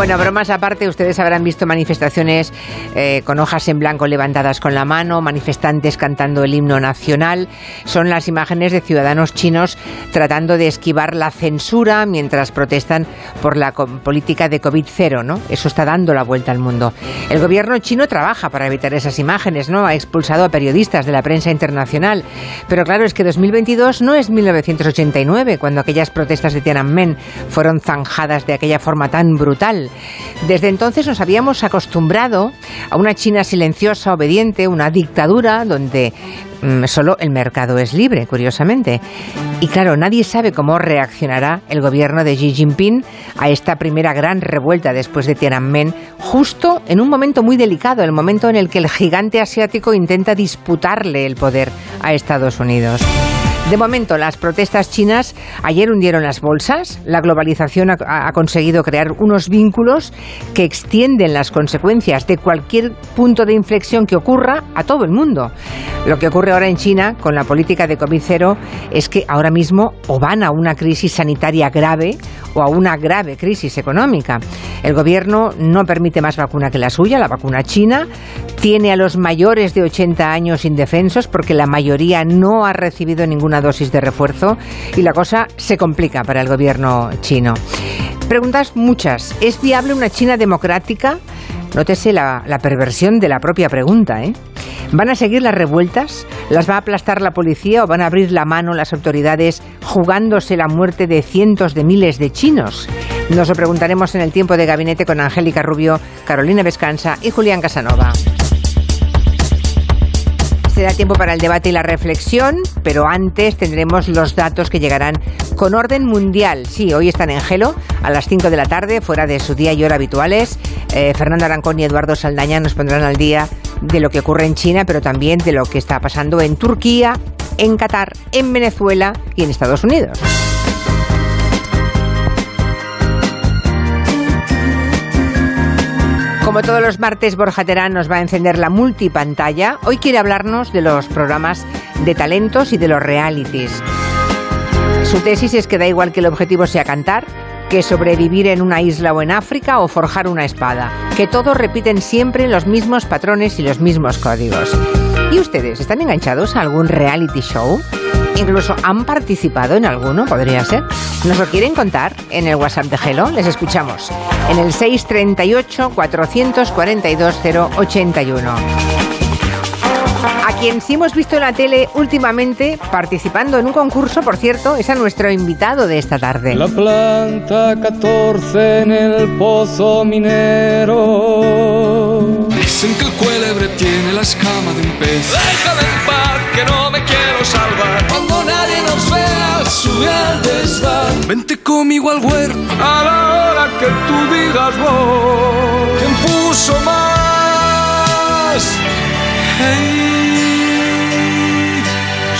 Bueno, bromas aparte, ustedes habrán visto manifestaciones eh, con hojas en blanco levantadas con la mano, manifestantes cantando el himno nacional. Son las imágenes de ciudadanos chinos tratando de esquivar la censura mientras protestan por la política de COVID-0, ¿no? Eso está dando la vuelta al mundo. El gobierno chino trabaja para evitar esas imágenes, ¿no? Ha expulsado a periodistas de la prensa internacional. Pero claro, es que 2022 no es 1989, cuando aquellas protestas de Tiananmen fueron zanjadas de aquella forma tan brutal. Desde entonces nos habíamos acostumbrado a una China silenciosa, obediente, una dictadura donde mm, solo el mercado es libre, curiosamente. Y claro, nadie sabe cómo reaccionará el gobierno de Xi Jinping a esta primera gran revuelta después de Tiananmen, justo en un momento muy delicado, el momento en el que el gigante asiático intenta disputarle el poder a Estados Unidos. De momento, las protestas chinas ayer hundieron las bolsas. La globalización ha, conseguido crear unos vínculos que extienden las consecuencias de cualquier punto de inflexión que ocurra a todo el mundo. Lo que ocurre ahora en China con la política de COVID-0 es que ahora mismo o van a una crisis sanitaria grave o a una grave crisis económica. El gobierno no permite más vacuna que la suya, la vacuna china. Tiene a los mayores de 80 años indefensos porque la mayoría no ha recibido ninguna dosis de refuerzo y la cosa se complica para el gobierno chino. Preguntas muchas. ¿Es viable una China democrática? Nótese la, la, perversión de la propia pregunta. ¿eh? ¿Van a seguir las revueltas? ¿Las va a aplastar la policía o van a abrir la mano las autoridades jugándose la muerte de cientos de miles de chinos? Nos lo preguntaremos en el tiempo de gabinete con Angélica Rubio, Carolina Vescanza y Julián Casanova da tiempo para el debate y la reflexión, pero antes tendremos los datos que llegarán con orden mundial. Sí, hoy están en Gelo a las 5 de la tarde, fuera de su día y hora habituales. Eh, Fernando Arancón y Eduardo Saldaña nos pondrán al día de lo que ocurre en China, pero también de lo que está pasando en Turquía, en Qatar, en Venezuela y en Estados Unidos. Como todos los martes, Borja Terán nos va a encender la multipantalla. Hoy quiere hablarnos de los programas de talentos y de los realities. Su tesis es que da igual que el objetivo sea cantar, que sobrevivir en una isla o en África o forjar una espada, que todos repiten siempre los mismos patrones y los mismos códigos. ¿Y ustedes están enganchados a algún reality show? Incluso han participado en alguno, podría ser. ¿Nos lo quieren contar en el WhatsApp de Gelo? Les escuchamos en el 638 442 081 a quien sí hemos visto en la tele últimamente participando en un concurso, por cierto, es a nuestro invitado de esta tarde. La planta 14 en el pozo minero. Dicen que el cuélebre tiene la escama de un pez. Déjame en paz, que no me quiero salvar. Nadie nos vea, al desván. Vente conmigo al huerto a la hora que tú digas vos. ¿Quién puso más?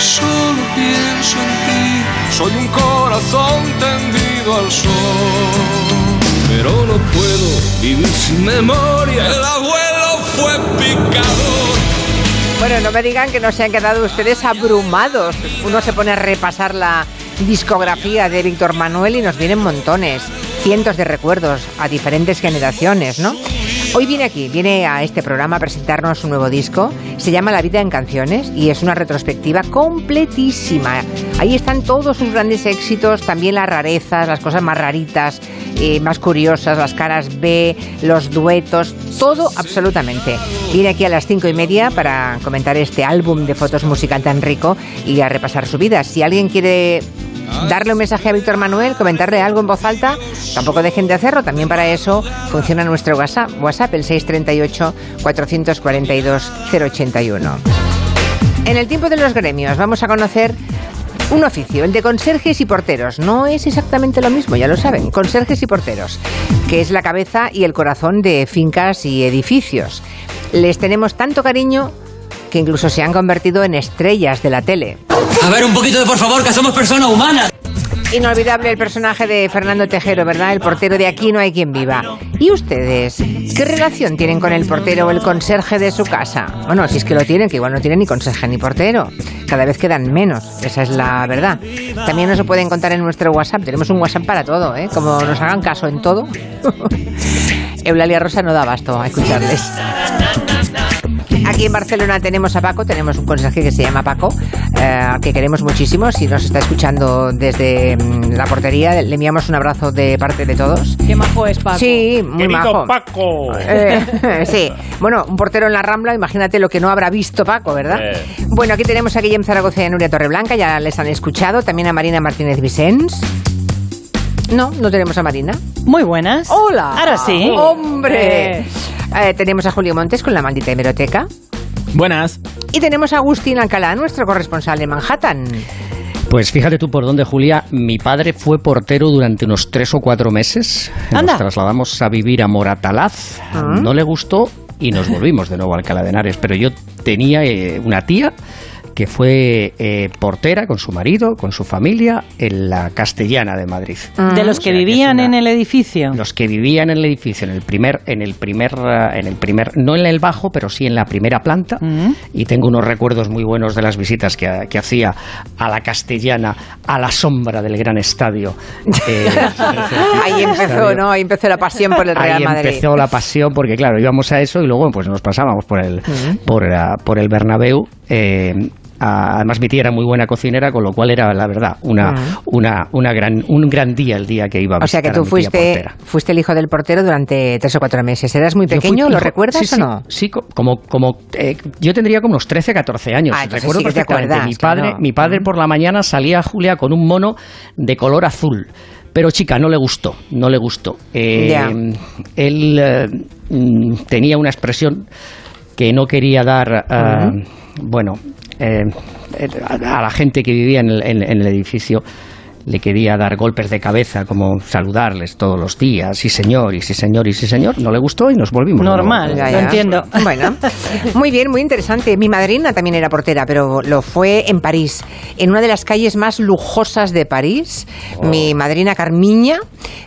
solo pienso en ti. Soy un corazón tendido al sol, pero no puedo vivir sin memoria. El abuelo fue picador. Bueno, no me digan que no se han quedado ustedes abrumados. Uno se pone a repasar la discografía de Víctor Manuel y nos vienen montones, cientos de recuerdos a diferentes generaciones, ¿no? Hoy viene aquí, viene a este programa a presentarnos un nuevo disco. Se llama La vida en canciones y es una retrospectiva completísima. Ahí están todos sus grandes éxitos, también las rarezas, las cosas más raritas, eh, más curiosas, las caras B, los duetos, todo absolutamente. Viene aquí a las cinco y media para comentar este álbum de fotos musical tan rico y a repasar su vida. Si alguien quiere darle un mensaje a Víctor Manuel, comentarle algo en voz alta, tampoco dejen de hacerlo. También para eso funciona nuestro WhatsApp, WhatsApp el 638-442-081. En el tiempo de los gremios vamos a conocer un oficio, el de conserjes y porteros. No es exactamente lo mismo, ya lo saben, conserjes y porteros, que es la cabeza y el corazón de fincas y edificios. Les tenemos tanto cariño que incluso se han convertido en estrellas de la tele. A ver, un poquito de por favor, que somos personas humanas. Inolvidable el personaje de Fernando Tejero, ¿verdad? El portero de Aquí no hay quien viva. ¿Y ustedes? ¿Qué relación tienen con el portero o el conserje de su casa? Bueno, si es que lo tienen, que igual no tienen ni conserje ni portero. Cada vez quedan menos, esa es la verdad. También nos lo pueden contar en nuestro WhatsApp. Tenemos un WhatsApp para todo, ¿eh? Como nos hagan caso en todo. Eulalia Rosa no da basto a escucharles. Aquí en Barcelona tenemos a Paco, tenemos un conserje que se llama Paco, eh, que queremos muchísimo. Si nos está escuchando desde mm, la portería, le enviamos un abrazo de parte de todos. Qué majo es Paco. Sí, muy Querido majo. Paco. Eh, sí, bueno, un portero en la Rambla, imagínate lo que no habrá visto Paco, ¿verdad? Eh. Bueno, aquí tenemos a Guillem Zaragoza y a Nuria Torreblanca, ya les han escuchado, también a Marina Martínez Vicens. No, no tenemos a Marina. Muy buenas. Hola. Ahora sí. ¡Hombre! Eh, tenemos a Julio Montes con la maldita hemeroteca. Buenas. Y tenemos a Agustín Alcalá, nuestro corresponsal en Manhattan. Pues fíjate tú por dónde, Julia. Mi padre fue portero durante unos tres o cuatro meses. Anda. Nos trasladamos a vivir a Moratalaz. Ah. No le gustó y nos volvimos de nuevo a Alcalá de Henares. Pero yo tenía eh, una tía que fue eh, portera con su marido, con su familia, en la Castellana de Madrid. De los O que sea, que vivían una- en el edificio. Los que vivían en el edificio, en el primer, en el primer, eh, en el primer, no en el bajo, pero sí en la primera planta. Mm. Y tengo unos recuerdos muy buenos de las visitas que, que hacía a la castellana, a la sombra del gran estadio. Eh, Ahí empezó, ¿no? Ahí empezó la pasión por el Real Ahí Madrid. empezó la pasión porque claro íbamos a eso y luego pues nos pasábamos por el por, la- por el Bernabéu eh, además mi tía era muy buena cocinera con lo cual era la verdad una una, una gran un gran día el día que iba a O sea que tú a fuiste, fuiste el hijo del portero durante tres o cuatro meses. ¿Eras muy pequeño? ¿Lo hijo- recuerdas sí, o no? Sí, co- como, como eh, yo tendría como unos 13, 14 años. Ah, Recuerdo sí que te perfectamente. acuerdas, mi padre, mi padre por la mañana salía Julia con un mono de color azul. Pero chica, no le gustó, no le gustó. Eh. Él eh, mm, tenía una expresión que no quería dar, ah, bueno, eh, a, la gente que vivía en el, en- en el edificio le quería dar golpes de cabeza, como saludarles todos los días, sí señor, y sí señor, y sí señor. No le gustó y nos volvimos. Normal, Ya, lo entiendo. Bueno, muy bien, muy interesante. Mi madrina también era portera, pero lo fue en París, en una de las calles más lujosas de París. Oh. Mi madrina Carmiña,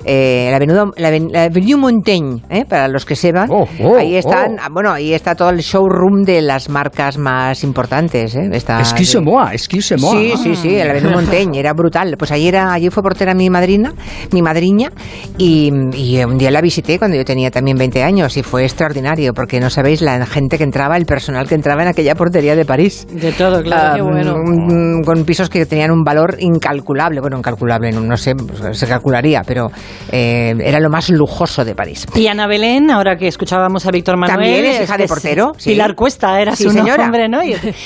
eh, la, avenida, la, la Avenue Montaigne, eh, para los que sepan. Oh, oh, ahí están, oh. ah, bueno, ahí está todo el showroom de las marcas más importantes. Eh. Está Excuse-moi, excuse-moi. Sí, sí, sí, la Avenue Montaigne, era brutal. Pues allí, era, allí fue portera mi madrina, mi madriña, y, y un día la visité cuando yo tenía también 20 años y fue extraordinario, porque no sabéis la gente que entraba, el personal que entraba en aquella portería de París. De todo, claro, qué Ah, bueno. mm, Con pisos que tenían un valor incalculable, bueno, incalculable, no, no sé, se calcularía, pero eh, era lo más lujoso de París. Y Ana Belén, ahora que escuchábamos a Víctor Manuel. También es hija de portero, sí. Pilar Cuesta era Sí, su señora. nombre, ¿no?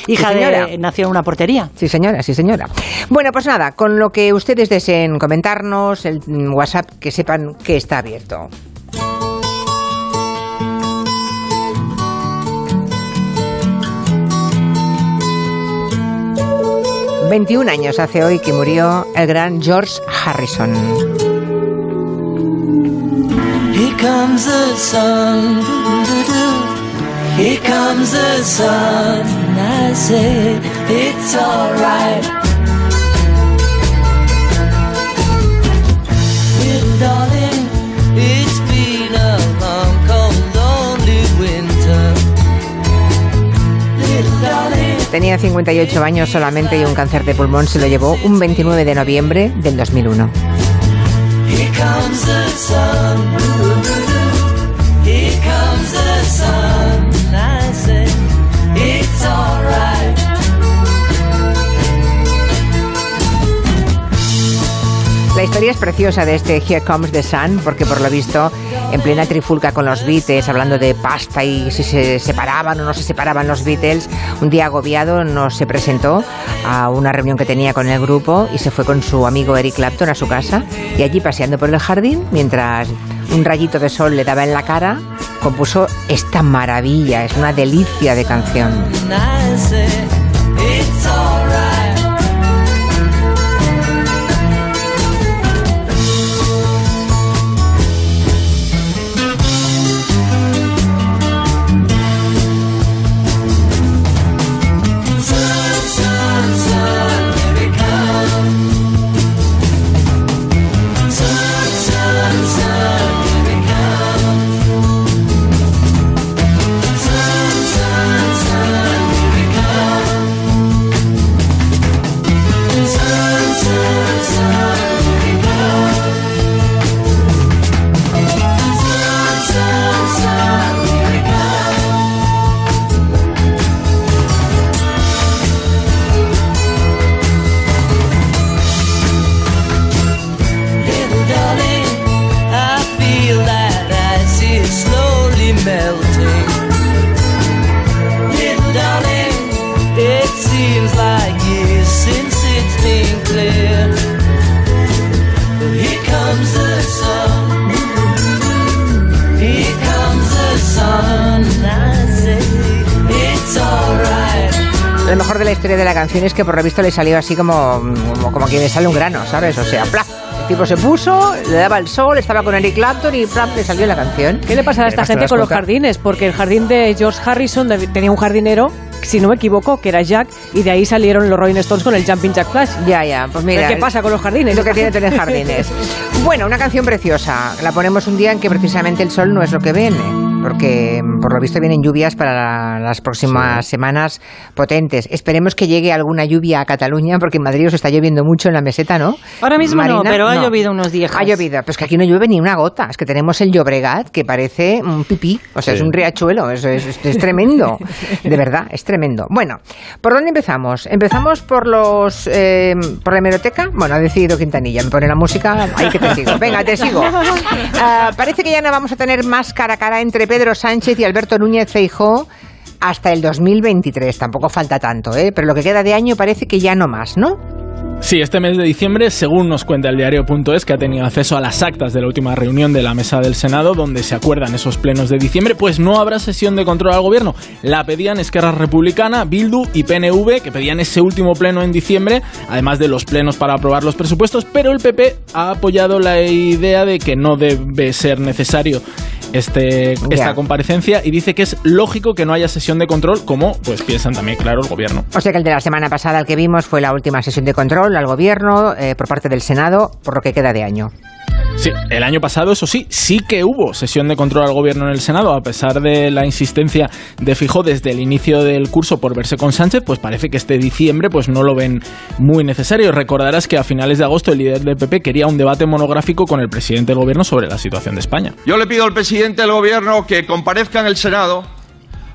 Hija señora. de. Nació en una portería. Sí, señora, sí, señora. Bueno, pues nada, con lo que ustedes deseen comentarnos, el WhatsApp, que sepan que está abierto. ...21 años hace hoy que murió el gran George Harrison. Here comes the sun. Here comes the sun. I say it's. Darling, it's been a long, cold, lonely winter. Little darling. Tenía 58 años solamente y un cáncer de pulmón se lo llevó un 29 de noviembre del 2001. Here comes the sun. Historia es preciosa de este Here Comes the Sun, porque por lo visto, en plena trifulca con los Beatles, hablando de pasta y si se separaban o no se separaban los Beatles, un día agobiado no se presentó a una reunión que tenía con el grupo y se fue con su amigo Eric Clapton a su casa y allí paseando por el jardín, mientras un rayito de sol le daba en la cara, compuso esta maravilla, es una delicia de canción. Historia de la canción es que por lo visto le salió así como, como, como quien le sale un grano, ¿sabes? O sea, ¡plaf! El tipo se puso, le daba el sol, estaba con Eric Clapton y ¡plaf! le salió la canción. ¿Qué le pasará a esta Además, ¿te gente con los jardines? Porque el jardín de George Harrison tenía un jardinero, si no me equivoco, que era Jack, y de ahí salieron los Rolling Stones con el Jumping Jack Flash. Ya, ya, pues mira. ¿Qué pasa con los jardines? Lo que tiene tener jardines. Bueno, una canción preciosa. La ponemos un día en que precisamente el sol no es lo que viene. Porque mm, por lo visto vienen lluvias para la- las próximas semanas potentes. Esperemos que llegue alguna lluvia a Cataluña, porque en Madrid os está lloviendo mucho en la meseta, ¿no? Ahora mismo no, pero ha llovido unos días. Ha llovido, pues que aquí no llueve ni una gota. Es que tenemos el Llobregat que parece un pipí, o sea, es un riachuelo, es, es- es- es tremendo. De verdad, es tremendo. Bueno, ¿por dónde empezamos? Empezamos por los eh, por la hemeroteca. Bueno, ha decidido Quintanilla, me pone la música, ahí que te sigo. Venga, te sigo. Ah, parece que ya no vamos a tener más cara a cara entre Pedro Sánchez y Alberto Núñez Feijó hasta el 2023. Tampoco falta tanto, ¿eh? Pero lo que queda de año parece que ya no más, ¿no? Sí, este mes de diciembre, según nos cuenta el diario.es, que ha tenido acceso a las actas de la última reunión de la mesa del Senado, donde se acuerdan esos plenos de diciembre, pues no habrá sesión de control al gobierno. La pedían Esquerra Republicana, Bildu y PNV, que pedían ese último pleno en diciembre, además de los plenos para aprobar los presupuestos, pero el PP ha apoyado la idea de que no debe ser necesario este, esta comparecencia y dice que es lógico que no haya sesión de control, como pues piensan también, claro, el gobierno. O sea que el de la semana pasada, el que vimos, fue la última sesión de control al gobierno eh, por parte del Senado, por lo que queda de año. Sí, el año pasado, eso sí, sí que hubo sesión de control al gobierno en el Senado, a pesar de la insistencia de Fijo desde el inicio del curso por verse con Sánchez, pues parece que este diciembre pues no lo ven muy necesario. Recordarás que a finales de agosto el líder del PP quería un debate monográfico con el presidente del gobierno sobre la situación de España. Yo le pido al presidente del Gobierno que comparezca en el Senado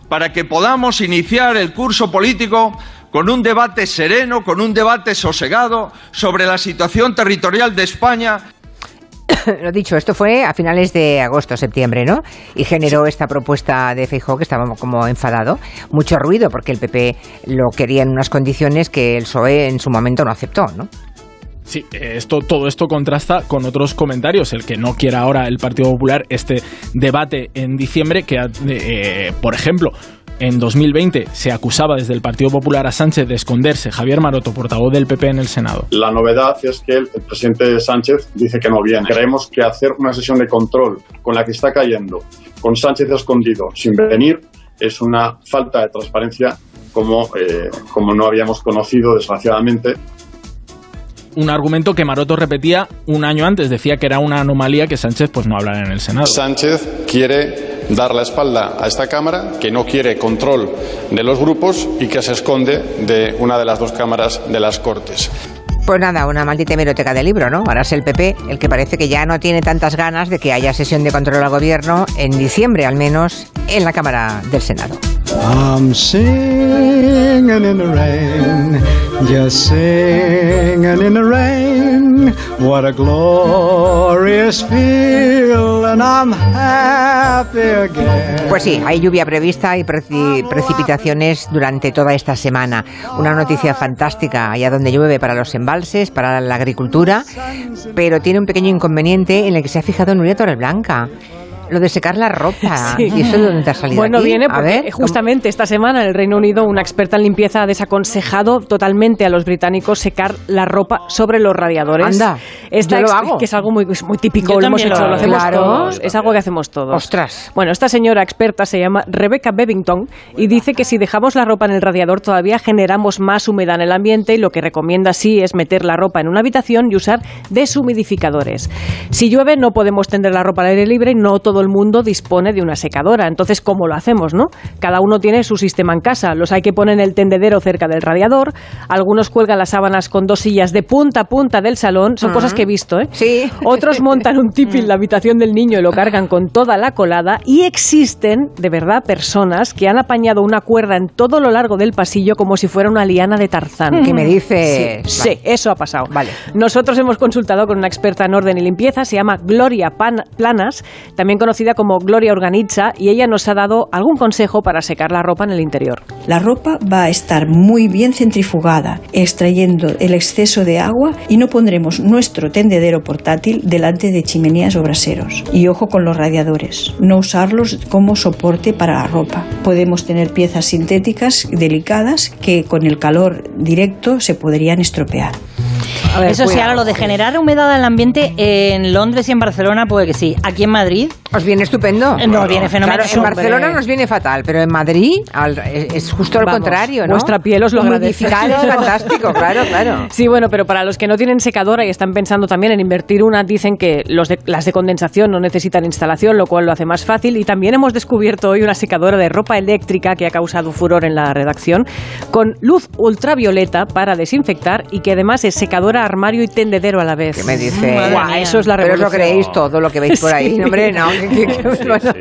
para que podamos iniciar el curso político con un debate sereno, con un debate sosegado sobre la situación territorial de España Lo dicho, esto fue a finales de agosto, septiembre, ¿no? Y generó esta propuesta de Feijóo que estaba como enfadado. Mucho ruido porque el PP lo quería en unas condiciones que el PSOE en su momento no aceptó, ¿no? Sí, eh, esto, todo esto contrasta con otros comentarios. El que no quiera ahora el Partido Popular este debate en diciembre, que, eh, por ejemplo, en 2020 se acusaba desde el Partido Popular a Sánchez de esconderse. Javier Maroto, portavoz del PP en el Senado. La novedad es que el, presidente Sánchez dice que no viene. Creemos que hacer una sesión de control con la que está cayendo, con Sánchez escondido, sin venir, es una falta de transparencia como, eh, como no habíamos conocido, desgraciadamente. Un argumento que Maroto repetía un año antes. Decía que era una anomalía que Sánchez pues no hablara en el Senado. Sánchez quiere dar la espalda a esta Cámara, que no quiere control de los grupos y que se esconde de una de las dos cámaras de las Cortes. Pues nada, una maldita hemeroteca de libro, ¿no? Ahora es el PP el que parece que ya no tiene tantas ganas de que haya sesión de control al gobierno en diciembre, al menos, en la Cámara del Senado. I'm singing in the rain, just singing in the rain. What a glorious feeling, I'm happy again. Pues sí, hay lluvia prevista y preci- precipitaciones durante toda esta semana. Una noticia fantástica allá donde llueve para los embalses, para la agricultura, pero tiene un pequeño inconveniente en el que se ha fijado Nuria Torreblanca. Lo de secar la ropa. Sí. ¿Y eso de dónde te ha salido? Bueno, aquí? viene A porque ver, justamente esta semana en el Reino Unido una experta en limpieza ha desaconsejado totalmente a los británicos secar la ropa sobre los radiadores. Anda, Esta yo lo ex- hago. Que es algo muy, muy típico, Yo lo hemos lo hecho, lo, hacemos Claro. todos. Es algo que hacemos todos. Ostras. Bueno, esta señora experta se llama Rebecca Bevington y dice que si dejamos la ropa en el radiador todavía generamos más humedad en el ambiente y lo que recomienda sí es meter la ropa en una habitación y usar deshumidificadores. Si llueve no podemos tender la ropa al aire libre y no todo el mundo dispone de una secadora. Entonces, ¿cómo lo hacemos, no? Cada uno tiene su sistema en casa. Los hay que poner en el tendedero cerca del radiador, algunos cuelgan las sábanas con dos sillas de punta a punta del salón, son cosas que he visto, ¿eh? Sí. Otros montan un tipi en la habitación del niño y lo cargan con toda la colada. Y existen, de verdad, personas que han apañado una cuerda en todo lo largo del pasillo como si fuera una liana de Tarzán. ¿Qué me dices? Sí, sí, eso ha pasado. Vale. Nosotros hemos consultado con una experta en orden y limpieza, se llama Gloria Pan- Planas, también conocida como Gloria Organiza y ella nos ha dado algún consejo para secar la ropa en el interior. La ropa va a estar muy bien centrifugada, extrayendo el exceso de agua y no pondremos nuestro tendedero portátil delante de chimeneas o braseros. Y ojo con los radiadores, no usarlos como soporte para la ropa. Podemos tener piezas sintéticas delicadas que con el calor directo se podrían estropear. Eso sí, ahora lo de generar humedad en el ambiente en Londres y en Barcelona puede que sí. Aquí en Madrid... ¿Os viene estupendo? Nos viene fenomenal. Claro, en Barcelona nos viene fatal, pero en Madrid al- es justo al Vamos, contrario, ¿no? Vuestra piel os lo agradece. Es fantástico, claro, claro. Sí, bueno, pero para los que no tienen secadora y están pensando también en invertir una, dicen que los de- las de condensación no necesitan instalación, lo cual lo hace más fácil. Y también hemos descubierto hoy una secadora de ropa eléctrica que ha causado furor en la redacción, con luz ultravioleta para desinfectar y que además es secadora, armario y tendedero a la vez. ¿Qué me dice? Guau, eso es la Pero os lo revolución. creéis todo lo que veis por ahí, Sí. ¿no, hombre, no. que- que- que- bueno.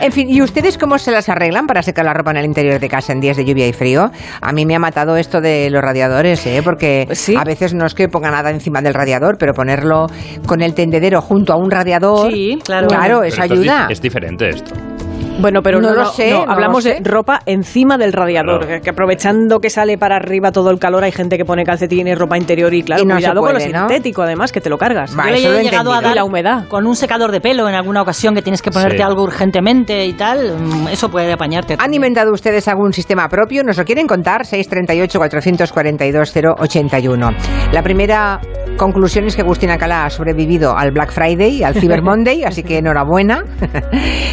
En fin, ¿y ustedes cómo se las arreglan para secar la ropa en el interior de casa en días de lluvia y frío? A mí me ha matado esto de los radiadores, ¿eh? Porque a veces no es que ponga nada encima del radiador, pero ponerlo con el tendedero junto a un radiador, Sí, claro. claro, eso es ayuda. Es, diferente esto. Bueno, pero No no, lo sé, no, no hablamos lo de ropa encima del radiador, Claro. que, que aprovechando que sale para arriba todo el calor, hay gente que pone calcetines, ropa interior y claro, Y cuidado con lo puede, ¿no? sintético además, que te lo cargas. Va, Yo eso he llegado a dar la humedad. con un secador de pelo en alguna ocasión que tienes que ponerte Sí. algo urgentemente y tal. mm, Eso puede apañarte. ¿Han inventado ustedes algún sistema propio? ¿Nos lo quieren contar? 638-442-081. La primera conclusión es que Agustín Alcalá ha sobrevivido al Black Friday, al Cyber Monday, así que enhorabuena.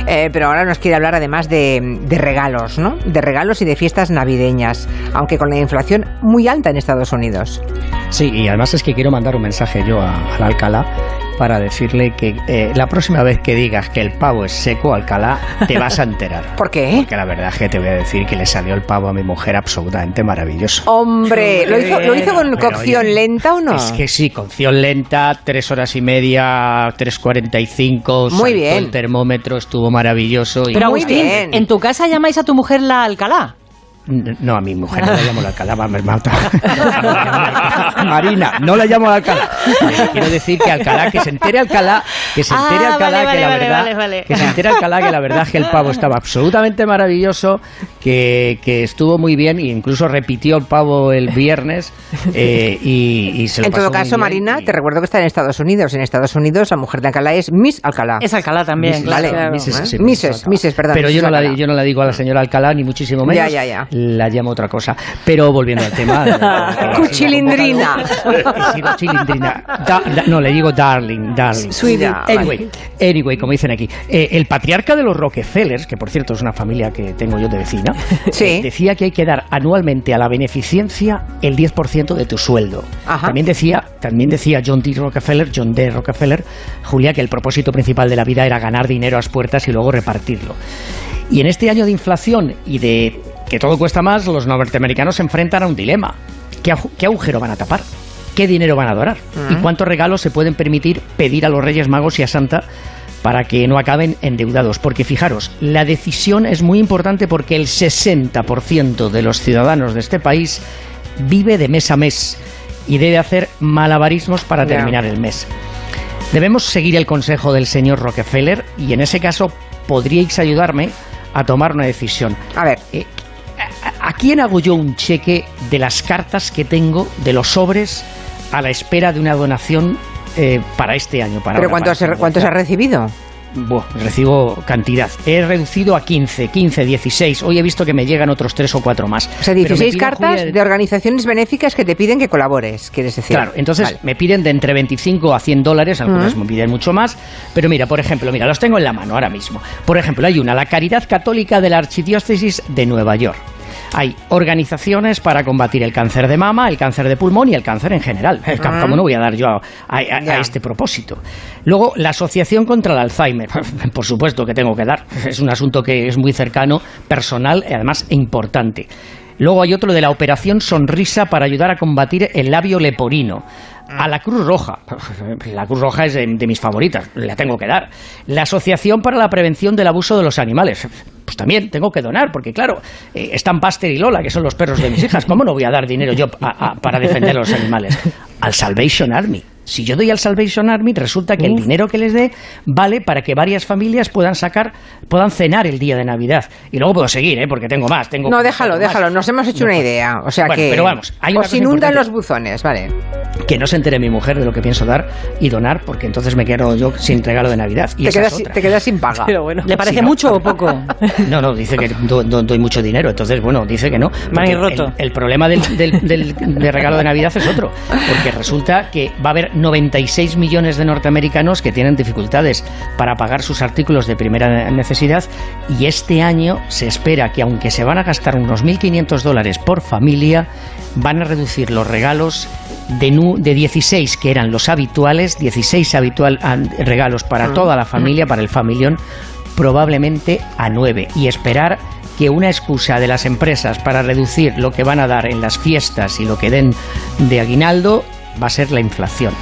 Eh, pero ahora nos quiere hablar además de, de regalos, ¿no? De regalos y de fiestas navideñas, aunque con la inflación muy alta en Estados Unidos. Sí, y además es que quiero mandar un mensaje yo a- al Alcalá para decirle que eh, la próxima vez que digas que el pavo es seco, Alcalá, te vas a enterar. ¿Por qué? Porque la verdad es que te voy a decir que le salió el pavo a mi mujer absolutamente maravilloso. Hombre, ¿lo hizo, ¿lo hizo con Pero, cocción oye, lenta o no? Es que sí, cocción lenta, tres horas y media, 3.45, Muy bien. el termómetro, estuvo maravilloso. Y Pero Muy Agustín, bien. ¿en tu casa llamáis a tu mujer la Alcalá? No, a mi mujer no la llamo la Alcalá, va, me mata. Marina, no la llamo la Alcalá. Quiero decir que Alcalá, que se entere Alcalá, que se entere Ah, Alcalá vale, que la verdad, vale, que se entere Alcalá que la verdad es que el pavo estaba absolutamente maravilloso, que, que estuvo muy bien e incluso repitió el pavo el viernes eh, y, y se lo En pasó todo muy caso, bien Marina, y- te recuerdo que está en Estados Unidos. En Estados Unidos, la mujer de Alcalá es Miss Alcalá. Es Alcalá también, Mrs. claro. Vale, Mrs. ¿eh? sí. Mrs., perdón, Pero yo no, la, yo no la digo a la señora Alcalá, ni muchísimo menos. Ya, ya, ya. La llamo otra cosa. Pero volviendo al tema. eh, Cuchilindrina. He sido chilindrina. Da- da- no, le digo darling, darling. Sweetie. Anyway, anyway, como dicen aquí. eh, el patriarca de los Rockefellers, que por cierto es una familia que tengo yo de vecina, Sí. eh, decía que hay que dar anualmente a la beneficencia el 10% de tu sueldo. Ajá. También decía, también decía John D. Rockefeller, John D. Rockefeller, Julia, que el propósito principal de la vida era ganar dinero a las puertas y luego repartirlo. Y en este año de inflación y de que todo cuesta más, los norteamericanos se enfrentan a un dilema. ¿Qué, agujero van a tapar? ¿Qué dinero van a donar? ¿Y cuántos regalos se pueden permitir pedir a los Reyes Magos y a Santa para que no acaben endeudados? Porque fijaros, la decisión es muy importante porque el 60% de los ciudadanos de este país vive de mes a mes y debe hacer malabarismos para terminar el mes. Debemos seguir el consejo del señor Rockefeller y en ese caso podríais ayudarme a tomar una decisión. A ver, Eh, ¿a, quién hago yo un cheque de las cartas que tengo de los sobres a la espera de una donación eh, para este año? Para ¿pero ahora, cuántos, para- has recibido? Buah, recibo cantidad. He reducido a 15, 15, 16. Hoy he visto que me llegan otros 3 o 4 más. O sea, Pero me 16 piden, cartas Julia, de organizaciones benéficas que te piden que colabores, quieres decir. Claro, entonces Vale. me piden de entre 25 a 100 dólares, algunas me piden mucho más, pero mira, por ejemplo, mira, los tengo en la mano ahora mismo. Por ejemplo, hay una, la Caridad Católica de la Archidiócesis de Nueva York. Hay organizaciones para combatir el cáncer de mama, el cáncer de pulmón y el cáncer en general. Ah. ¿Cómo no voy a dar yo a, a- a- a Ya. este propósito? Luego, la Asociación contra el Alzheimer. Por supuesto que tengo que dar. Es un asunto que es muy cercano, personal y además importante. Luego hay otro de la Operación Sonrisa para ayudar a combatir el labio leporino. A la Cruz Roja. La Cruz Roja es de, de mis favoritas, la tengo que dar. La Asociación para la Prevención del Abuso de los Animales. Pues también tengo que donar, porque claro, eh, están Paster y Lola, que son los perros de mis hijas. ¿Cómo no voy a dar dinero yo para defender a los animales? Al Salvation Army. Si yo doy al Salvation Army, resulta que el dinero que les dé vale para que varias familias puedan sacar, puedan cenar el día de Navidad. Y luego puedo seguir, ¿eh? porque tengo más. Tengo No, déjalo, más. déjalo. Nos hemos hecho una idea. O sea Bueno, que. pero vamos, hay os inundan los buzones, vale. Que no se entere mi mujer de lo que pienso dar y donar, porque entonces me quedo yo sin regalo de Navidad. Y Te esa quedas, es sin- otra. te quedas sin paga. Pero bueno. ¿Le parece no. mucho o poco? No, no, dice que do- do- doy mucho dinero, entonces, bueno, dice que no. Roto. El, el problema del, del- del- de regalo de Navidad es otro, porque resulta que va a haber 96 millones de norteamericanos que tienen dificultades para pagar sus artículos de primera necesidad y este año se espera que, aunque se van a gastar unos 1.500 dólares por familia, van a reducir los regalos de, nu- de 16 que eran los habituales, 16 habitual, ah, regalos para toda la familia, para el familión, probablemente a 9 y esperar que una excusa de las empresas para reducir lo que van a dar en las fiestas y lo que den de aguinaldo va a ser la inflación.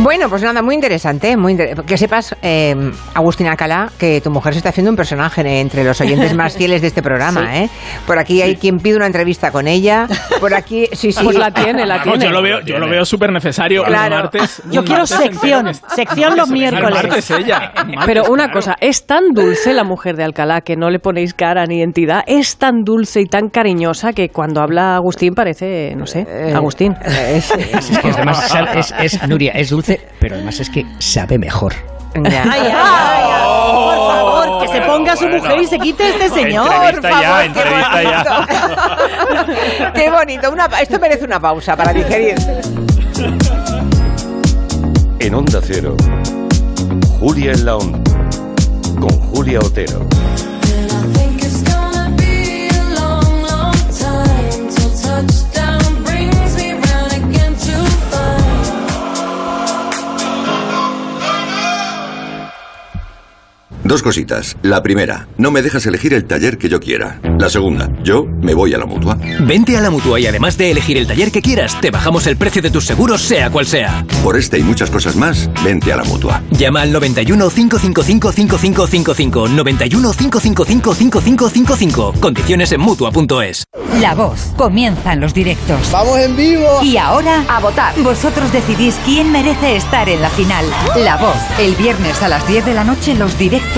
Bueno, pues nada, muy interesante. Muy inter- Que sepas, eh, Agustina Alcalá, que tu mujer se está haciendo un personaje entre los oyentes más fieles de este programa. ¿eh? Por aquí hay quien pide una entrevista con ella. Por aquí, sí, sí. Pues la tiene, la Vamos, tiene. yo lo veo, yo lo veo súper necesario. Claro. Un martes, Yo un quiero martes sección, entero que- sección los miércoles. martes ella. martes, Pero una claro. cosa, es tan dulce la mujer de Alcalá que no le ponéis cara ni entidad, es tan dulce y tan cariñosa que cuando habla Agustín parece, no sé, Eh, Agustín. eh. Es que además es, es- Nuria, es dulce, pero además es que sabe mejor. Ya. Ay, ay, ay, ay, por favor, que se ponga su mujer y se quite este señor. Entrevista ya, entrevista ya. Qué bonito. Una esto merece una pausa para digerir. En Onda Cero, Julia en la Onda, con Julia Otero. Dos cositas. La primera, no me dejas elegir el taller que yo quiera. La segunda, yo me voy a la mutua. Vente a la mutua y además de elegir el taller que quieras, te bajamos el precio de tus seguros, sea cual sea. Por este y muchas cosas más, vente a la mutua. Llama al 91 555 5555. 91 555 5555. Condiciones en mutua.es. La voz. Comienzan los directos. ¡Vamos en vivo! Y ahora, a votar. Vosotros decidís quién merece estar en la final. La voz. El viernes a las 10 de la noche, los directos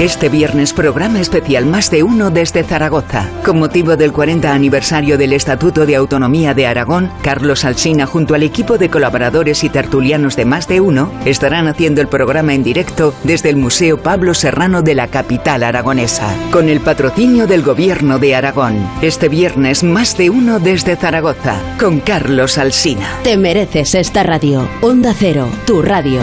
Este viernes programa especial Más de Uno desde Zaragoza. Con motivo del 40 aniversario del Estatuto de Autonomía de Aragón, Carlos Alsina junto al equipo de colaboradores y tertulianos de Más de Uno estarán haciendo el programa en directo desde el Museo Pablo Serrano de la capital aragonesa, con el patrocinio del Gobierno de Aragón. Este viernes Más de Uno desde Zaragoza, con Carlos Alsina. Te mereces esta radio. Onda Cero, tu radio.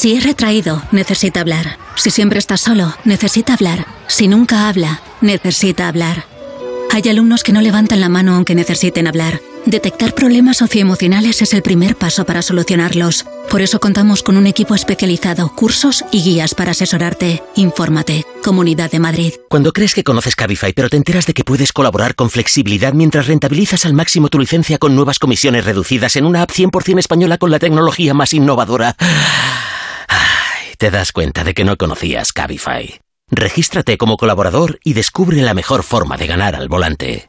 Si es retraído, necesita hablar. Si siempre está solo, necesita hablar. Si nunca habla, necesita hablar. Hay alumnos que no levantan la mano aunque necesiten hablar. Detectar problemas socioemocionales es el primer paso para solucionarlos. Por eso contamos con un equipo especializado, cursos y guías para asesorarte. Infórmate. Comunidad de Madrid. Cuando crees que conoces Cabify, pero te enteras de que puedes colaborar con flexibilidad mientras rentabilizas al máximo tu licencia con nuevas comisiones reducidas en una app 100% española con la tecnología más innovadora. Te das cuenta de que no conocías Cabify. Regístrate como colaborador y descubre la mejor forma de ganar al volante.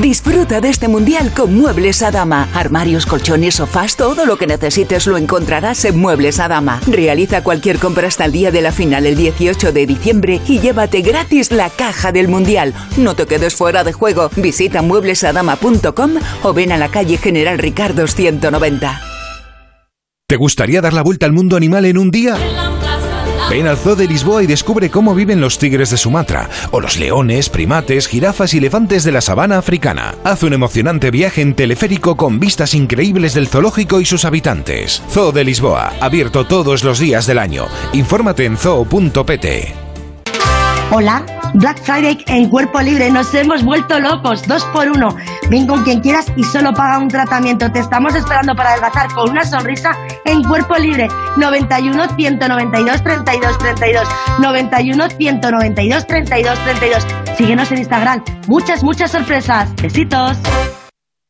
Disfruta de este mundial con Muebles a Dama. Armarios, colchones, sofás, todo lo que necesites lo encontrarás en Muebles a Dama. Realiza cualquier compra hasta el día de la final el 18 de diciembre y llévate gratis la caja del mundial. No te quedes fuera de juego. Visita mueblesadama.com o ven a la calle General Ricardo 190. ¿Te gustaría dar la vuelta al mundo animal en un día? Ven al Zoo de Lisboa y descubre cómo viven los tigres de Sumatra, o los leones, primates, jirafas y elefantes de la sabana africana. Haz un emocionante viaje en teleférico con vistas increíbles del zoológico y sus habitantes. Zoo de Lisboa, abierto todos los días del año. Infórmate en zoo.pt. Hola, Black Friday en Cuerpo Libre, nos hemos vuelto locos, dos por uno. Ven con quien quieras y solo paga un tratamiento. Te estamos esperando para adelgazar con una sonrisa en Cuerpo Libre. 91 192 32 32. 91 192 32 32. Síguenos en Instagram. Muchas, muchas sorpresas. Besitos.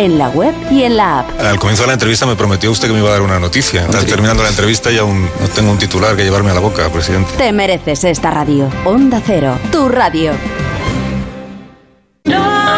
en la web y en la app. Al comienzo de la entrevista me prometió usted que me iba a dar una noticia. Terminando la entrevista y aún no tengo un titular que llevarme a la boca, presidente. Te mereces esta radio. Onda Cero, tu radio.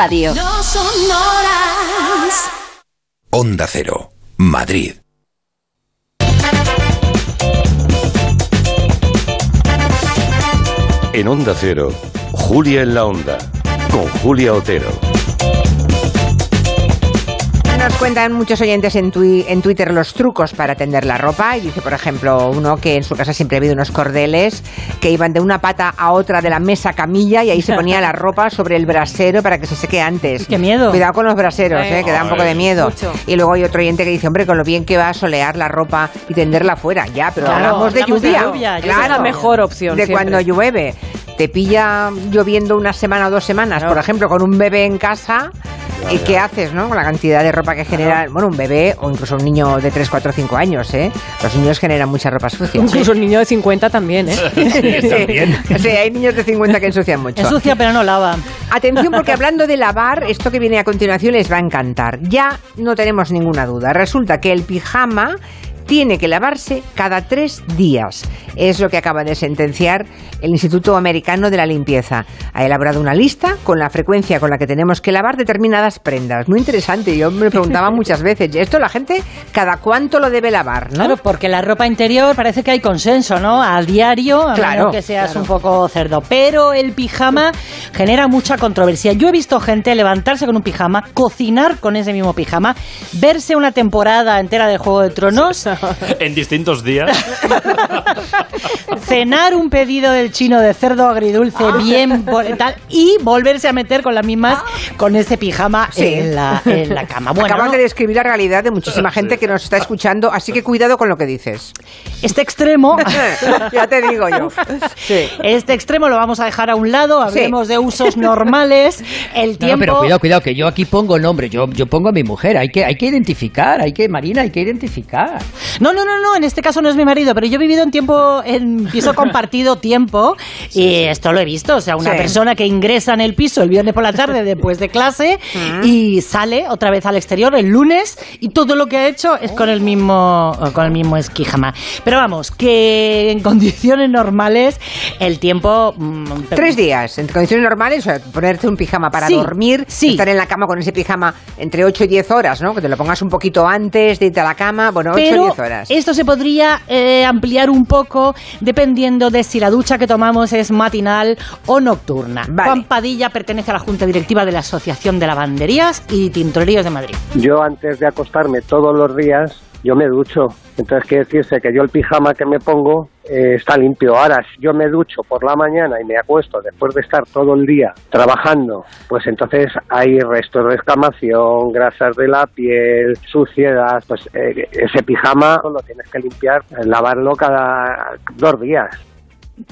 No son horas. Onda Cero, Madrid. En Onda Cero, Julia en la Onda, con Julia Otero. Nos cuentan muchos oyentes en, tui- en Twitter los trucos para tender la ropa. Y dice, por ejemplo, uno que en su casa siempre ha habido unos cordeles que iban de una pata a otra de la mesa camilla y ahí se ponía la ropa sobre el brasero para que se seque antes. ¡Qué miedo! Cuidado con los braseros, Eh, eh, que da un poco de miedo. mucho. Y luego hay otro oyente que dice, hombre, con lo bien que va a solear la ropa y tenderla fuera. Ya, pero Claro, hablamos de hablamos de lluvia. lluvia, esa es la mejor opción De siempre. cuando llueve. Te pilla lloviendo una semana o dos semanas, por ejemplo, con un bebé en casa. ¿Y qué haces, no? Con la cantidad de ropa que genera, bueno, un bebé o incluso un niño de 3, 4, 5 años, ¿eh? Los niños generan mucha ropa sucia. Incluso el niño de 50 también, ¿eh? Sí, sí, hay niños de 50 que ensucian mucho. Ensucia pero no lava. Atención porque hablando de lavar, esto que viene a continuación les va a encantar. Ya no tenemos ninguna duda. Resulta que el pijama tiene que lavarse cada tres días. Es lo que acaba de sentenciar el Instituto Americano de la Limpieza. Ha elaborado una lista con la frecuencia con la que tenemos que lavar determinadas prendas. Muy interesante. Yo me preguntaba muchas veces, ¿esto la gente cada cuánto lo debe lavar? ¿no? Claro, porque la ropa interior parece que hay consenso, ¿no? A diario, a Claro, menos que seas claro. un poco cerdo. Pero el pijama genera mucha controversia. Yo he visto gente levantarse con un pijama, cocinar con ese mismo pijama, verse una temporada entera de Juego de Tronos en distintos días. Cenar un pedido del chino de cerdo agridulce Ah. bien bo- tal y volverse a meter con las mismas con ese pijama en, la, en la cama. Bueno, Acabas ¿no? de describir la realidad de muchísima gente que nos está escuchando, así que cuidado con lo que dices. este extremo ya te digo yo. Sí. Este extremo lo vamos a dejar a un lado, hablemos de usos normales, el No, tiempo... no, pero cuidado, cuidado, que yo aquí pongo nombre, yo, yo pongo a mi mujer, hay que, hay que identificar, hay que, Marina, hay que identificar. No, no, no, no, en este caso no es mi marido, pero yo he vivido en tiempo, en piso compartido tiempo, y esto lo he visto, o sea, una Sí. persona que ingresa en el piso el viernes por la tarde después de clase y sale otra vez al exterior el lunes y todo lo que ha hecho es con el mismo, con el mismo esquijama. Pero vamos, que en condiciones normales el tiempo... mm, Tres días, en condiciones normales, o sea, ponerte un pijama para dormir, estar en la cama con ese pijama entre 8 y 10 horas, ¿no? Que te lo pongas un poquito antes de irte a la cama, bueno, 8 o Pero 10 horas. esto se podría eh, ampliar un poco dependiendo de si la ducha que tomamos es matinal o nocturna. Juan Padilla pertenece a la Junta Directiva de la Asociación de Lavanderías y Tintorerías de Madrid. Yo antes de acostarme todos los días, yo me ducho. Entonces quiere decirse que yo el pijama que me pongo eh, está limpio. Ahora, si yo me ducho por la mañana y me acuesto después de estar todo el día trabajando, pues entonces hay restos de escamación, grasas de la piel, suciedad. Pues eh, ese pijama lo tienes que limpiar, eh, lavarlo cada dos días.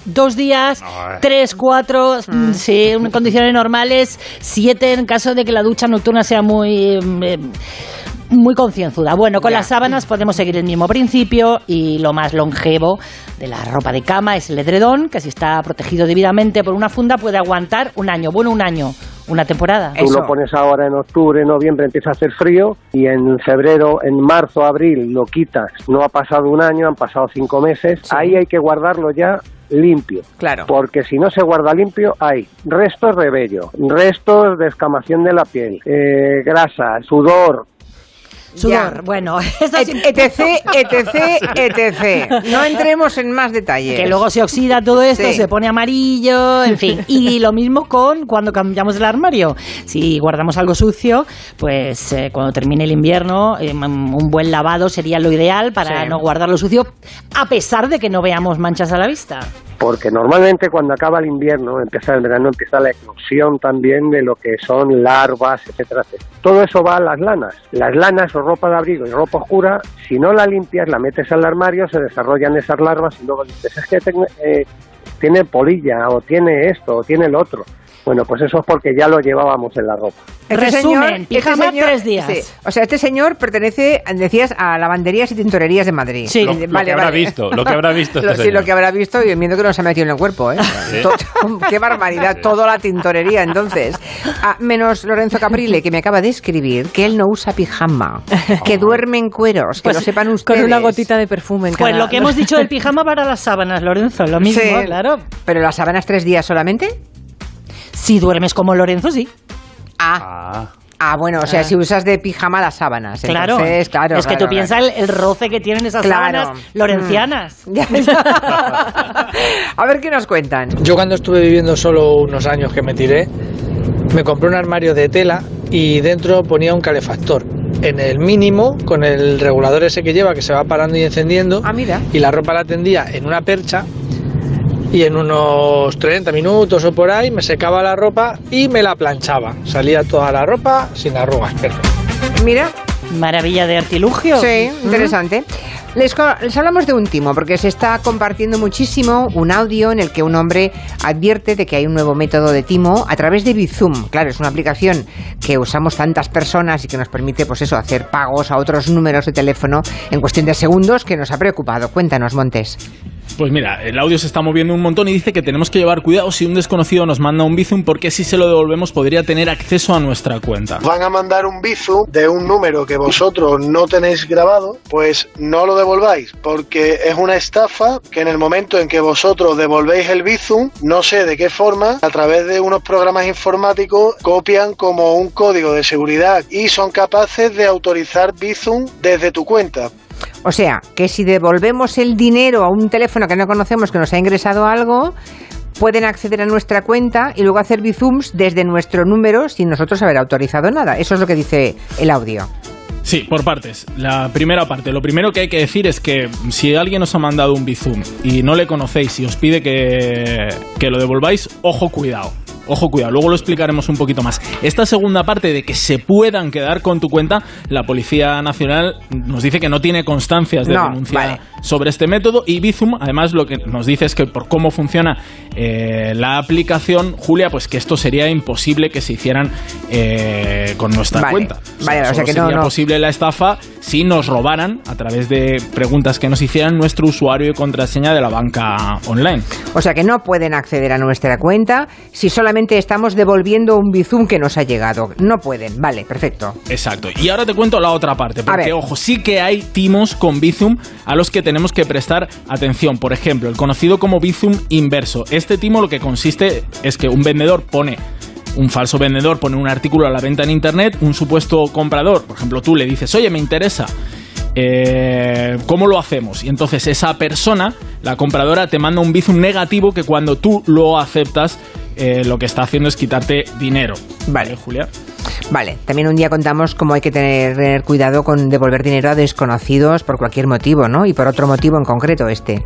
Dos días, tres, cuatro, mm, sí, en condiciones normales, siete en caso de que la ducha nocturna sea muy... eh, muy concienzuda. Bueno, con Ya. las sábanas podemos seguir el mismo principio y lo más longevo de la ropa de cama es el edredón, que si está protegido debidamente por una funda puede aguantar un año. Bueno, un año, una temporada. Tú lo pones ahora en octubre, noviembre empieza a hacer frío y en febrero, en marzo, abril lo quitas. No ha pasado un año, han pasado cinco meses. Ahí hay que guardarlo ya limpio. Claro. Porque si no se guarda limpio, hay restos de vello, restos de escamación de la piel, eh, grasa, sudor. Sudor, bueno, eso sí- etc, etc, etc. No entremos en más detalles. Que luego se oxida todo esto, Sí. se pone amarillo, en fin. Y lo mismo con cuando cambiamos el armario. Si guardamos algo sucio, pues eh, cuando termine el invierno, eh, un buen lavado sería lo ideal para Sí. no guardarlo sucio, a pesar de que no veamos manchas a la vista. Porque normalmente cuando acaba el invierno, empieza el verano, empieza la eclosión también de lo que son larvas, etcétera, etcétera. Todo eso va a las lanas. Las lanas o ropa de abrigo y ropa oscura, si no la limpias, la metes al armario, se desarrollan esas larvas y luego dices, es que ten- eh, tiene polilla o tiene esto o tiene el otro. Bueno, pues eso es porque ya lo llevábamos en la ropa. Resumen, pijama tres días. sí. O sea, este señor pertenece, decías, a lavanderías y tintorerías de Madrid. Sí. Lo- lo que habrá visto, lo que habrá visto Lo- este sí, señor. lo que habrá visto y viendo que no se ha metido en el cuerpo, ¿eh? Qué barbaridad, toda la tintorería, entonces. Ah, menos Lorenzo Caprile, que me acaba de escribir que él no usa pijama, que duerme en cueros, que Pues lo sepan ustedes. Con una gotita de perfume en Pues cada- lo que hemos dicho del pijama para las sábanas, Lorenzo, lo mismo, Sí. claro. ¿Pero las sábanas tres días solamente? Si duermes como Lorenzo, sí. Ah. Ah, bueno, o sea, Ah. si usas de pijama las sábanas. Claro, Entonces, claro. es que claro, tú piensas claro. el, el roce que tienen esas Claro. sábanas lorencianas. Mm. A ver qué nos cuentan. Yo cuando estuve viviendo solo unos años que me tiré, me compré un armario de tela y dentro ponía un calefactor. En el mínimo, con el regulador ese que lleva, que se va parando y encendiendo. Ah, mira. Y la ropa la tendía en una percha. Y en unos 30 minutos o por ahí me secaba la ropa y me la planchaba. Salía toda la ropa sin arrugas. Perfecto. Mira. Maravilla de artilugio. Sí, interesante. Les, co- les hablamos de un timo, porque se está compartiendo muchísimo un audio en el que un hombre advierte de que hay un nuevo método de timo a través de Bizum. Claro, es una aplicación que usamos tantas personas y que nos permite, pues eso, hacer pagos a otros números de teléfono en cuestión de segundos que nos ha preocupado. Cuéntanos, Montes. Pues mira, el audio se está moviendo un montón y dice que tenemos que llevar cuidado si un desconocido nos manda un Bizum porque si se lo devolvemos podría tener acceso a nuestra cuenta. Van a mandar un Bizum de un número que vosotros no tenéis grabado, pues no lo devolváis, porque es una estafa que en el momento en que vosotros devolvéis el Bizum, no sé de qué forma, a través de unos programas informáticos, copian como un código de seguridad y son capaces de autorizar Bizum desde tu cuenta. O sea, que si devolvemos el dinero a un teléfono que no conocemos que nos ha ingresado algo, pueden acceder a nuestra cuenta y luego hacer bizums desde nuestro número sin nosotros haber autorizado nada. Eso es lo que dice el audio. Sí, por partes. La primera parte. Lo primero que hay que decir es que si alguien os ha mandado un Bizum y no le conocéis y os pide que, que lo devolváis, ojo, cuidado. Ojo, cuidado, luego lo explicaremos un poquito más. Esta segunda parte de que se puedan quedar con tu cuenta, la Policía Nacional nos dice que no tiene constancias de No, denuncia vale. sobre este método y Bizum, además, lo que nos dice es que por cómo funciona eh, la aplicación, Julia, pues que esto sería imposible que se hicieran eh, con nuestra Vale, cuenta. vale, o sea que no- sería no. posible la estafa si nos robaran a través de preguntas que nos hicieran nuestro usuario y contraseña de la banca online. O sea que no pueden acceder a nuestra cuenta si solamente estamos devolviendo un bizum que nos ha llegado. No pueden. Vale, perfecto. Exacto. Y ahora te cuento la otra parte, porque ojo, sí que hay timos con Bizum a los que tenemos que prestar atención. Por ejemplo, el conocido como Bizum inverso. Este timo lo que consiste es que un vendedor pone un falso vendedor pone un artículo a la venta en internet, un supuesto comprador, por ejemplo, tú le dices, oye, me interesa, eh, ¿cómo lo hacemos? Y entonces esa persona, la compradora, te manda un bizum negativo que cuando tú lo aceptas, eh, lo que está haciendo es quitarte dinero. Vale. Julia. Vale, también un día contamos cómo hay que tener, tener cuidado con devolver dinero a desconocidos por cualquier motivo, ¿no? Y por otro motivo en concreto este.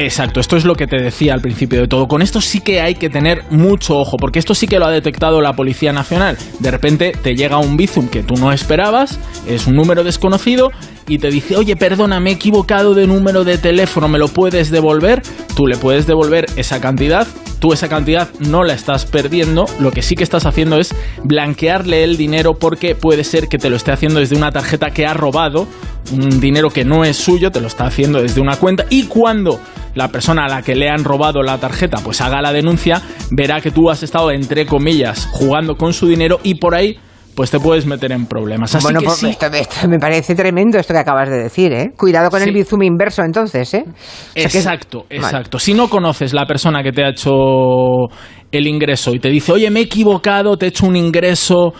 Exacto, esto es lo que te decía al principio de todo. Con esto sí que hay que tener mucho ojo, porque esto sí que lo ha detectado la Policía Nacional. De repente te llega un bizum que tú no esperabas, es un número desconocido, y te dice, oye, perdona, me he equivocado de número de teléfono, ¿me lo puedes devolver? Tú le puedes devolver esa cantidad, tú esa cantidad no la estás perdiendo, lo que sí que estás haciendo es blanquearle el dinero porque puede ser que te lo esté haciendo desde una tarjeta que ha robado, un dinero que no es suyo, te lo está haciendo desde una cuenta y cuando la persona a la que le han robado la tarjeta pues haga la denuncia, verá que tú has estado entre comillas jugando con su dinero y por ahí pues te puedes meter en problemas. Así bueno, que pues sí, esto, esto me parece tremendo esto que acabas de decir, ¿eh? Cuidado con el bizum inverso entonces, ¿eh? O sea que- Exacto, Vale. exacto. Si no conoces la persona que te ha hecho el ingreso y te dice, oye, me he equivocado, te he hecho un ingreso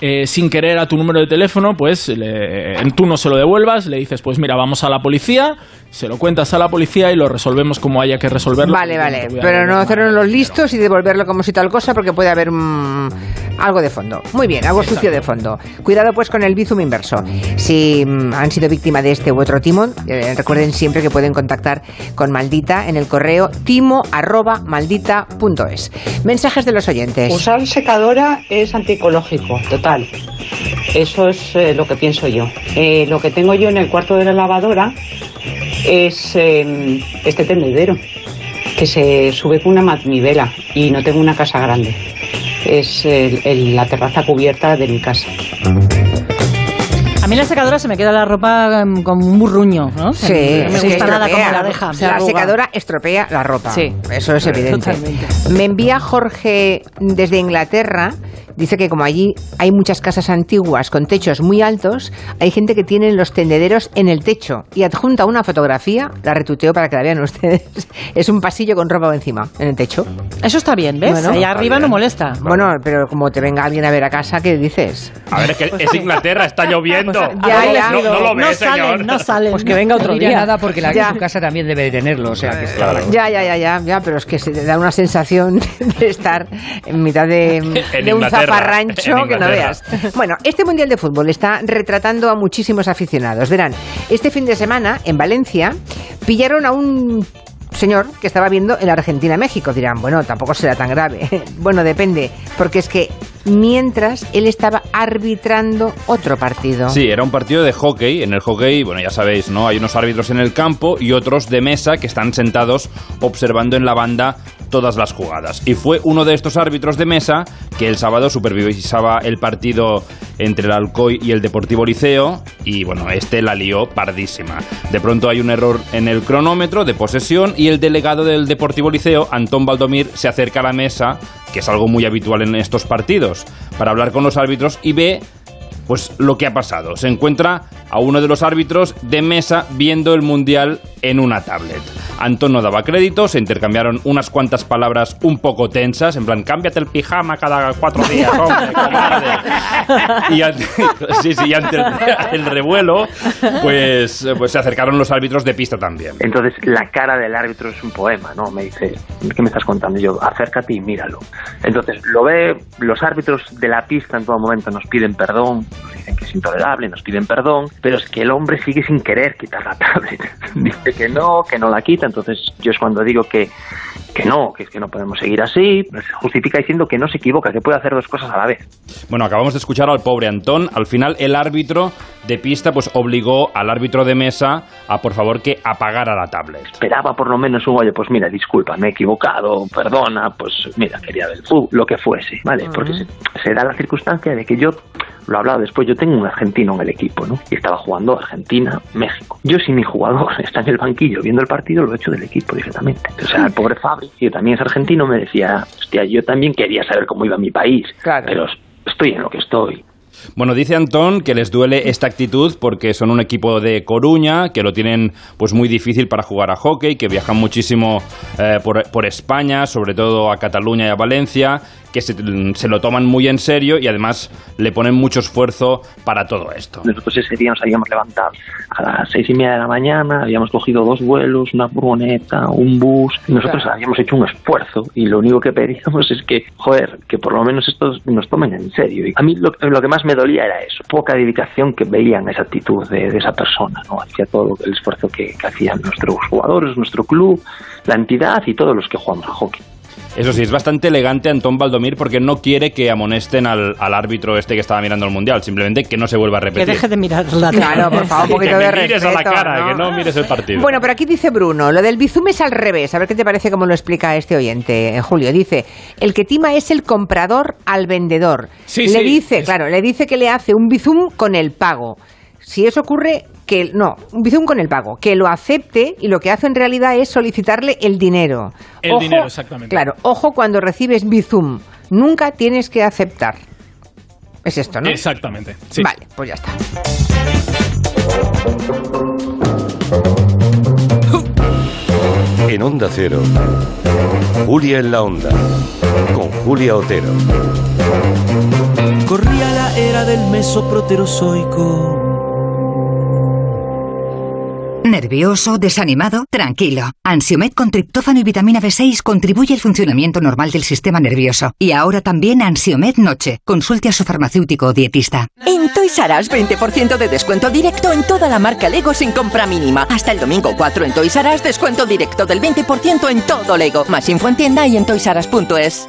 eh, sin querer a tu número de teléfono, pues le- tú no se lo devuelvas, le dices, pues mira, vamos a la policía, se lo cuentas a la policía y lo resolvemos como haya que resolverlo. Vale, vale, pero no hacernos los listos y devolverlo como si tal cosa porque puede haber mm, algo de fondo. Muy bien, algo sucio de fondo. Cuidado pues con el bizum inverso. Si mm, han sido víctima de este u otro timo, eh, recuerden siempre que pueden contactar con Maldita en el correo timo@maldita.es. Mensajes de los oyentes. Usar secadora es antiecológico, total. Eso es eh, lo que pienso yo. Eh, lo que tengo yo en el cuarto de la lavadora es eh, este tendedero que se sube con una manivela y no tengo una casa grande. Es el- el- la terraza cubierta de mi casa. A mí la secadora se me queda la ropa em, como un burruño, ¿no? Sí, no me gusta nada como la deja. se La arruga. secadora estropea la ropa. Sí. Eso es evidente. Totalmente. Me envía Jorge desde Inglaterra. Dice que como allí hay muchas casas antiguas con techos muy altos, hay gente que tiene los tendederos en el techo y adjunta una fotografía, la retuiteo para que la vean ustedes. Es un pasillo con ropa encima, en el techo. Eso está bien, ¿ves? Bueno. Ahí Está arriba bien. no molesta. Bueno, pero como te venga alguien a ver a casa, ¿qué dices? A ver, es que es Inglaterra, está lloviendo. Ya, no, ya. no, no lo ve, no señor. salen, no salen. Pues que venga otro día. nada porque la Ya. su casa también debe de tenerlo. O sea, que Ya, ya, ya, ya, ya, pero es que se te da una sensación de estar en mitad de, En de un Inglaterra, zafarrancho en que no veas. Bueno, este Mundial de Fútbol está retratando a muchísimos aficionados. Verán, este fin de semana en Valencia pillaron a un señor que estaba viendo el Argentina-México. Dirán, bueno, tampoco será tan grave. bueno, depende, porque es que mientras él estaba arbitrando otro partido. Sí, era un partido de hockey. En el hockey, bueno, ya sabéis, ¿no? Hay unos árbitros en el campo y otros de mesa que están sentados observando en la banda todas las jugadas. Y fue uno de estos árbitros de mesa que el sábado supervisaba el partido entre el Alcoy y el Deportivo Liceo y bueno, este la lió pardísima. De pronto hay un error en el cronómetro de posesión y el delegado del Deportivo Liceo, Antón Valdomir, se acerca a la mesa, que es algo muy habitual en estos partidos, para hablar con los árbitros y ve pues lo que ha pasado. Se encuentra a uno de los árbitros de mesa viendo el mundial en una tablet. Antón no daba crédito, se intercambiaron unas cuantas palabras un poco tensas, en plan, cámbiate el pijama cada cuatro días, hombre, cobarde". Y ante, sí, sí, ante el, el revuelo, pues, pues se acercaron los árbitros de pista también. Entonces la cara del árbitro es un poema, ¿no? Me dice, ¿qué me estás contando? Y yo, acércate y míralo. Entonces lo ve, los árbitros de la pista en todo momento nos piden perdón dicen que es intolerable, nos piden perdón, pero es que el hombre sigue sin querer quitar la tablet. Dice que no, que no la quita, entonces yo es cuando digo que, que no, que es que no podemos seguir así, se justifica diciendo que no se equivoca, que puede hacer dos cosas a la vez. Bueno, acabamos de escuchar al pobre Antón. Al final, el árbitro de pista pues obligó al árbitro de mesa a, por favor, que apagara la tablet. Esperaba por lo menos un, oye, pues mira, disculpa, me he equivocado, perdona, pues mira, quería ver uh, lo que fuese, ¿vale? Porque se, se da la circunstancia de que yo, lo he hablado después, yo tengo un argentino en el equipo, ¿no? Y estaba jugando Argentina-México. Yo, si mi jugador está en el banquillo viendo el partido, lo he hecho del equipo directamente. O sea, el pobre Fabri, que también es argentino, me decía, hostia, yo también quería saber cómo iba mi país, pero estoy en lo que estoy. Bueno, dice Antón que les duele esta actitud porque son un equipo de Coruña, que lo tienen pues muy difícil para jugar a hockey, que viajan muchísimo eh, por, por España, sobre todo a Cataluña y a Valencia, que se, se lo toman muy en serio y además le ponen mucho esfuerzo para todo esto. Nosotros ese día nos habíamos levantado a las seis y media de la mañana, habíamos cogido dos vuelos, una furgoneta, un bus, y nosotros habíamos hecho un esfuerzo y lo único que pedíamos es que, joder, que por lo menos estos nos tomen en serio. Y a mí lo, lo que más me dolía era eso, poca dedicación que veían esa actitud de, de esa persona, ¿no? Hacia todo el esfuerzo que, que hacían nuestros jugadores, nuestro club, la entidad y todos los que jugamos a hockey. Eso sí, es bastante elegante Antón Valdomir porque no quiere que amonesten al, al árbitro este que estaba mirando el Mundial, simplemente que no se vuelva a repetir. Que deje de mirar la Claro, por favor, un poquito que de me mires a la respeto, cara, ¿no? que no mires el partido. Bueno, pero aquí dice Bruno, lo del bizum es al revés. A ver qué te parece cómo lo explica este oyente, eh, Julio. Dice, el que tima es el comprador al vendedor. Sí, le sí, dice, es- claro, le dice que le hace un bizum con el pago. Si eso ocurre, que no, un bizum con el pago, que lo acepte y lo que hace en realidad es solicitarle el dinero. El dinero, exactamente. Claro, ojo cuando recibes bizum, nunca tienes que aceptar. Es esto, ¿no? Exactamente. sí. Vale, pues ya está. En Onda Cero, Julia en la Onda, con Julia Otero. Corría la era del mesoproterozoico. ¿Nervioso? ¿Desanimado? Tranquilo. Ansiomed con triptófano y vitamina B6 contribuye al funcionamiento normal del sistema nervioso. Y ahora también Ansiomed Noche. Consulte a su farmacéutico o dietista. En Toys R Us 20% de descuento directo en toda la marca Lego sin compra mínima. Hasta el domingo 4 en Toys R Us descuento directo del 20% en todo Lego. Más info en tienda y en toysrs.es.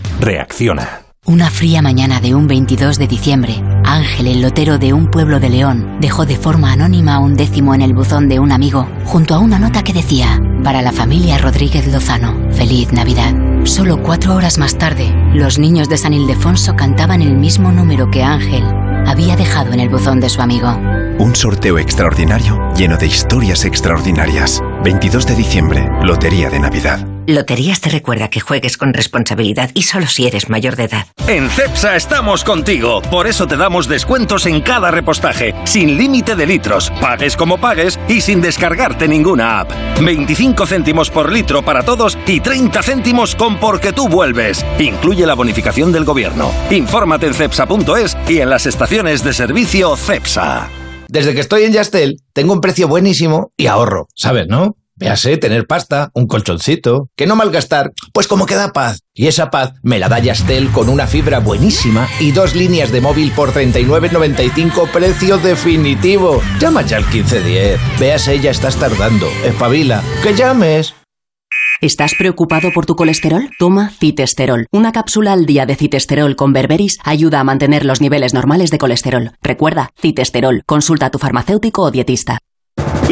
Reacciona. Una fría mañana de un 22 de diciembre, Ángel, el lotero de un pueblo de León, dejó de forma anónima un décimo en el buzón de un amigo, junto a una nota que decía, para la familia Rodríguez Lozano, feliz Navidad. Solo cuatro horas más tarde, los niños de San Ildefonso cantaban el mismo número que Ángel había dejado en el buzón de su amigo. Un sorteo extraordinario lleno de historias extraordinarias. 22 de diciembre, Lotería de Navidad. Loterías te recuerda que juegues con responsabilidad y solo si eres mayor de edad. En CEPSA estamos contigo. Por eso te damos descuentos en cada repostaje, sin límite de litros, pagues como pagues y sin descargarte ninguna app. 25 céntimos por litro para todos y 30 céntimos con porque tú vuelves. Incluye la bonificación del gobierno. Infórmate en cepsa.es y en las estaciones de servicio CEPSA. Desde que estoy en Yastel, tengo un precio buenísimo y ahorro, ¿sabes, no? Véase, tener pasta, un colchoncito, que no malgastar, pues como que da paz. Y esa paz me la da Yastel con una fibra buenísima y dos líneas de móvil por 39.95 precio definitivo. Llama ya al 1510. Véase, ya estás tardando. Espabila. ¡Que llames! ¿Estás preocupado por tu colesterol? Toma citesterol. Una cápsula al día de citesterol con berberis ayuda a mantener los niveles normales de colesterol. Recuerda, citesterol. Consulta a tu farmacéutico o dietista.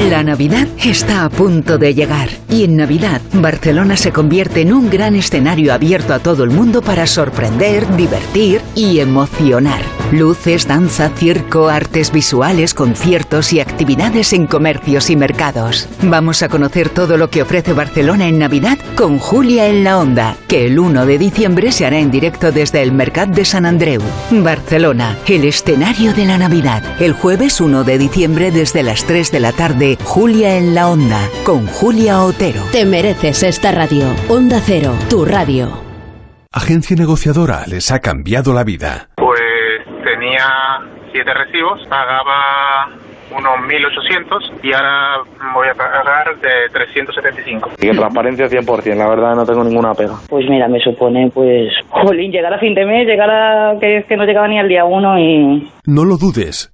La Navidad está a punto de llegar y en Navidad Barcelona se convierte en un gran escenario abierto a todo el mundo para sorprender, divertir y emocionar. Luces, danza, circo, artes visuales, conciertos y actividades en comercios y mercados. Vamos a conocer todo lo que ofrece Barcelona en Navidad con Julia en la Onda, que el 1 de diciembre se hará en directo desde el Mercat de San Andreu. Barcelona, el escenario de la Navidad. El jueves 1 de diciembre desde las 3 de la tarde, Julia en la Onda, con Julia Otero. Te mereces esta radio. Onda Cero, tu radio. Agencia negociadora les ha cambiado la vida. Pues tenía siete recibos, pagaba unos 1.800 y ahora voy a pagar de 375. Y en transparencia 100%, la verdad no tengo ninguna pega. Pues mira, me supone, pues, jolín, llegar a fin de mes, llegar a que, que no llegaba ni al día uno y... No lo dudes.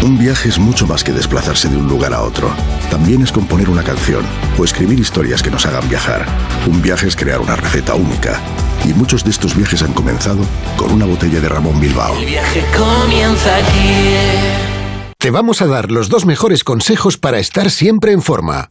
Un viaje es mucho más que desplazarse de un lugar a otro. También es componer una canción o escribir historias que nos hagan viajar. Un viaje es crear una receta única. Y muchos de estos viajes han comenzado con una botella de Ramón Bilbao. El viaje comienza aquí. Te vamos a dar los dos mejores consejos para estar siempre en forma.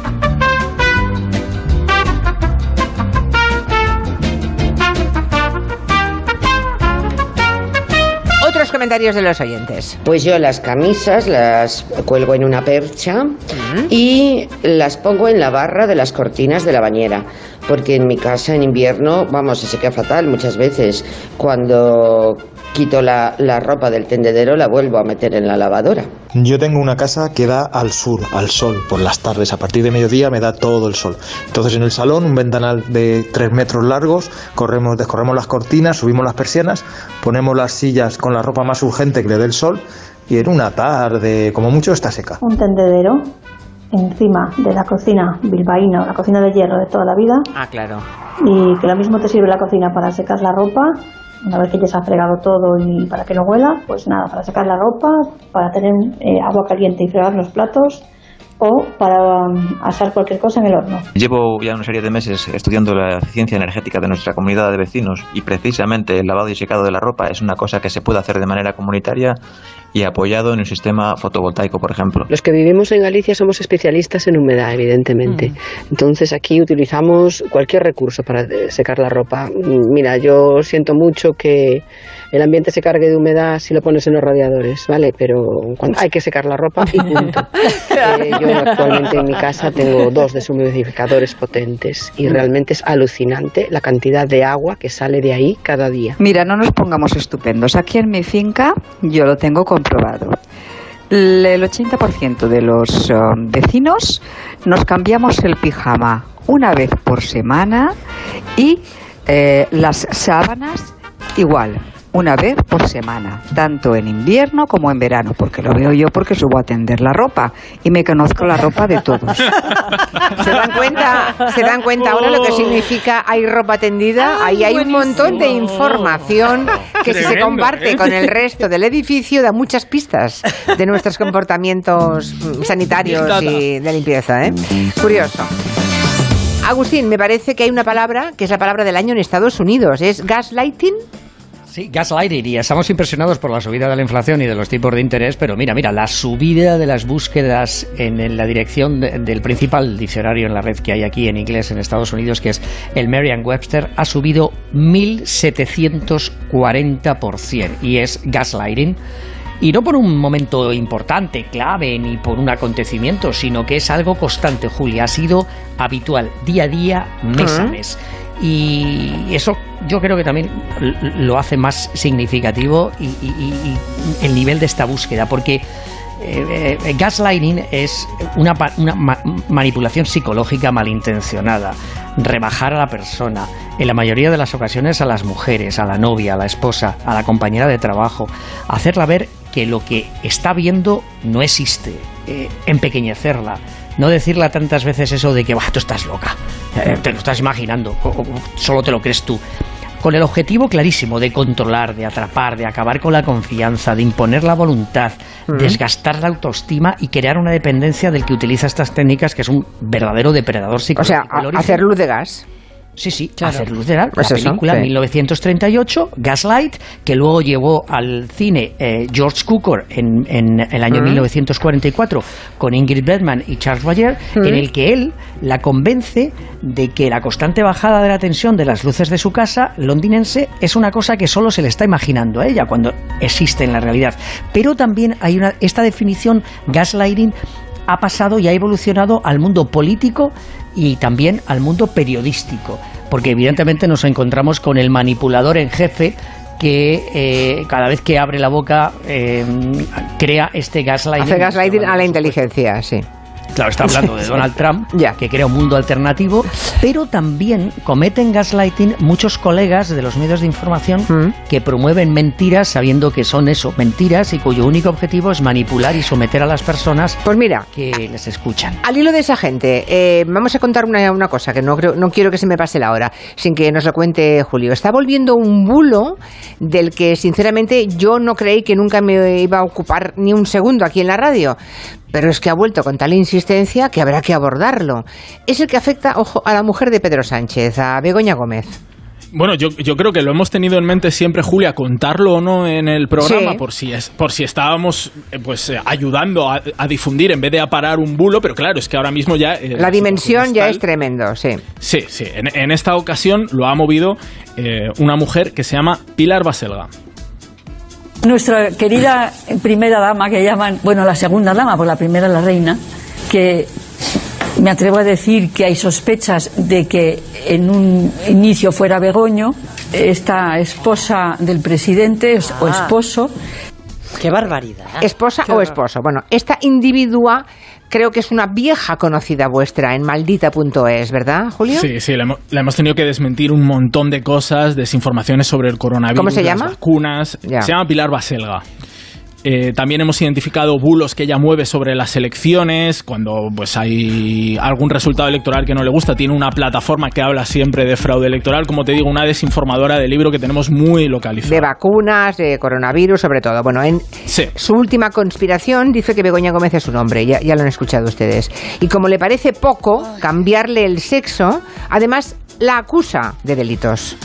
Otros comentarios de los oyentes. Pues yo las camisas las cuelgo en una percha y las pongo en la barra de las cortinas de la bañera, porque en mi casa en invierno, vamos, se seca fatal muchas veces. Cuando quito la, la ropa del tendedero la vuelvo a meter en la lavadora. Yo tengo una casa que da al sur, al sol, por las tardes. A partir de mediodía me da todo el sol. Entonces en el salón, un ventanal de 3 metros largos, corremos, descorremos las cortinas, subimos las persianas, ponemos las sillas con la ropa más urgente que le dé el sol y en una tarde, como mucho, está seca. un tendedero encima de la cocina bilbaína la cocina de hierro de toda la vida Ah, claro. y que lo mismo te sirve la cocina para secar la ropa una vez que ya se ha fregado todo y para que no huela, pues nada, para secar la ropa, para tener eh, agua caliente y fregar los platos o para um, asar cualquier cosa en el horno. Llevo ya una serie de meses estudiando la eficiencia energética de nuestra comunidad de vecinos y precisamente el lavado y secado de la ropa es una cosa que se puede hacer de manera comunitaria y apoyado en un sistema fotovoltaico, por ejemplo. Los que vivimos en Galicia somos especialistas en humedad, evidentemente. Entonces aquí utilizamos cualquier recurso para eh, secar la ropa. Mm, Mira, yo siento mucho que el ambiente se cargue de humedad si lo pones en los radiadores, ¿vale? Pero cuando hay que secar la ropa y punto. Eh, yo actualmente en mi casa tengo dos deshumidificadores potentes y realmente es alucinante la cantidad de agua que sale de ahí cada día. Mira, no nos pongamos estupendos. Aquí en mi finca yo lo tengo comprobado. El el 80% de los eh, vecinos nos cambiamos el pijama una vez por semana y eh, las sábanas igual, una vez por semana, tanto en invierno como en verano, porque lo veo yo porque subo a tender la ropa y me conozco la ropa de todos. ¿Se dan cuenta? ¿Se dan cuenta ahora lo que significa hay ropa tendida? Ahí hay un montón de información que si se comparte ¿eh? con el resto del edificio da muchas pistas de nuestros comportamientos mm, sanitarios y de limpieza, ¿eh? Curioso. Agustín, me parece que hay una palabra que es la palabra del año en Estados Unidos. ¿Es gaslighting? Sí, gaslighting, y estamos impresionados por la subida de la inflación y de los tipos de interés, pero mira, mira, la subida de las búsquedas en, la dirección de- del principal diccionario en la red que hay aquí en inglés en Estados Unidos, que es el Merriam-Webster, ha subido 1.740%, y es gaslighting. Y no por un momento importante, clave, ni por un acontecimiento, sino que es algo constante, Julia. Ha sido habitual, día a día, mes a mes. Y eso yo creo que también lo hace más significativo y, y- el nivel de esta búsqueda, porque eh, eh, gaslighting es una, una ma- manipulación psicológica malintencionada, rebajar a la persona, en la mayoría de las ocasiones a las mujeres, a la novia, a la esposa, a la compañera de trabajo, hacerla ver que lo que está viendo no existe, eh, empequeñecerla, no decirle tantas veces eso de que, tú estás loca, eh, te lo estás imaginando, o, o solo te lo crees tú con el objetivo clarísimo de controlar, de atrapar, de acabar con la confianza, de imponer la voluntad, desgastar la autoestima y crear una dependencia del que utiliza estas técnicas, que es un verdadero depredador O psicológico. sea, El a- origen- hacer luz de gas. Sí, sí, Claro. hacer luz de gas. Pues la eso, película sí. 1938, Gaslight, que luego llevó al cine eh, George Cukor en, en el año Mm. 1944 con Ingrid Bergman y Charles Boyer, Mm. en el que él la convence de que la constante bajada de la tensión de las luces de su casa londinense es una cosa que solo se le está imaginando a ella cuando existe en la realidad. Pero también hay una esta definición gaslighting ha pasado y ha evolucionado al mundo político y también al mundo periodístico, porque evidentemente nos encontramos con el manipulador en jefe que eh, cada vez que abre la boca eh, crea este gaslighting. Hace gaslighting a la inteligencia, sí. Claro, está hablando de. Donald Trump, que crea un mundo alternativo, pero también cometen gaslighting muchos colegas de los medios de información Mm. que promueven mentiras sabiendo que son eso, mentiras y cuyo único objetivo es manipular y someter a las personas pues mira, que les escuchan. Al hilo de esa gente, eh, vamos a contar una, una cosa que no, creo, no quiero que se me pase la hora, sin que nos lo cuente Julio. Está volviendo un bulo del que, sinceramente, yo no creí que nunca me iba a ocupar ni un segundo aquí en la radio. Pero es que ha vuelto con tal insistencia que habrá que abordarlo. Es el que afecta, ojo, a la mujer de Pedro Sánchez, a Begoña Gómez. Bueno, yo, yo creo que lo hemos tenido en mente siempre, Julia, contarlo o no en el programa, Sí. por si es, por si estábamos eh, pues eh, ayudando a, a difundir en vez de a parar un bulo, pero claro, es que ahora mismo ya... eh, La dimensión ya es tremendo, sí. Sí, sí. En, en esta ocasión lo ha movido eh, una mujer que se llama Pilar Baselga. Nuestra querida primera dama, que llaman, bueno, la segunda dama, por la primera es la reina, que me atrevo a decir que hay sospechas de que en un inicio fuera Begoño, esta esposa del presidente es- o Ah. esposo. Qué barbaridad. Esposa o esposo. Bueno, esta individua creo que es una vieja conocida vuestra en maldita.es, ¿verdad, Julio? Sí, sí, le hemos, le hemos tenido que desmentir un montón de cosas, desinformaciones sobre el coronavirus, ¿Cómo se las llama? vacunas. Ya. Se llama Pilar Baselga. Eh, también hemos identificado bulos que ella mueve sobre las elecciones, cuando pues hay algún resultado electoral que no le gusta. Tiene una plataforma que habla siempre de fraude electoral, como te digo, una desinformadora de libro que tenemos muy localizada. De vacunas, de coronavirus, sobre todo. Bueno, en su última conspiración dice que Begoña Gómez es un hombre, ya, ya lo han escuchado ustedes. Y como le parece poco cambiarle el sexo, además la acusa de delitos.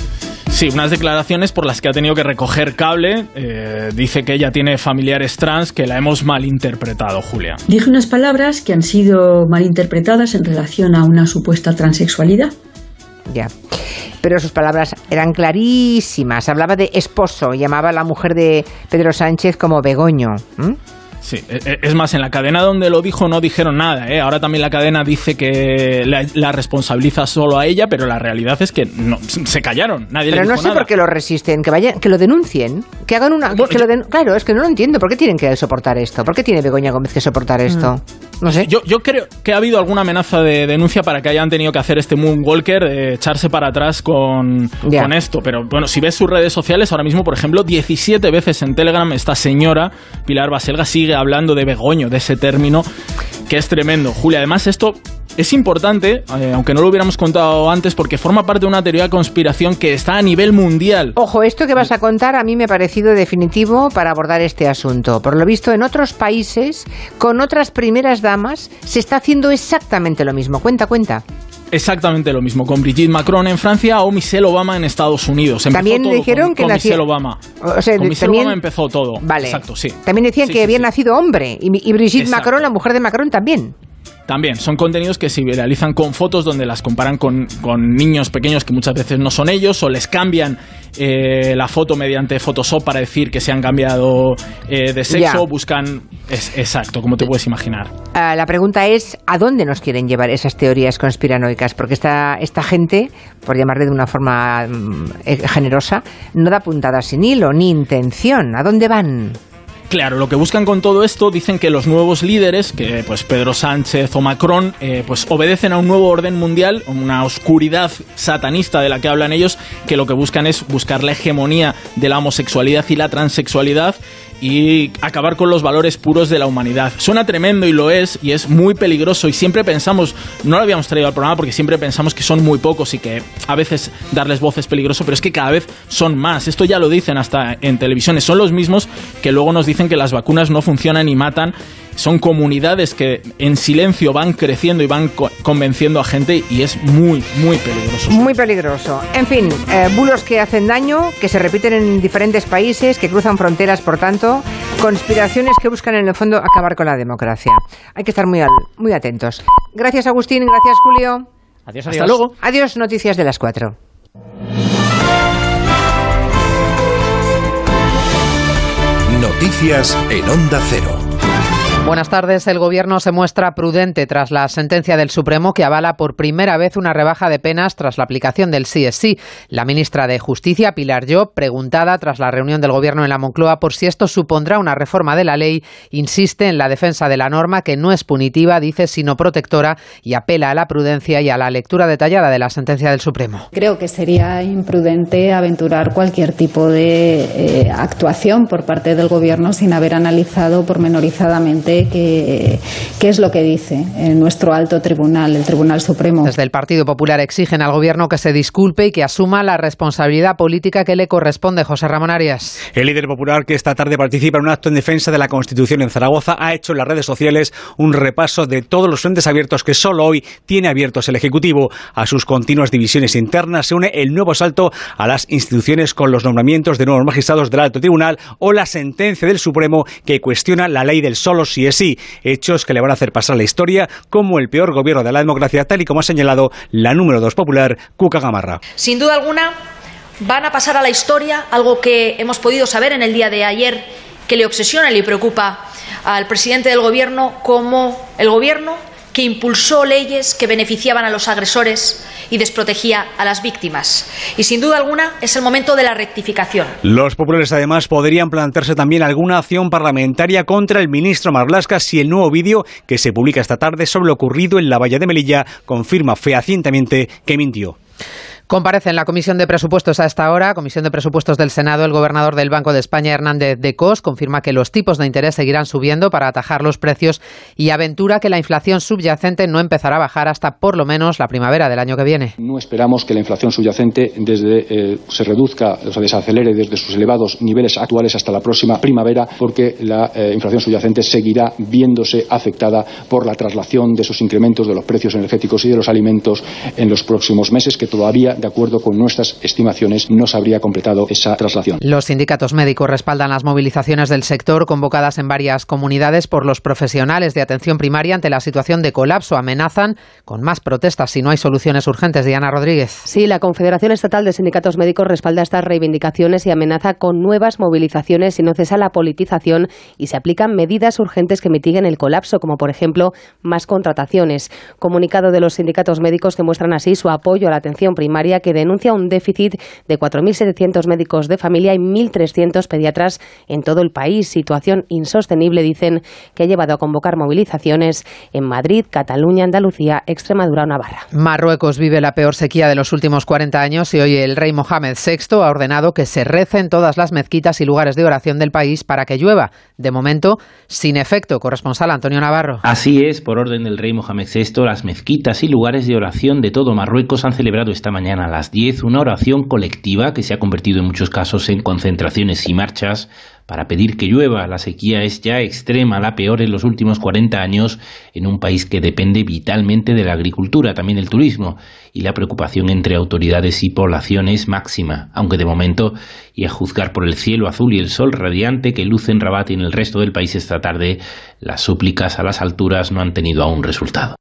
Sí, unas declaraciones por las que ha tenido que recoger cable. Eh, dice que ella tiene familiares trans que la hemos malinterpretado, Julia. Dije unas palabras que han sido malinterpretadas en relación a una supuesta transexualidad. Ya. Pero sus palabras eran clarísimas. Hablaba de esposo, llamaba a la mujer de Pedro Sánchez como Begoño. ¿m? Sí, e- e- es más, en la cadena donde lo dijo no dijeron nada. ¿eh? Ahora también la cadena dice que la, la responsabiliza solo a ella, pero la realidad es que no, se callaron. Nadie Pero le no dijo sé nada. por qué lo resisten, que vayan, que lo denuncien, que hagan una, que lo den- claro, es que no lo entiendo, ¿por qué tienen que soportar esto? ¿Por qué tiene Begoña Gómez que soportar esto? No sé. Yo, yo creo que ha habido alguna amenaza de denuncia para que hayan tenido que hacer este Moonwalker, eh, echarse para atrás con, con esto. Pero bueno, si ves sus redes sociales, ahora mismo, por ejemplo, 17 veces en Telegram esta señora, Pilar Baselga, sigue hablando de Begoño, de ese término, que es tremendo. Julia, además esto es importante, eh, aunque no lo hubiéramos contado antes, porque forma parte de una teoría de conspiración que está a nivel mundial. Ojo, esto que vas a contar a mí me ha parecido definitivo para abordar este asunto. Por lo visto, en otros países, con otras primeras damas, se está haciendo exactamente lo mismo. Cuenta, cuenta. Exactamente lo mismo con Brigitte Macron en Francia o Michelle Obama en Estados Unidos. Empezó También todo dijeron con, que con nacía- Michelle Obama. O sea, con Michelle también- Obama empezó todo. Vale. Exacto, sí. También decían Sí, que sí, había sí. nacido hombre y, y Brigitte Exacto. Macron, la mujer de Macron, también. También son contenidos que se viralizan con fotos donde las comparan con, con niños pequeños que muchas veces no son ellos o les cambian eh, la foto mediante Photoshop para decir que se han cambiado eh, de sexo, Ya. buscan... Es, exacto, como te puedes imaginar. Ah, la pregunta es, ¿a dónde nos quieren llevar esas teorías conspiranoicas? Porque esta, esta gente, por llamarle de una forma mm, eh, generosa, no da puntada sin hilo, ni intención. ¿A dónde van? Claro, lo que buscan con todo esto dicen que los nuevos líderes, que pues Pedro Sánchez o Macron, eh, pues obedecen a un nuevo orden mundial, una oscuridad satanista de la que hablan ellos, que lo que buscan es buscar la hegemonía de la homosexualidad y la transexualidad y acabar con los valores puros de la humanidad. Suena tremendo y lo es, y es muy peligroso. Y siempre pensamos, no lo habíamos traído al programa porque siempre pensamos que son muy pocos y que a veces darles voz es peligroso, pero es que cada vez son más. Esto ya lo dicen hasta en televisiones. Son los mismos que luego nos dicen que las vacunas no funcionan y matan son comunidades que en silencio van creciendo y van convenciendo a gente y es muy, muy peligroso. Muy peligroso. En fin, eh, bulos que hacen daño, que se repiten en diferentes países, que cruzan fronteras, por tanto, conspiraciones que buscan en el fondo acabar con la democracia. Hay que estar muy, muy atentos. Gracias Agustín, gracias Julio. Adiós, adiós. Hasta luego. Adiós, noticias de las cuatro. Noticias en Onda Cero. Buenas tardes. El Gobierno se muestra prudente tras la sentencia del Supremo que avala por primera vez una rebaja de penas tras la aplicación del sí es sí. La ministra de Justicia, Pilar Job, preguntada tras la reunión del Gobierno en la Moncloa por si esto supondrá una reforma de la ley, insiste en la defensa de la norma que no es punitiva, dice, sino protectora y apela a la prudencia y a la lectura detallada de la sentencia del Supremo. Creo que sería imprudente aventurar cualquier tipo de eh, actuación por parte del Gobierno sin haber analizado pormenorizadamente qué, es lo que dice nuestro alto tribunal, el Tribunal Supremo. Desde el Partido Popular exigen al Gobierno que se disculpe y que asuma la responsabilidad política que le corresponde. José Ramón Arias. El líder popular que esta tarde participa en un acto en defensa de la Constitución en Zaragoza ha hecho en las redes sociales un repaso de todos los frentes abiertos que solo hoy tiene abiertos el Ejecutivo. A sus continuas divisiones internas se une el nuevo salto a las instituciones con los nombramientos de nuevos magistrados del alto tribunal o la sentencia del Supremo que cuestiona la ley del solo si es sí, hechos que le van a hacer pasar la historia como el peor gobierno de la democracia, tal y como ha señalado la número dos popular, Cuca Gamarra. Sin duda alguna, van a pasar a la historia algo que hemos podido saber en el día de ayer que le obsesiona y le preocupa al presidente del gobierno como el gobierno que impulsó leyes que beneficiaban a los agresores y desprotegía a las víctimas. Y sin duda alguna es el momento de la rectificación. Los populares además podrían plantearse también alguna acción parlamentaria contra el ministro Marlasca si el nuevo vídeo que se publica esta tarde sobre lo ocurrido en la valla de Melilla confirma fehacientemente que mintió. Comparece en la Comisión de Presupuestos a esta hora, Comisión de Presupuestos del Senado, el gobernador del Banco de España, Hernández de Cos, confirma que los tipos de interés seguirán subiendo para atajar los precios y aventura que la inflación subyacente no empezará a bajar hasta por lo menos la primavera del año que viene. No esperamos que la inflación subyacente eh, se reduzca o se desacelere desde sus elevados niveles actuales hasta la próxima primavera, porque la eh, inflación subyacente seguirá viéndose afectada por la traslación de esos incrementos de los precios energéticos y de los alimentos en los próximos meses, que todavía de acuerdo con nuestras estimaciones, no se habría completado esa traslación. Los sindicatos médicos respaldan las movilizaciones del sector convocadas en varias comunidades por los profesionales de atención primaria ante la situación de colapso. Amenazan con más protestas si no hay soluciones urgentes. Diana Rodríguez. Sí, la Confederación Estatal de Sindicatos Médicos respalda estas reivindicaciones y amenaza con nuevas movilizaciones si no cesa la politización y se aplican medidas urgentes que mitiguen el colapso, como por ejemplo más contrataciones. Comunicado de los sindicatos médicos que muestran así su apoyo a la atención primaria que denuncia un déficit de 4.700 médicos de familia y 1.300 pediatras en todo el país. Situación insostenible, dicen, que ha llevado a convocar movilizaciones en Madrid, Cataluña, Andalucía, Extremadura o Navarra. Marruecos vive la peor sequía de los últimos 40 años y hoy el rey Mohamed VI ha ordenado que se recen todas las mezquitas y lugares de oración del país para que llueva. De momento, sin efecto. Corresponsal Antonio Navarro. Así es, por orden del rey Mohamed VI, las mezquitas y lugares de oración de todo Marruecos han celebrado esta mañana a las 10 una oración colectiva que se ha convertido en muchos casos en concentraciones y marchas para pedir que llueva. La sequía es ya extrema, la peor en los últimos 40 años en un país que depende vitalmente de la agricultura, también el turismo, y la preocupación entre autoridades y población es máxima, aunque de momento, y a juzgar por el cielo azul y el sol radiante que luce en Rabat y en el resto del país esta tarde, las súplicas a las alturas no han tenido aún resultado.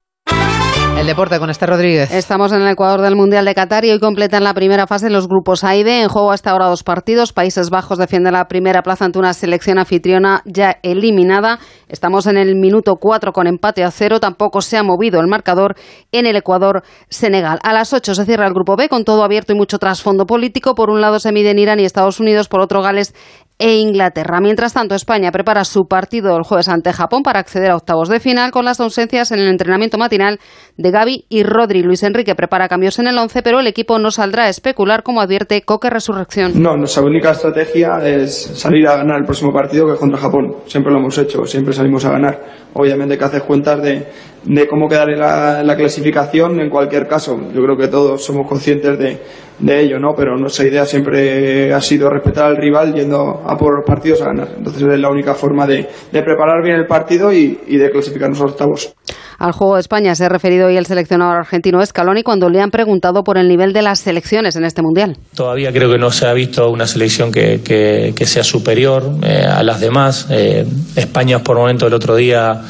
El deporte con este Rodríguez. Estamos en el Ecuador del Mundial de Qatar y hoy completan la primera fase los grupos A y B. En juego hasta ahora dos partidos. Países Bajos defiende la primera plaza ante una selección anfitriona ya eliminada. Estamos en el minuto 4 con empate a cero. Tampoco se ha movido el marcador en el Ecuador-Senegal. A las 8 se cierra el grupo B con todo abierto y mucho trasfondo político. Por un lado se miden Irán y Estados Unidos, por otro Gales e Inglaterra. Mientras tanto, España prepara su partido el jueves ante Japón para acceder a octavos de final con las ausencias en el entrenamiento matinal de Gaby y Rodri. Luis Enrique prepara cambios en el 11, pero el equipo no saldrá a especular, como advierte Coque Resurrección. No, nuestra única estrategia es salir a ganar el próximo partido que es contra Japón. Siempre lo hemos hecho, siempre salimos a ganar. Obviamente que haces cuentas de, de cómo quedar en la, la, clasificación en cualquier caso. Yo creo que todos somos conscientes de, de, ello, ¿no? Pero nuestra idea siempre ha sido respetar al rival yendo a por los partidos a ganar. Entonces es la única forma de, de preparar bien el partido y, y de clasificarnos a los octavos. Al juego de España se ha referido hoy el seleccionador argentino Scaloni cuando le han preguntado por el nivel de las selecciones en este mundial. Todavía creo que no se ha visto una selección que, que, que sea superior eh, a las demás. Eh, España por momento el otro día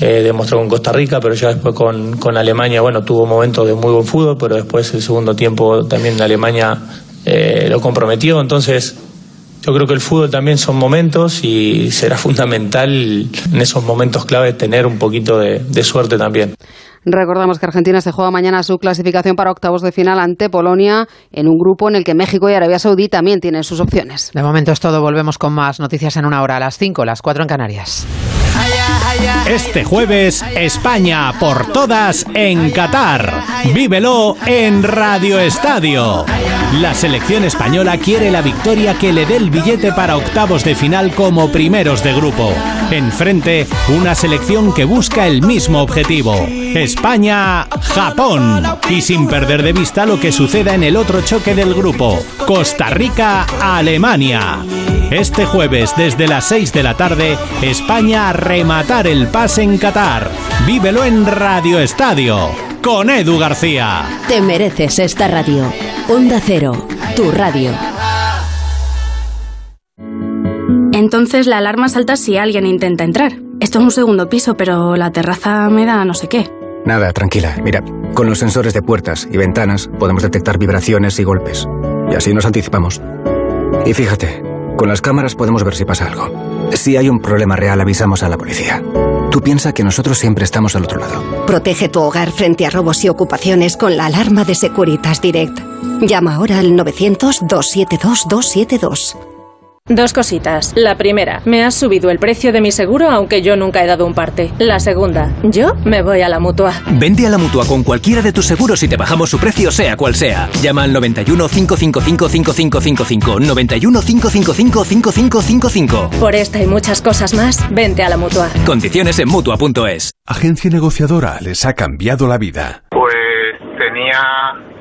eh, demostró con Costa Rica, pero ya después con, con, Alemania, bueno, tuvo momentos de muy buen fútbol, pero después el segundo tiempo también Alemania eh, lo comprometió. Entonces, yo creo que el fútbol también son momentos y será fundamental en esos momentos clave tener un poquito de, de suerte también. Recordamos que Argentina se juega mañana su clasificación para octavos de final ante Polonia en un grupo en el que México y Arabia Saudí también tienen sus opciones. De momento es todo. Volvemos con más noticias en una hora a las 5, las 4 en Canarias. Este jueves, España por todas en Qatar. Vívelo en Radio Estadio. La selección española quiere la victoria que le dé el billete para octavos de final como primeros de grupo. Enfrente, una selección que busca el mismo objetivo. España-Japón. Y sin perder de vista lo que suceda en el otro choque del grupo. Costa Rica-Alemania. Este jueves, desde las 6 de la tarde, España a rematar el pase en Qatar. Vívelo en Radio Estadio. Con Edu García. Te mereces esta radio. Onda Cero, tu radio. Entonces la alarma salta si alguien intenta entrar. Esto es un segundo piso, pero la terraza me da no sé qué. Nada, tranquila. Mira, con los sensores de puertas y ventanas podemos detectar vibraciones y golpes. Y así nos anticipamos. Y fíjate, con las cámaras podemos ver si pasa algo. Si hay un problema real, avisamos a la policía. Tú piensa que nosotros siempre estamos al otro lado. Protege tu hogar frente a robos y ocupaciones con la alarma de Securitas Direct. Llama ahora al 900-272-272. Dos cositas. La primera, me has subido el precio de mi seguro aunque yo nunca he dado un parte. La segunda, yo me voy a la mutua. Vende a la mutua con cualquiera de tus seguros y te bajamos su precio sea cual sea. Llama al 91 555 5555. 91 555 5555. Por esta y muchas cosas más, vente a la mutua. Condiciones en mutua.es. Agencia negociadora les ha cambiado la vida. Pues tenía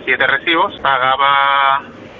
siete recibos, pagaba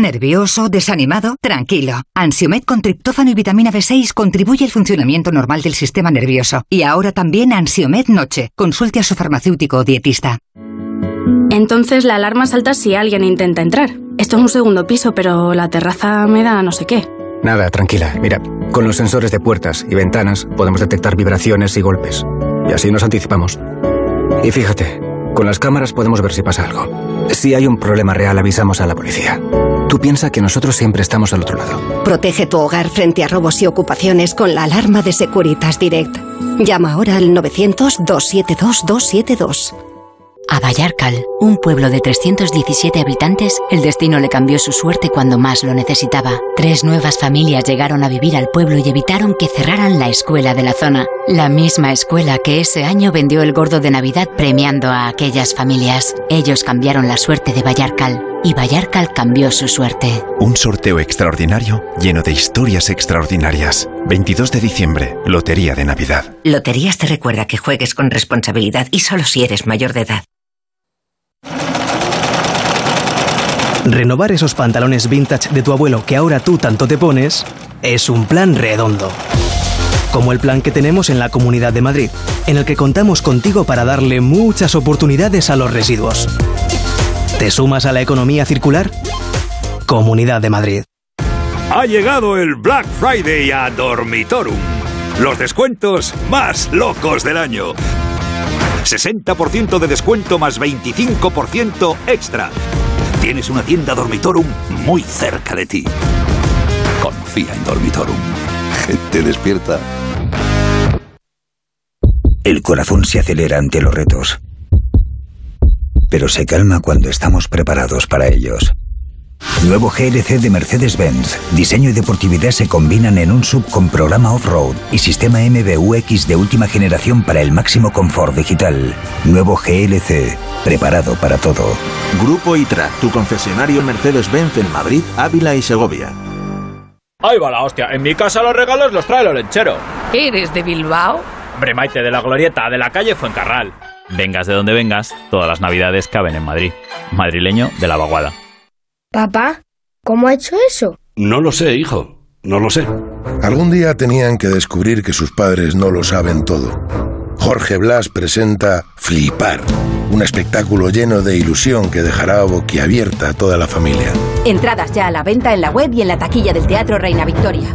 ¿Nervioso? ¿Desanimado? Tranquilo. Ansiomed con triptófano y vitamina B6 contribuye al funcionamiento normal del sistema nervioso. Y ahora también Ansiomed Noche. Consulte a su farmacéutico o dietista. Entonces la alarma salta si alguien intenta entrar. Esto es un segundo piso, pero la terraza me da no sé qué. Nada, tranquila. Mira, con los sensores de puertas y ventanas podemos detectar vibraciones y golpes. Y así nos anticipamos. Y fíjate, con las cámaras podemos ver si pasa algo. Si hay un problema real, avisamos a la policía. Tú piensa que nosotros siempre estamos al otro lado. Protege tu hogar frente a robos y ocupaciones con la alarma de Securitas Direct. Llama ahora al 900-272-272. A Vallarcal, un pueblo de 317 habitantes, el destino le cambió su suerte cuando más lo necesitaba. Tres nuevas familias llegaron a vivir al pueblo y evitaron que cerraran la escuela de la zona. La misma escuela que ese año vendió el gordo de Navidad premiando a aquellas familias. Ellos cambiaron la suerte de Vallarcal y Vallarcal cambió su suerte. Un sorteo extraordinario lleno de historias extraordinarias. 22 de diciembre, Lotería de Navidad. Loterías te recuerda que juegues con responsabilidad y solo si eres mayor de edad. Renovar esos pantalones vintage de tu abuelo que ahora tú tanto te pones es un plan redondo. Como el plan que tenemos en la Comunidad de Madrid, en el que contamos contigo para darle muchas oportunidades a los residuos. ¿Te sumas a la economía circular? Comunidad de Madrid. Ha llegado el Black Friday a Dormitorum. Los descuentos más locos del año. 60% de descuento más 25% extra. Tienes una tienda Dormitorum muy cerca de ti. Confía en Dormitorum. Gente despierta. El corazón se acelera ante los retos, pero se calma cuando estamos preparados para ellos. Nuevo GLC de Mercedes-Benz. Diseño y deportividad se combinan en un sub con programa off-road y sistema MBUX de última generación para el máximo confort digital. Nuevo GLC, preparado para todo. Grupo ITRA, tu concesionario Mercedes-Benz en Madrid, Ávila y Segovia. Ahí va la hostia, en mi casa los regalos los trae el lechero. ¿Eres de Bilbao? Hombre, Maite, de la glorieta, de la calle Fuencarral. Vengas de donde vengas, todas las navidades caben en Madrid. Madrileño de la vaguada. Papá, ¿cómo ha hecho eso? No lo sé, hijo. No lo sé. Algún día tenían que descubrir que sus padres no lo saben todo. Jorge Blas presenta Flipar, un espectáculo lleno de ilusión que dejará boquiabierta a toda la familia. Entradas ya a la venta en la web y en la taquilla del Teatro Reina Victoria.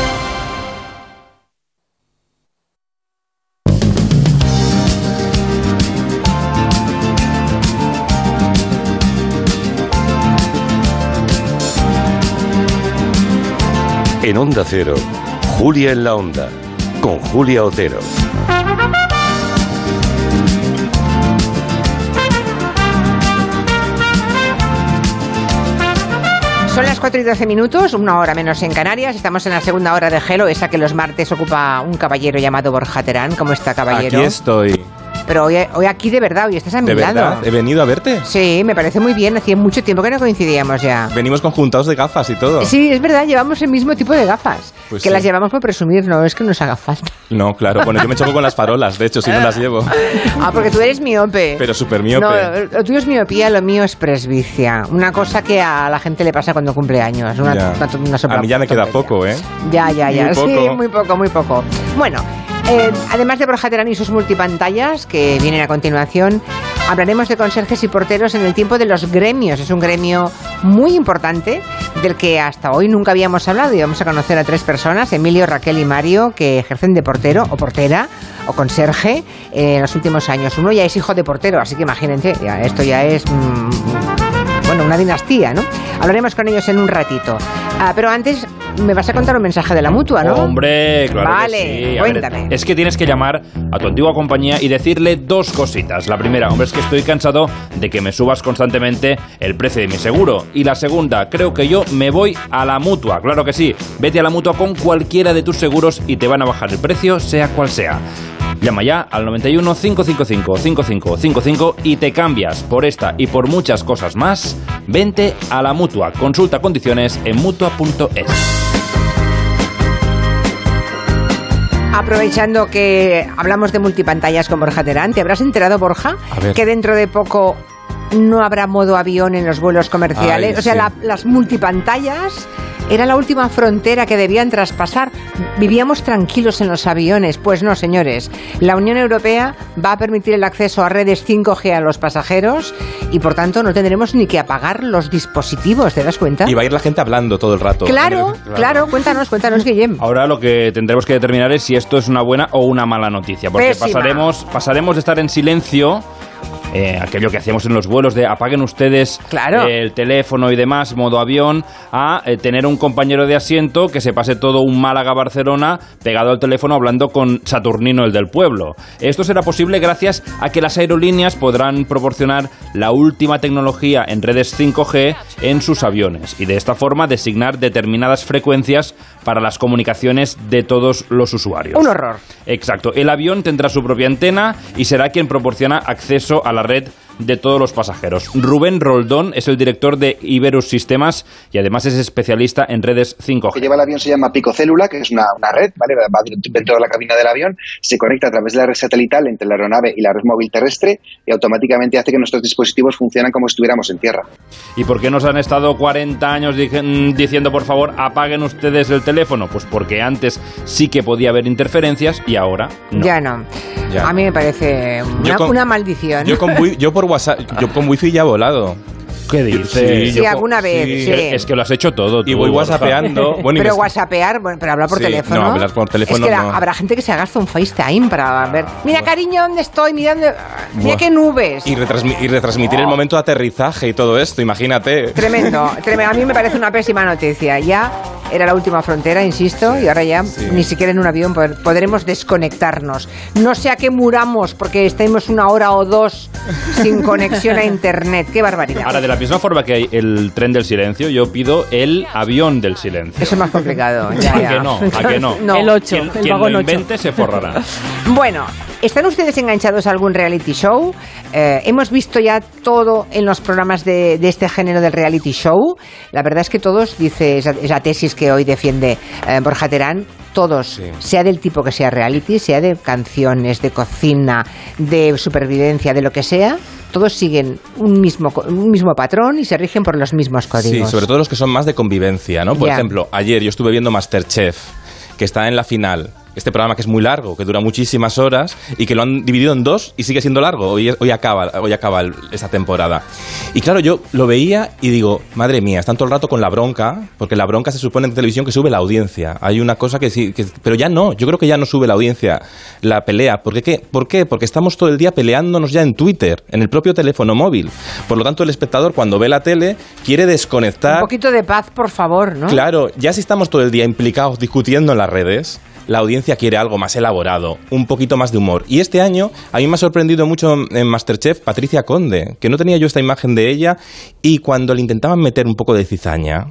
En Onda Cero, Julia en la Onda, con Julia Otero. Son las 4 y 12 minutos, una hora menos en Canarias. Estamos en la segunda hora de Gelo, esa que los martes ocupa un caballero llamado Borja Terán. ¿Cómo está, caballero? Aquí estoy. Pero hoy, hoy aquí de verdad, hoy estás a mi ¿De lado. verdad? ¿He venido a verte? Sí, me parece muy bien. Hacía mucho tiempo que no coincidíamos ya. Venimos conjuntados de gafas y todo. Sí, es verdad, llevamos el mismo tipo de gafas. Pues que sí. las llevamos por presumir, no es que nos haga falta. No, claro. Bueno, yo me choco con las farolas, de hecho, si no las llevo. Ah, porque tú eres miope. Pero súper miope. No, lo tuyo es miopía, lo mío es presbicia. Una cosa que a la gente le pasa cuando cumple años. Una, una- una a mí ya me queda poco, ¿eh? Ya, ya, ya. Muy Sí, poco. muy poco, muy poco. Bueno, eh, además de Borja Terán y sus multipantallas, que vienen a continuación, hablaremos de conserjes y porteros en el tiempo de los gremios. Es un gremio muy importante del que hasta hoy nunca habíamos hablado y vamos a conocer a tres personas, Emilio, Raquel y Mario, que ejercen de portero o portera o conserje eh, en los últimos años. Uno ya es hijo de portero, así que imagínense, esto ya es... mm, bueno, una dinastía, ¿no? Hablaremos con ellos en un ratito. Ah, pero antes me vas a contar un mensaje de la mutua, ¿no? Hombre, claro Vale, que sí. A ver, cuéntame. es que tienes que llamar a tu antigua compañía y decirle dos cositas. La primera, hombre, es que estoy cansado de que me subas constantemente el precio de mi seguro. Y la segunda, creo que yo me voy a la mutua. Claro que sí. Vete a la mutua con cualquiera de tus seguros y te van a bajar el precio, sea cual sea. Llama ya al 91 555 5555 y te cambias por esta y por muchas cosas más. Vente a la mutua. Consulta condiciones en mutua.es. aprovechando que hablamos de multipantallas con Borja Terán, ¿te habrás enterado, Borja, A ver. que dentro de poco no habrá modo avión en los vuelos comerciales? Ay, o sea, sí. la- las multipantallas era la última frontera que debían traspasar. Vivíamos tranquilos en los aviones. Pues no, señores. La Unión Europea va a permitir el acceso a redes 5G a los pasajeros y, por tanto, no tendremos ni que apagar los dispositivos. ¿Te das cuenta? Y va a ir la gente hablando todo el rato. Claro, claro, cuéntanos, cuéntanos, Guillem. Ahora lo que tendremos que determinar es si esto es una buena o una mala noticia, porque Pésima. pasaremos, pasaremos de estar en silencio. Eh, aquello que hacíamos en los vuelos de apaguen ustedes Claro. eh, el teléfono y demás, modo avión, a eh, tener un compañero de asiento que se pase todo un Málaga-Barcelona pegado al teléfono hablando con Saturnino, el del pueblo. Esto será posible gracias a que las aerolíneas podrán proporcionar la última tecnología en redes 5G en sus aviones y de esta forma designar determinadas frecuencias para las comunicaciones de todos los usuarios. Un horror. Exacto. El avión tendrá su propia antena y será quien proporciona acceso a la red de todos los pasajeros. Rubén Roldón es el director de Iberus Sistemas y además es especialista en redes Lo que 5G. lleva el avión se llama picocélula, que es una, una red, ¿vale? Va dentro de la cabina del avión, se conecta a través de la red satelital entre la aeronave y la red móvil terrestre y automáticamente hace que nuestros dispositivos funcionen como si estuviéramos en tierra. ¿Y por qué nos han estado 40 años mm, diciendo, por favor, apaguen ustedes el teléfono? Pues porque antes sí que podía haber interferencias y ahora no. Ya no. Ya. A mí me parece una, Yo con- una maldición. Yo, con wi- yo por WhatsApp, yo con wifi ya volado. ¿Qué dices? Sí, alguna vez, sí. Es que lo has hecho todo. Y tú, voy Borja. whatsappeando. Bueno, y pero whatsappear, bueno, pero hablar por Sí, teléfono. no, hablar por teléfono Es que la- no. habrá gente que se haga un FaceTime para ver. Mira, cariño, ¿dónde estoy? Mira, dónde- mira qué nubes. y, retransmi- y retransmitir el momento de aterrizaje y todo esto, imagínate. Tremendo, tremendo. A mí me parece una pésima noticia. Ya era la última frontera, insisto, y ahora ya ni siquiera en un avión pod- podremos desconectarnos. No sea que muramos porque estemos una hora o dos sin conexión a internet. Qué barbaridad. Ahora, de la misma forma que hay el tren del silencio, yo pido el avión del silencio. Eso es más complicado. Ya, ¿A ya. que no? ¿A que no? No. El 8, Quien- el quien vagón lo invente se forrará. Bueno, ¿están ustedes enganchados a algún reality show? Eh, hemos visto ya todo en los programas de, de este género del reality show. La verdad es que todos, dice esa, esa tesis que hoy defiende eh, Borja Terán, todos, sea del tipo que sea reality, sea de canciones, de cocina, de supervivencia, de lo que sea, todos siguen un mismo, un mismo patrón y se rigen por los mismos Sí, códigos. sobre todo los que son más de convivencia, ¿no? Por ejemplo, ayer yo estuve viendo Masterchef, que está en la final. Este programa que es muy largo, que dura muchísimas horas y que lo han dividido en dos y sigue siendo largo. Hoy, hoy acaba, hoy acaba el- esta temporada. Y claro, yo lo veía y digo, madre mía, están todo el rato con la bronca, porque la bronca se supone en televisión que sube la audiencia. Hay una cosa que sí, que- pero ya no, yo creo que ya no sube la audiencia la pelea. ¿Por qué? ¿Por qué? Porque estamos todo el día peleándonos ya en Twitter, en el propio teléfono móvil. Por lo tanto, el espectador cuando ve la tele quiere desconectar. Un poquito de paz, por favor, ¿no? Claro, ya si estamos todo el día implicados discutiendo en las redes, la audiencia quiere algo más elaborado, un poquito más de humor. Y este año a mí me ha sorprendido mucho en Masterchef Patricia Conde, que no tenía yo esta imagen de ella y cuando le intentaban meter un poco de cizaña,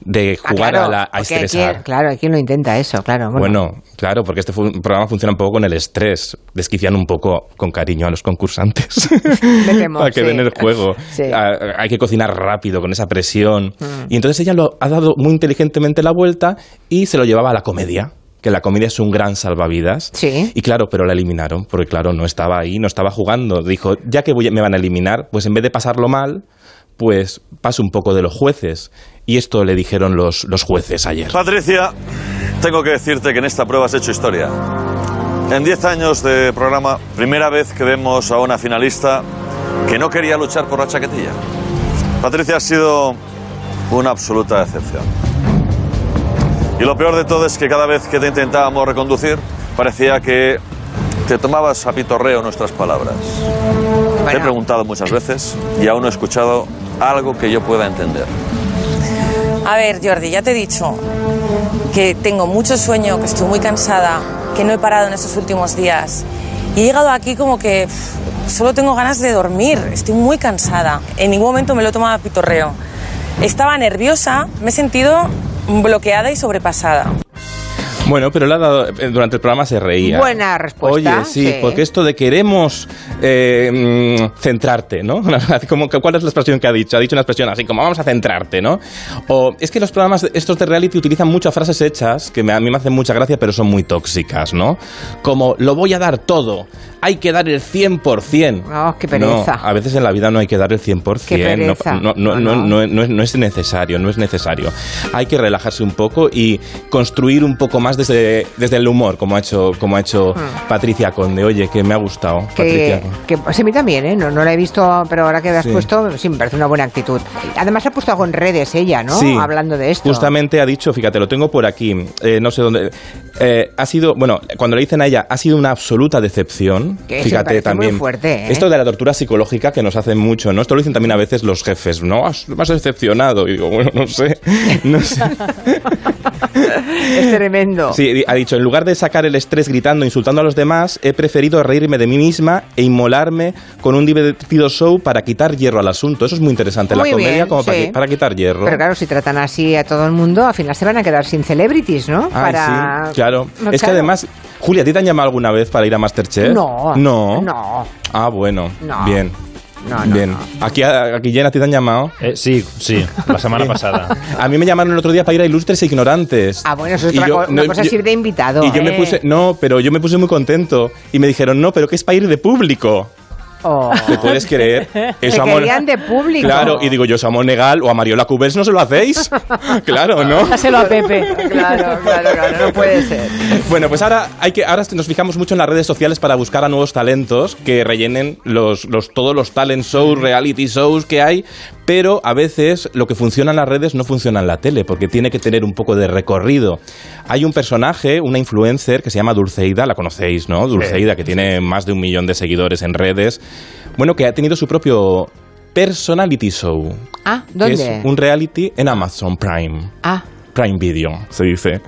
de Ah, jugar claro, a, la, a hay estresar. quien- claro, hay quien lo intenta eso, claro. Bueno, Bueno, claro, porque este programa funciona un poco con el estrés, desquiciando un poco con cariño a los concursantes. para que sí. den el juego. Sí. Ah, hay que cocinar rápido, con esa presión. Mm. Y entonces ella lo ha dado muy inteligentemente la vuelta y se lo llevaba a la comedia. Que la comedia es un gran salvavidas. Sí. Y claro, pero la eliminaron, porque claro, no estaba ahí, no estaba jugando. Dijo, ya que voy- me van a eliminar, pues en vez de pasarlo mal, pues paso un poco de los jueces. Y esto le dijeron los, los jueces ayer. Patricia, tengo que decirte que en esta prueba has hecho historia. En 10 años de programa, primera vez que vemos a una finalista que no quería luchar por la chaquetilla. Patricia ha sido una absoluta excepción. Y lo peor de todo es que cada vez que te intentábamos reconducir, parecía que te tomabas a pitorreo nuestras palabras. Te he preguntado muchas veces y aún no he escuchado algo que yo pueda entender. A ver, Jordi, ya te he dicho que tengo mucho sueño, que estoy muy cansada, que no he parado en estos últimos días. Y he llegado aquí como que pff, solo tengo ganas de dormir, estoy muy cansada. En ningún momento me lo he tomado a pitorreo. Estaba nerviosa, me he sentido bloqueada y sobrepasada. Bueno, pero le ha dado, eh, durante el programa se reía. Buena respuesta. Oye, sí, porque esto de queremos eh, mm, centrarte, ¿no? como, ¿Cuál es la expresión que ha dicho? Ha dicho una expresión así como vamos a centrarte, ¿no? O es que los programas estos de reality utilizan muchas frases hechas que me- a mí me hacen mucha gracia, pero son muy tóxicas, ¿no? Como lo voy a dar todo, hay que dar el 100%. Oh, qué pereza. No, a veces en la vida no hay que dar el 100%. Qué pereza. No, no, no, no- no es necesario, no es necesario. Hay que relajarse un poco y construir un poco más desde, desde el humor, como ha hecho, como ha hecho Patricia Conde. Oye, que me ha gustado, Patricia. Hmm. Que, que pues, a mí también, ¿eh? No, no la he visto, pero ahora que me has Sí. puesto, sí, me parece una buena actitud. Además ha puesto algo en redes ella, ¿no? Sí. Hablando de esto. Justamente ha dicho, fíjate, lo tengo por aquí, eh, no sé dónde. eh, ha sido, bueno, cuando le dicen a ella, ha sido una absoluta decepción. Que fíjate también. muy fuerte, ¿eh? Esto de la tortura psicológica que nos hacen mucho, ¿no? Esto lo dicen también a veces los jefes, ¿no? Has- Me has decepcionado. Y digo, bueno, no sé. No sé. Es tremendo. Sí, ha dicho, en lugar de sacar el estrés gritando, insultando a los demás, he preferido reírme de mí misma e inmolarme con un divertido show para quitar hierro al asunto. Eso es muy interesante. Muy la comedia bien, como para, sí. qui- para quitar hierro. Pero claro, si tratan así a todo el mundo, al final se van a quedar sin celebrities, ¿no? Ay, Para... sí, claro. No, es que claro. además, Julia, ¿a ti te han llamado alguna vez para ir a Masterchef? No. No. No. Ah, bueno. No. Bien. No, no, Bien. Aquí, aquí Jen, ¿a ti te han llamado? Eh, sí, sí, la semana pasada. A mí me llamaron el otro día para ir a Ilustres e Ignorantes. Ah, bueno, eso es otra yo- co- una no, cosa yo- es ir de invitado. Y yo me ¿eh? puse, no, pero yo me puse muy contento. Y me dijeron, no, pero que es para ir de público. Oh. ¿Te puedes creer? Eso a Mon- de público. Claro, y digo yo, eso a Monegal o a Mariola Cubels no se lo hacéis. claro, ¿no? Dáselo a Pepe. Claro, claro, claro, no puede ser. Bueno, pues ahora hay que ahora nos fijamos mucho en las redes sociales para buscar a nuevos talentos que rellenen los, los todos los talent shows, reality shows que hay, pero a veces lo que funciona en las redes no funciona en la tele porque tiene que tener un poco de recorrido. Hay un personaje, una influencer que se llama Dulceida, la conocéis, ¿no? Dulceida que tiene más de un millón de seguidores en redes. Bueno, que ha tenido su propio personality show. Ah, que ¿dónde? es un reality en Amazon Prime. Ah, Prime Video, se dice.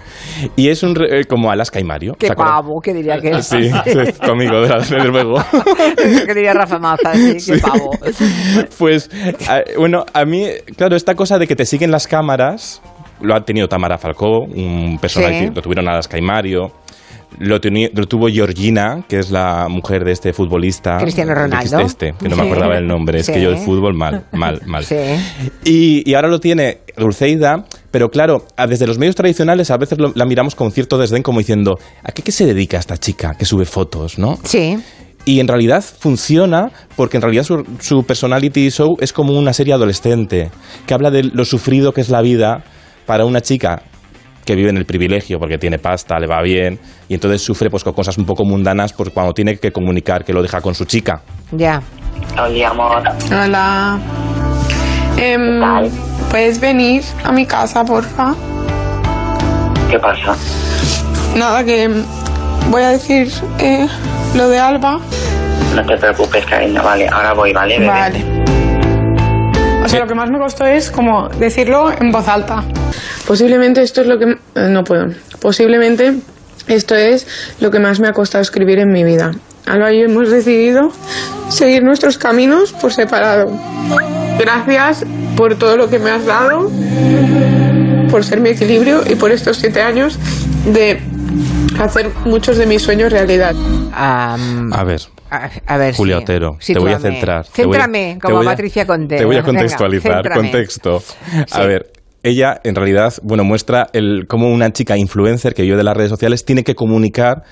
Y es un re- eh, como Alaska y Mario. qué pavo, que diría que es. Sí, sí, conmigo, de- desde luego. que diría Rafa Maza, sí, qué pavo. Pues, bueno, a mí, claro, esta cosa de que te siguen las cámaras, lo ha tenido Tamara Falcó, un personaje Sí. que lo tuvieron Alaska y Mario. Lo, tuvo Georgina, que es la mujer de este futbolista. Cristiano Ronaldo. Este, que no me acordaba el nombre. Es que yo del fútbol mal, mal, mal. Sí. Y, y ahora lo tiene Dulceida, pero claro, desde los medios tradicionales a veces lo- la miramos con cierto desdén como diciendo, ¿a qué, qué se dedica esta chica que sube fotos, no? Sí. Y en realidad funciona porque en realidad su, su personality show es como una serie adolescente que habla de lo sufrido que es la vida para una chica que vive en el privilegio porque tiene pasta, le va bien y entonces sufre pues con cosas un poco mundanas por cuando tiene que comunicar que lo deja con su chica. Ya. Hola, amor. Hola. Em, ¿Puedes venir a mi casa, porfa? ¿Qué pasa? Nada, que voy a decir eh, lo de Alba. No te preocupes, cariño, vale. Ahora voy, ¿vale, bebé? Vale. O sea, lo que más me costó es como decirlo en voz alta. Posiblemente esto es lo que... eh, No puedo. Posiblemente esto es lo que más me ha costado escribir en mi vida. Alba y yo hemos decidido seguir nuestros caminos por separado. Gracias por todo lo que me has dado, por ser mi equilibrio y por estos siete años de hacer muchos de mis sueños realidad. A ver. A, a ver, Julia sí. Otero, te voy a centrar. Te voy a- Céntrame, te como voy a- Patricia Conte. Te voy a contextualizar. contexto. A Sí. ver, ella en realidad, bueno, muestra el cómo una chica influencer que vive de las redes sociales tiene que comunicar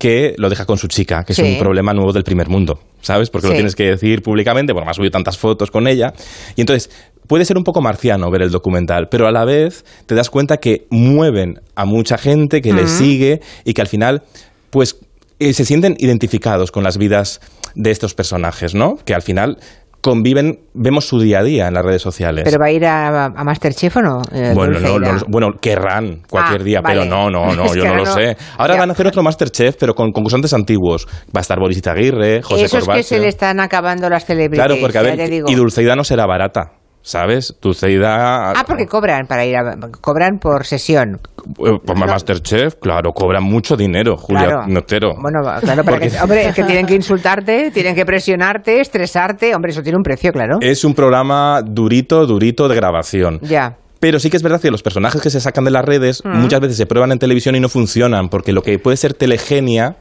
que lo deja con su chica, que Sí. es un problema nuevo del primer mundo, ¿sabes? Porque lo Sí. tienes que decir públicamente, bueno, me has subido tantas fotos con ella. Y entonces, puede ser un poco marciano ver el documental, pero a la vez te das cuenta que mueven a mucha gente que le Ujú. sigue y que al final, pues, eh, se sienten identificados con las vidas de estos personajes, ¿no? Que al final conviven, vemos su día a día en las redes sociales. ¿Pero va a ir a, a Masterchef o no? eh, Bueno, no, no, bueno, querrán cualquier Ah, día, pero no, no, no, Es yo no lo no- sé. Ahora Ya. van a hacer otro Masterchef, pero con concursantes antiguos. Va a estar Boris Izaguirre, José Eso es que Corbacho. se le están acabando las celebridades. Claro, porque a ver, y Dulceida no será barata, ¿sabes? Dulceida... Ah, porque cobran para ir a, cobran por sesión. eh, por Masterchef, claro, cobran mucho dinero, Julia Claro. Notero. Bueno, claro, para Porque- que, hombre, es que tienen que insultarte, tienen que presionarte, estresarte. Hombre, eso tiene un precio, claro. Es un programa durito, durito de grabación. Ya. Pero sí que es verdad que los personajes que se sacan de las redes Mm. muchas veces se prueban en televisión y no funcionan, porque lo que puede ser telegenia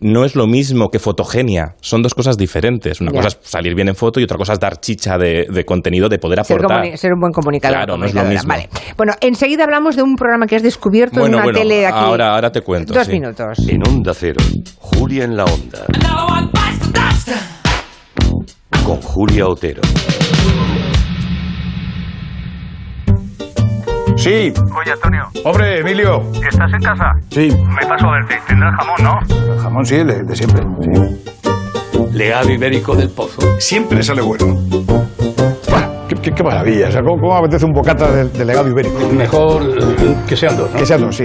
no es lo mismo que fotogenia. Son dos cosas diferentes. Una Ya. cosa es salir bien en foto y otra cosa es dar chicha de, de contenido, de poder Ser, aportar. comuni- ser un buen comunicador. Claro, no es lo mismo. Vale. Bueno, enseguida hablamos de un programa que has descubierto en una bueno, tele de aquí. ahora, ahora te cuento. Dos sí. minutos. En Onda Cero, Julia en la Onda. Con Julia Otero. Sí. Oye, Antonio. Hombre, Emilio. ¿Estás en casa? Sí. Me paso a verte. Tendrás jamón, ¿no? El jamón sí, el de, de siempre. Sí. Legado ibérico del pozo. Siempre sale bueno. Qué, qué- qué maravilla. O sea, ¿cómo, cómo apetece un bocata de, de legado ibérico? Mejor que sean dos, ¿no? Que sean dos, sí.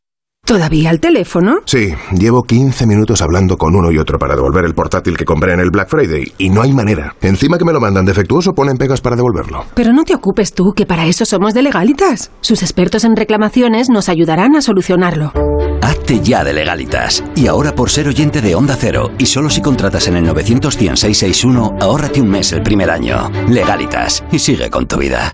¿Todavía al teléfono? Sí, llevo 15 minutos hablando con uno y otro para devolver el portátil que compré en el Black Friday y no hay manera. Encima que me lo mandan defectuoso ponen pegas para devolverlo. Pero no te ocupes tú, que para eso somos de legalitas. Sus expertos en reclamaciones nos ayudarán a solucionarlo. Hazte ya de legalitas. Y ahora por ser oyente de Onda Cero y solo si contratas en el 91661, ahórrate un mes el primer año. Legalitas. Y sigue con tu vida.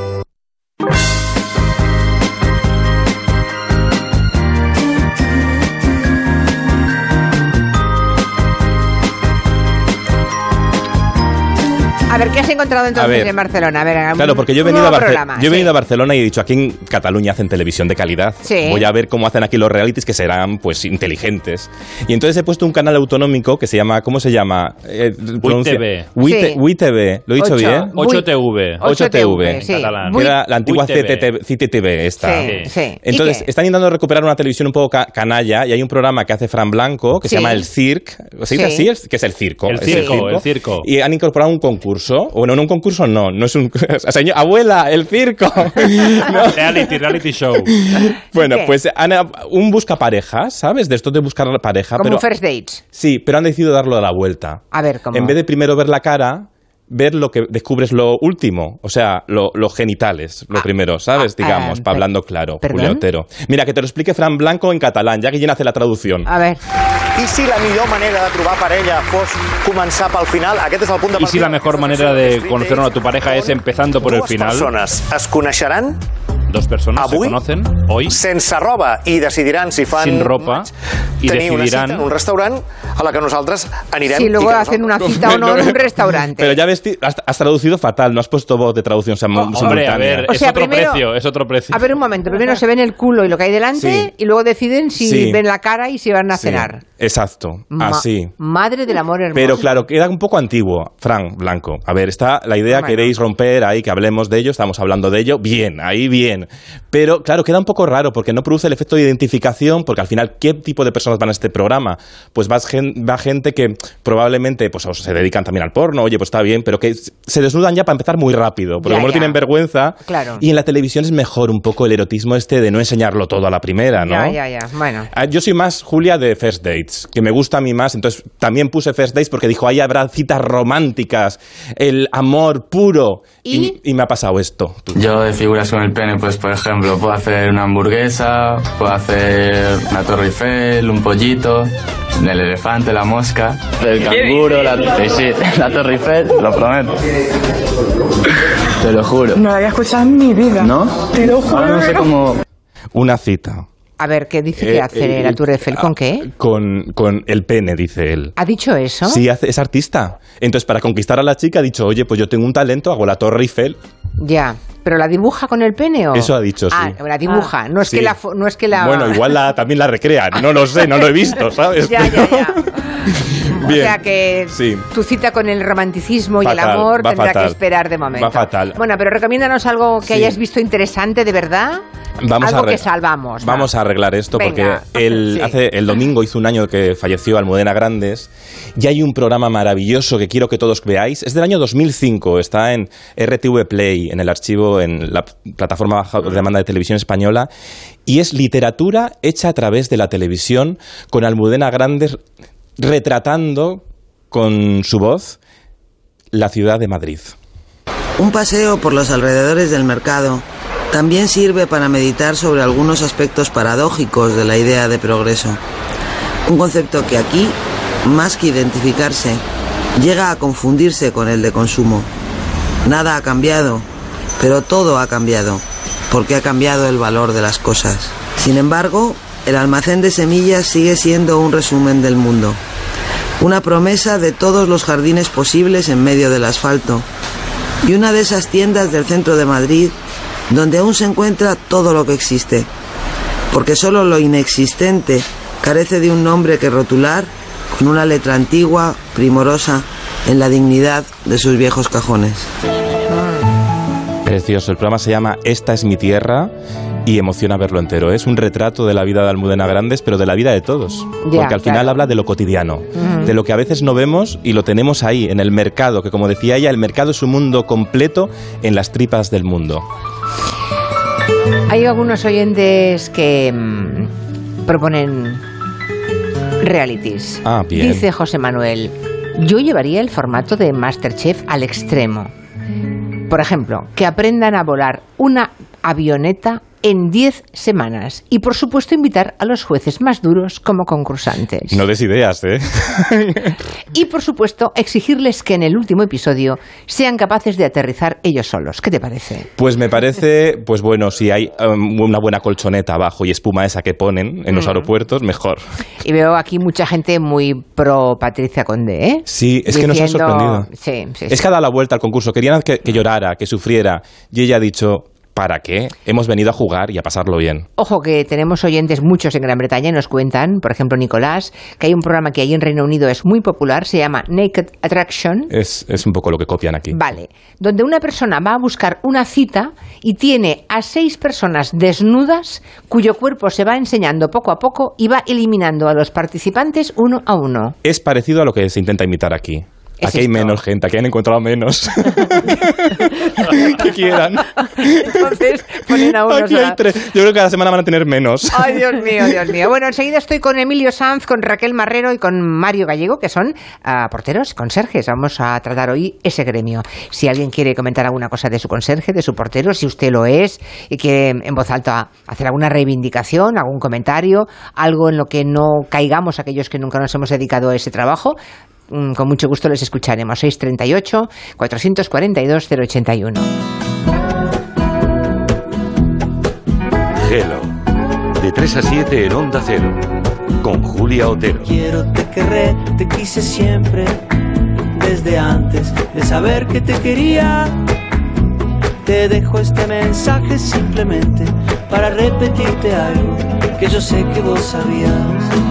Ver, ¿qué has encontrado entonces ver. en Barcelona? A ver, Claro, porque yo he venido, a, Barce- programa, yo he sí. venido a Barcelona y he dicho, aquí en Cataluña hacen televisión de calidad. Sí. Voy a ver cómo hacen aquí los realities que serán pues inteligentes. Y entonces he puesto un canal autonómico que se llama, ¿cómo se llama? Eh. WITV. Sí. WITV, ¿lo he dicho Ocho. bien? 8TV. 8TV, sí. catalán. Que era la antigua. CTTV, CTTV esta. Sí, sí. ¿Y Entonces, están intentando recuperar una televisión un poco ca- canalla y hay un programa que hace Fran Blanco que Sí. se llama El Circ. ¿Se dice Sí. así? Que es el circo. El circo, el circo. Y han incorporado un concurso. Bueno, no un concurso, no. No es un. Señor, abuela, el circo. Reality, reality show. Bueno, ¿Qué? pues un busca pareja, ¿sabes? De esto de buscar pareja. Como pero, un first dates. Sí, pero han decidido darlo a la vuelta. A ver, ¿cómo? En vez de primero ver la cara, ver lo que descubres lo último, o sea, lo- los genitales, lo primero, ¿sabes? ah, Digamos, per- para hablando claro. Julia Otero. Mira, que te lo explique Fran Blanco en catalán, ya que Guillén hace la traducción. A ver. I si la millor manera de trobar parella fos començar pel final? Aquest és el punt de Y si la mejor manera de conocer a tu pareja es empezando por el Dues final. persones es coneixeran Dos personas Avui? se conocen hoy sense roba i decidiran si fan sin ropa y tenir una cita decidirán en un restaurant a la que nosaltres anirem Si luego i que hacen una cita o no en un restaurante. Pero ya ves, has, has traducido fatal, no has puesto voz de traducción sim- Hombre, simultánea. a ver, O es sea, otro primero- precio, es otro precio. A ver, un momento. Primero se ven el culo y lo que hay delante Sí. y luego deciden si Sí. ven la cara y si van a Sí, cenar. Exacto, Ma- así. Madre del amor hermoso. Pero claro, queda un poco antiguo, Fran Blanco. A ver, está la idea, Bueno. queréis romper ahí, que hablemos de ello, estamos hablando de ello, bien, ahí bien. Pero claro, queda un poco raro porque no produce el efecto de identificación, porque al final, ¿qué tipo de personas van a este programa? Pues va, gen- va gente que probablemente pues, o se dedican también al porno, oye, pues está bien, pero que se desnudan ya para empezar muy rápido, porque Ya, como no ya. tienen vergüenza. Claro. Y en la televisión es mejor un poco el erotismo este de no enseñarlo todo a la primera, ¿no? Ya, ya, ya. Bueno. Ah, Yo soy más Julia de First Dates, que me gusta a mí más. Entonces también puse First Dates porque dijo, ahí habrá citas románticas, el amor puro. Y, y me ha pasado esto. Yo de figuras con el pene, pues por ejemplo, puedo hacer una hamburguesa, puedo hacer una torre Eiffel, un pollito, el elefante, la mosca, el canguro, la, sí, sí, la torre Eiffel, lo prometo. Te lo juro. No la había escuchado en mi vida. ¿No? Te lo juro. Ahora no sé cómo... Una cita. A ver, ¿qué dice Eh, que hace eh, la Tour Eiffel? ¿Con qué? Con, con el pene, dice él. ¿Ha dicho eso? Sí, hace- es artista. Entonces, para conquistar a la chica, ha dicho, oye, pues yo tengo un talento, hago la Torre Eiffel. Ya. ¿Pero la dibuja con el pene o...? Eso ha dicho, sí. Ah, la dibuja. No es Sí. que la... No es que la... Bueno, igual la, también la recrea. No lo sé, no lo he visto, ¿sabes? Ya, ya, ya. O sea que Sí. tu cita con el romanticismo y el amor tendrá fatal. que esperar de momento. Va fatal. Bueno, pero recomiéndanos algo que Sí. hayas visto interesante de verdad. Vamos algo a que salvamos. va. Vamos a arreglar esto Venga, porque el, sí. hace, el domingo hizo un año que falleció Almudena Grandes y hay un programa maravilloso que quiero que todos veáis. Es del año 2005, está en RTV Play, en el archivo, en la plataforma baja demanda de televisión española y es literatura hecha a través de la televisión con Almudena Grandes retratando con su voz la ciudad de Madrid. Un paseo por los alrededores del mercado también sirve para meditar sobre algunos aspectos paradójicos de la idea de progreso. Un concepto que aquí, más que identificarse, llega a confundirse con el de consumo. Nada ha cambiado, pero todo ha cambiado, porque ha cambiado el valor de las cosas. Sin embargo, el almacén de semillas sigue siendo un resumen del mundo. Una promesa de todos los jardines posibles en medio del asfalto. Y una de esas tiendas del centro de Madrid donde aún se encuentra todo lo que existe. Porque solo lo inexistente carece de un nombre que rotular con una letra antigua, primorosa, en la dignidad de sus viejos cajones. Precioso. El programa se llama Esta es mi tierra y emociona verlo entero. Es un retrato de la vida de Almudena Grandes, pero de la vida de todos. Porque al final claro. habla de lo cotidiano, de lo que a veces no vemos y lo tenemos ahí, en el mercado, que como decía ella, el mercado es un mundo completo en las tripas del mundo. Hay algunos oyentes que mm, proponen realities. Ah, bien. Dice José Manuel, yo llevaría el formato de Masterchef al extremo. Por ejemplo, que aprendan a volar una avioneta en 10 semanas y por supuesto invitar a los jueces más duros como concursantes. No des ideas, ¿eh? Y por supuesto exigirles que en el último episodio sean capaces de aterrizar ellos solos. ¿Qué te parece? Pues me parece, pues bueno, si hay um, una buena colchoneta abajo y espuma esa que ponen en los aeropuertos, mejor. Y veo aquí mucha gente muy pro Patricia Conde, ¿eh? Sí, es que nos ha sorprendido. Sí, sí, Es que ha dado la vuelta al concurso. Querían que, que llorara, que sufriera. Y ella ha dicho, ¿para qué? Hemos venido a jugar y a pasarlo bien. Ojo que tenemos oyentes muchos en Gran Bretaña y nos cuentan, por ejemplo Nicolás, que hay un programa que ahí en Reino Unido es muy popular, se llama Naked Attraction. Es, es un poco lo que copian aquí. Vale, donde una persona va a buscar una cita y tiene a seis personas desnudas cuyo cuerpo se va enseñando poco a poco y va eliminando a los participantes uno a uno. Es parecido a lo que se intenta imitar aquí. Es Aquí hay esto. menos gente, aquí han encontrado menos. que quieran. Entonces ponen a unos Aquí a- hay tres. Yo creo que cada semana van a tener menos. Ay, Dios mío, Dios mío. Bueno, enseguida estoy con Emilio Sanz, con Raquel Marrero y con Mario Gallego, que son ah, porteros, conserjes. Vamos a tratar hoy ese gremio. Si alguien quiere comentar alguna cosa de su conserje, de su portero, si usted lo es y quiere en voz alta hacer alguna reivindicación, algún comentario, algo en lo que no caigamos aquellos que nunca nos hemos dedicado a ese trabajo, con mucho gusto les escucharemos. 638 442 081. Hello. De 3 a 7 en Onda Cero. Con Julia Otero. Quiero, te querré, te quise siempre, desde antes de saber que te quería. Te dejo este mensaje simplemente para repetirte algo que yo sé que vos sabías.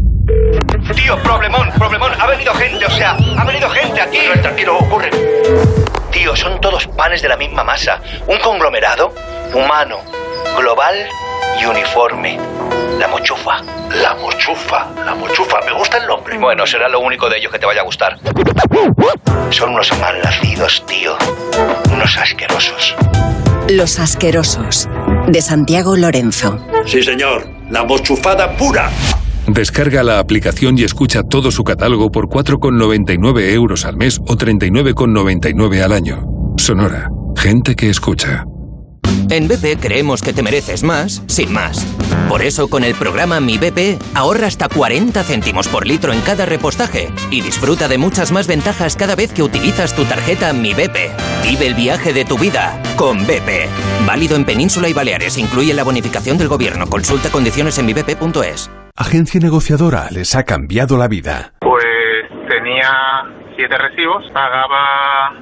Tío, problemón, problemón. Ha venido gente, o sea, ha venido gente aquí. Tranquilo, tranquilo, ocurre. Tío, son todos panes de la misma masa. Un conglomerado humano, global y uniforme. La mochufa. La mochufa, la mochufa. Me gusta el nombre. Bueno, será lo único de ellos que te vaya a gustar. Son unos malnacidos, tío. Unos asquerosos. Los asquerosos. de Santiago Lorenzo. Sí, señor, la mochufada pura. Descarga la aplicación y escucha todo su catálogo por 4,99 euros al mes o 39,99 al año. Sonora, gente que escucha. En BP creemos que te mereces más, sin más. Por eso con el programa Mi BP ahorra hasta 40 céntimos por litro en cada repostaje y disfruta de muchas más ventajas cada vez que utilizas tu tarjeta Mi BP. Vive el viaje de tu vida con BP. Válido en Península y Baleares. Incluye la bonificación del gobierno. Consulta condiciones en mibp.es. Agencia negociadora les ha cambiado la vida. Pues tenía siete recibos, pagaba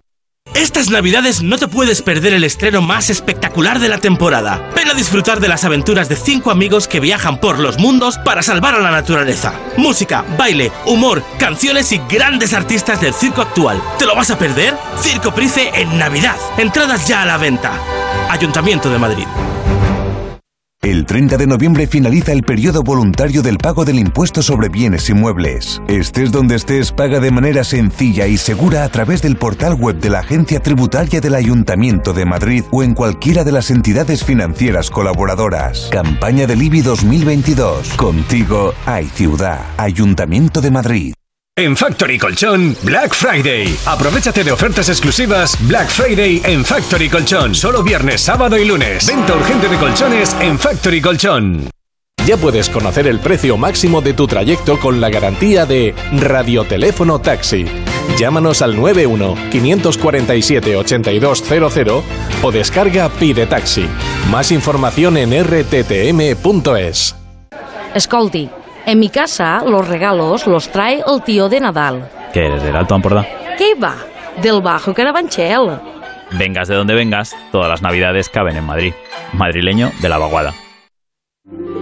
Estas navidades no te puedes perder el estreno más espectacular de la temporada. Ven a disfrutar de las aventuras de cinco amigos que viajan por los mundos para salvar a la naturaleza. Música, baile, humor, canciones y grandes artistas del circo actual. ¿Te lo vas a perder? Circo Price en Navidad. Entradas ya a la venta. Ayuntamiento de Madrid. El 30 de noviembre finaliza el periodo voluntario del pago del impuesto sobre bienes inmuebles. Estés donde estés, paga de manera sencilla y segura a través del portal web de la Agencia Tributaria del Ayuntamiento de Madrid o en cualquiera de las entidades financieras colaboradoras. Campaña del IBI 2022. Contigo hay ciudad. Ayuntamiento de Madrid. En Factory Colchón, Black Friday. Aprovechate de ofertas exclusivas Black Friday en Factory Colchón. Solo viernes, sábado y lunes. Venta urgente de colchones en Factory Colchón. Ya puedes conocer el precio máximo de tu trayecto con la garantía de Radioteléfono Taxi. Llámanos al 91 547 8200 o descarga Pide Taxi. Más información en rttm.es. Escolti, en mi casa los regalos los trae el tío de Nadal. ¿Qué eres, del Alto Ampordá? ¿Qué va? Del Bajo Carabanchel. Vengas de donde vengas, todas las navidades caben en Madrid. Madrileño de la vaguada.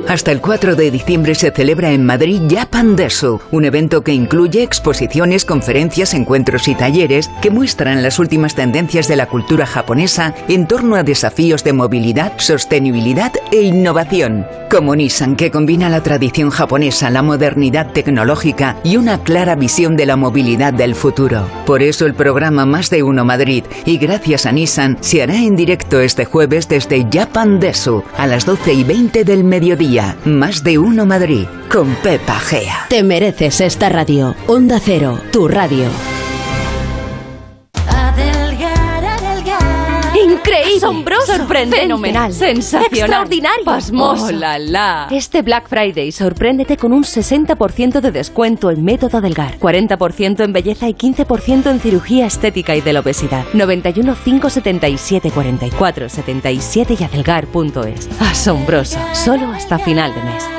Hasta el 4 de diciembre se celebra en Madrid Japan Desu, un evento que incluye exposiciones, conferencias, encuentros y talleres que muestran las últimas tendencias de la cultura japonesa en torno a desafíos de movilidad, sostenibilidad e innovación. Como Nissan, que combina la tradición japonesa, la modernidad tecnológica y una clara visión de la movilidad del futuro. Por eso el programa Más de Uno Madrid y gracias a Nissan se hará en directo este jueves desde Japan Desu a las 12 y 20 del mediodía. Más de Uno Madrid con Pepa Gea. Te mereces esta radio. Onda Cero, tu radio. Increíble, Asombroso, sorprendente, fenomenal, sensacional, extraordinario, pasmoso. Oh, la, la. Este Black Friday sorpréndete con un 60% de descuento en método del GAR, 40% en belleza y 15% en cirugía estética y de la obesidad. 91 577 44 77 y adelgar.es. Asombroso, solo hasta final de mes.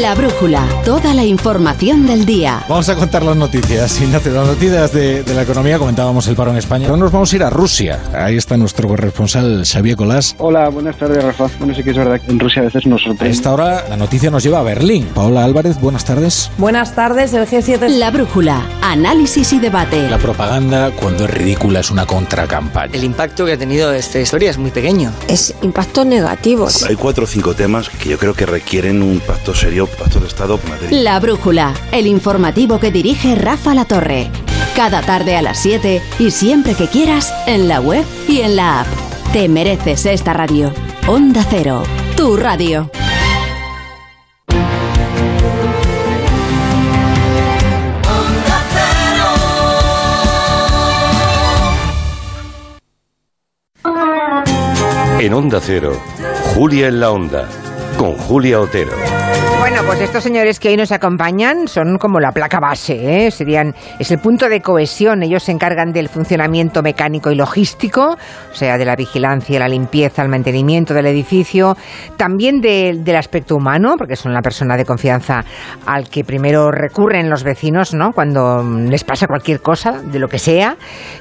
La brújula, toda la información del día. Vamos a contar las noticias. Ignacio, las noticias de, de la economía, comentábamos el paro en España. Ahora nos vamos a ir a Rusia. Ahí está nuestro corresponsal Xavier Colás. Hola, buenas tardes, Rafa. Bueno, sí que es verdad que en Rusia a veces nos A sorprende. esta hora la noticia nos lleva a Berlín. Paola Álvarez, buenas tardes. Buenas tardes, el G7. La brújula, análisis y debate. La propaganda, cuando es ridícula, es una contracampaña. El impacto que ha tenido esta historia es muy pequeño. Es impacto negativo. Hay cuatro o cinco temas que yo creo que requieren un pacto serio, pacto de Estado. Madrid. La brújula, el informativo que dirige Rafa La Torre. Cada tarde a las 7 y siempre que quieras en la web y en la app. Te mereces esta radio. Onda Cero, tu radio. En Onda Cero, Julia en la Onda, con Julia Otero. Bueno, pues estos señores que hoy nos acompañan son como la placa base, ¿eh? serían es el punto de cohesión. Ellos se encargan del funcionamiento mecánico y logístico, o sea, de la vigilancia, la limpieza, el mantenimiento del edificio, también de- del aspecto humano, porque son la persona de confianza al que primero recurren los vecinos, ¿no? Cuando les pasa cualquier cosa, de lo que sea,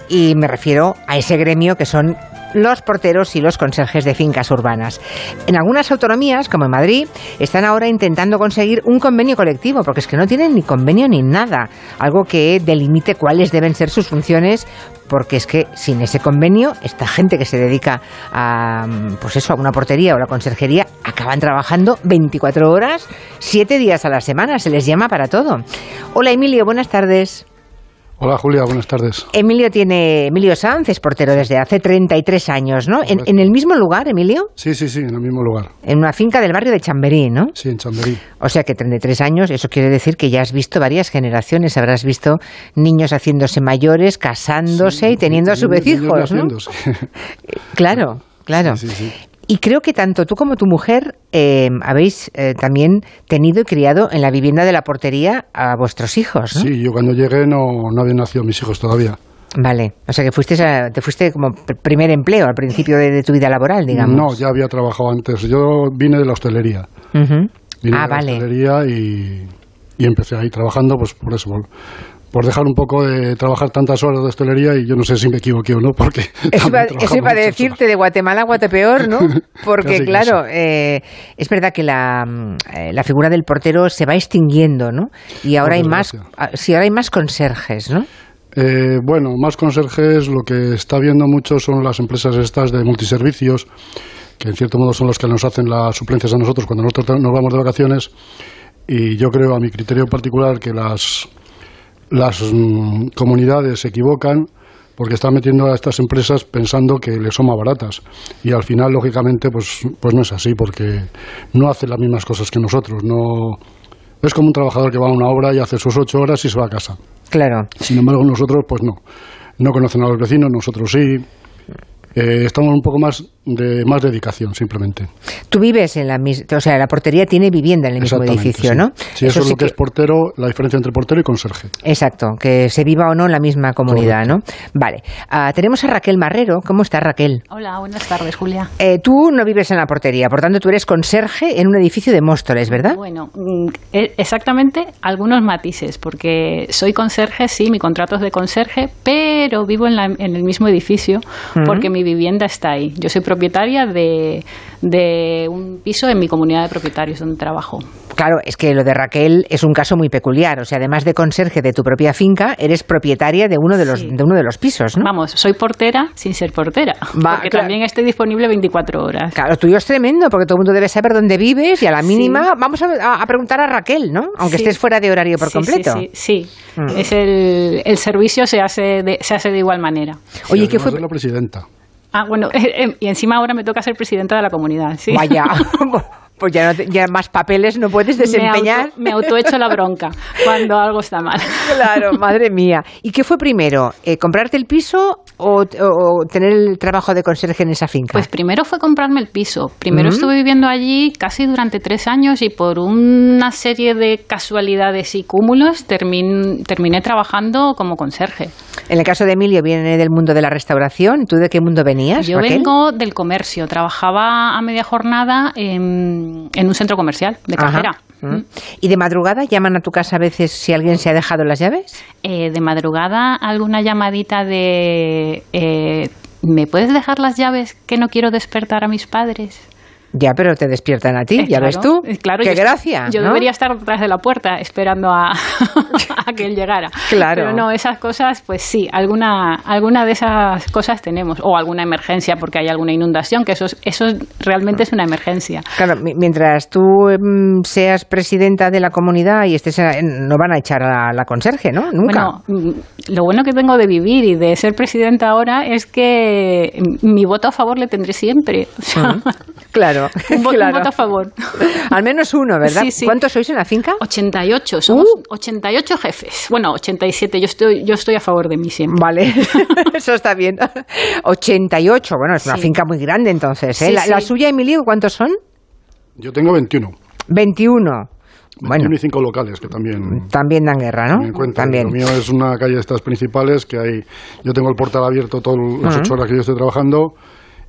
y me refiero a ese gremio que son los porteros y los conserjes de fincas urbanas. En algunas autonomías, como en Madrid, están ahora intentando conseguir un convenio colectivo, porque es que no tienen ni convenio ni nada, algo que delimite cuáles deben ser sus funciones, porque es que sin ese convenio, esta gente que se dedica a, pues eso, a una portería o la conserjería, acaban trabajando 24 horas, 7 días a la semana, se les llama para todo. Hola Emilio, buenas tardes. Hola Julia, buenas tardes. Emilio tiene Emilio Sanz es portero desde hace 33 años, ¿no? En, en el mismo lugar, Emilio, Sí, sí, sí, en el mismo lugar. en una finca del barrio de Chamberí, ¿no? Sí, en Chamberí. O sea que 33 años, eso quiere decir que ya has visto varias generaciones, habrás visto niños haciéndose mayores, casándose y teniendo a sus hijos, ¿no? Claro, claro. Sí, sí, sí. Y creo que tanto tú como tu mujer eh, habéis eh, también tenido y criado en la vivienda de la portería a vuestros hijos, ¿no? Sí, yo cuando llegué no, no habían nacido mis hijos todavía. Vale, o sea que fuiste a- te fuiste como pr- primer empleo al principio de, de tu vida laboral, digamos. No, ya había trabajado antes. Yo vine de la hostelería. Ujú. Vine Ah, de la vale. hostelería y, y empecé ahí trabajando, pues por eso, por, dejar un poco de trabajar tantas horas de hostelería y yo no sé si me equivoqué o no, porque... Eso iba, eso iba a decirte de Guatemala a Guatepeor, ¿no? Porque, Casi, claro, eh, es verdad que la, mm, eh, la figura del portero se va extinguiendo, ¿no? Y ahora hay más, ah, sí, ahora hay más conserjes, ¿no? Eh, bueno, más conserjes, lo que está viendo mucho son las empresas estas de multiservicios, que en cierto modo son los que nos hacen las suplencias a nosotros cuando nosotros nos vamos de vacaciones. Y yo creo, a mi criterio particular, que las, las mm, comunidades se equivocan porque están metiendo a estas empresas pensando que les son más baratas. Y al final, lógicamente, pues, pues no es así, porque no hacen las mismas cosas que nosotros. No, es como un trabajador que va a una obra y hace sus ocho horas y se va a casa. Claro. Sin embargo, nosotros, pues no. No conocen a los vecinos, nosotros sí. Eh, estamos un poco más de más dedicación, simplemente. Tú vives en la misma, o sea, la portería tiene vivienda en el mismo edificio, sí. ¿no? Sí, eso, es sí lo que, es portero, la diferencia entre portero y conserje. Exacto, que se viva o no en la misma comunidad, ¿no? Vale. Ah, tenemos a Raquel Marrero. ¿Cómo está Raquel? Hola, buenas tardes, Julia. Eh, tú no vives en la portería, por tanto tú eres conserje en un edificio de Móstoles, ¿verdad? Bueno, mm, e- exactamente algunos matices, porque soy conserje, sí, mi contrato es de conserje, pero vivo en, la- en el mismo edificio porque mi vivienda está ahí. Yo soy propietaria de, de un piso en mi comunidad de propietarios donde trabajo. Claro, es que lo de Raquel es un caso muy peculiar. O sea, además de conserje de tu propia finca, eres propietaria de uno de los, de uno de los pisos, ¿no? Vamos, soy portera sin ser portera, Va, porque claro. también estoy disponible 24 horas. Claro, lo tuyo es tremendo, porque todo el mundo debe saber dónde vives y a la mínima vamos a, a- preguntar a Raquel, ¿no? Aunque Sí. estés fuera de horario por Sí, completo. Sí, sí, sí. Mm. Es el, el servicio se hace, de, se hace de igual manera. Oye, ¿qué fue? la presidenta. Ah, bueno, y encima ahora me toca ser presidenta de la comunidad. Sí. Vaya, pues ya, no te- ya más papeles no puedes desempeñar. Me auto, me autoecho la bronca cuando algo está mal. Claro, madre mía. ¿Y qué fue primero? Eh, ¿Comprarte el piso o, o tener el trabajo de conserje en esa finca? Pues primero fue comprarme el piso. Primero Mm. estuve viviendo allí casi durante tres años y por una serie de casualidades y cúmulos termin- terminé trabajando como conserje. En el caso de Emilio viene del mundo de la restauración. ¿Tú de qué mundo venías? Yo Raquel? vengo del comercio. Trabajaba a media jornada en, en un centro comercial de cajera. Mm. ¿Y de madrugada llaman a tu casa a veces si alguien se ha dejado las llaves? Eh, de madrugada alguna llamadita de eh, ¿me puedes dejar las llaves que no quiero despertar a mis padres? Ya, pero te despiertan a ti, Eh, ya claro, ves tú. eh, claro, Qué yo- gracia. Yo ¿no? debería estar detrás de la puerta esperando a, a que él llegara. Claro. Pero no, esas cosas, pues sí, alguna, alguna de esas cosas tenemos. O alguna emergencia porque hay alguna inundación, que eso, es- eso realmente es una emergencia. Claro, mi- mientras tú mm, seas presidenta de la comunidad y estés, en- no van a echar a la conserje, ¿no? Nunca. Bueno, mm, lo bueno que tengo de vivir y de ser presidenta ahora es que mm, mi voto a favor le tendré siempre. Claro, un, vo- un claro. voto a favor. Al menos uno, ¿verdad? Sí, sí. ¿Cuántos sois en la finca? 88, somos Uh. 88 jefes. Bueno, 87, yo estoy, yo estoy a favor de mí siempre. Vale, eso está bien. 88, bueno, es una Sí. finca muy grande entonces. ¿eh? Sí, la, sí. la suya, Emilio, ¿cuántos son? Yo tengo 21. 21. Bueno, 21 y 5 locales que también también dan guerra, ¿no? También. Lo mío es una calle de estas principales que hay. Yo tengo el portal abierto todas las ocho horas que yo estoy trabajando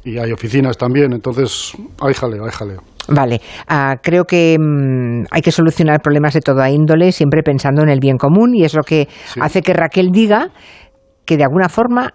y hay oficinas también. Entonces, hay jaleo, hay jaleo. Vale, ah, creo que mm, hay que solucionar problemas de toda índole siempre pensando en el bien común y es lo que hace que Raquel diga que de alguna forma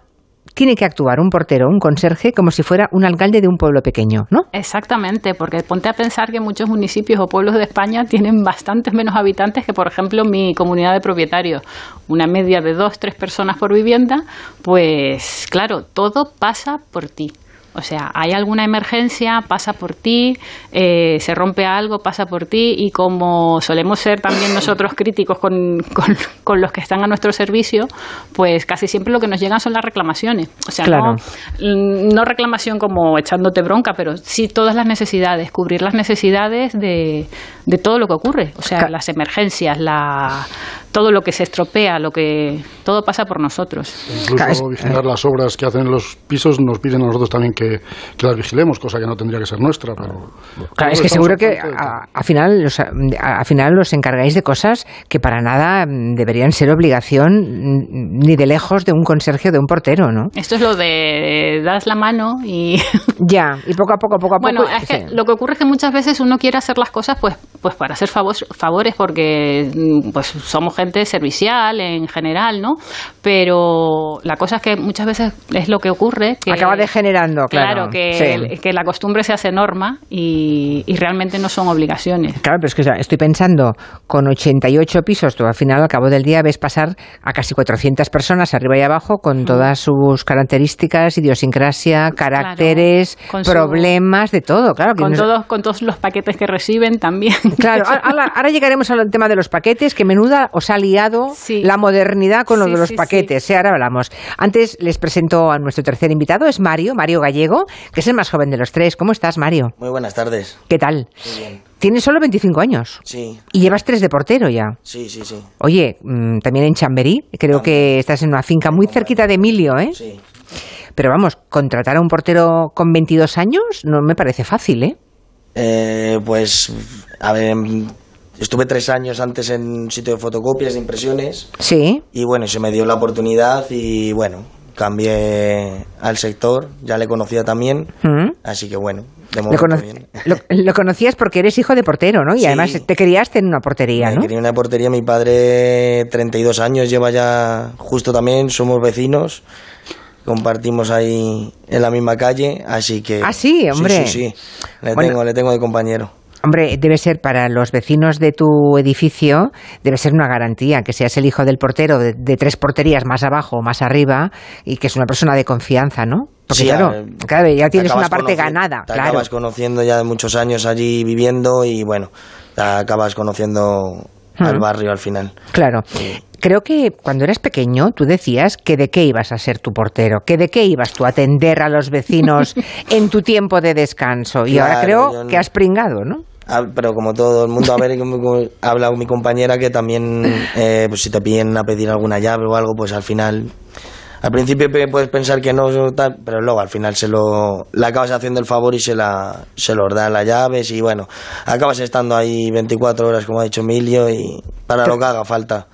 tiene que actuar un portero, un conserje, como si fuera un alcalde de un pueblo pequeño, ¿no? Exactamente, porque ponte a pensar que muchos municipios o pueblos de España tienen bastantes menos habitantes que, por ejemplo, mi comunidad de propietarios. Una media de dos, tres personas por vivienda, pues claro, todo pasa por ti. O sea, hay alguna emergencia, pasa por ti, eh, se rompe algo, pasa por ti, y como solemos ser también nosotros críticos con, con- con los que están a nuestro servicio, pues casi siempre lo que nos llegan son las reclamaciones. O sea, Claro. no, no reclamación como echándote bronca, pero sí todas las necesidades, cubrir las necesidades de, de todo lo que ocurre. O sea, las emergencias, la, todo lo que se estropea, lo que todo pasa por nosotros. Incluso vigilar las obras que hacen en los pisos nos piden a nosotros también que, que las vigilemos, cosa que no tendría que ser nuestra. Pero Claro, es que seguro que a- al final, los, a- al final los encargáis de cosas que para nada mm, deberían ser obligación mm, ni de lejos de un conserje o de un portero, ¿no? Esto es lo de das la mano y Ya, y poco a poco, poco a poco. Bueno, es que sí. lo que ocurre es que muchas veces uno quiere hacer las cosas pues, pues para hacer favos- favores porque mm, pues somos gente servicial en general, ¿no? Pero la cosa es que muchas veces es lo que ocurre que Acaba degenerando, claro. que, Sí. que la costumbre se hace norma y, y realmente no son obligaciones. Claro, pero es que o sea, estoy pensando, con 88 pisos, tú al final, al cabo del día, ves pasar a casi 400 personas arriba y abajo con todas sus características, idiosincrasia, caracteres, su- problemas, de todo, claro. que Con no- todos, con todos los paquetes que reciben también. Claro, ahora, ahora llegaremos al tema de los paquetes, que menuda os ha liado la modernidad con lo Sí, de los sí, paquetes. ¿eh? Ahora hablamos. Antes les presento a nuestro tercer invitado, es Mario, Mario Gallego, que es el más joven de los tres. ¿Cómo estás, Mario? Muy buenas tardes. ¿Qué tal? Muy bien. Tienes solo 25 años Sí, y llevas tres de portero ya. sí, sí, sí. Oye, mm, también en Chamberí, creo que estás en una finca muy cerquita de Emilio, ¿eh? Sí. Pero vamos, contratar a un portero con 22 años no me parece fácil, ¿eh? Eh, pues, a ver, estuve tres años antes en un sitio de fotocopias, de impresiones. Sí. Y bueno, se me dio la oportunidad y bueno, cambié al sector, ya le conocía también. Mm. Así que bueno, de Lo, momento cono- bien. lo- lo conocías porque eres hijo de portero, ¿no? Y Sí. además te criaste en una portería, Me ¿no? en una portería, mi padre 32 años lleva ya justo también, somos vecinos, compartimos ahí en la misma calle, así que... Ah, sí, hombre. Sí, sí, sí. Le, Bueno. tengo, le tengo de compañero. Hombre, debe ser para los vecinos de tu edificio, debe ser una garantía que seas el hijo del portero de, de tres porterías más abajo o más arriba y que es una persona de confianza, ¿no? Porque Sí, claro, eh, claro, ya tienes una parte ganada, Te claro. acabas conociendo ya de muchos años allí viviendo y bueno, te acabas conociendo al Hmm. barrio al final. Claro. Creo que cuando eras pequeño tú decías que de qué ibas a ser tu portero, que de qué ibas tú a atender a los vecinos en tu tiempo de descanso. Y ahora creo no- que has pringado, ¿no? Ah, pero como todo el mundo, a ver, ha hablado mi compañera que también, eh, pues si te piden a pedir alguna llave o algo, pues al final, al principio puedes pensar que no, tal, pero luego al final se lo, le acabas haciendo el favor y se la, se los da las llaves y bueno, acabas estando ahí 24 horas, como ha dicho Emilio, y para lo que haga falta.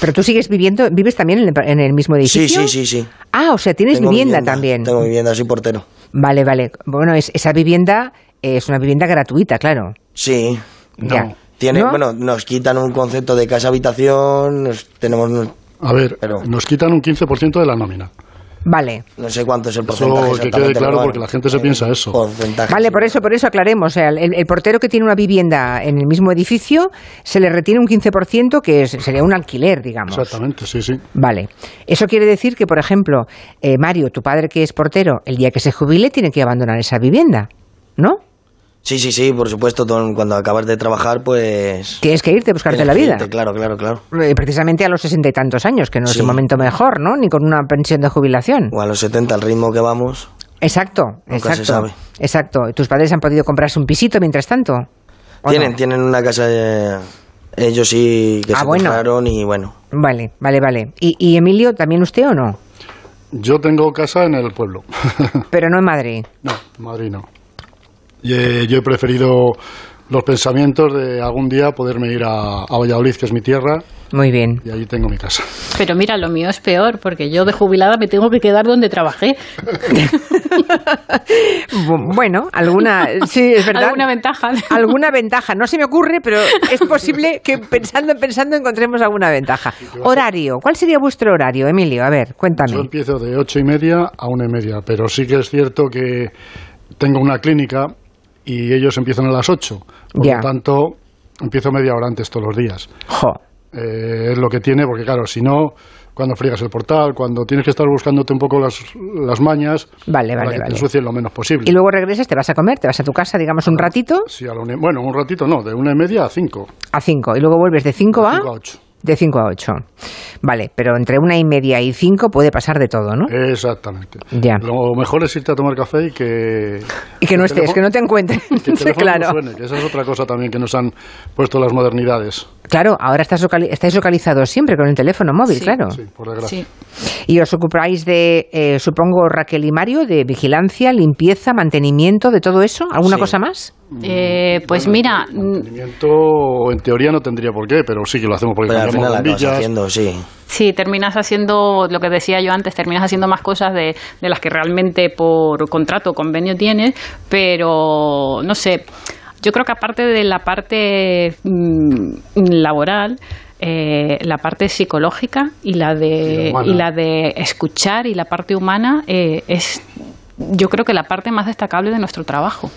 Pero tú sigues viviendo, vives también en el, en el mismo Sí, edificio. sí, sí, sí. Ah, o sea, tienes vivienda, también. Tengo vivienda, soy portero. Vale, vale. Bueno, es- esa vivienda es una vivienda gratuita, claro. Sí. Ya. Tiene, ¿No? bueno, nos quitan un concepto de casa-habitación, tenemos... A ver, nos quitan un 15% de la nómina. Vale. No sé cuánto es el porcentaje. Eso que quede claro porque la gente se piensa eso. Vale, por eso, por eso aclaremos. O sea, el, el portero que tiene una vivienda en el mismo edificio se le retiene un 15% que es- sería un alquiler, digamos. Exactamente, sí, sí. Vale. Eso quiere decir que, por ejemplo, eh, Mario, tu padre que es portero, el día que se jubile tiene que abandonar esa vivienda, ¿no? Sí, sí, sí, por supuesto. todo- Cuando acabas de trabajar, pues... Tienes que irte a buscarte tienes la vida. irte, claro, claro, claro. Eh, Precisamente a los sesenta y tantos años, que no es el momento mejor, ¿no? Ni con una pensión de jubilación. O a los 70, al ritmo que vamos. Exacto, Nunca exacto. se sabe. Exacto. ¿Tus padres han podido comprarse un pisito mientras tanto? ¿O Tienen, no? tienen una casa... eh, ellos sí que Ah, se bueno. compraron y bueno. Vale, vale, vale. ¿Y, y Emilio, también usted o no? Yo tengo casa en el pueblo. Pero no en Madrid. No, Madrid no. Y, eh, yo he preferido los pensamientos de algún día poderme ir a, a Valladolid, que es mi tierra, Muy bien. y allí tengo mi casa. Pero mira, lo mío es peor, porque yo de jubilada me tengo que quedar donde trabajé. Bu- Bueno, alguna, sí, es verdad. Alguna ventaja. Alguna ventaja. No se me ocurre, pero es posible que pensando, pensando encontremos alguna ventaja. Horario. ¿Cuál sería vuestro horario, Emilio? A ver, Yo cuéntame. empiezo de ocho y media a una y media, pero sí que es cierto que tengo una clínica y ellos empiezan a las ocho. Por Ya. lo tanto, empiezo media hora antes todos los días. Eh, es lo que tiene, porque claro, si no, cuando friegas el portal, cuando tienes que estar buscándote un poco las, las mañas, Vale, para vale, que vale. te ensucien lo menos posible. Y luego regresas, te vas a comer, te vas a tu casa, digamos, un ratito, Sí, a la una y- bueno, un ratito no, de una y media a cinco. a 5. Y luego vuelves de 5 a... cinco a ocho. De 5 a 8. Vale, pero entre una y media y 5 puede pasar de todo, ¿no? Exactamente. Ya. Lo mejor es irte a tomar café y que... Y que no estés, que no te encuentres. que el claro. no suene, que esa es otra cosa también que nos han puesto las modernidades. Claro, ahora estás locali- estáis localizados siempre con el teléfono móvil, claro. Sí, por desgracia. Y os ocupáis de, eh, supongo, Raquel y Mario, de vigilancia, limpieza, mantenimiento, de todo eso. ¿Alguna Sí. cosa más? Eh, pues mira, mm, Mantenimiento en teoría no tendría por qué, pero sí que lo hacemos porque Pero al acabas bombillas. haciendo, sí. Sí, terminas haciendo lo que decía yo antes, terminas haciendo más cosas de, de las que realmente por contrato o convenio tienes, pero no sé, yo creo que aparte de la parte mm, laboral, eh, la parte psicológica y la de, la humana. y la de escuchar y la parte humana eh, es, yo creo que la parte más destacable de nuestro trabajo.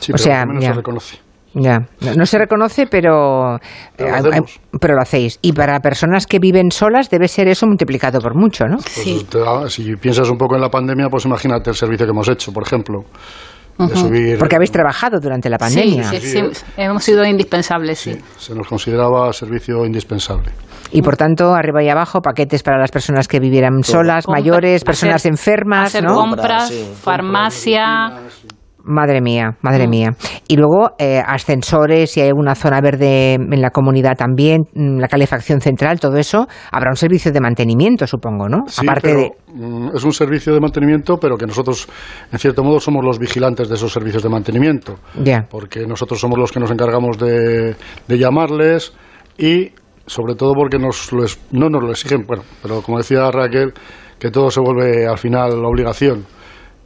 Sí, O pero sea, menos ya. se reconoce. Ya, no, no se reconoce, pero, Pero lo eh, pero lo hacéis. Y para personas que viven solas debe ser eso multiplicado por mucho, ¿no? Pues te da- si piensas un poco en la pandemia, pues imagínate el servicio que hemos hecho, por ejemplo. Subir, Porque habéis trabajado durante la pandemia. Sí, sí, sí, hemos sido indispensables, sí. se nos consideraba servicio indispensable. Y por tanto, arriba y abajo, paquetes para las personas que vivieran solas, mayores, personas hacer- enfermas, Hacer ¿no? compras, farmacia. Madre mía, madre Mm. mía. Y luego eh, ascensores, si hay alguna zona verde en la comunidad también, mm, la calefacción central, todo eso, habrá un servicio de mantenimiento, supongo, ¿no? Sí, Aparte pero, de... mm, es un servicio de mantenimiento, pero que nosotros, en cierto modo, somos los vigilantes de esos servicios de mantenimiento. Porque nosotros somos los que nos encargamos de, de llamarles y, sobre todo, porque nos lo es- no nos lo exigen, bueno, pero como decía Raquel, que todo se vuelve al final obligación.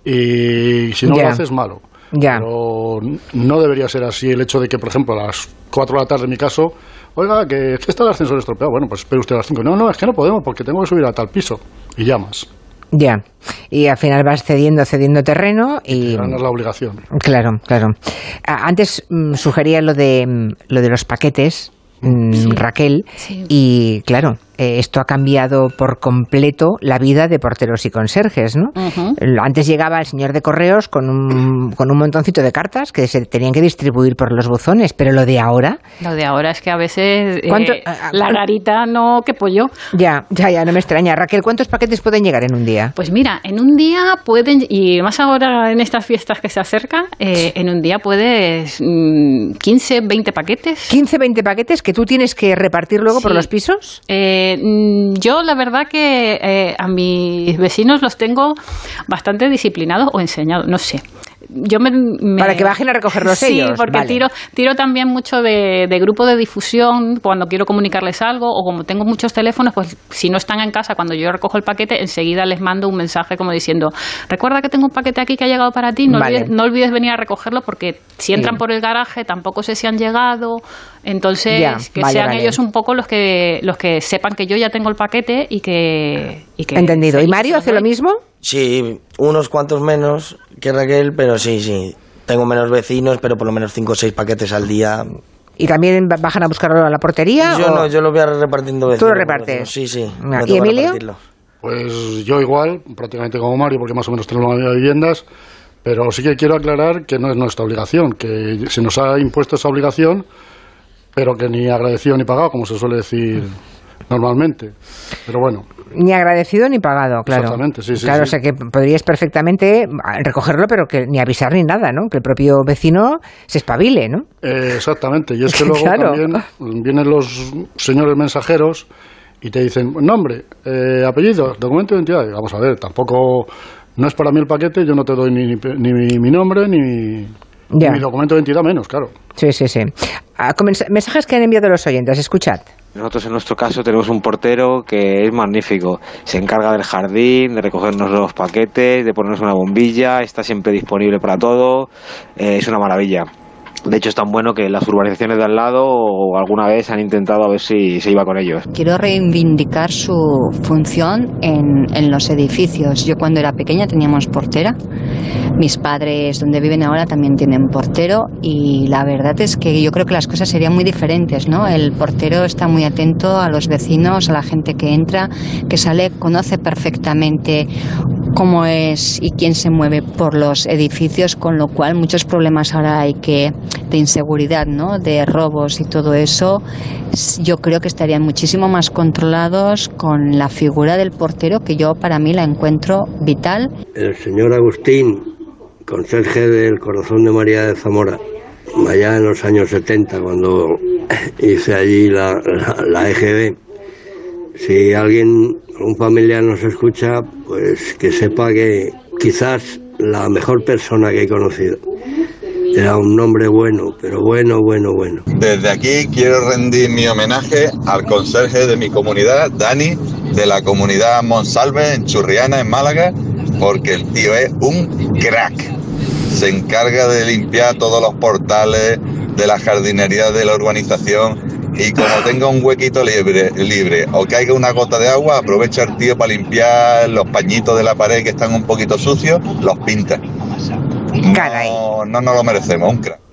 Y si no Ya. lo haces, malo. Ya. Pero no debería ser así el hecho de que, por ejemplo, a las 4 de la tarde en mi caso, oiga, que, está el ascensor estropeado. Bueno, pues espere usted a las 5. No, no, es que no podemos porque tengo que subir a tal piso. Y llamas. Ya. Y al final vas cediendo, cediendo terreno y... Ganas la obligación. Claro, claro. Antes mm, sugería lo de, mm, lo de los paquetes, mm, Raquel, y claro, eh, esto ha cambiado por completo la vida de porteros y conserjes, ¿no? Antes llegaba el señor de correos con un, con un montoncito de cartas que se tenían que distribuir por los buzones, pero lo de ahora, Lo de ahora es que a veces eh, ¿Cuánto- la garita no que pollo. ya, ya, ya, no me extraña. Raquel, ¿cuántos paquetes pueden llegar en un día? Pues mira, en un día pueden, y más ahora en estas fiestas que se acercan, eh, en un día puedes mm, 15, 20 paquetes. 15, 20 paquetes que tú tienes que repartir luego por los pisos. Eh, mm, yo la verdad que eh, a mis vecinos los tengo bastante disciplinados o enseñados, no sé. Yo me, me- Para que bajen a recogerlos sí, ellos, porque vale. tiro, tiro también mucho de, de grupo de difusión cuando quiero comunicarles algo o como tengo muchos teléfonos, pues si no están en casa cuando yo recojo el paquete, enseguida les mando un mensaje como diciendo, recuerda que tengo un paquete aquí que ha llegado para ti, no, Vale. olvides, no olvides venir a recogerlo porque si entran Sí. por el garaje tampoco sé si han llegado, entonces Ya, que vale, sean ellos un poco los que los que sepan que yo ya tengo el paquete y que, y que Entendido. ¿Y Mario los hace lo mismo? Sí, unos cuantos menos que Raquel, pero sí, sí. Tengo menos vecinos, pero por lo menos cinco o seis paquetes al día. ¿Y también ba- bajan a buscarlo a la portería? Yo o- no, yo lo voy a repartiendo vecinos. ¿Tú lo repartes? Sí, sí. Ah, me ¿y Emilio? repartirlo. Pues yo igual, prácticamente como Mario, porque más o menos tenemos la misma viviendas, pero sí que quiero aclarar que no es nuestra obligación, que se nos ha impuesto esa obligación, pero que ni agradecido ni pagado, como se suele decir normalmente. Pero bueno, Ni agradecido ni pagado, claro. Exactamente, sí, sí, Claro, sí. o sea que podrías perfectamente ah, recogerlo, pero que ni avisar ni nada, ¿no? Que el propio vecino se espabile, ¿no? eh, exactamente. Y es que luego Claro. también vienen los señores mensajeros y te dicen nombre, eh, apellido, documento de identidad. Y vamos a ver, tampoco no es para mí el paquete, yo no te doy ni, ni, ni mi, nombre ni, ni mi documento de identidad menos, claro. Sí, sí, sí. Ah, mensajes que han enviado los oyentes, escuchad. Nosotros en nuestro caso tenemos un portero que es magnífico. Se encarga del jardín, de recogernos los paquetes, de ponernos una bombilla, está siempre disponible para todo. Eh, es una maravilla. De hecho es tan bueno que las urbanizaciones de al lado o alguna vez han intentado a ver si se iba con ellos. Quiero reivindicar su función en, en los edificios. Yo cuando era pequeña teníamos portera. Mis padres donde viven ahora también tienen portero y la verdad es que yo creo que las cosas serían muy diferentes, ¿no? El portero está muy atento a los vecinos, a la gente que entra, que sale, conoce perfectamente cómo es y quién se mueve por los edificios, con lo cual muchos problemas ahora hay que de inseguridad, ¿no? De robos y todo eso, yo creo que estarían muchísimo más controlados con la figura del portero que yo para mí la encuentro vital. El señor Agustín, conserje del Corazón de María de Zamora, allá en los años 70, cuando hice allí la EGB. Si alguien, un familiar nos escucha, pues que sepa que quizás la mejor persona que he conocido. Era un hombre bueno, pero bueno, bueno, bueno. Desde aquí quiero rendir mi homenaje al conserje de mi comunidad, Dani, de la comunidad Monsalve, en Churriana, en Málaga, porque el tío es un crack. Se encarga de limpiar todos los portales de la jardinería de la urbanización y como tenga un huequito libre, libre o caiga una gota de agua, aprovecha el tío para limpiar los pañitos de la pared que están un poquito sucios, los pinta. No, no nos lo merecemos, un crack.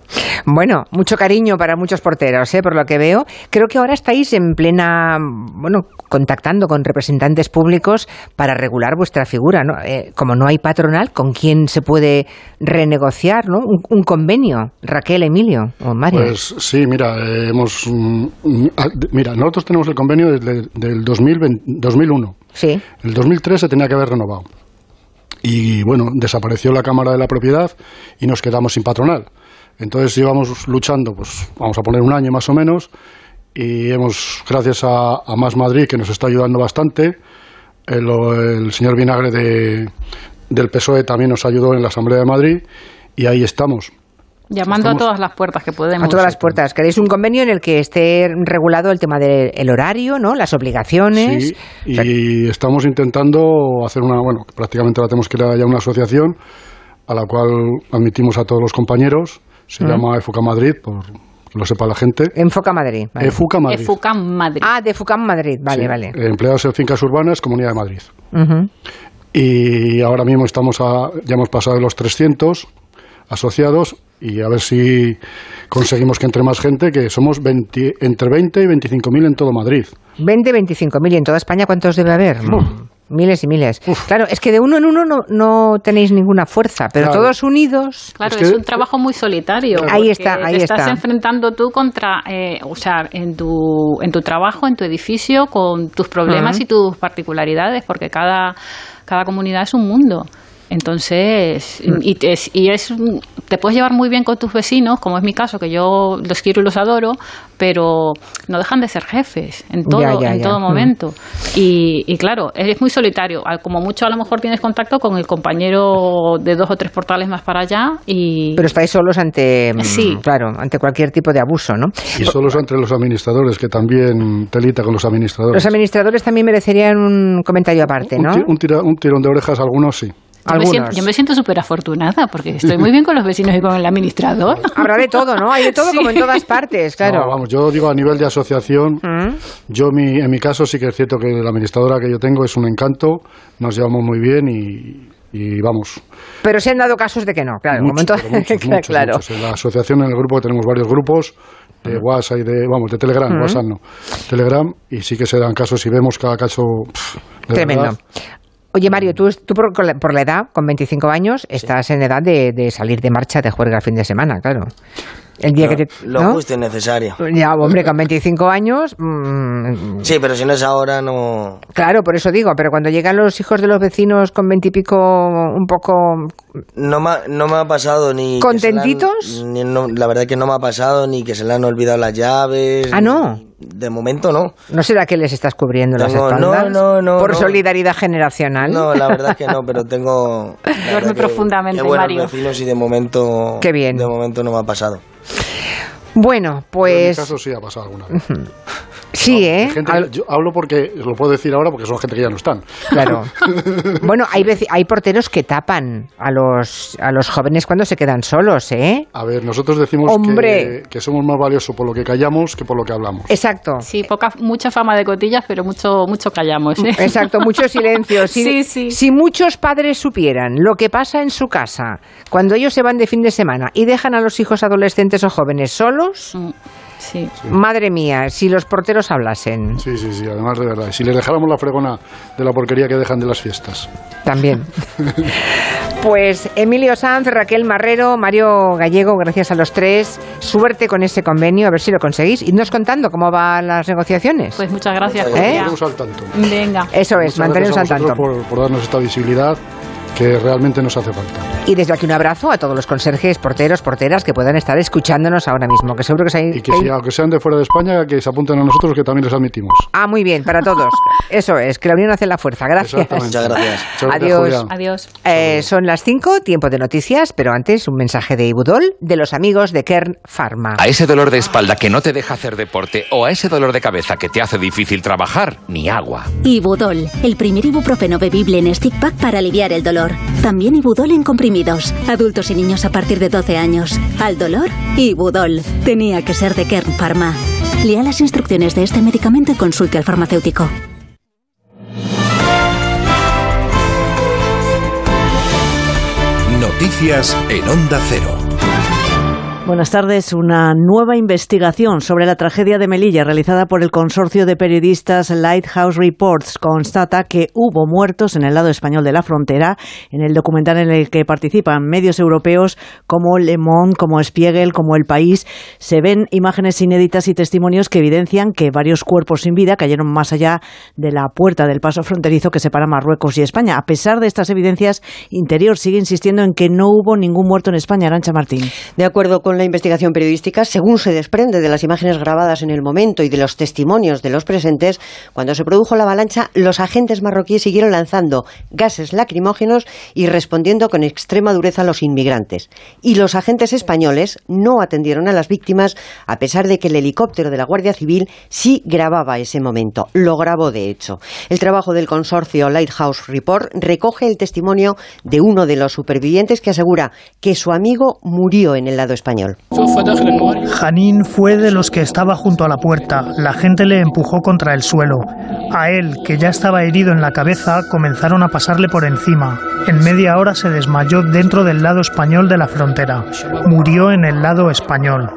Bueno, mucho cariño para muchos porteros, ¿eh? por lo que veo. Creo que ahora estáis en plena, bueno, contactando con representantes públicos para regular vuestra figura, ¿no? Eh, como no hay patronal, ¿con quién se puede renegociar, ¿no? Un, un convenio, Raquel, Emilio o Mario. Pues sí, mira, eh, hemos. mm, mm, mira, nosotros tenemos el convenio desde del 2020 2001. Sí. El 2003 se tenía que haber renovado. Y bueno, desapareció la Cámara de la Propiedad y nos quedamos sin patronal. Entonces llevamos luchando, pues vamos a poner un año más o menos, y hemos, gracias a, Más Madrid, que nos está ayudando bastante, el, el señor Vinagre de, del PSOE también nos ayudó en la Asamblea de Madrid, y ahí estamos. Llamando Estamos- a todas las puertas que podemos. A todas las puertas. ¿Queréis un convenio en el que esté regulado el tema del horario, ¿no? Las obligaciones. Sí, y estamos intentando hacer una, bueno, prácticamente la tenemos que ir a ya una asociación a la cual admitimos a todos los compañeros. Se Mm. llama EFUCA Madrid, por que lo sepa la gente. Enfoca Madrid. vale. EFUCA Madrid. EFUCAM Madrid. Ah, de Fucam Madrid. Vale, Sí, vale. Empleados en fincas urbanas, Comunidad de Madrid. Y ahora mismo estamos a, ya hemos pasado de los 300 asociados y a ver si conseguimos que entre más gente, que somos 20 entre 20 y 25 mil en todo Madrid. 20, 25 mil. ¿Y en toda España cuántos debe haber? Miles y miles. Claro, es que de uno en uno no, no tenéis ninguna fuerza, pero Claro. todos unidos. Claro, es, un trabajo muy solitario. Ahí está, ahí te estás está. enfrentando tú contra, eh, o sea, en tu, en tu trabajo, en tu edificio, con tus problemas y tus particularidades, porque cada, cada comunidad es un mundo. Entonces, Mm. y, te, y es, te puedes llevar muy bien con tus vecinos, como es mi caso, que yo los quiero y los adoro, pero no dejan de ser jefes en todo, Ya, ya, en ya. todo Mm. momento. Y, y claro, es muy solitario. Al- Como mucho a lo mejor tienes contacto con el compañero de dos o tres portales más para allá y... Pero estáis solos ante, mm, Sí. claro, ante cualquier tipo de abuso, ¿no? Y solo es entre los administradores, que también telita con los administradores. Los administradores también merecerían un comentario aparte, ¿no? un tira- un tirón de orejas algunos sí. Yo me, siento, yo me siento súper afortunada porque estoy muy bien con los vecinos y con el administrador. Habrá de todo, ¿no? Hay de todo como en todas partes, claro. No, vamos, yo digo a nivel de asociación, yo mi, en mi caso sí que es cierto que la administradora que yo tengo es un encanto, nos llevamos muy bien y, y vamos. Pero se han dado casos de que no, claro. Muchos, como en to- pero muchos, muchos, claro. muchos. En la asociación, en el grupo, tenemos varios grupos de WhatsApp y de, vamos, de Telegram, Ujú. WhatsApp no, Telegram, y sí que se dan casos y vemos cada caso pff, Tremendo. verdad. Oye, Mario, tú, tú por, por la edad, con 25 años, estás en edad de, de salir de marcha de juerga el fin de semana, claro. El día Lo- que te... Lo ¿no? justo y necesario. Ya, hombre, con 25 años... mm, Sí, pero si no es ahora, no. Claro, por eso digo, pero cuando llegan los hijos de los vecinos con 20 y pico un poco... No me, ha- no me ha pasado ni. que se le han- ¿Contentitos? ni no- la verdad que no me ha pasado ni que se le han olvidado las llaves. Ah, no. De momento no. ¿No será que les estás cubriendo las Tengo- espaldas? no, no, no, ¿Por no. solidaridad generacional? No, la verdad es que no, pero tengo. Duerme que- profundamente, qué buenos Mario. vecinos y de momento. Qué bien. De momento no me ha pasado. Bueno, En mi pues... caso sí ha pasado alguna vez. Sí, ¿eh? Gente yo hablo porque, lo puedo decir ahora porque son gente que ya no están. Claro. Bueno, hay, veci- hay porteros que tapan a los, a los jóvenes cuando se quedan solos, ¿eh? A ver, nosotros decimos Hombre. que, que somos más valiosos por lo que callamos que por lo que hablamos. Exacto. Sí, poca, mucha fama de cotillas, pero mucho, mucho callamos. ¿eh? Exacto, mucho silencio. Si, Sí, sí. si muchos padres supieran lo que pasa en su casa cuando ellos se van de fin de semana y dejan a los hijos adolescentes o jóvenes solos, Sí. madre mía, si los porteros hablasen. Sí, sí, sí, además de verdad. Si les dejáramos la fregona de la porquería que dejan de las fiestas. También. Pues Emilio Sanz, Raquel Marrero, Mario Gallego, gracias a los tres. Suerte con ese convenio, a ver si lo conseguís. Idnos contando cómo van las negociaciones. Pues muchas gracias, ¿Eh? Al tanto. Venga. Eso es, Muchas manteneros al tanto. por, por darnos esta visibilidad que realmente nos hace falta. Y desde aquí un abrazo a todos los conserjes, porteros, porteras que puedan estar escuchándonos ahora mismo, que seguro que hay... Y que si, aunque sean de fuera de España, que se apunten a nosotros, que también les admitimos. Ah, muy bien, para todos. Eso es, que la unión hace la fuerza. Gracias. Muchas gracias. Adiós. Adiós. Eh, son las 5, tiempo de noticias, pero antes un mensaje de Ibudol de los amigos de Kern Pharma. A ese dolor de espalda que no te deja hacer deporte o a ese dolor de cabeza que te hace difícil trabajar, ni agua. Ibudol, el primer ibuprofeno bebible en stick pack para aliviar el dolor. También Ibudol en comprimidos. Adultos y niños a partir de 12 años. Al dolor, Ibudol. Tenía que ser de Kern Pharma. Lea las instrucciones de este medicamento y consulte al farmacéutico. Noticias en Onda Cero. Buenas tardes. Una nueva investigación sobre la tragedia de Melilla realizada por el consorcio de periodistas Lighthouse Reports constata que hubo muertos en el lado español de la frontera. En el documental en el que participan medios europeos como Le Monde, como Spiegel, como El País, se ven imágenes inéditas y testimonios que evidencian que varios cuerpos sin vida cayeron más allá de la puerta del paso fronterizo que separa Marruecos y España. A pesar de estas evidencias, Interior sigue insistiendo en que no hubo ningún muerto en España. Arancha Martín. De acuerdo con la investigación periodística, según se desprende de las imágenes grabadas en el momento y de los testimonios de los presentes, cuando se produjo la avalancha, los agentes marroquíes siguieron lanzando gases lacrimógenos y respondiendo con extrema dureza a los inmigrantes. Y los agentes españoles no atendieron a las víctimas, a pesar de que el helicóptero de la Guardia Civil sí grababa ese momento. Lo grabó, de hecho. El trabajo del consorcio Lighthouse Report recoge el testimonio de uno de los supervivientes que asegura que su amigo murió en el lado español. Janín fue de los que estaba junto a la puerta. La gente le empujó contra el suelo. A él, que ya estaba herido en la cabeza, comenzaron a pasarle por encima. En media hora se desmayó dentro del lado español de la frontera. Murió en el lado español.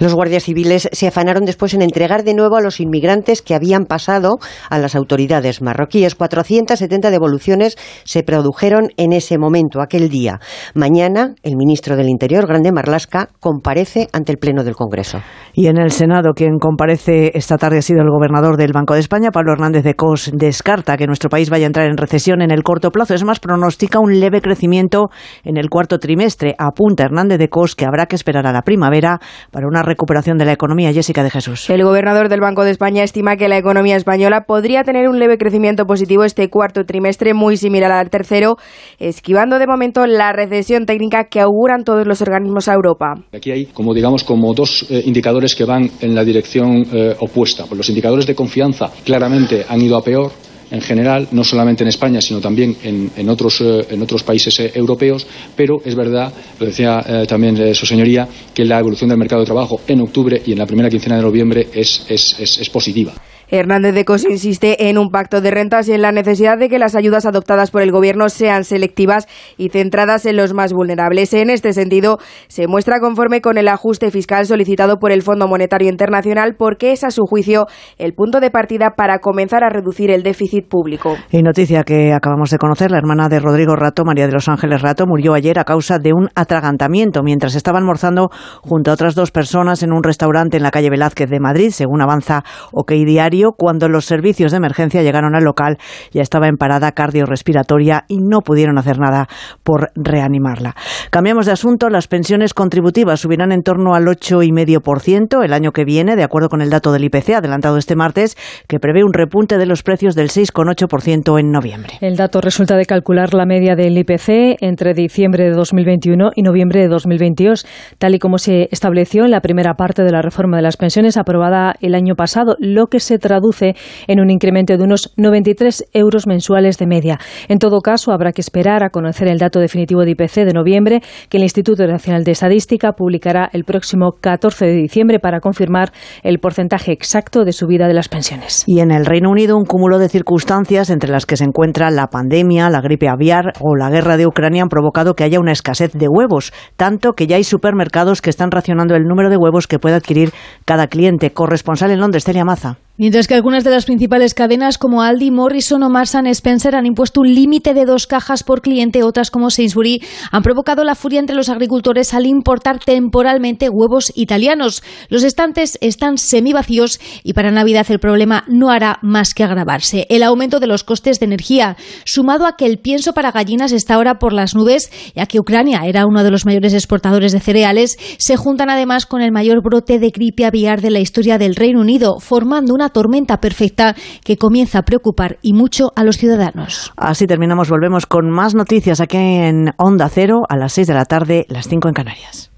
Los guardias civiles se afanaron después en entregar de nuevo a los inmigrantes que habían pasado a las autoridades marroquíes. 470 devoluciones se produjeron en ese momento, aquel día. Mañana, el ministro del Interior, Grande Marlasca, comparece ante el Pleno del Congreso. Y en el Senado, quien comparece esta tarde ha sido el gobernador del Banco de España, Pablo Hernández de Cos. Descarta que nuestro país vaya a entrar en recesión en el corto plazo. Es más, pronostica un leve crecimiento en el cuarto trimestre. Apunta Hernández de Cos que habrá que esperar a la primavera para una recuperación de la economía. Jessica de Jesús. El gobernador del Banco de España estima que la economía española podría tener un leve crecimiento positivo este cuarto trimestre, muy similar al tercero, esquivando de momento la recesión técnica que auguran todos los organismos a Europa. Aquí hay, como digamos, como dos eh, indicadores que van en la dirección eh, opuesta. Pues los indicadores de confianza claramente han ido a peor. En general, no solamente en España, sino también en, otros, eh, otros países eh, europeos, pero es verdad, lo decía eh, también su señoría, que la evolución del mercado de trabajo en octubre y en la primera quincena de noviembre es positiva. Hernández de Cos insiste en un pacto de rentas y en la necesidad de que las ayudas adoptadas por el Gobierno sean selectivas y centradas en los más vulnerables. En este sentido, se muestra conforme con el ajuste fiscal solicitado por el Fondo Monetario Internacional porque es, a su juicio, el punto de partida para comenzar a reducir el déficit público. Y noticia que acabamos de conocer, la hermana de Rodrigo Rato, María de los Ángeles Rato, murió ayer a causa de un atragantamiento mientras estaba almorzando junto a otras dos personas en un restaurante en la calle Velázquez de Madrid, según avanza OK Diario cuando los servicios de emergencia llegaron al local, ya estaba en parada cardiorrespiratoria y no pudieron hacer nada por reanimarla. Cambiamos de asunto. Las pensiones contributivas subirán en torno al 8,5% el año que viene, de acuerdo con el dato del IPC adelantado este martes, que prevé un repunte de los precios del 6,8% en noviembre. El dato resulta de calcular la media del IPC entre diciembre de 2021 y noviembre de 2022, tal y como se estableció en la primera parte de la reforma de las pensiones aprobada el año pasado, lo que se traduce en un incremento de unos 93 euros mensuales de media. En todo caso, habrá que esperar a conocer el dato definitivo de IPC de noviembre, que el Instituto Nacional de Estadística publicará el próximo 14 de diciembre para confirmar el porcentaje exacto de subida de las pensiones. Y en el Reino Unido, un cúmulo de circunstancias entre las que se encuentra la pandemia, la gripe aviar o la guerra de Ucrania han provocado que haya una escasez de huevos, tanto que ya hay supermercados que están racionando el número de huevos que puede adquirir cada cliente. Corresponsal en Londres, Celia Maza. Mientras que algunas de las principales cadenas como Aldi, Morrison o Marks Spencer han impuesto un límite de dos cajas por cliente, otras como Sainsbury han provocado la furia entre los agricultores al importar temporalmente huevos italianos. Los estantes están semivacíos y para Navidad el problema no hará más que agravarse. El aumento de los costes de energía, sumado a que el pienso para gallinas está ahora por las nubes, ya que Ucrania era uno de los mayores exportadores de cereales, se juntan además con el mayor brote de gripe aviar de la historia del Reino Unido, formando una tormenta perfecta que comienza a preocupar y mucho a los ciudadanos. Así terminamos, volvemos con más noticias aquí en Onda Cero a las 6 de la tarde, las 5 en Canarias.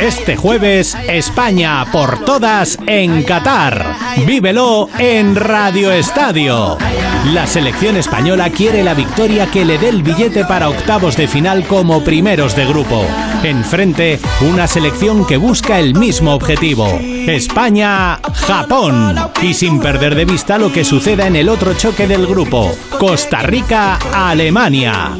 Este jueves, España por todas en Qatar. Vívelo en Radio Estadio. La selección española quiere la victoria que le dé el billete para octavos de final como primeros de grupo. Enfrente, una selección que busca el mismo objetivo. España-Japón. Y sin perder de vista lo que suceda en el otro choque del grupo. Costa Rica-Alemania.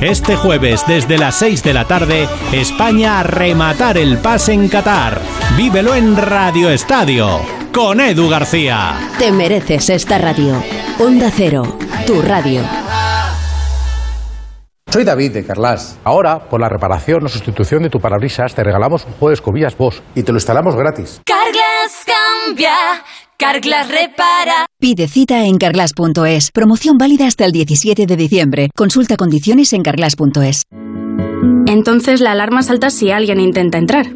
Este jueves, desde las 6 de la tarde, España a rematar el pase en Qatar. Vívelo en Radio Estadio con Edu García. Te mereces esta radio. Onda Cero, tu radio. Soy David de Carlas. Ahora, por la reparación o sustitución de tu parabrisas, te regalamos un juego de escobillas Bosch y te lo instalamos gratis. Carglass cambia, Carglass repara. Pide cita en carglass.es. Promoción válida hasta el 17 de diciembre. Consulta condiciones en carglass.es. Entonces la alarma salta si alguien intenta entrar.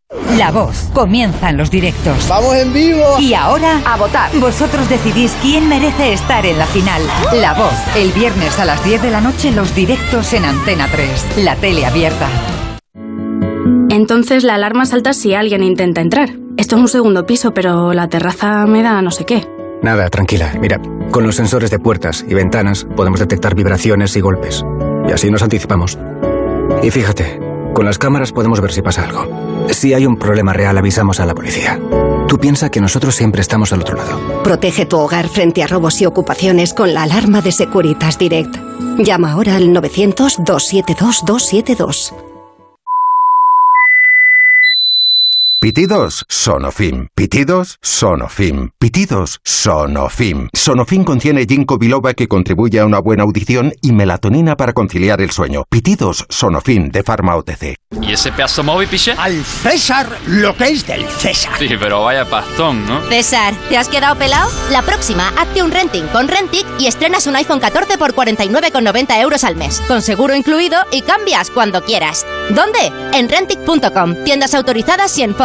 La voz. Comienzan los directos. ¡Vamos en vivo! Y ahora, a votar. Vosotros decidís quién merece estar en la final. La voz. El viernes a las 10 de la noche, los directos en Antena 3. La tele abierta. Entonces la alarma salta si alguien intenta entrar. Esto es un segundo piso, pero la terraza me da no sé qué. Nada, tranquila. Mira, con los sensores de puertas y ventanas podemos detectar vibraciones y golpes. Y así nos anticipamos. Y fíjate, con las cámaras podemos ver si pasa algo. Si hay un problema real, avisamos a la policía. Tú piensas que nosotros siempre estamos al otro lado. Protege tu hogar frente a robos y ocupaciones con la alarma de Securitas Direct. Llama ahora al 900-272-272. Pitidos Sonofim. Pitidos Sonofim. Pitidos Sonofim. Sonofim contiene ginkgo biloba que contribuye a una buena audición y melatonina para conciliar el sueño. Pitidos Sonofim de Pharma OTC. ¿Y ese pedazo móvil, piche? Al César lo que es del César. Sí, pero vaya pastón, ¿no? César, ¿te has quedado pelado? La próxima, hazte un renting con Rentic y estrenas un iPhone 14 por 49,90 euros al mes, con seguro incluido y cambias cuando quieras. ¿Dónde? En Rentic.com, tiendas autorizadas y en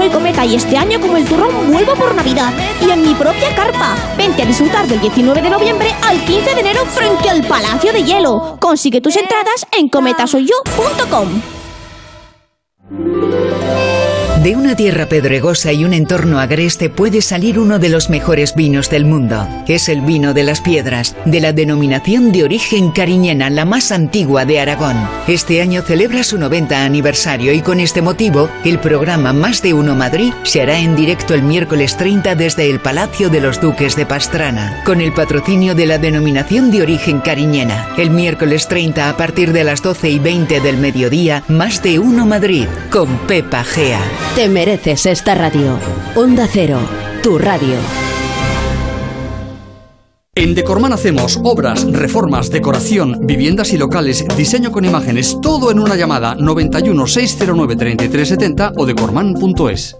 Soy Cometa y este año como el turrón vuelvo por Navidad y en mi propia carpa. Vente a disfrutar del 19 de noviembre al 15 de enero frente al Palacio de Hielo. Consigue tus entradas en cometasoyyo.com. De una tierra pedregosa y un entorno agreste puede salir uno de los mejores vinos del mundo. Es el vino de las piedras, de la denominación de origen cariñena, la más antigua de Aragón. Este año celebra su 90 aniversario y con este motivo, el programa Más de Uno Madrid se hará en directo el miércoles 30 desde el Palacio de los Duques de Pastrana, con el patrocinio de la denominación de origen cariñena. El miércoles 30 a partir de las 12 y 20 del mediodía, Más de Uno Madrid, con Pepa Gea. Te mereces esta radio. Onda Cero, tu radio. En Decorman hacemos obras, reformas, decoración, viviendas y locales, diseño con imágenes, todo en una llamada 91 609 3370 o decorman.es.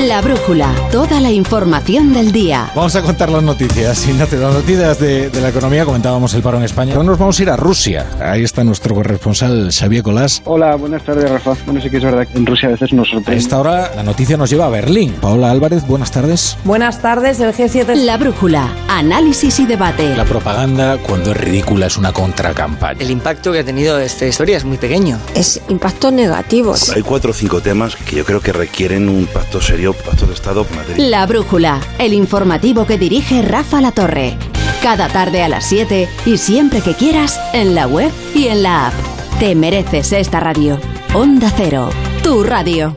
La brújula, toda la información del día. Vamos a contar las noticias. Ignacio, las noticias de, de la economía, comentábamos el paro en España. Ahora nos vamos a ir a Rusia. Ahí está nuestro corresponsal Xavier Colás. Hola, buenas tardes, Rafa. Bueno, sí que es verdad que en Rusia a veces nos A sorprende. esta hora la noticia nos lleva a Berlín. Paola Álvarez, buenas tardes. Buenas tardes, el G7. La brújula, análisis y debate. La propaganda, cuando es ridícula, es una contracampaña. El impacto que ha tenido esta historia es muy pequeño. Es impacto negativo. Hay cuatro o cinco temas que yo creo que requieren un pacto serio, La brújula, el informativo que dirige Rafa La Torre. Cada tarde a las 7 y siempre que quieras en la web y en la app. Te mereces esta radio. Onda Cero, tu radio.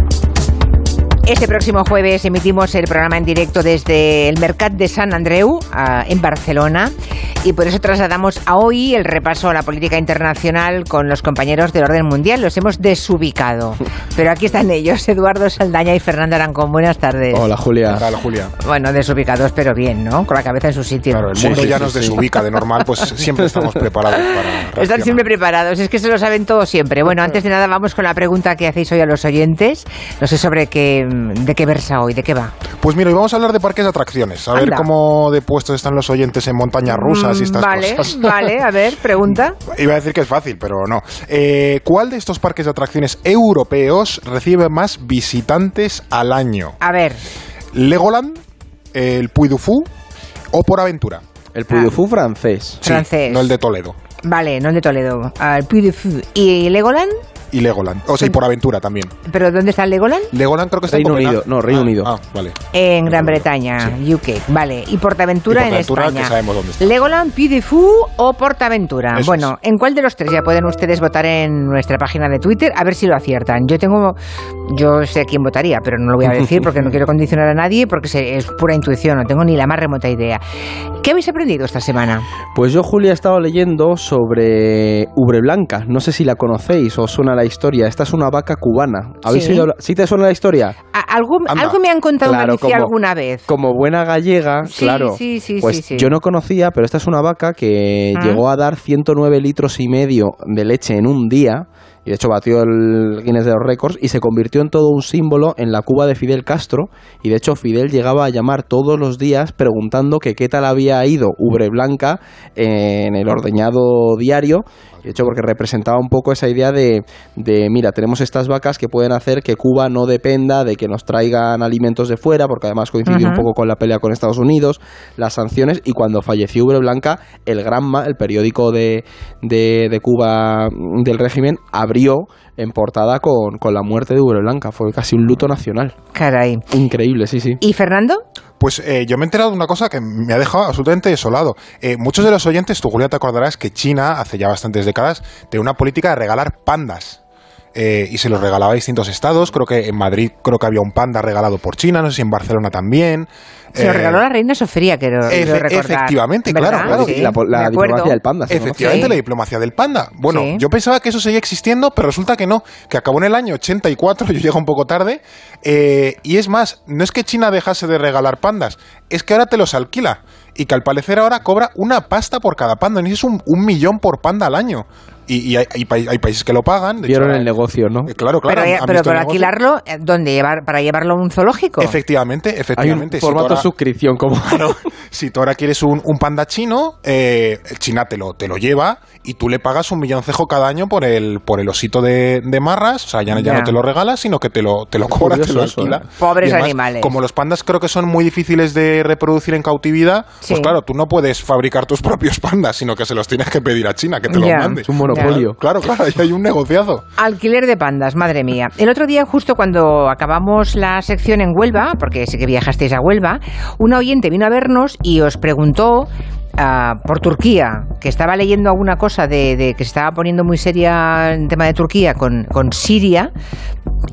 Este próximo jueves emitimos el programa en directo desde el Mercat de San Andreu, en Barcelona, y por eso trasladamos a hoy el repaso a la política internacional con los compañeros del orden mundial. Los hemos desubicado, pero aquí están ellos, Eduardo Saldaña y Fernando Arancón. Buenas tardes. Hola, Julia. Hola, Julia. Bueno, desubicados, pero bien, ¿no? Con la cabeza en su sitio. Claro, el mundo ya nos desubica de normal, pues siempre estamos preparados para... Están siempre preparados, es que se lo saben todo siempre. Bueno, antes de nada vamos con la pregunta que hacéis hoy a los oyentes. No sé sobre qué, de qué versa hoy, de qué va. Pues mira, hoy vamos a hablar de parques de atracciones, a ver cómo de puestos están los oyentes en montañas rusas y Mm, estas vale, cosas. vale, a ver, pregunta. Iba a decir que es fácil, pero no. Eh, ¿Cuál de estos parques de atracciones europeos recibe más visitantes al año? A ver. ¿Legoland, el Puy du Fou o Por Aventura? El Puy du Fou francés. Sí, Francés. no el de Toledo. Vale, no el de Toledo. Al Puy de Fou. ¿Y Legoland? Y Legoland. O sea, y por aventura también. ¿Pero dónde está el Legoland? Legoland creo que está Reino en. Unido, no, Reino Ah, Unido. Ah, vale. En Gran Bretaña, UK. Vale. Y Portaventura, Y Portaventura, en España. que sabemos dónde está. Legoland, Puy de Fou o Portaventura. Eso bueno, ¿en cuál de los tres ya pueden ustedes votar en nuestra página de Twitter? A ver si lo aciertan. Yo tengo. Yo sé a quién votaría, pero no lo voy a decir porque no quiero condicionar a nadie porque es pura intuición, no tengo ni la más remota idea. ¿Qué habéis aprendido esta semana? Pues yo, Julia, he estado leyendo sobre Ubre Blanca. No sé si la conocéis o suena la historia. Esta es una vaca cubana. ¿Habéis Sí. oído ¿Sí te suena la historia? Algo, algo me han contado Claro, como- alguna vez. Como buena gallega, Sí, claro. sí, sí, pues yo no conocía, pero esta es una vaca que Ah. llegó a dar 109 litros y medio de leche en un día. Y de hecho batió el Guinness de los récords y se convirtió en todo un símbolo en la Cuba de Fidel Castro. Y de hecho Fidel llegaba a llamar todos los días preguntando que qué tal había ido Ubre Blanca en el ordeñado diario. De hecho, porque representaba un poco esa idea de, de, mira, tenemos estas vacas que pueden hacer que Cuba no dependa de que nos traigan alimentos de fuera, porque además coincidió un poco con la pelea con Estados Unidos, las sanciones, y cuando falleció Ubre Blanca, el Granma, el periódico de, de, de Cuba del régimen, abrió en portada con, con la muerte de Ubre Blanca. Fue casi un luto nacional. Caray. Increíble, sí, sí. ¿Y Fernando? Pues eh, yo me he enterado de una cosa que me ha dejado absolutamente desolado. Eh, muchos de los oyentes, tú Julia te acordarás que China, hace ya bastantes décadas, tenía una política de regalar pandas. Eh, y se los regalaba a distintos estados. Creo que en Madrid creo que había un panda regalado por China, no sé si en Barcelona también. Se lo Eh, regaló la reina Sofía, que lo, Efe- recordar. efectivamente, ¿Verdad? claro, claro. Sí, La diplomacia del panda, Efectivamente, la diplomacia del panda. Bueno, Sí. yo pensaba que eso seguía existiendo, pero resulta que no, que acabó en el año 84, yo llego un poco tarde, eh, y es más, no es que China dejase de regalar pandas, es que ahora te los alquila, y que al parecer ahora cobra una pasta por cada panda, y es un, un millón por panda al año. Y, y hay, hay pa- hay países que lo pagan. de Vieron hecho, el negocio, ¿no? eh, Claro, claro. pero han- pero alquilarlo, eh, ¿dónde? Llevar, ¿Para llevarlo a un zoológico? Efectivamente, Hay un efectivamente. Si formato ahora- suscripción como... si tú ahora quieres un, un panda chino, eh, China te lo, te lo lleva y tú le pagas un milloncejo cada año por el, por el osito de, de marras. O sea, ya, no- ya Ya. no te lo regalas, sino que te lo, te lo cobra, te lo eso, alquila. ¿eh? Pobres además, animales. Como los pandas creo que son muy difíciles de reproducir en cautividad, Sí. pues claro, tú no puedes fabricar tus propios pandas, sino que se los tienes que pedir a China, que te los Ya. mande. Es un monopolio. Claro, claro, ahí hay un negociazo. Alquiler de pandas, madre mía. El otro día, justo cuando acabamos la sección en Huelva, porque sé que viajasteis a Huelva, una oyente vino a vernos y os preguntó por Turquía, que estaba leyendo alguna cosa de, de que se estaba poniendo muy seria el tema de Turquía con, con Siria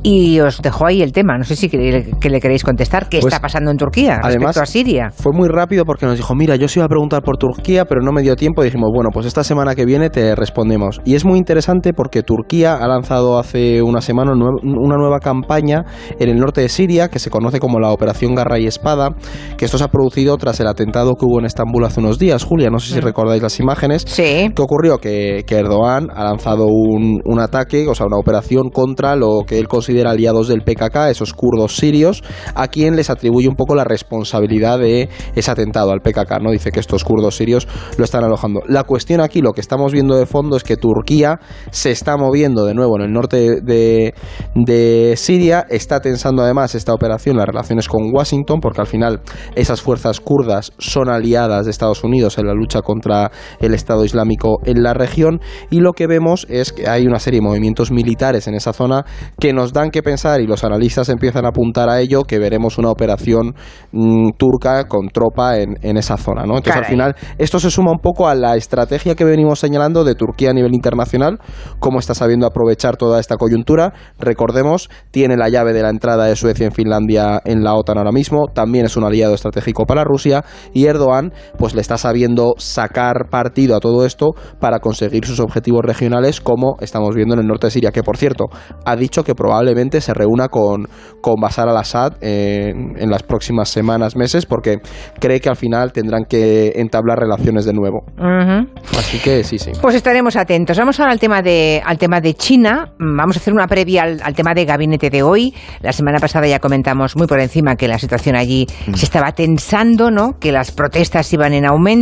y os dejó ahí el tema. No sé si que, que le queréis contestar. ¿Qué Pues, está pasando en Turquía respecto a Siria? Fue muy rápido porque nos dijo, mira, yo os iba a preguntar por Turquía, pero no me dio tiempo. Y dijimos, bueno, pues esta semana que viene te respondemos. Y es muy interesante porque Turquía ha lanzado hace una semana una nueva campaña en el norte de Siria que se conoce como la Operación Garra y Espada, que esto se ha producido tras el atentado que hubo en Estambul hace unos días. Julia, no sé si Mm. recordáis las imágenes. Sí. ¿Qué ocurrió? Que, que Erdogan ha lanzado un, un ataque, o sea, una operación contra lo que él considera aliados del PKK, esos kurdos sirios, a quien les atribuye un poco la responsabilidad de ese atentado al PKK, ¿no? Dice que estos kurdos sirios lo están alojando. La cuestión aquí, lo que estamos viendo de fondo es que Turquía se está moviendo de nuevo en el norte de, de Siria, está tensando además esta operación las relaciones con Washington, porque al final esas fuerzas kurdas son aliadas de Estados Unidos en la lucha contra el Estado Islámico en la región, y lo que vemos es que hay una serie de movimientos militares en esa zona que nos dan que pensar, y los analistas empiezan a apuntar a ello, que veremos una operación mm, turca con tropa en, en esa zona. ¿no? Entonces, al final, esto se suma un poco a la estrategia que venimos señalando de Turquía a nivel internacional, cómo está sabiendo aprovechar toda esta coyuntura. Recordemos, tiene la llave de la entrada de Suecia en Finlandia en la OTAN ahora mismo, también es un aliado estratégico para Rusia y Erdogan pues le está sabiendo sacar partido a todo esto para conseguir sus objetivos regionales como estamos viendo en el norte de Siria, que por cierto ha dicho que probablemente se reúna con, con Bashar al-Assad en, en las próximas semanas, meses, porque cree que al final tendrán que entablar relaciones de nuevo. Ujú. Así que sí, sí. Pues estaremos atentos. Vamos ahora al tema de, al tema de China. Mm, Vamos a hacer una previa al, al tema de gabinete de hoy. La semana pasada ya comentamos muy por encima que la situación allí se estaba tensando, ¿no? Que las protestas iban en aumento,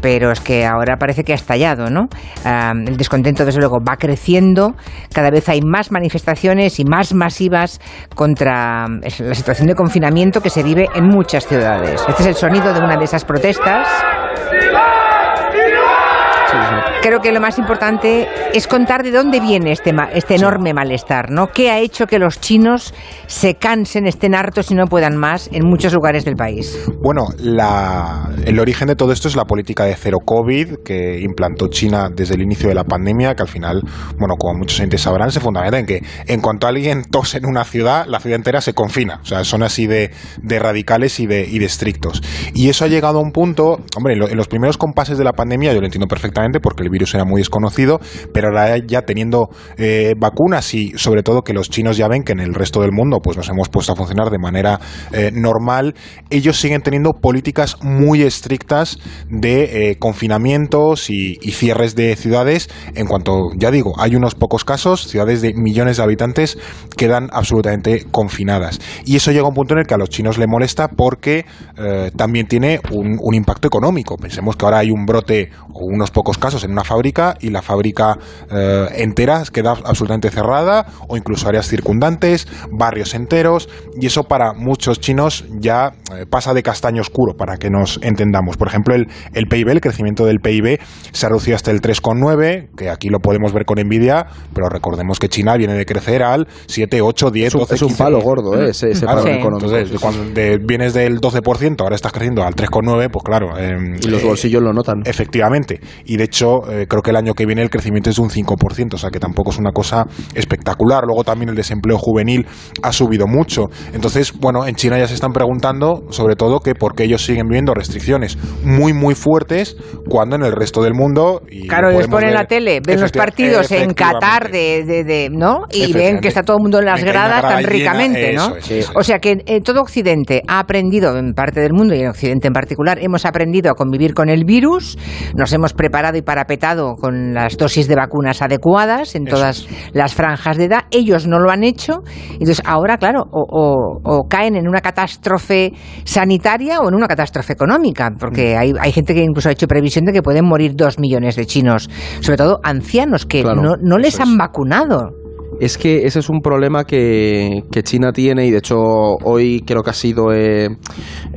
pero es que ahora parece que ha estallado, ¿no? El descontento, desde luego, va creciendo. Cada vez hay más manifestaciones y más masivas contra la situación de confinamiento que se vive en muchas ciudades. Este es el sonido de una de esas protestas. Creo que lo más importante es contar de dónde viene este, ma- este enorme malestar, ¿no? ¿Qué ha hecho que los chinos se cansen, estén hartos y no puedan más en muchos lugares del país? Bueno, la- el origen de todo esto es la política de cero COVID que implantó China desde el inicio de la pandemia, que al final, bueno, como muchos oyentes sabrán, se fundamenta en que en cuanto alguien tose en una ciudad, la ciudad entera se confina. O sea, son así de, de radicales y de, y de estrictos. Y eso ha llegado a un punto, hombre, en los primeros compases de la pandemia yo lo entiendo perfectamente porque el virus era muy desconocido, pero ahora ya teniendo eh, vacunas y sobre todo que los chinos ya ven que en el resto del mundo pues nos hemos puesto a funcionar de manera eh, normal, ellos siguen teniendo políticas muy estrictas de eh, confinamientos y, cierres de ciudades en cuanto, ya digo, hay unos pocos casos, ciudades de millones de habitantes quedan absolutamente confinadas. Y eso llega a un punto en el que a los chinos le molesta porque también tiene un, un impacto económico. Pensemos que ahora hay un brote o unos pocos casos en una fábrica y la fábrica eh, entera queda absolutamente cerrada o incluso áreas circundantes, barrios enteros y eso para muchos chinos ya eh, pasa de castaño oscuro para que nos entendamos. Por ejemplo, el, el PIB, el crecimiento del PIB se ha reducido hasta el 3,9, que aquí lo podemos ver con envidia, pero recordemos que China viene de crecer al 7, 8, 10, Es un- 12, es un 15. palo gordo, ¿eh? ese- ese palo económico, Entonces, cuando de- vienes del 12%, ahora estás creciendo al 3,9, pues claro. eh, Y los eh, bolsillos lo notan. Efectivamente. Y de hecho, eh, creo que el año que viene el crecimiento es de un 5%, o sea que tampoco es una cosa espectacular. Luego también el desempleo juvenil ha subido mucho. Entonces, bueno, en China ya se están preguntando, sobre todo, que por qué ellos siguen viendo restricciones muy, muy fuertes cuando en el resto del mundo. y Claro, podemos ponen ver- la tele, ven los partidos en. Qatar de, de- de- ¿no? Y ven que está todo el mundo en las Ven gradas tan llena, ricamente, ¿no? eso es, eso O sea que eh, todo Occidente ha aprendido, en parte del mundo y en Occidente en particular, hemos aprendido a convivir con el virus, nos hemos preparado y con las dosis de vacunas adecuadas en Eso todas las franjas de edad. Ellos no lo han hecho. Entonces, ahora, claro, o, o- o caen en una catástrofe sanitaria o en una catástrofe económica, porque Mm. hay, hay gente que incluso ha hecho previsión de que pueden morir dos millones de chinos, sobre todo ancianos que Claro, no, no les han vacunado. Es que ese es un problema que, que China tiene y de hecho hoy creo que ha sido, eh,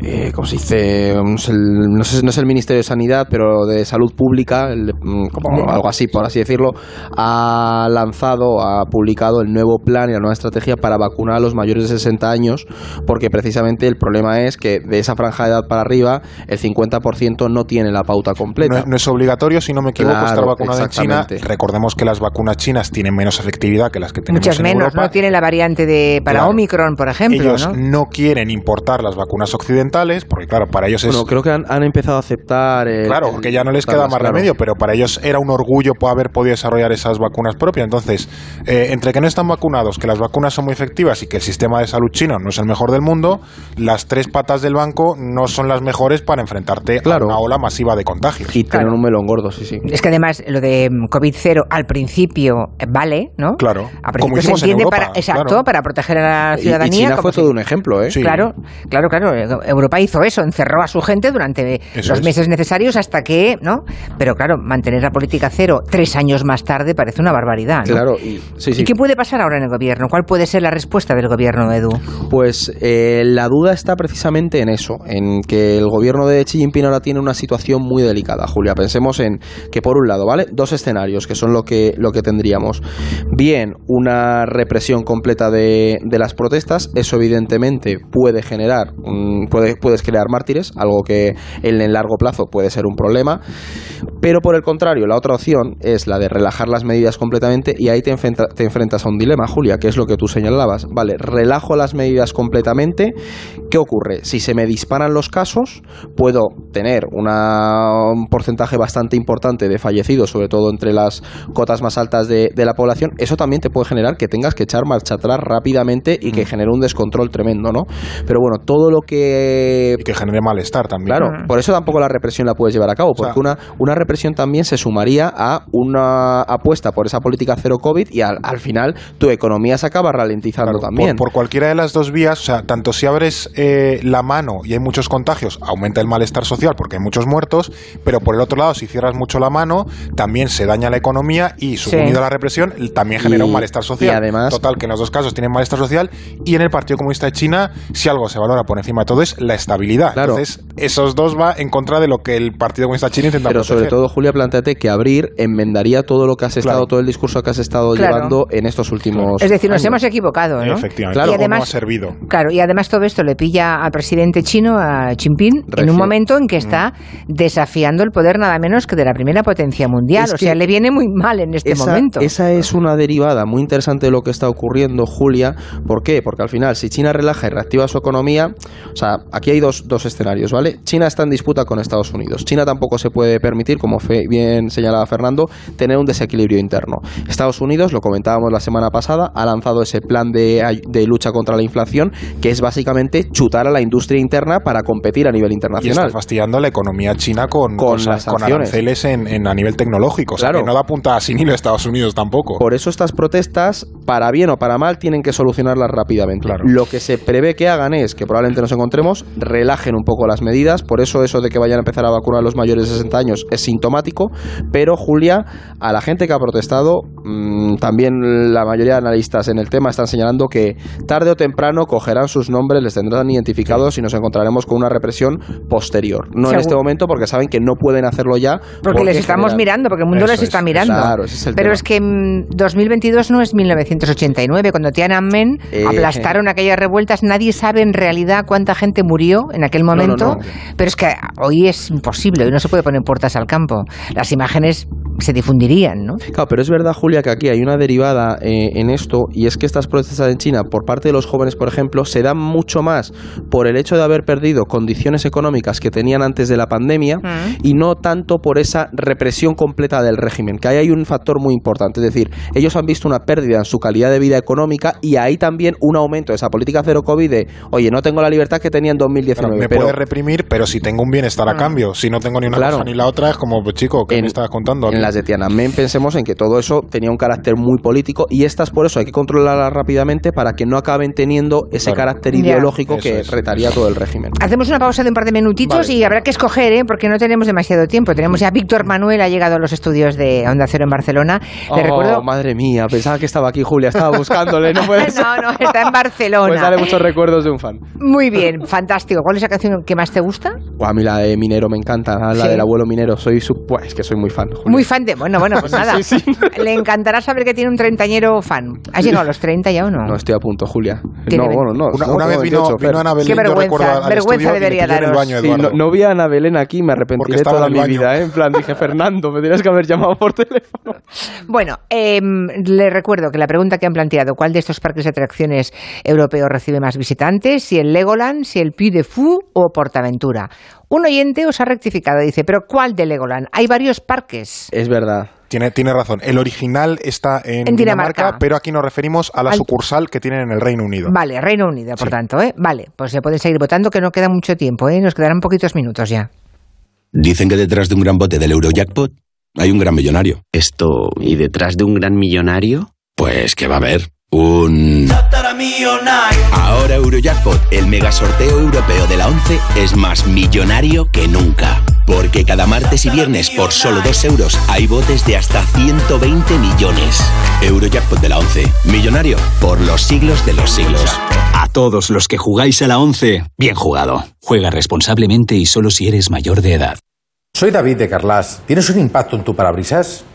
eh, ¿cómo se dice? No es, el, no sé- no es el Ministerio de Sanidad, pero de Salud Pública, el- mm, como algo así, por así decirlo, ha lanzado, ha publicado el nuevo plan y la nueva estrategia para vacunar a los mayores de 60 años, porque precisamente el problema es que de esa franja de edad para arriba, el 50% no tiene la pauta completa. No, no es obligatorio, si no me equivoco, estar vacunado en China. Recordemos que las vacunas chinas tienen menos efectividad que las que tenemos Muchas en menos, Europa. no tiene la variante de para Claro. Omicron, por ejemplo, Ellos ¿no? quieren importar las vacunas occidentales, porque claro, para ellos es... Bueno, creo que han, han empezado a aceptar... el- Claro, el- que ya no les queda más claro. remedio, pero para ellos era un orgullo haber podido desarrollar esas vacunas propias. Entonces, eh, entre que no están vacunados, que las vacunas son muy efectivas y que el sistema de salud chino no es el mejor del mundo, las tres patas del banco no son las mejores para enfrentarte a una ola masiva de contagios. Y tener un melón gordo, sí, sí. Es que además lo de mm, COVID-0 al principio vale, ¿no? Claro. A Como se en entiende Europa, para, exacto, claro. para proteger a la ciudadanía. Y, China como fue todo un ejemplo, ¿eh? Claro, claro, claro. Europa hizo eso, encerró a su gente durante Eso los es. meses necesarios hasta que, ¿no? Pero claro, mantener la política cero tres años más tarde parece una barbaridad. ¿no? Claro, y, sí, sí. ¿Y qué puede pasar ahora en el gobierno? ¿Cuál puede ser la respuesta del gobierno, Edu? Pues eh, la duda está precisamente en eso, en que el gobierno de Xi Jinping ahora tiene una situación muy delicada, Julia. Pensemos en que por un lado, ¿vale? Dos escenarios que son lo que, lo que tendríamos. Bien, una represión completa de, de las protestas, eso evidentemente puede generar, puede, puedes crear mártires, algo que en el largo plazo puede ser un problema. Pero por el contrario, la otra opción es la de relajar las medidas completamente y ahí te, enfrenta- te enfrentas a un dilema, Julia, que es lo que tú señalabas. Vale, relajo las medidas completamente. ¿Qué ocurre? Si se me disparan los casos, puedo tener un porcentaje bastante importante de fallecidos, sobre todo entre las cotas más altas de, de la población. Eso también te puede generar que tengas que echar marcha atrás rápidamente y que genere un descontrol tremendo, ¿no? Pero bueno, todo lo que... Y que genere malestar también. Claro, por eso tampoco la represión la puedes llevar a cabo, porque una, una represión también se sumaría a una apuesta por esa política cero COVID y al, al final tu economía se acaba ralentizando también. Por, por cualquiera de las dos vías, o sea, tanto si abres eh, la mano y hay muchos contagios, aumenta el malestar social porque hay muchos muertos, pero por el otro lado, si cierras mucho la mano, también se daña la economía y, Sí. unido a la represión, también genera un Y- malestar social. Y además- Total, que en los dos casos tienen malestar social. Y en el Partido Comunista de China, si algo se valora por encima de todo, es la estabilidad. Claro. Entonces, esos dos va en contra de lo que el Partido Comunista Chino intenta Pero sobre todo, Julia, planteate que abrir enmendaría todo lo que has estado, Claro. todo el discurso que has estado Claro. llevando en estos últimos Es decir, nos años. hemos equivocado, ¿no? Efectivamente. Claro. y no además, ha servido. Claro, y además todo esto le pilla al presidente chino, a Xi Jinping, en un momento en que está desafiando el poder nada menos que de la primera potencia mundial. Es o sea, le viene muy mal en este esa, momento. esa es una derivada muy interesante de lo que está ocurriendo, Julia. ¿Por qué? Porque al final, si China relaja y reactiva su economía, o sea, aquí hay dos, dos escenarios, ¿vale? China está en disputa con Estados Unidos. China tampoco se puede permitir, como fe- bien señalaba Fernando, tener un desequilibrio interno. Estados Unidos, lo comentábamos la semana pasada, ha lanzado ese plan de, de lucha contra la inflación, que es básicamente chutar a la industria interna para competir a nivel Y internacional. está fastidiando la economía china con, Con las con aranceles en, en- a nivel tecnológico. O sea, Claro. que no da punta sin hilo a Estados Unidos tampoco. Por eso estas protestas, estas, para bien o para mal, tienen que solucionarlas rápidamente. Lo que se prevé que hagan es que probablemente nos encontremos, relajen un poco las medidas, por eso eso de que vayan a empezar a vacunar a los mayores de 60 años es sintomático, pero Julia, a la gente que ha protestado, mm, también la mayoría de analistas en el tema están señalando que tarde o temprano cogerán sus nombres, les tendrán identificados y nos encontraremos con una represión posterior. No en este momento porque saben que no pueden hacerlo ya. Porque, les estamos mirando, porque el mundo les está mirando. Claro, ese es el pero tema. es que mm, 2022 no es 1989, cuando Tiananmen eh, aplastaron eh. aquellas revueltas, nadie sabe en realidad cuánta gente murió en aquel momento, pero es que hoy es imposible, hoy no se puede poner puertas al campo. Las imágenes se difundirían, ¿no? Claro, pero es verdad, Julia, que aquí hay una derivada eh, en esto y es que estas protestas en China por parte de los jóvenes, por ejemplo, se dan mucho más por el hecho de haber perdido condiciones económicas que tenían antes de la pandemia y no tanto por esa represión completa del régimen, que ahí hay un factor muy importante, es decir, ellos han visto una pérdida en su calidad de vida económica y ahí también un aumento de esa política cero COVID de, oye, no tengo la libertad que tenía en 2019, me pero puede reprimir, pero si tengo un bienestar a cambio, si no tengo ni una Claro. cosa ni la otra, es como, pues, chico, ¿qué En- me estabas contando? En las de Tiananmen pensemos en que todo eso tenía un carácter muy político y estas por eso hay que controlarlas rápidamente para que no acaben teniendo ese Claro. carácter ideológico que es. retaría todo el régimen. Hacemos una pausa de un par de minutitos Vale. y habrá que escoger, ¿eh? porque no tenemos demasiado tiempo. Tenemos ya Víctor Manuel, ha llegado a los estudios de Onda Cero en Barcelona. Le Oh, recuerdo... madre mía, pensaba que estaba aquí Julia, estaba buscándole, no puede ser. no, no, está en Barcelona. Pues dale muchos recuerdos de un fan. Muy bien, fantástico. ¿Cuál es la canción que más te gusta? Buah, a mí la de Minero me encanta, la Sí. del abuelo Minero, soy su... Buah, es que soy muy fan. Julia. Muy fan Bueno, bueno, pues nada. Sí, sí. Le encantará saber que tiene un treintañero fan. ¿Has llegado a los 30 ya o no? No estoy a punto, Julia. No, bueno, no. Una, no, una vez vino, 28, Fer. vino Ana Belén, Qué vergüenza, vergüenza debería daros. baño, Sí, Eduardo. no, no vi a Ana Belén aquí, me Porque arrepentiré estaba toda mi vida, ¿eh? En plan, dije, Fernando, me tendrías que haber llamado por teléfono. Bueno, eh, le recuerdo que la pregunta que han planteado, ¿cuál de estos parques de atracciones europeos recibe más visitantes? Si el Legoland, si el Puy de Fou o Portaventura. Un oyente os ha rectificado, dice, ¿pero cuál de Legoland? Hay varios parques. Es verdad. Tiene, tiene razón. El original está en, En Dinamarca. pero aquí nos referimos a la Al- sucursal que tienen en el Reino Unido. Vale, Reino Unido, por Sí. tanto, ¿eh? Vale, pues se pueden seguir votando, que no queda mucho tiempo, ¿eh? Nos quedarán poquitos minutos ya. Dicen que detrás de un gran bote del Eurojackpot hay un gran millonario. Esto, ¿y detrás de un gran millonario? Pues que va a haber un... Ahora Eurojackpot, el mega sorteo europeo de la 11, es más millonario que nunca. Porque cada martes y viernes por solo 2 euros hay botes de hasta 120 millones. Eurojackpot de la 11, millonario por los siglos de los siglos. A todos los que jugáis a la 11, bien jugado. Juega responsablemente y solo si eres mayor de edad. Soy David de Carlas. ¿Tienes un impacto en tu parabrisas?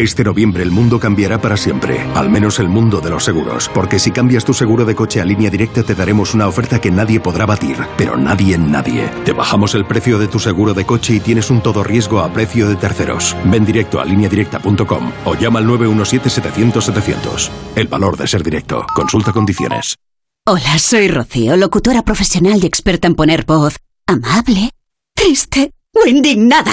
Este noviembre el mundo cambiará para siempre, al menos el mundo de los seguros, porque si cambias tu seguro de coche a línea directa te daremos una oferta que nadie podrá batir, pero nadie en nadie. Te bajamos el precio de tu seguro de coche y tienes un todo riesgo a precio de terceros. Ven directo a lineadirecta.com o llama al 917-700-700. El valor de ser directo. Consulta condiciones. Hola, soy Rocío, locutora profesional y experta en poner voz amable, triste o indignada.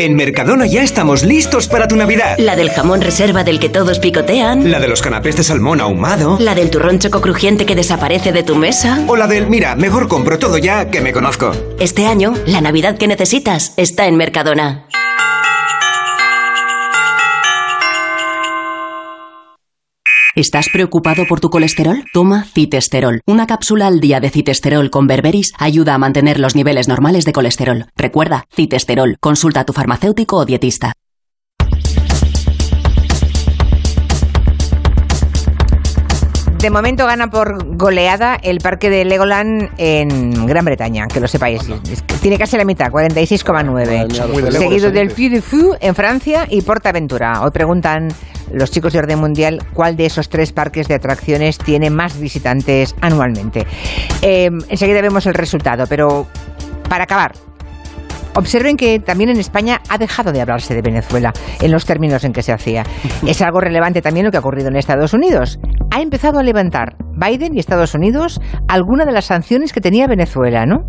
En Mercadona ya estamos listos para tu Navidad. La del jamón reserva del que todos picotean. La de los canapés de salmón ahumado. La del turrón choco crujiente que desaparece de tu mesa. O la del, mira, mejor compro todo ya que me conozco. Este año, la Navidad que necesitas está en Mercadona. ¿Estás preocupado por tu colesterol? Toma citesterol. Una cápsula al día de citesterol con berberis ayuda a mantener los niveles normales de colesterol. Recuerda, citesterol. Consulta a tu farmacéutico o dietista. De momento gana por goleada el parque de Legoland en Gran Bretaña, que lo sepáis. Que Tiene casi la mitad, 46,9. Seguido del Puy du Fou en Francia y Portaventura. Hoy preguntan los chicos de orden mundial cuál de esos tres parques de atracciones tiene más visitantes anualmente. Eh, enseguida vemos el resultado, pero para acabar, Observen que también en España ha dejado de hablarse de Venezuela en los términos en que se hacía. Es algo relevante también lo que ha ocurrido en Estados Unidos. Ha empezado a levantar Biden y Estados Unidos alguna de las sanciones que tenía Venezuela, ¿no?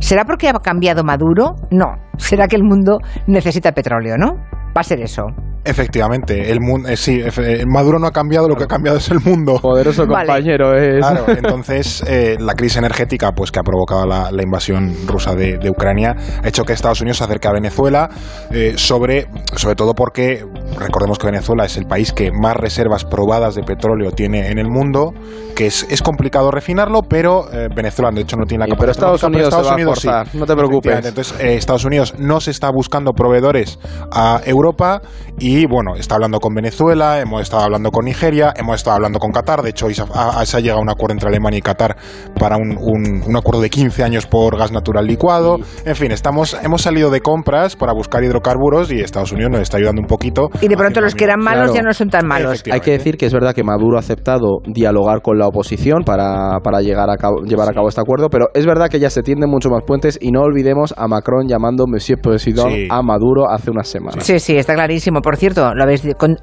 ¿Será porque ha cambiado Maduro? No. ¿Será que el mundo necesita petróleo, no? Va a ser eso. Efectivamente, el mundo, eh, sí, efe- eh, Maduro no ha cambiado, lo que ha cambiado es el mundo. Poderoso Vale. compañero es. Claro, entonces eh, la crisis energética pues que ha provocado la, la invasión rusa de, de Ucrania ha hecho que Estados Unidos se acerque a Venezuela eh, sobre, sobre todo porque recordemos que Venezuela es el país que más reservas probadas de petróleo tiene en el mundo, que es, es complicado refinarlo, pero eh, Venezuela de hecho no tiene la Sí, pero capacidad. Estados económica, Unidos se va a Estados sí. forzar, no te preocupes. Entonces eh, Estados Unidos no se está buscando proveedores a Europa y bueno, está hablando con Venezuela, hemos estado hablando con Nigeria, hemos estado hablando con Qatar, de hecho hoy se ha, ha- se ha llegado a un acuerdo entre Alemania y Qatar para un, un- un acuerdo de 15 años por gas natural licuado, en fin, estamos, hemos salido de compras para buscar hidrocarburos y Estados Unidos nos está ayudando un poquito. Y de pronto los que eran malos Claro. ya no son tan malos. Hay que decir que es verdad que Maduro ha aceptado dialogar con la oposición para, para llegar a cabo- llevar a cabo este acuerdo, pero es verdad que ya se tienden mucho más puentes y no olvidemos a Macron llamando Monsieur Président Sí. a Maduro hace unas semanas. Sí, sí, está clarísimo. Por cierto, lo habéis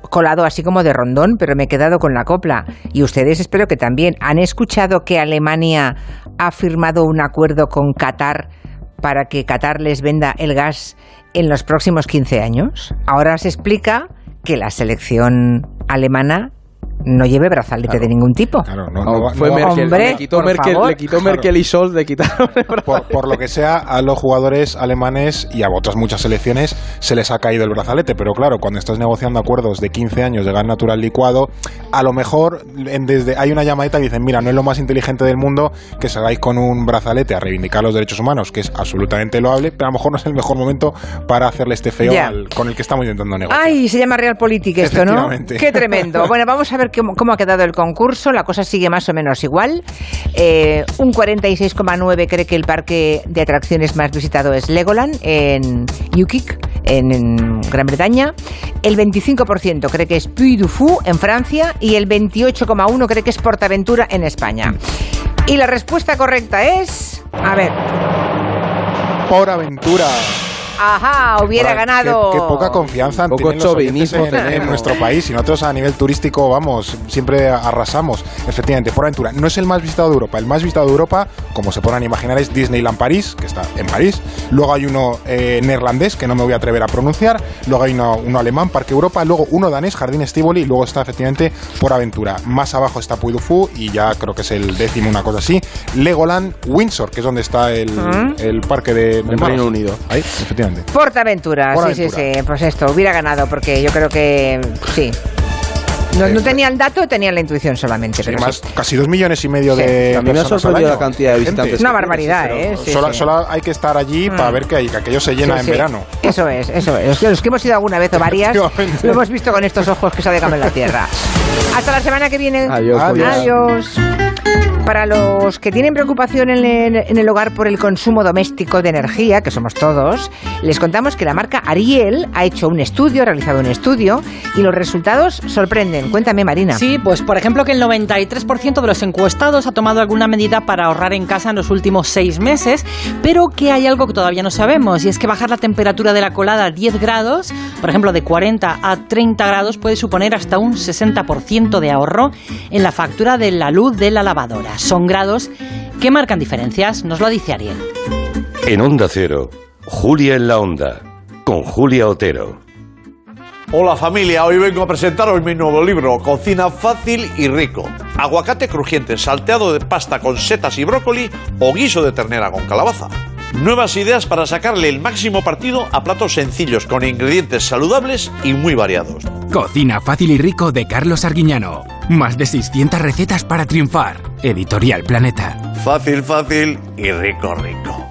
colado así como de rondón, pero me he quedado con la copla. Y ustedes espero que también. ¿Han escuchado que Alemania ha firmado un acuerdo con Qatar para que Qatar les venda el gas en los próximos 15 años? Ahora se explica que la selección alemana no lleve brazalete de ningún tipo. No, fue Merkel. Hombre, le quitó, por Merkel, favor. le quitó Merkel y Scholz, le quitaron por, por lo que sea, a los jugadores alemanes y a otras muchas selecciones se les ha caído el brazalete, pero claro, cuando estás negociando acuerdos de 15 años de gas natural licuado, a lo mejor en- desde hay una llamadita y dicen, mira, no es lo más inteligente del mundo que salgáis con un brazalete a reivindicar los derechos humanos, que es absolutamente loable, pero a lo mejor no es el mejor momento para hacerle este feo al- con el que estamos intentando negociar. Ay, se llama Realpolitik esto, ¿no? Qué tremendo. Bueno, vamos a ver cómo, ha quedado el concurso. La cosa sigue más o menos igual. Eh, un 46,9 cree que el parque de atracciones más visitado es Legoland en Yukik, en, en Gran Bretaña. El 25% cree que es Puy du Fou en Francia y el 28,1 cree que es Portaventura en España. Y la respuesta correcta es... A ver. Por aventura. Ajá, hubiera ganado. Qué, qué poca confianza Poco tienen los oyentes chauvinismo en, nuestro país y nosotros a nivel turístico, vamos, siempre arrasamos. Efectivamente, por aventura. No es el más visitado de Europa. El más visitado de Europa, como se podrán imaginar, es Disneyland París, que está en París. Luego hay uno eh, neerlandés, que no me voy a atrever a pronunciar. Luego hay uno, uno alemán, Parque Europa. Luego uno danés, Jardín Stivoli. Y luego está efectivamente por aventura. Más abajo está Puy du Fou y ya creo que es el décimo, una cosa así. Legoland Windsor, que es donde está el, ¿Mm? el parque de, de. Reino Unido. Ahí, efectivamente. Portaventura, Por sí, sí, sí. Pues esto, hubiera ganado, porque yo creo que sí. No, no tenía el dato, tenía la intuición solamente. Pero más, sí. casi dos millones y medio Sí. de A mí me ha personas sorprendido al año. la cantidad de visitantes. Es una barbaridad, sí, ¿eh? Sí, solo, sí. solo hay que estar allí Mm. para ver que, que aquello se llena Sí, en sí. verano. Eso es, eso es. Los que, los que hemos ido alguna vez o varias, lo hemos visto con estos ojos que se adecan en la tierra. Hasta la semana que viene. Adiós, Adiós. Adiós. Para los que tienen preocupación en el, en el hogar por el consumo doméstico de energía, que somos todos, les contamos que la marca Ariel ha hecho un estudio, ha realizado un estudio, y los resultados sorprenden. Cuéntame, Marina. Sí, pues por ejemplo que el 93% de los encuestados ha tomado alguna medida para ahorrar en casa en los últimos seis meses, pero que hay algo que todavía no sabemos, y es que bajar la temperatura de la colada a 10 grados, por ejemplo de 40 a 30 grados, puede suponer hasta un 60% de ahorro en la factura de la luz de la lavadora. Son grados que marcan diferencias, nos lo dice Ariel. En Onda Cero, Julia en la Onda, con con Julia Otero. Hola familia, hoy vengo a presentaros mi nuevo libro, Cocina fácil y rico. Aguacate crujiente, salteado de pasta con setas y brócoli o guiso de ternera con calabaza. Nuevas ideas para sacarle el máximo partido a platos sencillos con ingredientes saludables y muy variados. Cocina fácil y rico de Carlos Arguiñano. Más de 600 recetas para triunfar. Editorial Planeta. Fácil, fácil y rico, rico.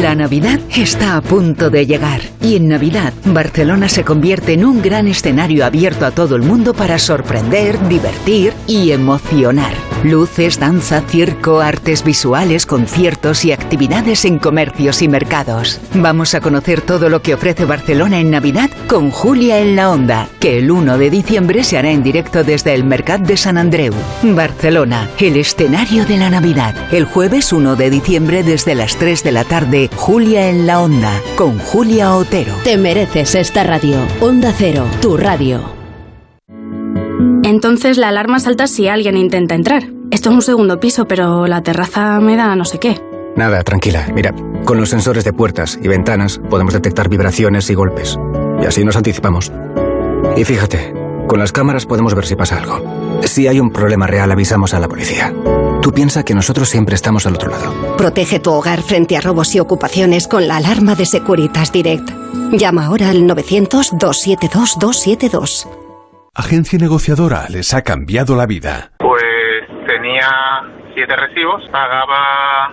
La Navidad está a punto de llegar y en Navidad Barcelona se convierte en un gran escenario abierto a todo el mundo para sorprender, divertir y emocionar. Luces, danza, circo, artes visuales, conciertos y actividades en comercios y mercados. Vamos a conocer todo lo que ofrece Barcelona en Navidad con Julia en la Onda, que el 1 de diciembre se hará en directo desde el Mercat de San Andreu. Barcelona, el escenario de la Navidad. El jueves 1 de diciembre desde las 3 de la tarde Julia en la Onda con Julia Otero. Te mereces esta radio. Onda Cero, tu radio. Entonces la alarma salta si alguien intenta entrar. Esto es un segundo piso, pero la terraza me da no sé qué. Nada, tranquila. Mira, con los sensores de puertas y ventanas podemos detectar vibraciones y golpes. Y así nos anticipamos. Y fíjate, con las cámaras podemos ver si pasa algo. Si hay un problema real, avisamos a la policía. Tú piensas que nosotros siempre estamos al otro lado. Protege tu hogar frente a robos y ocupaciones con la alarma de Securitas Direct. Llama ahora al 900-272-272. Agencia negociadora les ha cambiado la vida. Pues tenía siete recibos, pagaba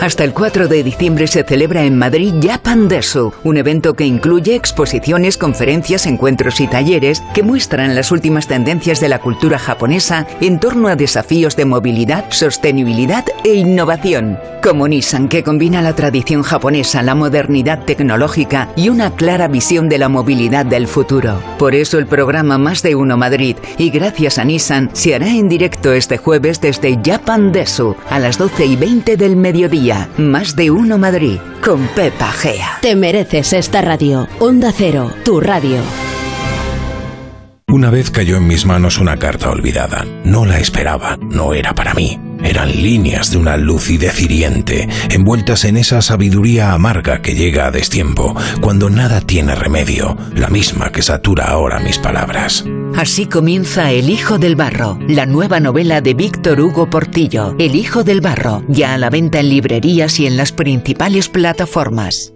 Hasta el 4 de diciembre se celebra en Madrid Japan Desu, un evento que incluye exposiciones, conferencias, encuentros y talleres que muestran las últimas tendencias de la cultura japonesa en torno a desafíos de movilidad, sostenibilidad e innovación. Como Nissan, que combina la tradición japonesa, la modernidad tecnológica y una clara visión de la movilidad del futuro. Por eso el programa Más de Uno Madrid y gracias a Nissan se hará en directo este jueves desde Japan Desu a las 12 y 20 del mediodía. Más de Uno Madrid con Pepa Gea. Te mereces esta radio. Onda Cero, tu radio. Una vez cayó en mis manos una carta olvidada. No la esperaba, no era para mí. Eran líneas de una lucidez hiriente, envueltas en esa sabiduría amarga que llega a destiempo, cuando nada tiene remedio, la misma que satura ahora mis palabras. Así comienza El Hijo del Barro, la nueva novela de Víctor Hugo Portillo. El Hijo del Barro, ya a la venta en librerías y en las principales plataformas.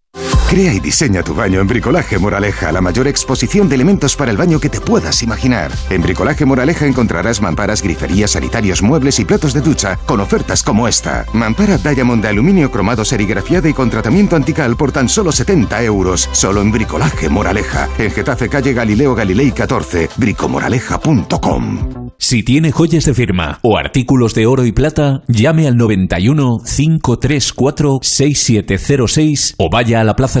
Crea y diseña tu baño en Bricolaje Moraleja, la mayor exposición de elementos para el baño que te puedas imaginar. En Bricolaje Moraleja encontrarás mamparas, griferías, sanitarios, muebles y platos de ducha con ofertas como esta. Mampara Diamond de aluminio cromado serigrafiada y con tratamiento antical por tan solo 70 euros. Solo en Bricolaje Moraleja. En Getafe Calle Galileo Galilei 14. bricomoraleja.com. Si tiene joyas de firma o artículos de oro y plata, llame al 91 534 6706 o vaya a la Plaza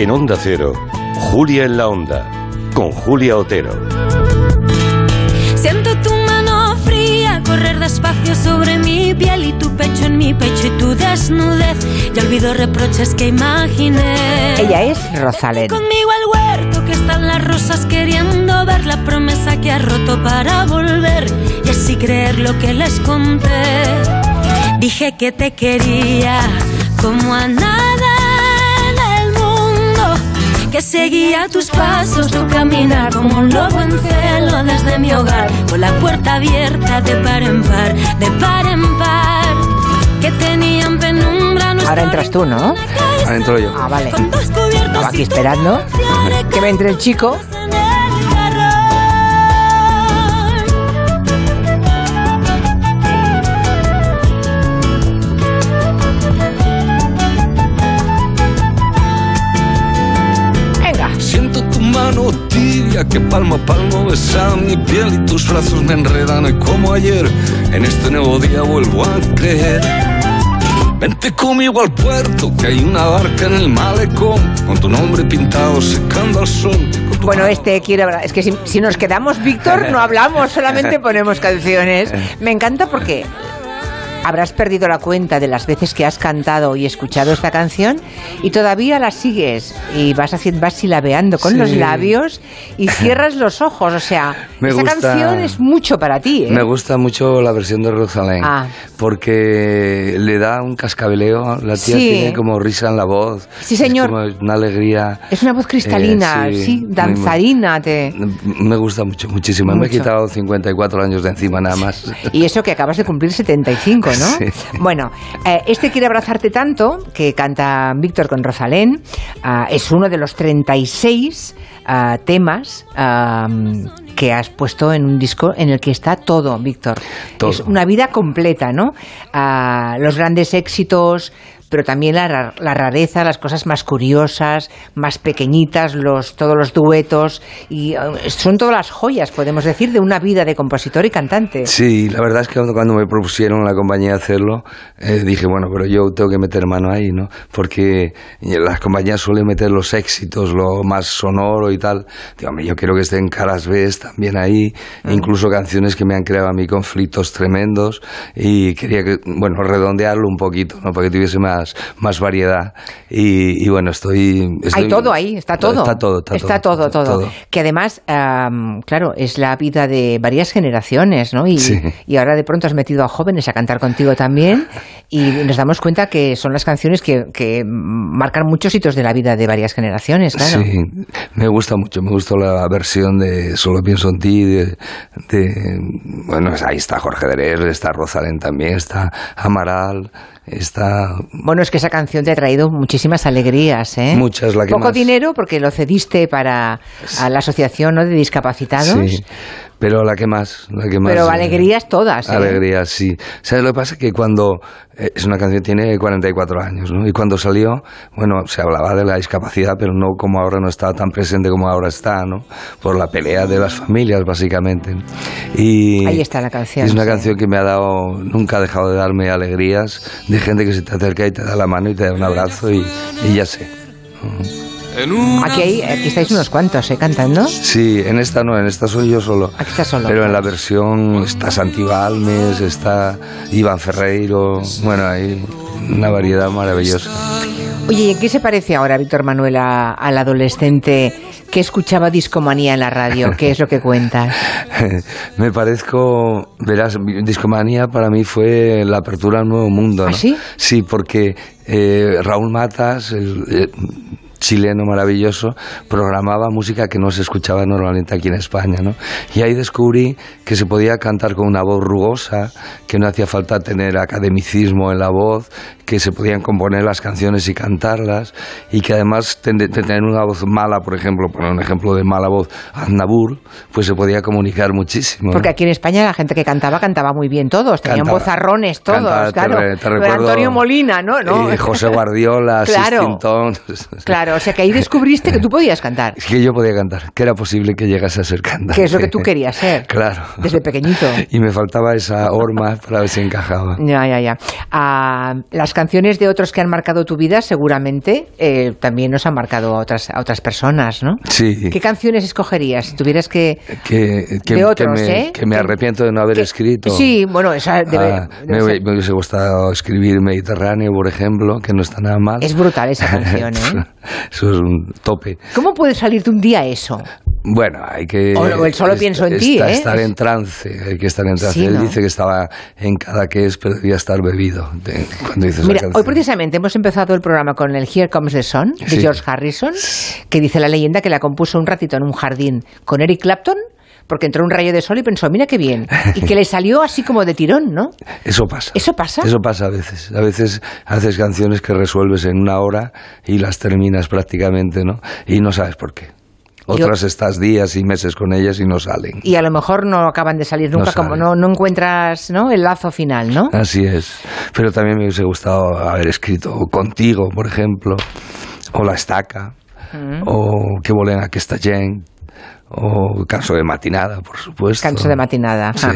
En Onda Cero, Julia en la Onda, con Julia Otero. Siento tu mano fría correr despacio sobre mi piel y tu pecho en mi pecho y tu desnudez. Ya olvido reproches que imaginé. Ella es Rosalén. Conmigo al huerto que están las rosas queriendo ver la promesa que has roto para volver y así creer lo que les conté. Dije que te quería como a mundo, que seguía tus pasos, tu caminar como un lobo en celo desde mi hogar, con la puerta abierta de par en par, de par en par, que tenían penumbra. Ahora entras tú, ¿no? Ahora entro yo. Ah, vale. Estaba aquí esperando que me entre el chico. Tibia que palmo a palmo besa mi piel y tus brazos me enredan hoy como ayer. En este nuevo día vuelvo a creer. Vente conmigo al puerto, que hay una barca en el malecón, con tu nombre pintado secando al sol. Bueno, este quiero hablar. Es que si, si nos quedamos, Víctor, no hablamos, solamente ponemos canciones. Me encanta porque habrás perdido la cuenta de las veces que has cantado y escuchado esta canción y todavía la sigues y vas haciendo, vas silabeando con Sí. los labios y cierras los ojos. O sea, Me esa gusta- canción es mucho para ti. ¿eh? Me gusta mucho la versión de Rosalén Ah. porque le da un cascabeleo, la tía Sí. tiene como risa en la voz. Sí, señor. Es como una alegría. Es una voz cristalina, Eh, sí, sí, danzarina. Te... Me gusta mucho, muchísimo. Me he Mucho. quitado 54 años de encima nada más. Y eso que acabas de cumplir 75, ¿no? Sí. Bueno, eh, este quiere abrazarte tanto que canta Víctor con Rosalén. ah, es uno de los 36 ah, temas que has puesto en un disco en el que está todo, Víctor. Todo. Es una vida completa, ¿no? Ah, los grandes éxitos, pero también la, la rareza, las cosas más curiosas, más pequeñitas, los, todos los duetos. Y ah, son todas las joyas, podemos decir, de una vida de compositor y cantante. Sí, la verdad es que cuando- me propusieron la compañía hacerlo, eh, dije, bueno, pero yo tengo que meter mano ahí, ¿no? Porque las compañías suelen meter los éxitos, lo más sonoro y tal. Digo, yo quiero que estén caras B también ahí, incluso canciones que me han creado a mí conflictos tremendos y quería que, bueno, redondearlo un poquito, ¿no? Para que tuviese más, más variedad. Y, y bueno, estoy, estoy- Hay todo ahí, está todo. Está todo, está, todo, todo, todo. Que además, am, claro, es la vida de varias generaciones, ¿no? Y, Sí. y ahora de pronto has metido a jóvenes a cantar contigo también y nos damos cuenta que son las canciones que, que marcan muchos hitos de la vida de varias generaciones, claro. Sí, me gusta mucho, me gustó la versión de Solo pienso en ti, de, de- bueno, ahí está Jorge Derés, está Rosalén también, está Amaral, está... Bueno, es que esa canción te ha traído muchísimas alegrías, ¿eh? Muchas, la que Poco más- dinero porque lo cediste para a la asociación ¿no? de discapacitados. Sí, Pero la que más, la que más. Pero alegrías todas, ¿eh? Alegrías, sí. ¿Sabes lo que pasa? Que cuando eh, es una canción tiene 44 años, ¿no? Y cuando salió, bueno, se hablaba de la discapacidad, pero no como ahora no estaba tan presente como ahora está, ¿no? Por la pelea de las familias, básicamente. Y Ahí está la canción. es una sí. canción que me ha dado, nunca ha dejado de darme alegrías, de gente que se te acerca y te da la mano y te da un abrazo y, y ya sé. Aquí, hay- aquí estáis unos cuantos, ¿eh? Cantando. Sí, en esta no, en esta soy yo solo. Aquí estás solo. Pero en la versión está Santi Balmes, está Iván Ferreiro, bueno, hay una variedad maravillosa. Oye, ¿y en qué se parece ahora Víctor Manuel a- al adolescente que escuchaba discomanía en la radio? ¿Qué es lo que cuentas? Me parezco, verás, Discomanía para mí fue la apertura a un nuevo mundo. ¿no? ¿Ah, sí? Sí, porque eh, Raúl Matas, el, eh, chileno maravilloso, programaba música que no se escuchaba normalmente aquí en España, ¿no? Y ahí descubrí que se podía cantar con una voz rugosa, que no hacía falta tener academicismo en la voz, que se podían componer las canciones y cantarlas, y que además de tener una voz mala, por ejemplo, poner un ejemplo de mala voz, Aznavour, pues se podía comunicar muchísimo. ¿no? Porque aquí en España la gente que cantaba, cantaba muy bien todos. Tenían Cantaba- vozarrones todos, cantaba, te claro. te de recuerdo- Antonio Molina, ¿no? ¿No? Eh, José Guardiola, Claro. Sistine Tones. Claro, o sea que ahí descubriste que tú podías cantar. Es que yo podía cantar, que era posible que llegase a ser cantante. Que es lo que tú querías ser. Claro. Desde pequeñito. Y me faltaba esa horma para ver si encajaba. Ya, ya, ya. Ah, las canciones de otros que han marcado tu vida seguramente eh, también nos han marcado a otras, a otras personas, ¿no? Sí. ¿Qué canciones escogerías si tuvieras que... Que, que, De otros, que me, ¿eh? que me arrepiento de no haber escrito. Sí, bueno, esa debe... Ah, debe me, me hubiese gustado escribir Mediterráneo, por ejemplo, que no está nada mal. Es brutal esa canción, ¿eh? Eso es un tope. ¿Cómo puede salirte un día eso? Bueno, hay que... O- el solo pienso en ti, ¿eh? Estar en trance, hay que estar en trance. Sí, Él ¿no? dice que estaba en cada que es, pero debía estar bebido de- cuando esa Mira, hoy precisamente hemos empezado el programa con el Here Comes the Sun de Sí. George Harrison, que dice la leyenda que la compuso un ratito en un jardín con Eric Clapton, porque entró un rayo de sol y pensó, mira qué bien, y que le salió así como de tirón, ¿no? Eso pasa. ¿Eso pasa? Eso pasa a veces. A veces haces canciones que resuelves en una hora y las terminas prácticamente, ¿no? Y no sabes por qué. Otras estás días y meses con ellas y no salen. Y a lo mejor no acaban de salir No nunca, como no, no encuentras ¿no? el lazo final, ¿no? Así es. Pero también me hubiese gustado haber escrito Contigo, por ejemplo, o La Estaca, Mm. o Que volena que está Jen, o Canso de Matinada, por supuesto. Canso de matinada. Sí.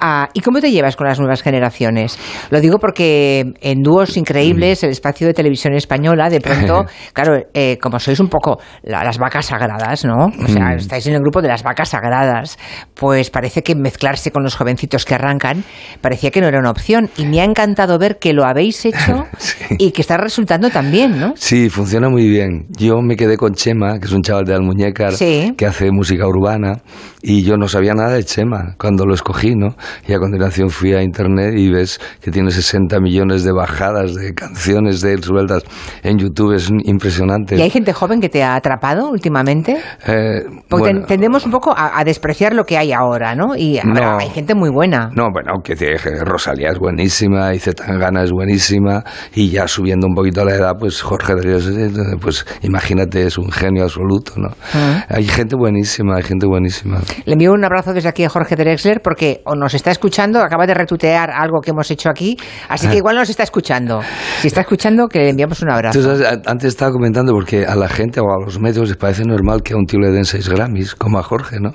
Ah, ¿Y cómo te llevas con las nuevas generaciones? Lo digo porque en dúos increíbles, el espacio de televisión española, de pronto, claro, eh, como sois un poco la- las vacas sagradas, ¿no? O sea, Mm. estáis en el grupo de las vacas sagradas, pues parece que mezclarse con los jovencitos que arrancan parecía que no era una opción. Y me ha encantado ver que lo habéis hecho y que está resultando también, ¿no? Sí, funciona muy bien. Yo me quedé con Chema, que es un chaval de Almuñécar, Sí. que hace música urbana, y yo no sabía nada de Chema cuando lo escogí, ¿no? Y a continuación fui a internet y ves que tiene 60 millones de bajadas de canciones de él sueltas en YouTube, es impresionante. ¿Y hay gente joven que te ha atrapado últimamente? Eh, Porque bueno, tendemos un poco a, a despreciar lo que hay ahora, ¿no? Y ahora No. hay gente muy buena. No, bueno, que te- Rosalía es buenísima, y Zetangana es buenísima, y ya subiendo un poquito la edad, pues Jorge Drexler, pues imagínate, es un genio absoluto, ¿no? Ah. Hay gente buenísima, hay gente buenísima. Le envío un abrazo desde aquí a Jorge Drexler porque o nos está escuchando, acaba de retuitear algo que hemos hecho aquí, así que igual nos está escuchando. Si está escuchando, que le enviamos un abrazo. Entonces, antes estaba comentando porque a la gente o a los medios les parece normal que a un tío le den seis Grammys, como a Jorge, ¿no?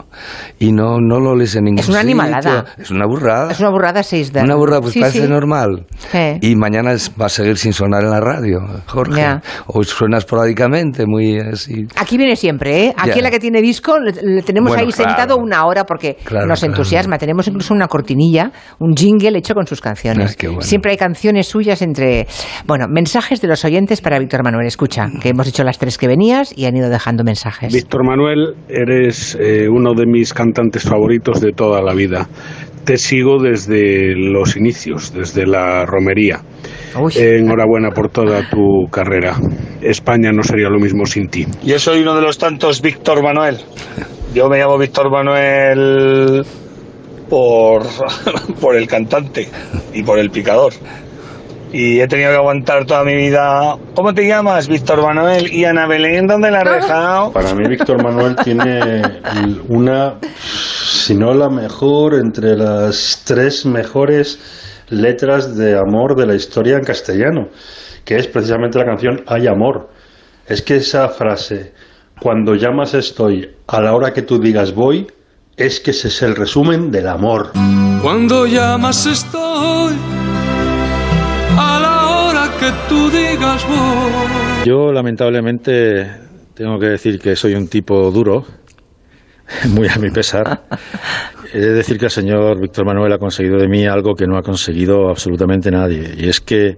Y no, no lo lees en ningún Es una sitio. animalada. Es una burrada. Es una burrada seis de Una burrada, pues Sí, parece sí. normal. Sí. Y mañana es- va a seguir sin sonar en la radio, Jorge. Ya. O suena esporádicamente, muy así. Aquí viene siempre, ¿eh? Aquí Ya. la que tiene disco le, tenemos Bueno, ahí claro. sentado una hora porque Claro, nos claro. entusiasma. Tenemos incluso una cortinilla, un jingle hecho con sus canciones. Bueno. Siempre hay canciones suyas entre... Bueno, mensajes de los oyentes para Víctor Manuel. Escucha, que hemos dicho las tres que venías y han ido dejando mensajes. Víctor Manuel, eres eh, uno de mis cantantes favoritos de toda la vida. Te sigo desde los inicios, desde la romería. Eh, enhorabuena por toda tu carrera. España no sería lo mismo sin ti. Yo soy uno de los tantos Víctor Manuel. Yo me llamo Víctor Manuel por, por el cantante y por el picador. Y he tenido que aguantar toda mi vida. ¿Cómo te llamas, Víctor Manuel? ¿Y Ana Belén dónde la has dejado? Para mí Víctor Manuel tiene una si no la mejor, entre las tres mejores letras de amor de la historia en castellano, que es precisamente la canción Hay amor. Es que esa frase, cuando llamas estoy, a la hora que tú digas voy, es que ese es el resumen del amor. Cuando llamas estoy, a la hora que tú digas voy. Yo lamentablemente tengo que decir que soy un tipo duro, muy a mi pesar. He de decir que el señor Víctor Manuel ha conseguido de mí algo que no ha conseguido absolutamente nadie. Y es que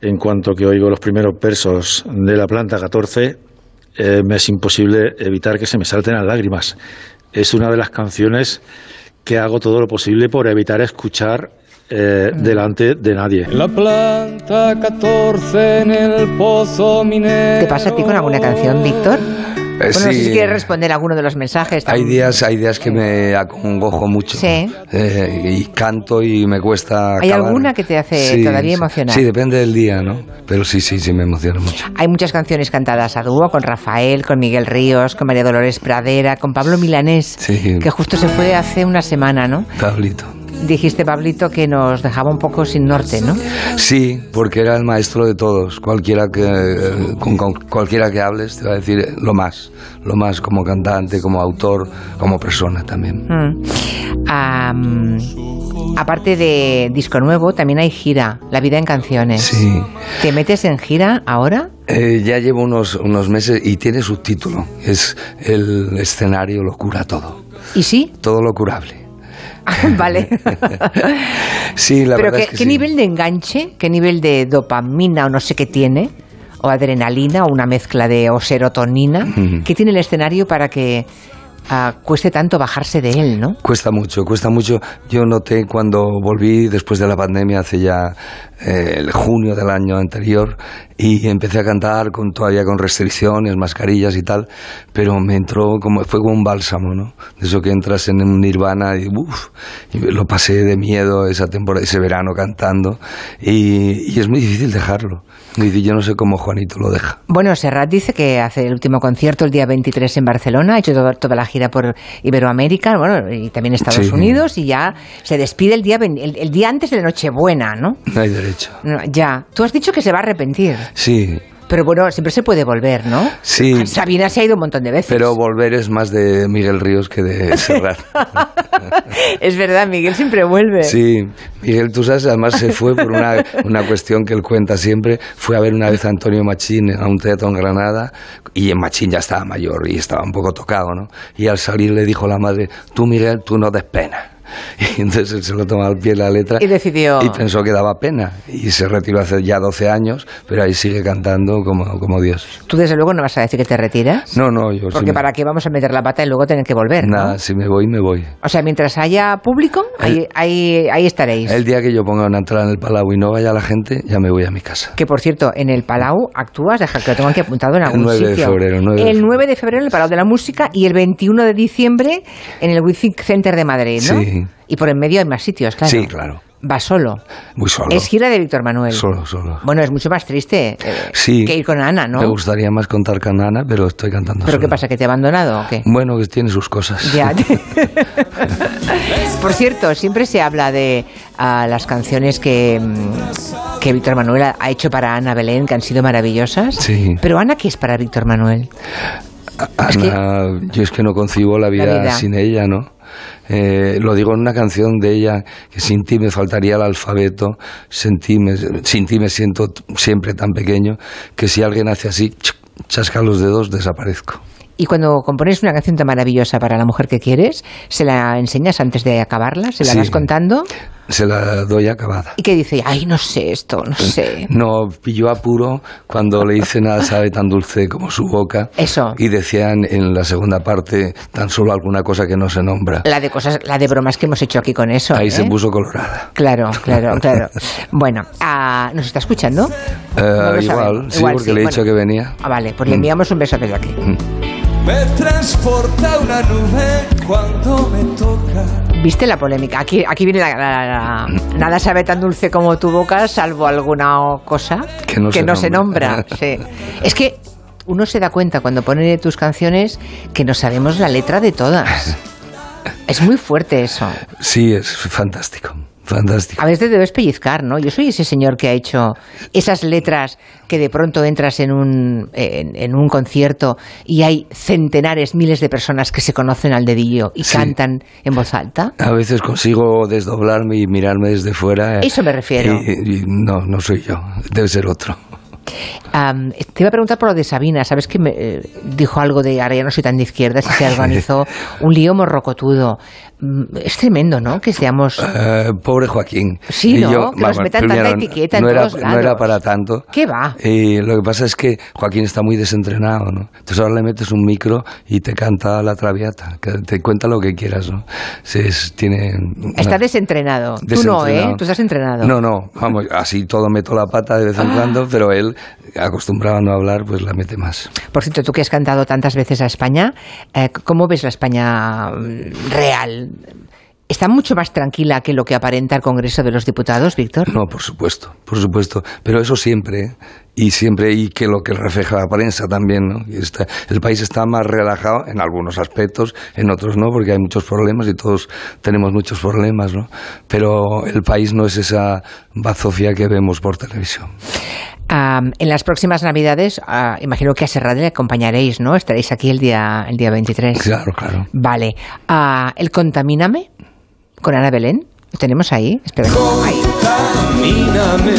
en cuanto que oigo los primeros versos de la planta 14, eh, me es imposible evitar que se me salten las lágrimas. Es una de las canciones que hago todo lo posible por evitar escuchar eh, delante de nadie. La planta 14 en el pozo minero. ¿Te pasa a ti con alguna canción, Víctor? Eh, bueno, no sé sí. si quieres responder alguno de los mensajes. Hay días, hay días que me acongojo mucho Sí. eh, y canto y me cuesta. ¿Hay acabar. alguna que te hace Sí, todavía sí. emocionar? Sí, depende del día, ¿no? Pero sí, sí, sí me emociona mucho. Hay muchas canciones cantadas a dúo con Rafael, con Miguel Ríos, con María Dolores Pradera, con Pablo Milanés, Sí, que justo se fue hace una semana, ¿no? Pablito. Dijiste, Pablito, que nos dejaba un poco sin norte, ¿no? Sí, porque era el maestro de todos. Cualquiera que, eh, con, con cualquiera que hables te va a decir lo más, lo más como cantante, como autor, como persona también. Mm. Aparte de disco nuevo, también hay gira, La vida en canciones. Sí. ¿Te metes en gira ahora? Eh, ya llevo unos, unos meses y tiene subtítulo. Es el escenario lo cura todo. ¿Y sí? Todo lo curable. vale. Sí, la Pero verdad ¿qué, es que qué sí. nivel de enganche, qué nivel de dopamina o no sé qué tiene, o adrenalina o una mezcla de o serotonina. ¿qué tiene el escenario para que ah, cueste tanto bajarse de él, no? Cuesta mucho, cuesta mucho. Yo noté cuando volví después de la pandemia, hace ya eh, el junio del año anterior, y empecé a cantar con todavía con restricciones, mascarillas y tal, pero me entró como fue como un bálsamo, ¿no? De eso que entras en un nirvana y uff, y lo pasé de miedo esa temporada, ese verano cantando, y, y es muy difícil dejarlo. Difícil, yo no sé cómo Juanito lo deja. Bueno, Serrat dice que hace el último concierto el día 23 en Barcelona, ha hecho toda, toda la gira por Iberoamérica, bueno, y también Estados Sí. Unidos, y ya se despide el día, el, el día antes de la Nochebuena, ¿no? No hay derecho. No, Ya, tú has dicho que se va a arrepentir, Sí, pero bueno, siempre se puede volver, ¿no? sí. Sabina se ha ido un montón de veces. Pero volver es más de Miguel Ríos que de Serrat. es verdad, Miguel siempre vuelve. Sí, Miguel, tú sabes, además se fue por una, una cuestión que él cuenta siempre. Fue a ver una vez a Antonio Machín a un teatro en Granada y en Machín ya estaba mayor y estaba un poco tocado, ¿no? Y al salir le dijo la madre, tú Miguel, tú no des pena. Y entonces él se lo tomó al pie de la letra Y decidió- y pensó que daba pena. Y se retiró hace ya 12 años, pero ahí sigue cantando como, como Dios. Tú desde luego no vas a decir que te retiras. No, no, yo sí Porque me- para qué vamos a meter la pata y luego tener que volver, ¿no? Nada, si me voy, me voy. O sea, mientras haya público, ahí, ahí, ahí estaréis. El día que yo ponga una entrada en el Palau y no vaya la gente, ya me voy a mi casa. Que por cierto, en el Palau actúas, deja que lo tengo aquí apuntado en El algún 9 de sitio. febrero, 9 de el 9 de febrero en el Palau de la Música y el 21 de diciembre en el Wizzing Center de Madrid, ¿no? Sí. Y por en medio hay más sitios, claro. Sí, claro. Va solo. Muy solo. Es gira de Víctor Manuel. Solo, solo. Bueno, es mucho más triste eh, Sí. que ir con Ana, ¿no? Me gustaría más contar con Ana, pero estoy cantando ¿Pero solo. qué pasa? ¿Que te ha abandonado o qué? Bueno, que tiene sus cosas. Ya. Por cierto, siempre se habla de ah, las canciones que, mm, que Víctor Manuel ha hecho para Ana Belén, que han sido maravillosas. Sí. Pero Ana, ¿qué es para Víctor Manuel? Ana, yo es que no concibo la vida, La vida. sin ella, ¿no? Eh, lo digo en una canción de ella, que sin ti me faltaría el alfabeto, sin ti me, sin ti me siento siempre tan pequeño, que si alguien hace así, ch- chasca los dedos, desaparezco. Y cuando compones una canción tan maravillosa para la mujer que quieres, ¿se la enseñas antes de acabarla? ¿Se la Sí. vas contando? Se la doy acabada. ¿Y qué dice? Ay, no sé esto, no sé. No, pilló apuro cuando le hice nada sabe tan dulce como su boca. Eso. Y decían en la segunda parte tan solo alguna cosa que no se nombra. La de cosas, la de bromas que hemos hecho aquí con eso. Ahí ¿eh? se puso colorada. Claro, claro, claro. Bueno, ah, ¿nos está escuchando? Eh, No igual, sí, Igual porque sí, le he bueno. dicho que venía. Ah, vale, pues le Mm. enviamos un beso desde aquí. Me transporta una nube cuando me toca. ¿Viste la polémica? Aquí, aquí viene la, la- la- Nada sabe tan dulce como tu boca, salvo alguna cosa Que no se nombra. sí. Es que uno se da cuenta cuando pone tus canciones que no sabemos la letra de todas. Es muy fuerte eso. Sí, es fantástico. Fantástico. A veces te debes pellizcar, ¿no? Yo soy ese señor que ha hecho esas letras que de pronto entras en un, en, un concierto y hay centenares, miles de personas que se conocen al dedillo y cantan en voz alta. A veces consigo desdoblarme y mirarme desde fuera. Eso me refiero. no, no soy yo, debe ser otro te iba a preguntar por lo de Sabina. ¿Sabes que me eh, dijo algo de ahora ya no soy tan de izquierda? Si se organizó un lío morrocotudo. Mm, es tremendo, ¿no? Que seamos. Eh, pobre Joaquín. Sí, ¿no? que nos metan tanta etiqueta no en era, todos lados. No era para tanto. ¿Qué va? Y lo que pasa es que Joaquín está muy desentrenado, ¿no? Entonces ahora le metes un micro y te canta la traviata. Que te cuenta lo que quieras, ¿no? tiene. Está desentrenado. Tú no, ¿eh? Tú estás entrenado. No, no. Vamos, así todo meto la pata de vez en ah. cuando, pero él acostumbrado a no hablar, pues la mete más. Por cierto, tú que has cantado tantas veces a España, eh, ¿cómo ves la España mm, real? ¿Está mucho más tranquila que lo que aparenta el Congreso de los Diputados, Víctor? No, por supuesto, por supuesto. Pero eso siempre, y siempre, y que lo que refleja la prensa también, ¿no? el país está más relajado en algunos aspectos, en otros no, porque hay muchos problemas y todos tenemos muchos problemas, ¿no? Pero el país no es esa bazofia que vemos por televisión en las próximas Navidades, ah, imagino que a Serrat le acompañaréis, ¿no? Estaréis aquí el día, el día 23. Claro, claro. Vale. Uh, ¿El Contamíname con Ana Belén? ¿Lo tenemos ahí? Espera. Contamíname,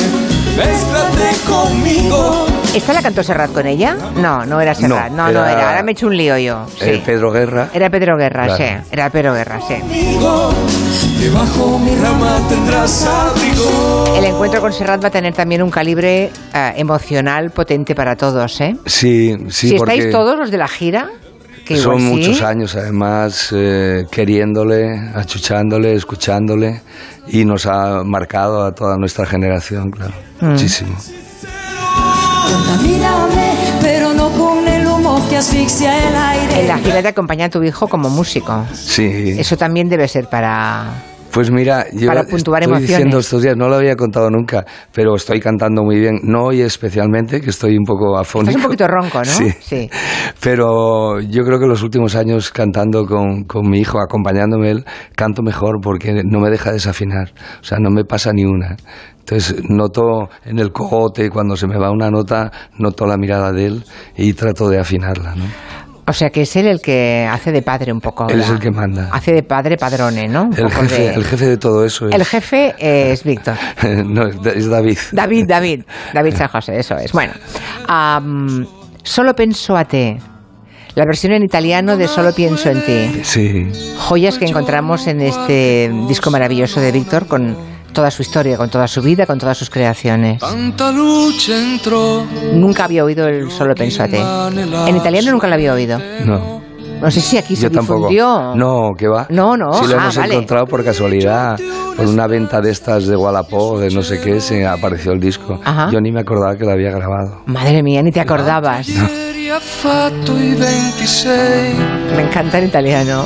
conmigo ¿Esta la cantó Serrat con ella? No, no era Serrat. No, no, era, Ahora me he hecho un lío yo. Sí. Pedro Guerra. Era Pedro Guerra, sí. Era Pedro Guerra, sí. mi rama tendrás El encuentro con Serrat va a tener también un calibre eh, emocional potente para todos, ¿eh? Sí, sí. Si estáis todos los de la gira, que Son muchos años, además, eh, queriéndole, achuchándole, escuchándole, y nos ha marcado a toda nuestra generación, claro, mm. muchísimo. Pero no con el humo que asfixia el aire. En la gira te acompaña a tu hijo como músico. Sí. Eso también debe ser para pues mira, yo para puntuar estoy emociones. diciendo estos días, no lo había contado nunca, pero estoy cantando muy bien. No hoy especialmente, que estoy un poco afónico. Estás un poquito ronco, ¿no? Sí. sí. Pero yo creo que los últimos años cantando con, con mi hijo, acompañándome él, canto mejor porque no me deja desafinar. O sea, no me pasa ni una. Entonces noto en el cogote, cuando se me va una nota, noto la mirada de él y trato de afinarla, ¿no? O sea que es él el que hace de padre un poco. Él es el que manda. Hace de padre padrone, ¿no? el, jefe, de... el jefe de todo eso. Es... El jefe es Víctor. no, es David. David, David. David San José, eso es. Bueno, solo pienso a ti. La versión en italiano de Solo pienso en ti. Sí. Joyas que encontramos en este disco maravilloso de Víctor con toda su historia, con toda su vida, con todas sus creaciones. Nunca había oído el Solo Pensate. En italiano nunca lo había oído. No. No sé si aquí Yo se difundió. No, ¿qué va? No, no. Sí lo ah, hemos encontrado por casualidad. Por una venta de estas de Wallapop, de no sé qué, se apareció el disco. Yo ni me acordaba que lo había grabado. Madre mía, ni te acordabas. Me encanta el italiano.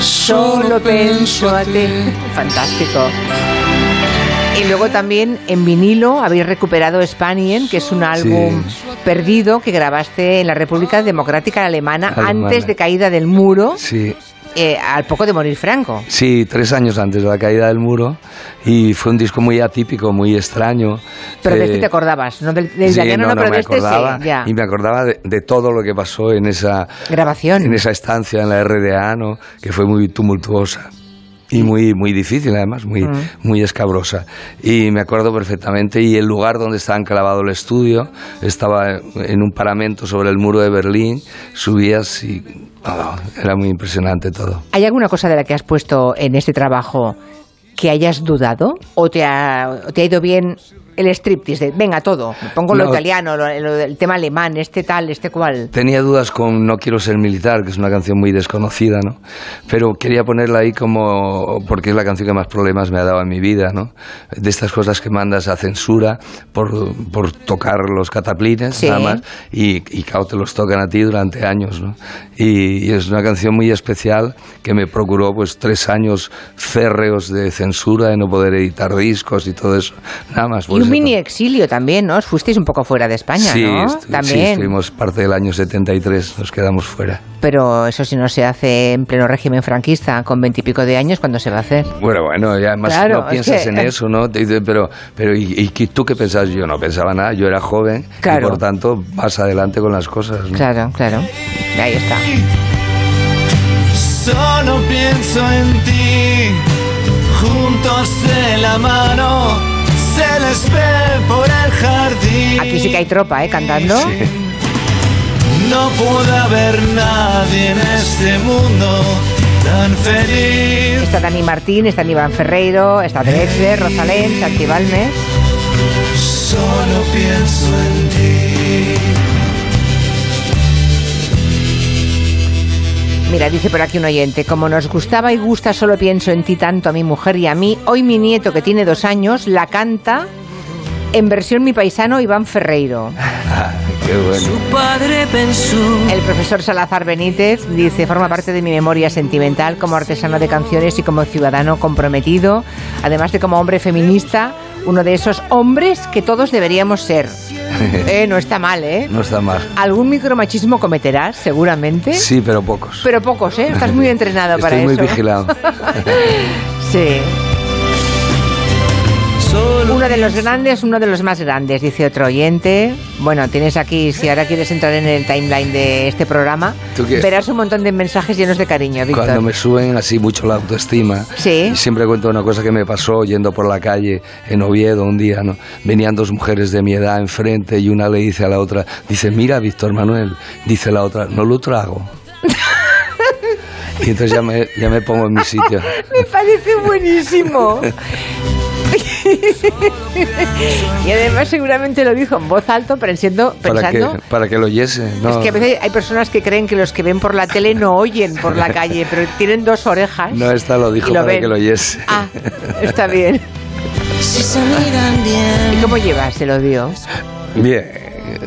Solo pienso a ti. Fantástico. Y luego también en vinilo habéis recuperado Spanien, que es un álbum perdido que grabaste en la República Democrática Alemana, antes de caída del muro. Sí. Eh, al poco de morir Franco. Sí, tres años antes de la caída del muro y fue un disco muy atípico, muy extraño. Pero de este te acordabas, ¿no? Del, del sí, no, no, pero me de este acordaba, sí, ya. Y me acordaba de, todo lo que pasó en esa grabación, en esa estancia en la RDA, ¿no? que fue muy tumultuosa y muy muy difícil además muy mm. muy escabrosa. Y me acuerdo perfectamente y el lugar donde estaba enclavado el estudio estaba en un paramento sobre el muro de Berlín subías y era muy impresionante todo. Hay alguna cosa de la que has puesto en este trabajo que hayas dudado o te ha, te ha ido bien el striptease, de venga todo, pongo lo italiano, lo, el tema alemán, este tal, este cual. Tenía dudas con No quiero ser militar, que es una canción muy desconocida, ¿no? Pero quería ponerla ahí como porque es la canción que más problemas me ha dado en mi vida, ¿no? De estas cosas que mandas a censura por, por tocar los cataplines, nada más, y, y te los tocan a ti durante años, ¿no? Y, y, es una canción muy especial que me procuró pues tres años férreos de censura, de no poder editar discos y todo eso, nada más. Un mini exilio también, ¿no? Os fuisteis un poco fuera de España, sí, ¿no? estu- también. sí, estuvimos parte del año 73, nos quedamos fuera. Pero eso si no se hace en pleno régimen franquista, con veintipico de años, ¿cuándo se va a hacer? Bueno, bueno, y además Claro, no es piensas que- en eso, ¿no? Te dice, pero, pero ¿y, y tú qué pensabas? Yo no pensaba nada, yo era joven Claro. y por tanto vas adelante con las cosas. ¿no? Claro, claro. Ahí está. Solo pienso en ti, juntos de la mano, se les ve por el jardín. Aquí sí que hay tropa, ¿eh? Cantando. No puede haber nadie en este mundo tan feliz. Está Dani Martín, está Iván Ferreiro, está Drexler, Rosalén, Santi Balmes. Solo pienso en ti. Mira, dice por aquí un oyente, como nos gustaba y gusta, solo pienso en ti tanto a mi mujer y a mí, hoy mi nieto que tiene dos años la canta en versión mi paisano Iván Ferreiro. Qué bueno. Padre pensó. El profesor Salazar Benítez dice, forma parte de mi memoria sentimental como artesano de canciones y como ciudadano comprometido, además de como hombre feminista, uno de esos hombres que todos deberíamos ser. Eh, no está mal, ¿eh? No está mal. Algún micromachismo cometerás, seguramente. Sí, pero pocos. Pero pocos, ¿eh? Estás muy entrenado para Estoy muy eso. vigilado. Sí. Uno de los grandes, uno de los más grandes, dice otro oyente. Bueno, tienes aquí, si ahora quieres entrar en el timeline de este programa, verás un montón de mensajes llenos de cariño, Víctor. Cuando me suben así mucho la autoestima, Sí. y siempre cuento una cosa que me pasó yendo por la calle en Oviedo un día, ¿no? Venían dos mujeres de mi edad enfrente y una le dice a la otra, dice, mira, Víctor Manuel, dice la otra, no lo trago. y entonces ya me, ya me pongo en mi sitio. Me parece buenísimo. y además seguramente lo dijo en voz alta, pensando, Para que, pensando para que lo oyese. ¿no? Es que a veces hay personas que creen que los que ven por la tele no oyen por la calle, pero tienen dos orejas. No, esta lo dijo lo para ven. que lo oyese. Ah, está bien. ¿Y cómo llevas el odio? Bien.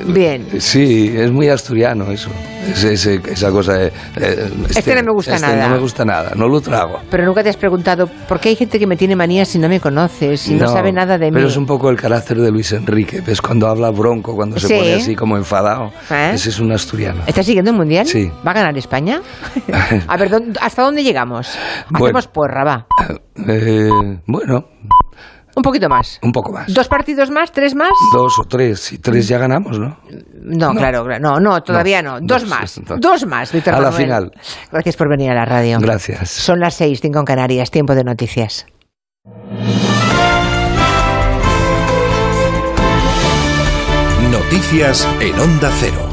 Bien. Sí, es muy asturiano eso. Ese- ese- esa cosa de... eh, Este no me gusta este nada. No me gusta nada, no lo trago. Pero nunca te has preguntado por qué hay gente que me tiene manía si no me conoce, si no, sabe nada de mí. Pero es un poco el carácter de Luis Enrique. ¿Ves? Cuando habla bronco, cuando se pone así como enfadado. ¿Eh? Ese es un asturiano. ¿Estás siguiendo el mundial? Sí. ¿Va a ganar España? a ver, ¿dó- ¿hasta dónde llegamos? Bueno. Hacemos porra, va. Eh, bueno, Un poquito más. un poco más. ¿Dos partidos más? ¿Tres más? Dos o tres. Y tres ya ganamos, ¿no? No, claro, claro. No, no, todavía no. Dos, Dos, más. dos. Dos más, Víctor A la final. Gracias por venir a la radio. Gracias. Son las seis, cinco en Canarias. Tiempo de noticias. Noticias en Onda Cero.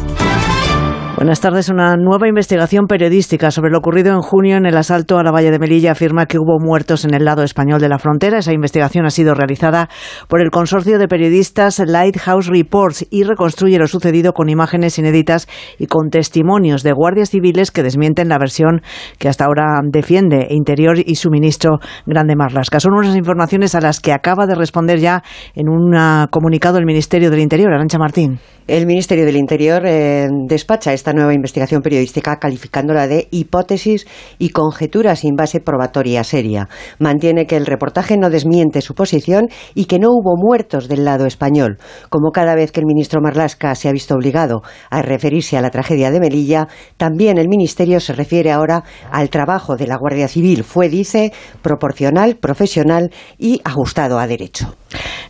Buenas tardes. Una nueva investigación periodística sobre lo ocurrido en junio en el asalto a la valla de Melilla afirma que hubo muertos en el lado español de la frontera. Esa investigación ha sido realizada por el consorcio de periodistas Lighthouse Reports y reconstruye lo sucedido con imágenes inéditas y con testimonios de guardias civiles que desmienten la versión que hasta ahora defiende Interior y su ministro Grande Marlasca. Son unas informaciones a las que acaba de responder ya en un ah, comunicado el Ministerio del Interior. Arancha Martín. El Ministerio del Interior eh, despacha esta nueva investigación periodística calificándola de hipótesis y conjetura sin base probatoria seria. Mantiene que el reportaje no desmiente su posición y que no hubo muertos del lado español. Como cada vez que el ministro Marlasca se ha visto obligado a referirse a la tragedia de Melilla, también el Ministerio se refiere ahora al trabajo de la Guardia Civil. Fue, dice, proporcional, profesional y ajustado a derecho.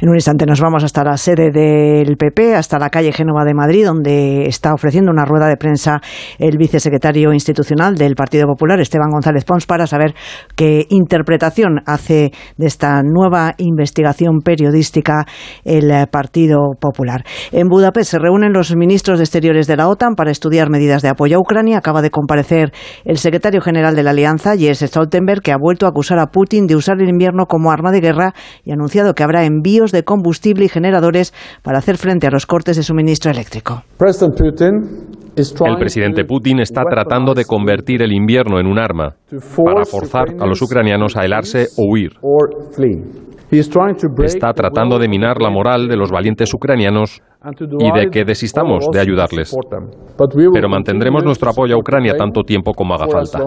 En un instante nos vamos hasta la sede del PP, hasta la calle Génova de Madrid, donde está ofreciendo una rueda de prensa el vicesecretario institucional del Partido Popular, Esteban González Pons, para saber qué interpretación hace de esta nueva investigación periodística el Partido Popular. En Budapest se reúnen los ministros de Exteriores de la OTAN para estudiar medidas de apoyo a Ucrania. Acaba de comparecer el secretario general de la Alianza, Jens Stoltenberg, que ha vuelto a acusar a Putin de usar el invierno como arma de guerra y ha anunciado que habrá envíos de combustible y generadores para hacer frente a los cortes de suministro eléctrico. El presidente Putin está tratando de convertir el invierno en un arma para forzar a los ucranianos a helarse o huir. Está tratando de minar la moral de los valientes ucranianos y de que desistamos de ayudarles. Pero mantendremos nuestro apoyo a Ucrania tanto tiempo como haga falta.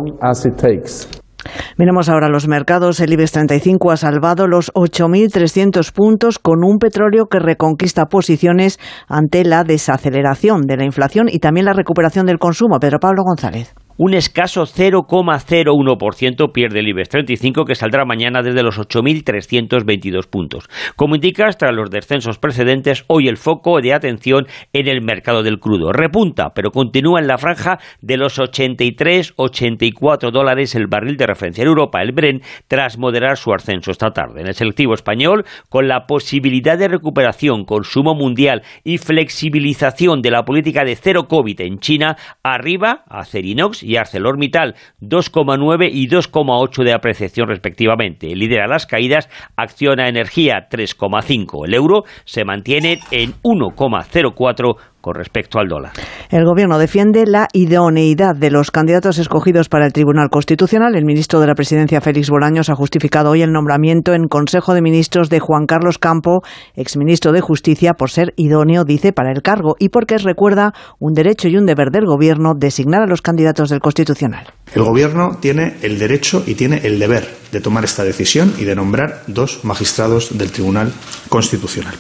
Miremos ahora los mercados. El IBEX 35 ha salvado los 8.300 puntos con un petróleo que reconquista posiciones ante la desaceleración de la inflación y también la recuperación del consumo. Pedro Pablo González un escaso 0,01% pierde el IBEX 35 que saldrá mañana desde los 8.322 puntos. Como indica, tras los descensos precedentes, hoy el foco de atención en el mercado del crudo. Repunta, pero continúa en la franja de los 83-84 dólares el barril de referencia en Europa, el Bren, tras moderar su ascenso esta tarde. En el selectivo español, con la posibilidad de recuperación, consumo mundial y flexibilización de la política de cero COVID en China, arriba a Cerinox y ArcelorMittal, 2,9 y 2,8 de apreciación respectivamente. Lidera las caídas Acciona Energía 3,5. El euro se mantiene en 1,04 con respecto al dólar. El Gobierno defiende la idoneidad de los candidatos escogidos para el Tribunal Constitucional. El ministro de la Presidencia, Félix Bolaños, ha justificado hoy el nombramiento en Consejo de Ministros de Juan Carlos Campo, exministro de Justicia, por ser idóneo, dice, para el cargo y porque recuerda un derecho y un deber del Gobierno designar a los candidatos del Constitucional. El Gobierno tiene el derecho y tiene el deber de tomar esta decisión y de nombrar dos magistrados del Tribunal Constitucional,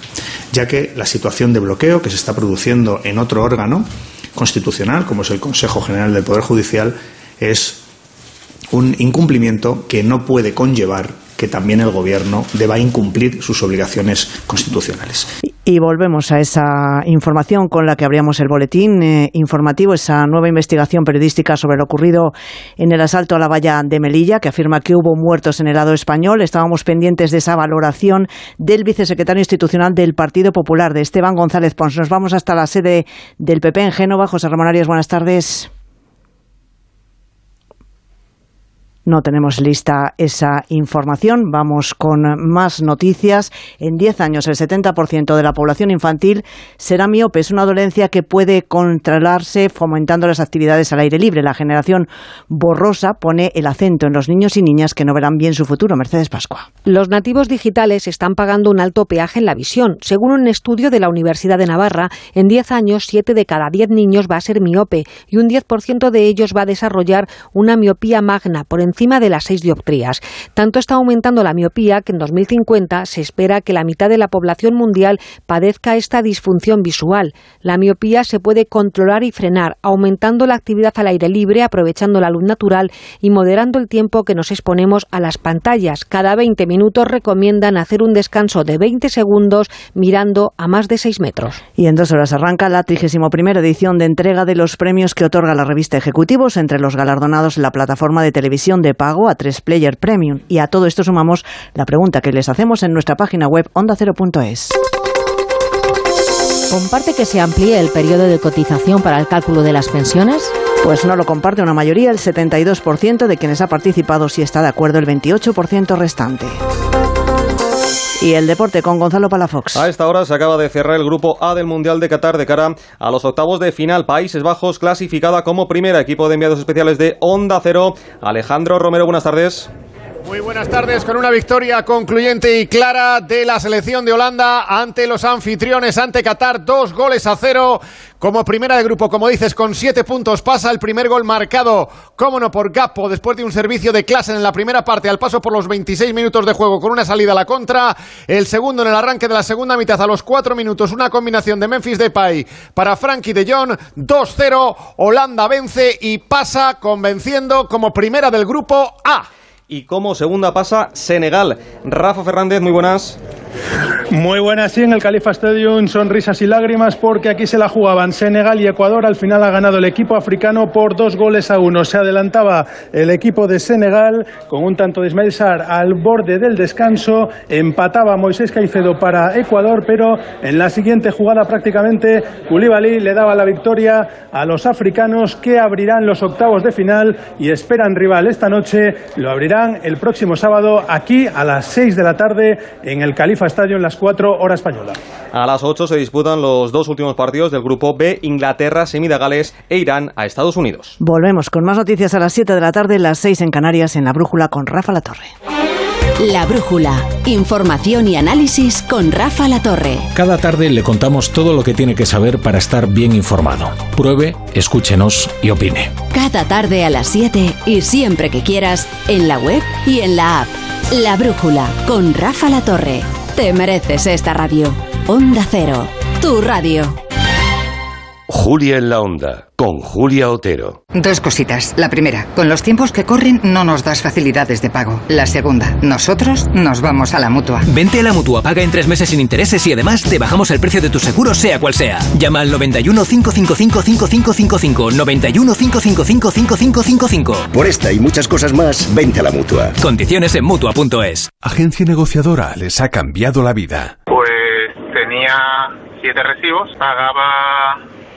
ya que la situación de bloqueo que se está produciendo en otro órgano constitucional, como es el Consejo General del Poder Judicial, es un incumplimiento que no puede conllevar que también el Gobierno deba incumplir sus obligaciones constitucionales. Y volvemos a esa información con la que abríamos el boletín eh, informativo, esa nueva investigación periodística sobre lo ocurrido en el asalto a la valla de Melilla, que afirma que hubo muertos en el lado español. Estábamos pendientes de esa valoración del vicesecretario institucional del Partido Popular, de Esteban González Pons. Nos vamos hasta la sede del PP en Génova. José Ramón Arias, buenas tardes. No tenemos lista esa información. Vamos con más noticias. En 10 años, el 70% de la población infantil será miope. Es una dolencia que puede controlarse fomentando las actividades al aire libre. La generación borrosa pone el acento en los niños y niñas que no verán bien su futuro. Mercedes Pascua. Los nativos digitales están pagando un alto peaje en la visión. Según un estudio de la Universidad de Navarra, en 10 años, 7 de cada 10 niños va a ser miope y un 10% de ellos va a desarrollar una miopía magna por encima encima de las seis dioptrías. Tanto está aumentando la miopía que en 2050 se espera que la mitad de la población mundial padezca esta disfunción visual. La miopía se puede controlar y frenar, aumentando la actividad al aire libre, aprovechando la luz natural y moderando el tiempo que nos exponemos a las pantallas. Cada 20 minutos recomiendan hacer un descanso de 20 segundos mirando a más de 6 metros. Y en dos horas arranca la 31 edición de entrega de los premios que otorga la revista Ejecutivos entre los galardonados en la plataforma de televisión de pago a 3 Player Premium. Y a todo esto sumamos la pregunta que les hacemos en nuestra página web ondacero.es. ¿Comparte que se amplíe el periodo de cotización para el cálculo de las pensiones? Pues no lo comparte una mayoría, el 72% de quienes ha participado sí está de acuerdo, el 28% restante. Y el deporte con Gonzalo Palafox. A esta hora se acaba de cerrar el grupo A del Mundial de Qatar de cara a los octavos de final. Países Bajos clasificada como primera equipo de enviados especiales de Onda Cero. Alejandro Romero, buenas tardes. Muy buenas tardes con una victoria concluyente y clara de la selección de Holanda ante los anfitriones, ante Qatar, dos goles a cero. Como primera de grupo, como dices, con siete puntos pasa el primer gol marcado, cómo no, por Gapo, después de un servicio de clase en la primera parte, al paso por los 26 minutos de juego con una salida a la contra. El segundo en el arranque de la segunda mitad, a los cuatro minutos, una combinación de Memphis Depay para Frankie de Jong, 2-0. Holanda vence y pasa convenciendo como primera del grupo A. Y como segunda pasa Senegal. Rafa Fernández, muy buenas. Muy buenas, sí, en el Califa Stadium, sonrisas y lágrimas porque aquí se la jugaban Senegal y Ecuador. Al final ha ganado el equipo africano por dos goles a uno. Se adelantaba el equipo de Senegal con un tanto de Ismail Sar al borde del descanso. Empataba Moisés Caicedo para Ecuador, pero en la siguiente jugada prácticamente Koulibaly le daba la victoria a los africanos que abrirán los octavos de final y esperan rival esta noche. Lo abrirán el próximo sábado aquí a las seis de la tarde en el Califa Estadio en las 4 horas española. A las 8 se disputan los dos últimos partidos del grupo B, Inglaterra, Semidagales e Irán a Estados Unidos. Volvemos con más noticias a las 7 de la tarde, las 6 en Canarias, en la Brújula con Rafa La Torre. La Brújula. Información y análisis con Rafa La Torre. Cada tarde le contamos todo lo que tiene que saber para estar bien informado. Pruebe, escúchenos y opine. Cada tarde a las 7 y siempre que quieras en la web y en la app. La Brújula con Rafa La Torre. Te mereces esta radio. Onda Cero, tu radio. Julia en la Onda, con Julia Otero. Dos cositas. La primera, con los tiempos que corren no nos das facilidades de pago. La segunda, nosotros nos vamos a la mutua. Vente a la mutua, paga en tres meses sin intereses y además te bajamos el precio de tu seguro, sea cual sea. Llama al 91 555 5555. 91 555 5555. Por esta y muchas cosas más, vente a la mutua. Condiciones en mutua.es. Agencia negociadora les ha cambiado la vida. Pues tenía siete recibos, pagaba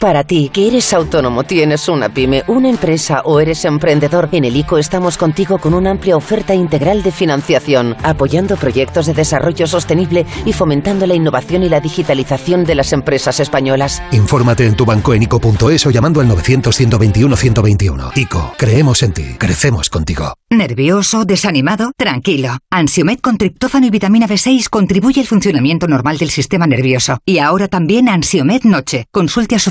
Para ti, que eres autónomo, tienes una pyme, una empresa o eres emprendedor, en el ICO estamos contigo con una amplia oferta integral de financiación, apoyando proyectos de desarrollo sostenible y fomentando la innovación y la digitalización de las empresas españolas. Infórmate en tu banco en ICO.es o llamando al 900-121-121. ICO, creemos en ti, crecemos contigo. ¿Nervioso? ¿Desanimado? Tranquilo. Ansiomed con triptófano y vitamina B6 contribuye al funcionamiento normal del sistema nervioso. Y ahora también Ansiomed Noche. Consulte a su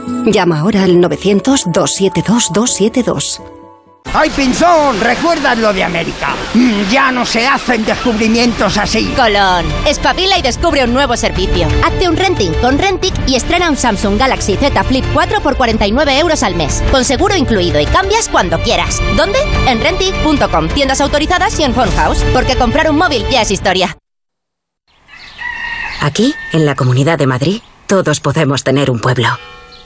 Llama ahora al 900-272-272. ¡Ay, Pinzón! ¿Recuerdas lo de América? Mm, ya no se hacen descubrimientos así. Colón, espabila y descubre un nuevo servicio. Hazte un renting con Rentic y estrena un Samsung Galaxy Z Flip 4 por 49 euros al mes. Con seguro incluido y cambias cuando quieras. ¿Dónde? En Rentic.com, tiendas autorizadas y en House. Porque comprar un móvil ya es historia. Aquí, en la Comunidad de Madrid, todos podemos tener un pueblo.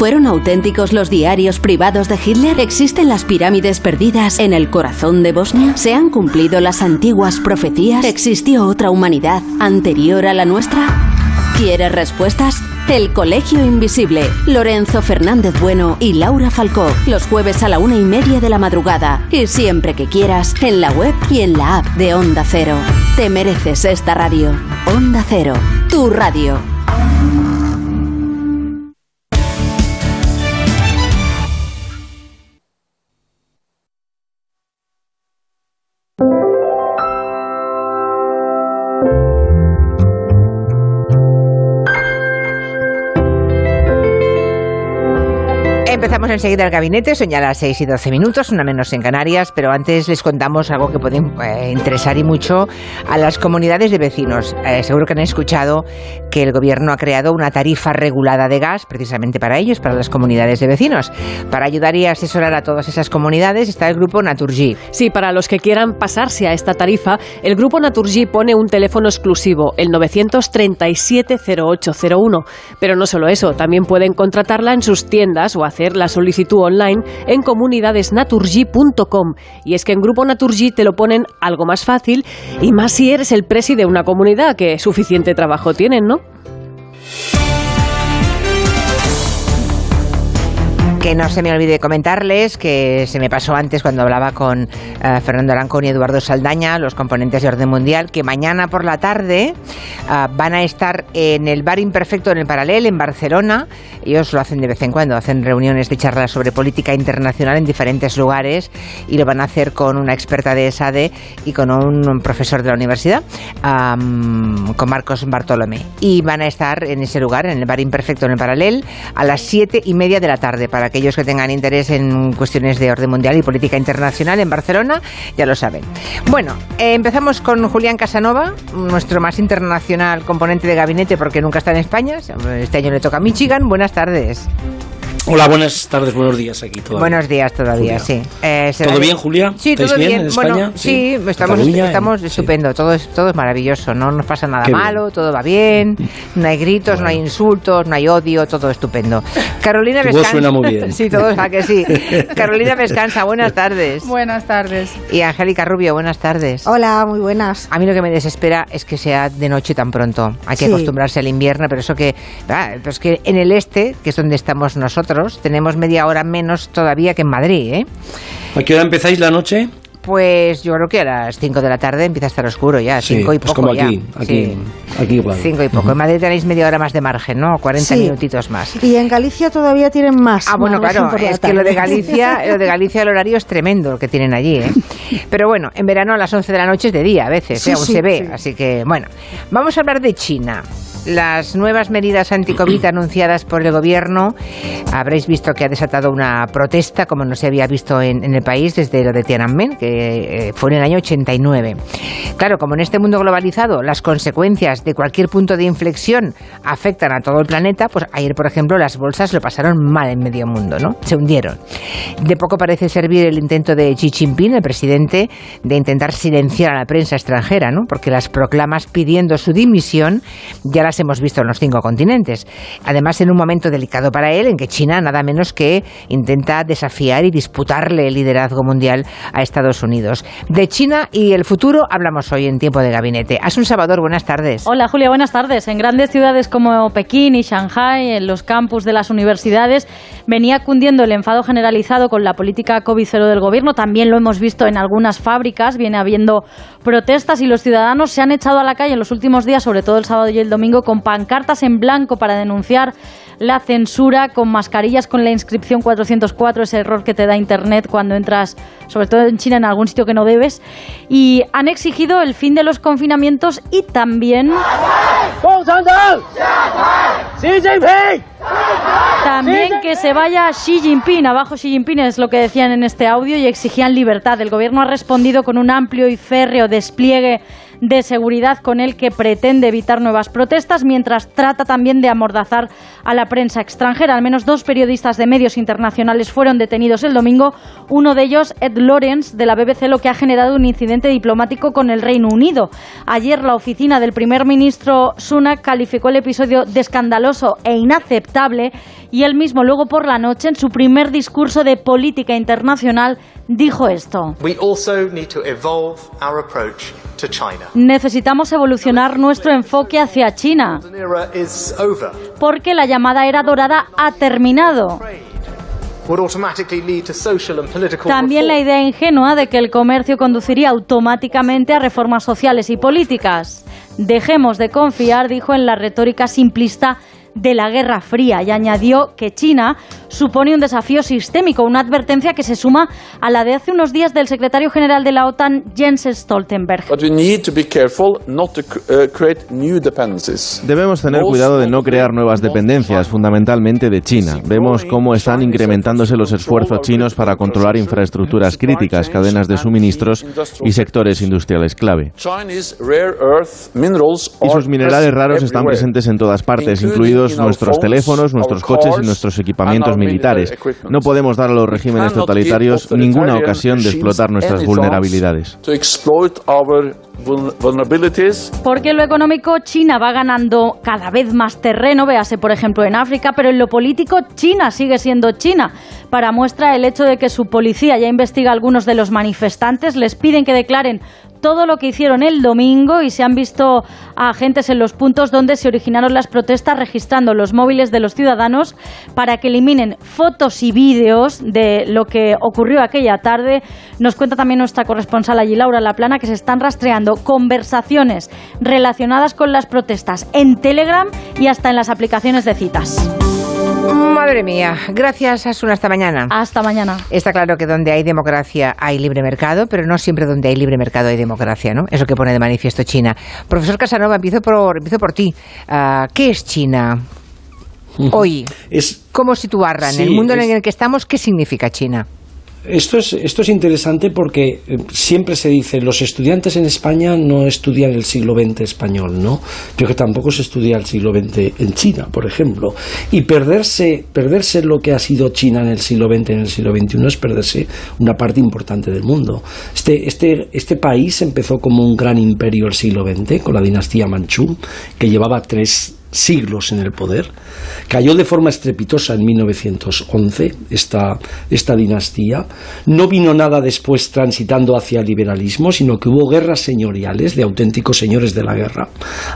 ¿Fueron auténticos los diarios privados de Hitler? ¿Existen las pirámides perdidas en el corazón de Bosnia? ¿Se han cumplido las antiguas profecías? ¿Existió otra humanidad anterior a la nuestra? ¿Quieres respuestas? El Colegio Invisible. Lorenzo Fernández Bueno y Laura Falcó. Los jueves a la una y media de la madrugada. Y siempre que quieras, en la web y en la app de Onda Cero. Te mereces esta radio. Onda Cero. Tu radio. gracias Enseguida el gabinete, son ya las 6 y 12 minutos, una menos en Canarias, pero antes les contamos algo que puede eh, interesar y mucho a las comunidades de vecinos. Eh, seguro que han escuchado que el gobierno ha creado una tarifa regulada de gas precisamente para ellos, para las comunidades de vecinos. Para ayudar y asesorar a todas esesas comunidades está el grupo Naturgy. Sí, para los que quieran pasarse a esta tarifa, el grupo Naturgy pone un teléfono exclusivo, el 937-0801. Pero no solo eso, también pueden contratarla en sus tiendas o hacer la solicitud online en comunidadesnaturgy.com. Y es que en Grupo Naturgy te lo ponen algo más fácil y más si eres el presi de una comunidad, que suficiente trabajo tienen, ¿no? Que no se me olvide comentarles que se me pasó antes cuando hablaba con eh, Fernando Arancón y Eduardo Saldaña, los componentes de Orden Mundial, que mañana por la tarde uh, van a estar en el Bar Imperfecto en el Paralel, en Barcelona. Ellos lo hacen de vez en cuando, hacen reuniones de charlas sobre política internacional en diferentes lugares y lo van a hacer con una experta de ESADE y con un profesor de la universidad, con Marcos Bartolomé. Y van a estar en ese lugar, en el Bar Imperfecto en el Paralel, a las siete y media de la tarde para aquellos que tengan interés en cuestiones de orden mundial y política internacional en Barcelona, ya lo saben. Bueno, eh, empezamos con Julián Casanova, nuestro más internacional componente de gabinete porque nunca está en España. Este año le toca a Michigan. Buenas tardes. Hola, buenas tardes, buenos días aquí todavía. Buenos días todavía, Julia. sí. Eh, ¿Todo bien, Julia? Sí, todo bien, bien. en España? Bueno, sí, sí. estamos, Cataluña, estamos en- estupendo, todo es, todo es maravilloso, no nos pasa nada Qué bien. malo, todo va bien, no hay gritos, no hay insultos, no hay odio, todo estupendo. Carolina Vescanza. suena muy bien. sí, todo, ¿a que sí? Carolina Vescanza, buenas tardes. Buenas tardes. Y Angélica Rubio, buenas tardes. Hola, muy buenas. A mí lo que me desespera es que sea de noche tan pronto. Hay que Sí. acostumbrarse al invierno, pero eso que. ah, pues que en el este, que es donde estamos nosotros, tenemos media hora menos todavía que en Madrid, ¿eh? ¿A qué hora empezáis la noche? Pues yo creo que a las 5 de la tarde empieza a estar oscuro ya, Sí, 5 y pues poco como ya. aquí, aquí, Sí. aquí igual. 5 y poco. En Madrid tenéis media hora más de margen, ¿no? 40 Sí. minutitos más. Y en Galicia todavía tienen más. Ah, bueno, claro, es que lo de. Galicia, lo de Galicia el horario es tremendo lo que tienen allí, ¿eh? Pero bueno, en verano a las 11 de la noche es de día a veces, Sí, ¿eh? aún sí, se ve, sí. así que bueno, vamos a hablar de China. Las nuevas medidas anti-COVID anunciadas por el gobierno, habréis visto que ha desatado una protesta como no se había visto en, en el país desde lo de Tiananmen, que eh, fue en el año 89. Claro, como en este mundo globalizado las consecuencias de cualquier punto de inflexión afectan a todo el planeta, pues ayer, por ejemplo, las bolsas lo pasaron mal en medio mundo, ¿no? Se hundieron. De poco parece servir el intento de Xi Jinping, el presidente, de intentar silenciar a la prensa extranjera, ¿no? Porque las proclamas pidiendo su dimisión ya las hemos visto en los cinco continentes. Además, en un momento delicado para él, en que China nada menos que intenta desafiar y disputarle el liderazgo mundial a Estados De China y el futuro hablamos hoy en Tiempo de Gabinete. Asun Salvador, buenas tardes. Hola Julia, buenas tardes. En grandes ciudades como Pekín y Shanghai, en los campus de las universidades, venía cundiendo el enfado generalizado con la política COVID-0 del gobierno. También lo hemos visto en algunas fábricas, viene habiendo protestas y los ciudadanos se han echado a la calle en los últimos días, sobre todo el sábado y el domingo, con pancartas en blanco para denunciar la censura, con mascarillas con la inscripción 404, ese error que te da Internet cuando entras, sobre todo en China, en algún sitio que no debes. Y han exigido el fin de los confinamientos y también... También que se vaya Xi Jinping. Abajo Xi Jinping es lo que decían en este audio y exigían libertad. El gobierno ha respondido con un amplio y férreo despliegue de seguridad con el que pretende evitar nuevas protestas, mientras trata también de amordazar a la prensa extranjera. Al menos dos periodistas de medios internacionales fueron detenidos el domingo, uno de ellos, Ed Lawrence, de la BBC, lo que ha generado un incidente diplomático con el Reino Unido. Ayer la oficina del primer ministro Sunak calificó el episodio de escandaloso e inaceptable y él mismo luego por la noche, en su primer discurso de política internacional, dijo esto. Necesitamos evolucionar nuestro enfoque hacia China, porque la llamada era dorada ha terminado. También la idea ingenua de que el comercio conduciría automáticamente a reformas sociales y políticas. Dejemos de confiar, dijo, en la retórica simplista de la Guerra Fría y añadió que China supone un desafío sistémico, una advertencia que se suma a la de hace unos días del secretario general de la OTAN, Jens Stoltenberg. Debemos tener cuidado de no crear nuevas dependencias, fundamentalmente de China. Vemos cómo están incrementándose los esfuerzos chinos para controlar infraestructuras críticas, cadenas de suministros y sectores industriales clave. Y sus minerales raros están presentes en todas partes, incluidos nuestros teléfonos, nuestros coches y nuestros equipamientos militares. No podemos dar a los regímenes totalitarios ninguna ocasión de explotar nuestras vulnerabilidades. Porque en lo económico China va ganando cada vez más terreno, véase por ejemplo en África, pero en lo político China sigue siendo China. Para muestra el hecho de que su policía ya investiga a algunos de los manifestantes, les piden que declaren todo lo que hicieron el domingo y se han visto a agentes en los puntos donde se originaron las protestas registrando los móviles de los ciudadanos para que eliminen fotos y vídeos de lo que ocurrió aquella tarde. Nos cuenta también nuestra corresponsal allí, Laura Laplana, que se están rastreando conversaciones relacionadas con las protestas en Telegram y hasta en las aplicaciones de citas. Madre mía, gracias Asuna, hasta mañana. Hasta mañana. Está claro que donde hay democracia hay libre mercado, pero no siempre donde hay libre mercado hay democracia, ¿no? Eso que pone de manifiesto China. Profesor Casanova, empiezo por, empiezo por ti. Ah, ¿Qué es China? Hoy, es, ¿cómo situarla? En sí, el mundo es- en el que estamos, ¿qué significa China? Esto es, esto es interesante porque eh, siempre se dice, los estudiantes en España no estudian el siglo XX español, ¿no? Pero que tampoco se estudia el siglo XX en China, por ejemplo. Y perderse, perderse lo que ha sido China en el siglo XX, en el siglo XXI, es perderse una parte importante del mundo. Este, este, este país empezó como un gran imperio el siglo XX, con la dinastía Manchú, que llevaba tres siglos en el poder. Cayó de forma estrepitosa en 1911 esta, esta dinastía. No vino nada después transitando hacia el liberalismo, sino que hubo guerras señoriales de auténticos señores de la guerra,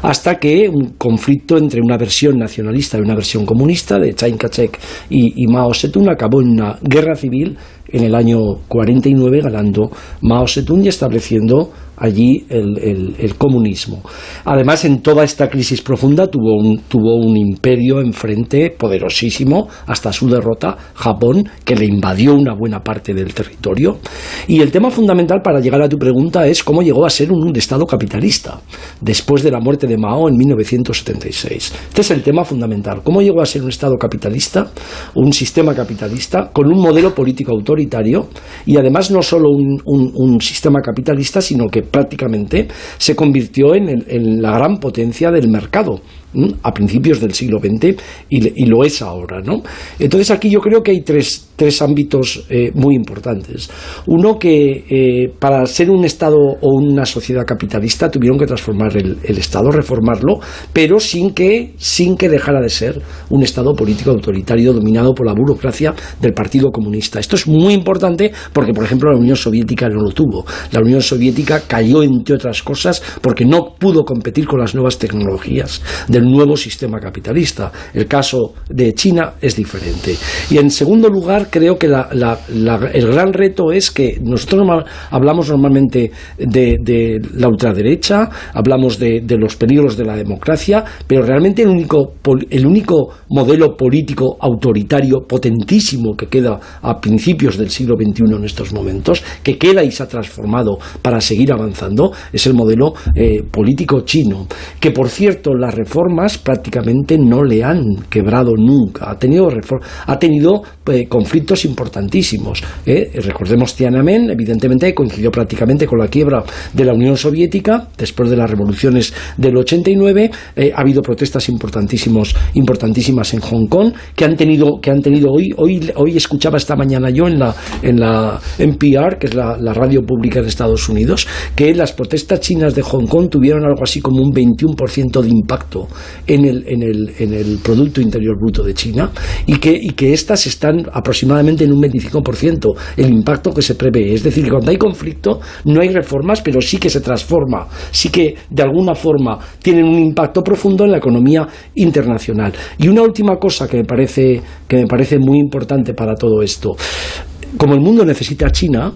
hasta que un conflicto entre una versión nacionalista y una versión comunista de Chiang Kai-shek y, y Mao Zedong acabó en una guerra civil en el año 49 ganando Mao Zedong y estableciendo allí el, el- comunismo. Además, en toda esta crisis profunda tuvo un, tuvo un imperio enfrente poderosísimo hasta su derrota, Japón, que le invadió una buena parte del territorio. Y el tema fundamental para llegar a tu pregunta es cómo llegó a ser un, Estado capitalista después de la muerte de Mao en 1976. Este es el tema fundamental. ¿Cómo llegó a ser un Estado capitalista, un sistema capitalista, con un modelo político autoritario y además no solo un- un sistema capitalista, sino que prácticamente se convirtió en, el- en la gran potencia del mercado. A principios del siglo XX y, lo es ahora. ¿no? Entonces aquí yo creo que hay tres, tres ámbitos eh, muy importantes. Uno que eh, para ser un Estado o una sociedad capitalista tuvieron que transformar el, el Estado, reformarlo, pero sin que, sin que dejara de ser un Estado político autoritario dominado por la burocracia del Partido Comunista. Esto es muy importante porque, por ejemplo, la Unión Soviética no lo tuvo. La Unión Soviética cayó, entre otras cosas, porque no pudo competir con las nuevas tecnologías del nuevo sistema capitalista. El caso de China es diferente. Y en segundo lugar, creo que la- la- la- el gran reto es que nosotros hablamos normalmente de, la ultraderecha, hablamos de, los peligros de la democracia, pero realmente el único, el único modelo político autoritario potentísimo que queda a principios del siglo XXI en estos momentos, que queda y se ha transformado para seguir avanzando, es el modelo eh, político chino. Que por cierto, las reformas reformas prácticamente no le han quebrado nunca. Ha tenido, ha tenido eh, conflictos importantísimos. ¿eh? Recordemos Tiananmen, evidentemente coincidió prácticamente con la quiebra de la Unión Soviética después de las revoluciones del 89. Eh, ha habido protestas importantísimos, importantísimas en Hong Kong que han tenido, que han tenido hoy, hoy, hoy escuchaba esta mañana yo en la, en la NPR, que es la, la radio pública de Estados Unidos, que las protestas chinas de Hong Kong tuvieron algo así como un 21% de impacto en el, en, el, en el Producto Interior Bruto de China y que, y que estas están aproximadamente en un 25% el impacto que se prevé. Es decir, que cuando hay conflicto no hay reformas, pero sí que se transforma, sí que de alguna forma tienen un impacto profundo en la economía internacional. Y una última cosa que me parece, que me parece muy importante para todo esto. Como el mundo necesita a China,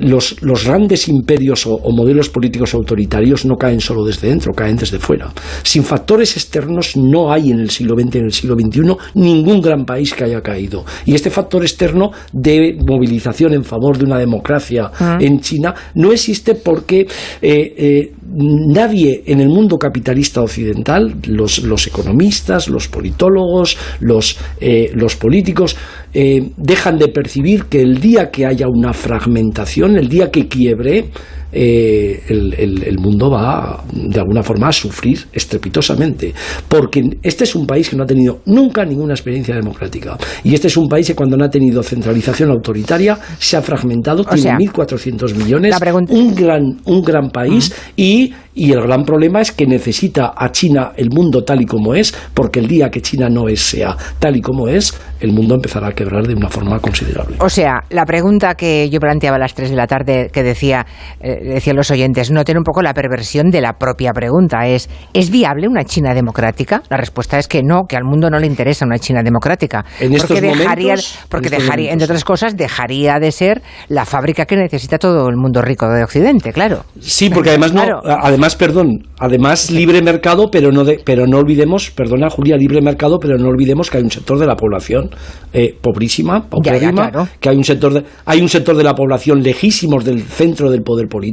los, grandes imperios o, modelos políticos autoritarios no caen solo desde dentro, caen desde fuera. Sin factores externos no hay en el siglo XX y en el siglo XXI ningún gran país que haya caído. Y este factor externo de movilización en favor de una democracia ah. en China no existe porque eh, eh, nadie en el mundo capitalista occidental, los, economistas, los politólogos, los, eh, los políticos, eh, dejan de percibir que el día que haya una fragmentación, el día que quiebre, eh, el, mundo va de alguna forma a sufrir estrepitosamente. Porque este es un país que no ha tenido nunca ninguna experiencia democrática. Y este es un país que cuando no ha tenido centralización autoritaria se ha fragmentado, tiene 1.400 millones, un gran, un gran país y y el gran problema es que necesita a China el mundo tal y como es, porque el día que China no es, sea tal y como es, el mundo empezará a quebrar de una forma considerable. O sea, la pregunta que yo planteaba a las 3 de la tarde, que decía, eh, decían los oyentes, no tiene un poco la perversión de la propia pregunta, es, ¿es viable una China democrática? La respuesta es que no, que al mundo no le interesa una China democrática. En porque dejaría, porque dejaría, entre otras cosas, dejaría de ser la fábrica que necesita todo el mundo rico de Occidente, claro. Sí, porque además no, además, perdón, además libre mercado, pero no de, pero no olvidemos, perdona Julia, libre mercado, pero no olvidemos que hay un sector de la población eh, pobrísima, que hay un sector de, hay un sector de la población lejísimos del centro del poder político,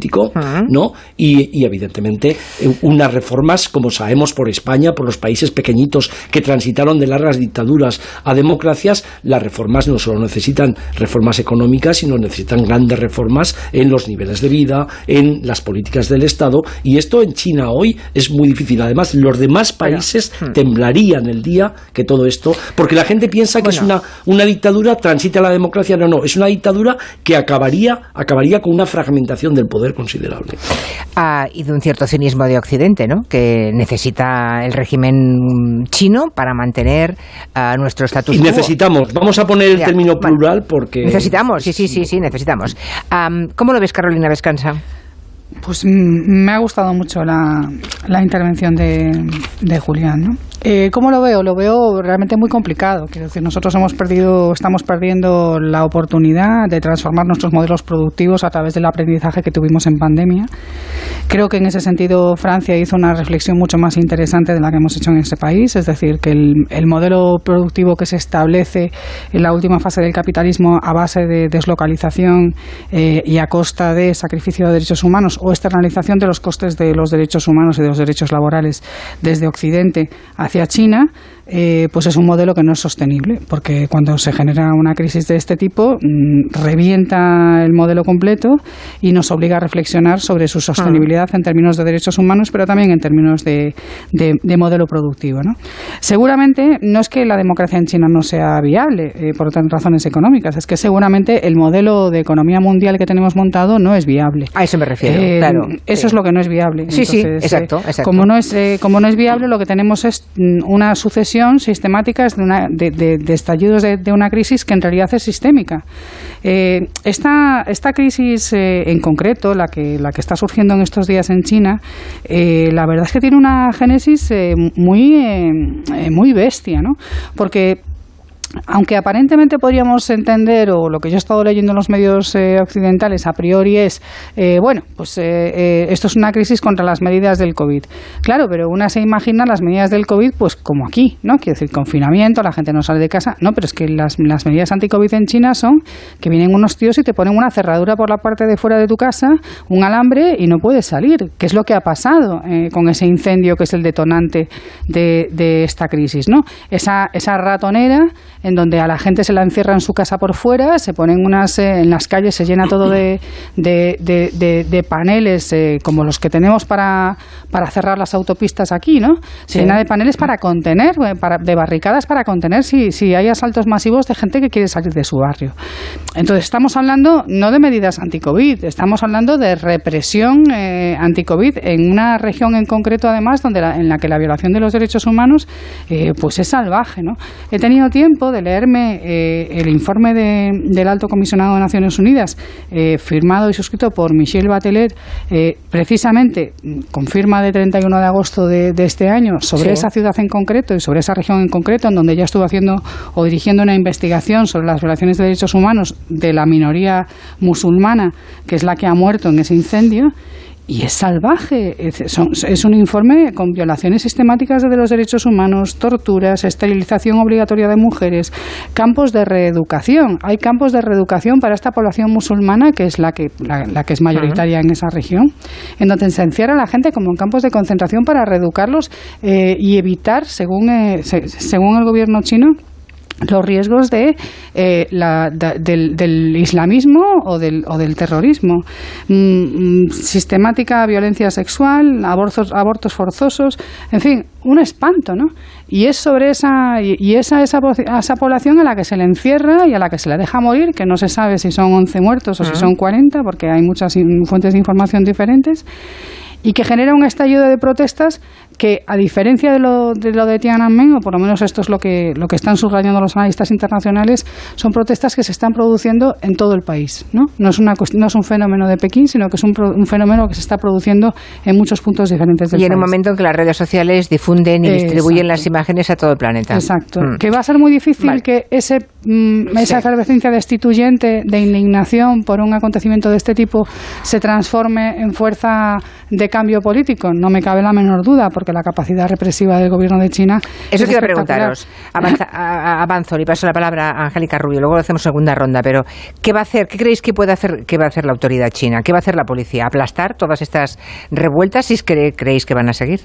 ¿no? Y, evidentemente eh, unas reformas, como sabemos por España, por los países pequeñitos que transitaron de largas dictaduras a democracias, las reformas no solo necesitan reformas económicas, sino necesitan grandes reformas en los niveles de vida, en las políticas del Estado, y esto en China hoy es muy difícil. Además, los demás países hmm. temblarían el día que todo esto, porque la gente piensa que es una, una dictadura, transita a la democracia, no, no, es una dictadura que acabaría, acabaría con una fragmentación del poder considerable. Ah, y de un cierto cinismo de Occidente, ¿no? Que necesita el régimen chino para mantener uh, nuestro estatus y necesitamos, vamos a poner el término plural porque... Necesitamos, sí, sí, sí, sí, necesitamos. ¿Cómo lo ves, Carolina Vescansa? Pues mm, me ha gustado mucho la, la intervención de, de Julián. ¿no? Eh, ¿Cómo lo veo? Lo veo realmente muy complicado. Quiero decir, nosotros hemos perdido, estamos perdiendo la oportunidad de transformar nuestros modelos productivos a través del aprendizaje que tuvimos en pandemia. Creo que en ese sentido Francia hizo una reflexión mucho más interesante de la que hemos hecho en este país, es decir, que el, el modelo productivo que se establece en la última fase del capitalismo a base de deslocalización eh, y a costa de sacrificio de derechos humanos o externalización de los costes de los derechos humanos y de los derechos laborales desde Occidente hacia China eh, pues es un modelo que no es sostenible, porque cuando se genera una crisis de este tipo, mm, revienta el modelo completo y nos obliga a reflexionar sobre su sostenibilidad en términos de derechos humanos, pero también en términos de, de, modelo productivo. ¿no? Seguramente no es que la democracia en China no sea viable eh, por razones económicas, es que seguramente el modelo de economía mundial que tenemos montado no es viable. A eso me refiero, eh, claro. Eso es lo que no es viable. Sí, sí, exacto, exacto. Como, no es, como no es viable, lo que tenemos es mm, una sucesión sistemática de, de, estallidos de, una crisis que en realidad es sistémica. Eh, esta, esta crisis eh, en concreto, la que, la que está surgiendo en estos días en China, eh, la verdad es que tiene una génesis muy, muy bestia, ¿no? Porque aunque aparentemente podríamos entender, o lo que yo he estado leyendo en los medios eh, occidentales a priori es, eh, bueno, pues eh, esto es una crisis contra las medidas del COVID. Claro, pero una se imagina las medidas del COVID pues como aquí, ¿no? Quiere decir, confinamiento, la gente no sale de casa. No, pero es que las, las medidas anti-COVID en China son que vienen unos tíos y te ponen una cerradura por la parte de fuera de tu casa, un alambre y no puedes salir. ¿Qué es lo que ha pasado con ese incendio que es el detonante de, de esta crisis, ¿no? Esa, esa ratonera en donde a la gente se la encierra en su casa por fuera, se ponen unas eh, en las calles, se llena todo de, de, paneles eh, como los que tenemos para, para cerrar las autopistas aquí, ¿no? Se llena de paneles para contener, eh, para, de barricadas para contener si, si hay asaltos masivos de gente que quiere salir de su barrio. Entonces estamos hablando no de medidas anti-COVID, estamos hablando de represión anti-COVID en una región en concreto, además, donde en la que la violación de los derechos humanos pues es salvaje, ¿no? He tenido tiempo de leerme eh, el informe del Alto Comisionado de Naciones Unidas, eh, firmado y suscrito por Michelle Bachelet, eh, precisamente con firma de 31 de agosto de, este año, sobre esa ciudad en concreto y sobre esa región en concreto, en donde ella estuvo haciendo o dirigiendo una investigación sobre las violaciones de derechos humanos de la minoría musulmana, que es la que ha muerto en ese incendio y es salvaje. Es, un informe con violaciones sistemáticas de los derechos humanos, torturas, esterilización obligatoria de mujeres, campos de reeducación. Hay campos de reeducación para esta población musulmana, que es la que, la, que es mayoritaria en esa región, en donde se encierra a la gente como en campos de concentración para reeducarlos eh, y evitar, según, eh, según el gobierno chino, los riesgos de, eh, la, del, islamismo o del, o del terrorismo. Mm, mm, sistemática violencia sexual, abortos, abortos forzosos, en fin, un espanto, ¿no? Y es sobre esa, y, esa, esa, esa, población a la que se le encierra y a la que se le deja morir, que no se sabe si son 11 muertos o si son 40, porque hay muchas fuentes de información diferentes y que genera un estallido de protestas que, a diferencia de lo de, lo de Tiananmen, o por lo menos esto es lo que, lo que están subrayando los analistas internacionales, son protestas que se están produciendo en todo el país. No, no, es, una, no es un fenómeno de Pekín, sino que es un, un fenómeno que se está produciendo en muchos puntos diferentes del país. Y en un momento en que las redes sociales difunden y distribuyen las imágenes a todo el planeta. Exacto. Mm. Que va a ser muy difícil que ese, mm, esa efervescencia destituyente, de indignación por un acontecimiento de este tipo, se transforme en fuerza de cambio político. No me cabe la menor duda, porque la capacidad represiva del gobierno de China. Eso quiero preguntaros. avanzo y paso la palabra a Angélica Rubio, luego hacemos segunda ronda, pero ¿qué va a hacer? ¿Qué creéis que puede hacer, qué va a hacer la autoridad china? ¿Qué va a hacer la policía? ¿Aplastar todas estas revueltas si creéis que van a seguir?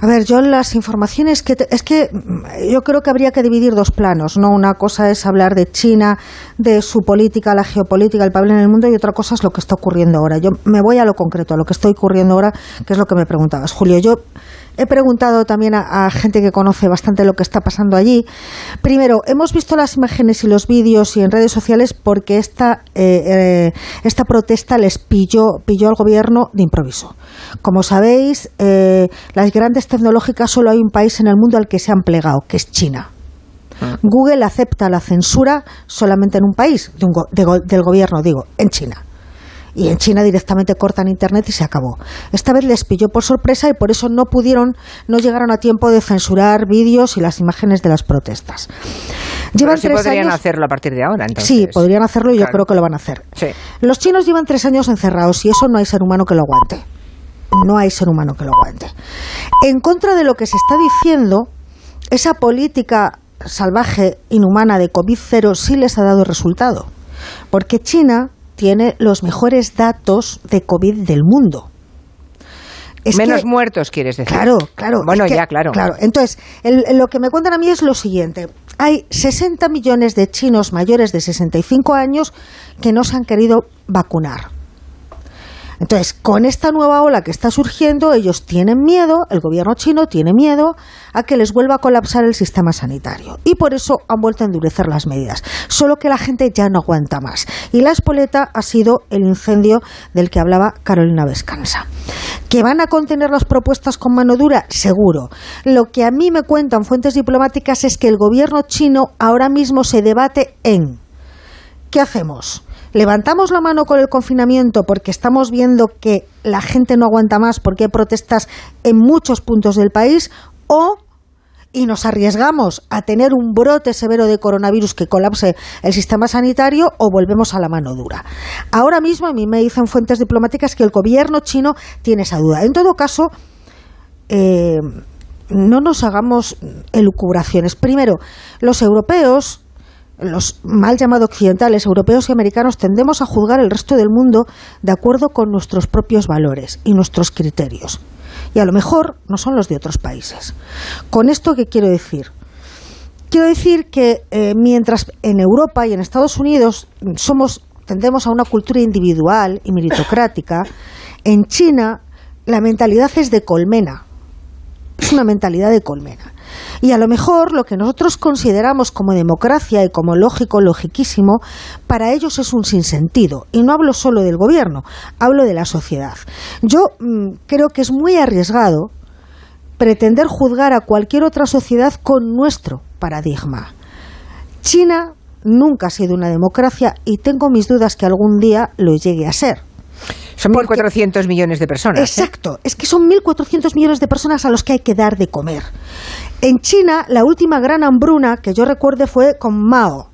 A ver, yo las informaciones que... es que mm, yo creo que habría que dividir dos planos, ¿no? Una cosa es hablar de China, de su política, la geopolítica, el papel en el mundo, y otra cosa es lo que está ocurriendo ahora. Yo me voy a lo concreto, a lo que está ocurriendo ahora, que es lo que me preguntabas. Julio, yo He preguntado también a, gente que conoce bastante lo que está pasando allí. Primero, hemos visto las imágenes y los vídeos y en redes sociales porque esta, eh, eh, esta protesta les pilló, pilló al gobierno de improviso. Como sabéis, eh, las grandes tecnológicas solo hay un país en el mundo al que se han plegado, que es China. Ah. Google acepta la censura solamente en un país, del gobierno, digo, en China y en China directamente cortan Internet y se acabó. Esta vez les pilló por sorpresa y por eso no pudieron, no llegaron a tiempo de censurar vídeos y las imágenes de las protestas. Llevan Pero sí podrían hacerlo a partir de ahora, entonces. Sí, podrían hacerlo y yo creo que lo van a hacer. Los chinos llevan tres años encerrados y eso no hay ser humano que lo aguante. No hay ser humano que lo aguante. En contra de lo que se está diciendo, esa política salvaje, inhumana de COVID-0 sí les ha dado resultado. Porque China tiene los mejores datos de COVID del mundo. Menos muertos, quieres decir. Claro, claro. Bueno, ya, claro. Claro, entonces, lo que me cuentan a mí es lo siguiente. Hay 60 millones de chinos mayores de 65 años que no se han querido vacunar. Entonces, con esta nueva ola que está surgiendo, ellos tienen miedo, el gobierno chino tiene miedo a que les vuelva a colapsar el sistema sanitario. Y por eso han vuelto a endurecer las medidas. Solo que la gente ya no aguanta más. Y la espoleta ha sido el incendio del que hablaba Carolina Vescansa. ¿Que van a contener las propuestas con mano dura? Seguro. Lo que a mí me cuentan fuentes diplomáticas es que el gobierno chino ahora mismo se debate en ¿qué hacemos? Levantamos la mano con el confinamiento porque estamos viendo que la gente no aguanta más porque hay protestas en muchos puntos del país o y nos arriesgamos a tener un brote severo de coronavirus que colapse el sistema sanitario o volvemos a la mano dura. Ahora mismo a mí me dicen fuentes diplomáticas que el gobierno chino tiene esa duda. En todo caso, eh, no nos hagamos elucubraciones. Primero, los europeos los mal llamados occidentales, europeos y americanos, tendemos a juzgar el resto del mundo de acuerdo con nuestros propios valores y nuestros criterios. Y a lo mejor no son los de otros países. ¿Con esto qué quiero decir? Quiero decir que eh, mientras en Europa y en Estados Unidos somos, tendemos a una cultura individual y meritocrática, en China la mentalidad es de colmena. Es una mentalidad de colmena. Y a lo mejor lo que nosotros consideramos como democracia y como lógico, logiquísimo, para ellos es un sinsentido. Y no hablo solo del gobierno, hablo de la sociedad. Yo mm, creo que es muy arriesgado pretender juzgar a cualquier otra sociedad con nuestro paradigma. China nunca ha sido una democracia y tengo mis dudas que algún día lo llegue a ser. Son 1.400 millones de personas. ¿eh? Exacto, es que son 1.400 millones de personas a los que hay que dar de comer. En China, la última gran hambruna que yo recuerde fue con Mao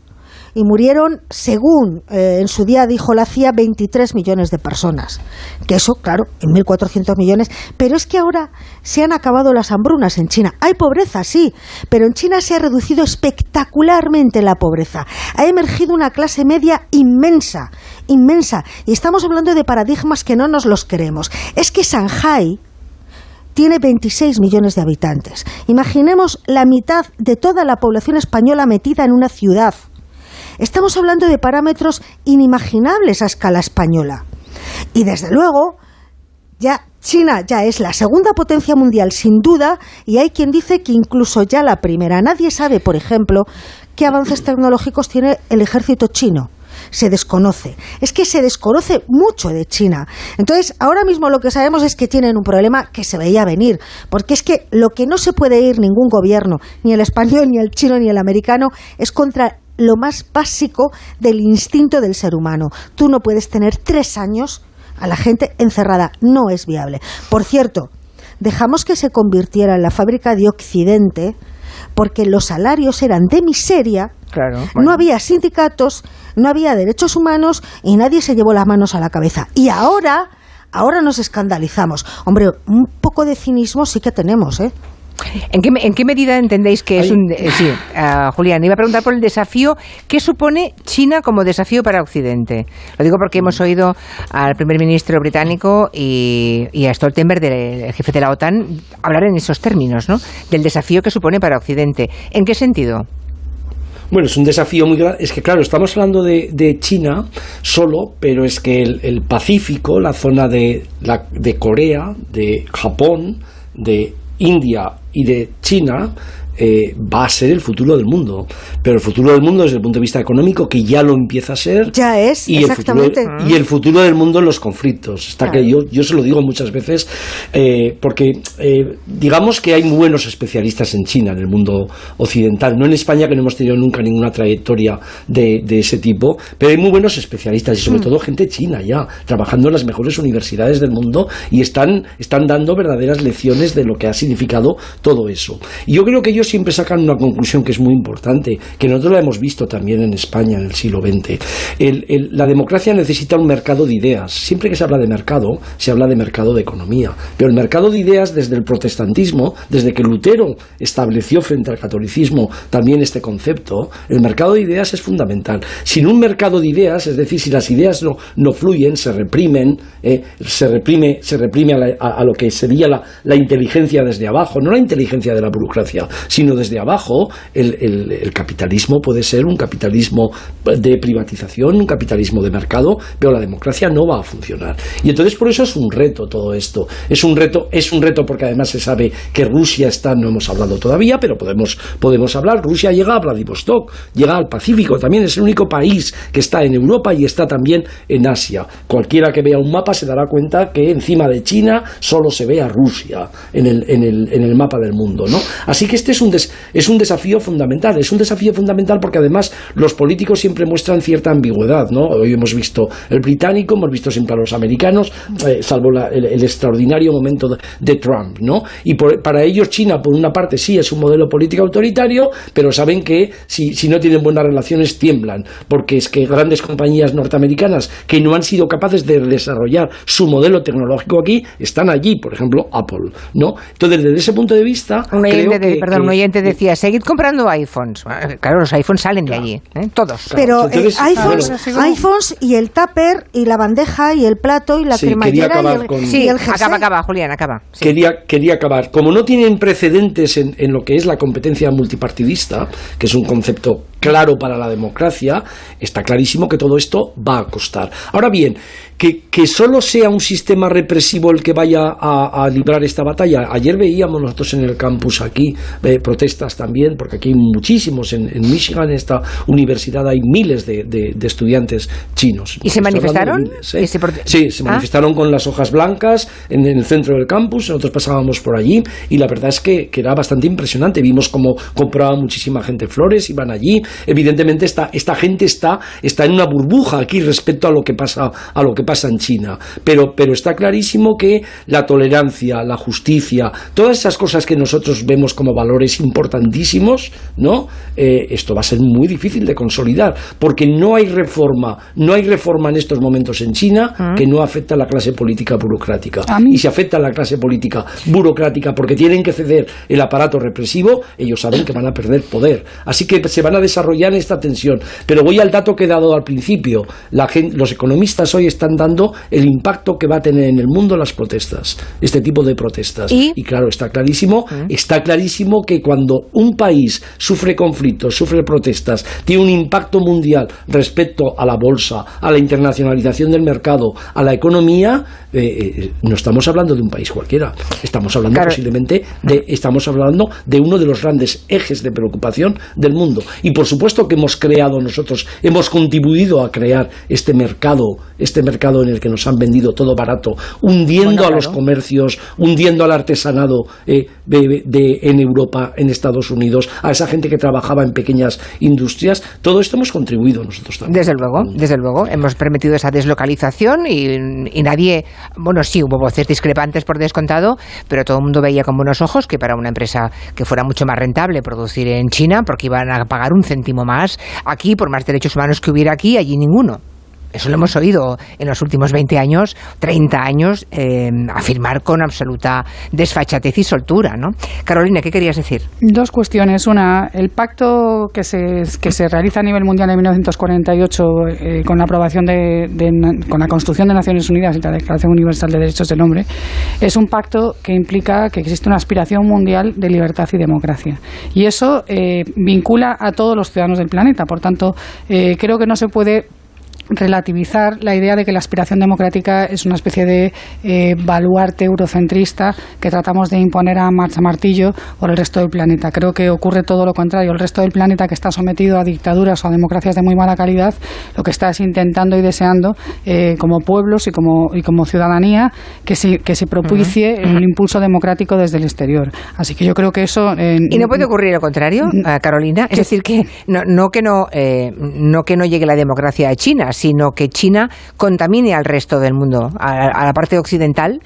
y murieron, según eh, en su día dijo la CIA, 23 millones de personas. Que eso, claro, en 1.400 millones. Pero es que ahora se han acabado las hambrunas en China. Hay pobreza, sí, pero en China se ha reducido espectacularmente la pobreza. Ha emergido una clase media inmensa, inmensa. Y estamos hablando de paradigmas que no nos los queremos. Es que Shanghai tiene 26 millones de habitantes. Imaginemos la mitad de toda la población española metida en una ciudad. Estamos hablando de parámetros inimaginables a escala española. Y desde luego, ya China ya es la segunda potencia mundial sin duda y hay quien dice que incluso ya la primera. Nadie sabe, por ejemplo, qué avances tecnológicos tiene el ejército chino se desconoce. Es que se desconoce mucho de China. Entonces, ahora mismo lo que sabemos es que tienen un problema que se veía venir, porque es que lo que no se puede ir ningún gobierno, ni el español, ni el chino, ni el americano, es contra lo más básico del instinto del ser humano. Tú no puedes tener tres años a la gente encerrada. No es viable. Por cierto, dejamos que se convirtiera en la fábrica de Occidente porque los salarios eran de miseria, no había sindicatos, no había derechos humanos y nadie se llevó las manos a la cabeza. Y ahora, ahora nos escandalizamos. Hombre, un poco de cinismo sí que tenemos, ¿eh? ¿En qué, medida entendéis que es un... Eh, sí, Julián, iba a preguntar por el desafío. ¿Qué supone China como desafío para Occidente? Lo digo porque hemos oído al primer ministro británico y, a Stoltenberg, el jefe de la OTAN, hablar en esos términos, ¿no? Del desafío que supone para Occidente. ¿En qué sentido? Bueno, es un desafío muy grande. Es que, claro, estamos hablando de, China solo, pero es que el, el Pacífico, la zona de, la, de Corea, de Japón, de India y de China eh, va a ser el futuro del mundo. Pero el futuro del mundo desde el punto de vista económico, que ya lo empieza a ser. Ya es, y exactamente. El futuro, y el futuro del mundo en los conflictos. Está que yo, yo se lo digo muchas veces, eh, porque eh, digamos que hay muy buenos especialistas en China, en el mundo occidental. No en España, que no hemos tenido nunca ninguna trayectoria de, de ese tipo, pero hay muy buenos especialistas y sobre mm. todo gente china ya, trabajando en las mejores universidades del mundo y están, están dando verdaderas lecciones de lo que ha significado todo eso. Y yo creo que ellos siempre sacan una conclusión que es muy importante, que nosotros la hemos visto también en España en el siglo XX. la democracia necesita un mercado de ideas. Siempre que se habla de mercado, se habla de mercado de economía. Pero el mercado de ideas desde el protestantismo, desde que Lutero estableció frente al catolicismo también este concepto, el mercado de ideas es fundamental. Sin un mercado de ideas, es decir, si las ideas no, no fluyen, se reprimen, eh, se reprime, se reprime a, lo que sería la, la inteligencia desde abajo, no la inteligencia de la burocracia, sino desde abajo el, capitalismo puede ser un capitalismo de privatización, un capitalismo de mercado, pero la democracia no va a funcionar. Y entonces por eso es un reto todo esto. Es un reto, es un reto porque además se sabe que Rusia está, no hemos hablado todavía, pero podemos, podemos hablar. Rusia llega a Vladivostok, llega al Pacífico, también es el único país que está en Europa y está también en Asia. Cualquiera que vea un mapa se dará cuenta que encima de China solo se ve a Rusia en el, en el, en el mapa del mundo. ¿no? Así que este es un, es un desafío fundamental. Es un desafío fundamental porque además los políticos siempre muestran cierta ambigüedad. ¿no? Hoy hemos visto el británico, hemos visto siempre a los americanos, eh, salvo el, extraordinario momento de, Trump. ¿no? Y para ellos China, por una parte, sí es un modelo político autoritario, pero saben que si, si no tienen buenas relaciones tiemblan, porque es que grandes compañías norteamericanas que no han sido capaces de desarrollar su modelo tecnológico aquí están allí, por ejemplo, Apple. ¿no? Entonces, desde ese punto de vista. Un oyente, perdón, un oyente decía: seguid comprando iPhones. Claro, los iPhones salen de allí, ¿eh? todos. Pero eh, iPhones, iPhones y el tupper y la bandeja y el plato y la cremallera y el, con... sí, acaba, acaba, Julián, acaba. Quería, quería acabar. Como no tienen precedentes en, en lo que es la competencia multipartidista, que es un concepto claro para la democracia, está clarísimo que todo esto va a costar. Ahora bien, que, que solo sea un sistema represivo el que vaya a, librar esta batalla. Ayer veíamos nosotros en el campus aquí eh, protestas también, porque aquí hay muchísimos, en, Michigan, en esta universidad, hay miles de, estudiantes chinos. ¿Y se manifestaron? ¿eh? Sí, se ah. manifestaron con las hojas blancas en, el centro del campus, nosotros pasábamos por allí y la verdad es que, que era bastante impresionante. Vimos cómo compraba muchísima gente flores, iban allí. Evidentemente esta, esta gente está, está en una burbuja aquí respecto a lo que pasa, a lo que pasa en China. Pero, pero está clarísimo que la tolerancia, la justicia, todas esas cosas que nosotros vemos como valores importantísimos, ¿no? Eh, esto va a ser muy difícil de consolidar, porque no hay reforma, no hay reforma en estos momentos en China ah. que no afecta a la clase política burocrática. Y si afecta a la clase política burocrática porque tienen que ceder el aparato represivo, ellos saben que van a perder poder. Así que se van a desarrollar esta tensión. Pero voy al dato que he dado al principio. La los economistas hoy están dando el impacto que va a tener en el mundo las protestas, este tipo de protestas. Y, claro, está clarísimo, mm. está clarísimo que cuando un país sufre conflictos, sufre protestas, tiene un impacto mundial respecto a la bolsa, a la internacionalización del mercado, a la economía, eh, eh, no estamos hablando de un país cualquiera, estamos hablando posiblemente de, estamos hablando de uno de los grandes ejes de preocupación del mundo. Y por supuesto que hemos creado nosotros, hemos contribuido a crear este mercado, este mercado en el que nos han vendido todo barato, hundiendo a los comercios, hundiendo al artesanado eh, de, en Europa, en Estados Unidos, a esa gente que trabajaba en pequeñas industrias. Todo esto hemos contribuido nosotros también. Desde luego, desde luego. Hemos permitido esa deslocalización y, y nadie, bueno, sí, hubo voces discrepantes por descontado, pero todo el mundo veía con buenos ojos que para una empresa que fuera mucho más rentable producir en China, porque iban a pagar un céntimo más aquí, por más derechos humanos que hubiera aquí, allí ninguno. Eso lo hemos oído en los últimos 20 años, 30 años, eh, afirmar con absoluta desfachatez y soltura, ¿no? Carolina, ¿qué querías decir? Dos cuestiones. Una, el pacto que se, que se realiza a nivel mundial en 1948 eh, con la aprobación de, con la construcción de Naciones Unidas y la Declaración Universal de Derechos del Hombre, es un pacto que implica que existe una aspiración mundial de libertad y democracia. Y eso eh, vincula a todos los ciudadanos del planeta. Por tanto, creo que no se puede relativizar la idea de que la aspiración democrática es una especie de eh, baluarte eurocentrista que tratamos de imponer a marcha martillo por el resto del planeta. Creo que ocurre todo lo contrario. El resto del planeta que está sometido a dictaduras o a democracias de muy mala calidad, lo que está es intentando y deseando, eh, como pueblos y como, y como ciudadanía, que se, que se propicie un impulso democrático desde el exterior. Así que yo creo que eso... ¿Y no puede ocurrir lo contrario, Carolina? Es decir, que no, no que no, eh, no que no llegue la democracia a China, sino que China contamine al resto del mundo, a, la parte occidental,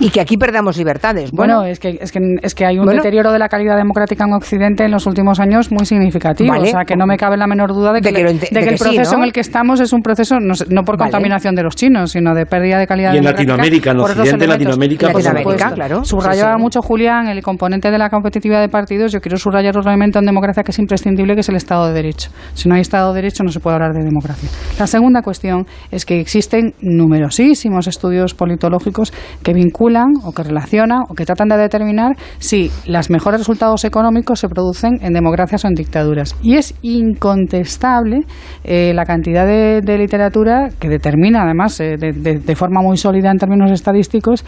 y que aquí perdamos libertades. Bueno, es, que, es, que, es que hay un deterioro de la calidad democrática en Occidente en los últimos años muy significativo. O sea, que no me cabe la menor duda de que, el proceso en el que estamos es un proceso no, por contaminación de los chinos, sino de pérdida de calidad y en Latinoamérica, en Occidente, Latinoamérica, Latinoamérica claro. Subrayaba mucho Julián el componente de la competitividad de partidos. Yo quiero subrayar un elemento en democracia que es imprescindible, que es el Estado de Derecho. Si no hay Estado de Derecho, no se puede hablar de democracia. La segunda segunda cuestión es que existen numerosísimos estudios politológicos que vinculan o que relacionan o que tratan de determinar si los mejores resultados económicos se producen en democracias o en dictaduras. Y es incontestable eh, la cantidad de, literatura que determina, además, eh, de, forma muy sólida en términos estadísticos,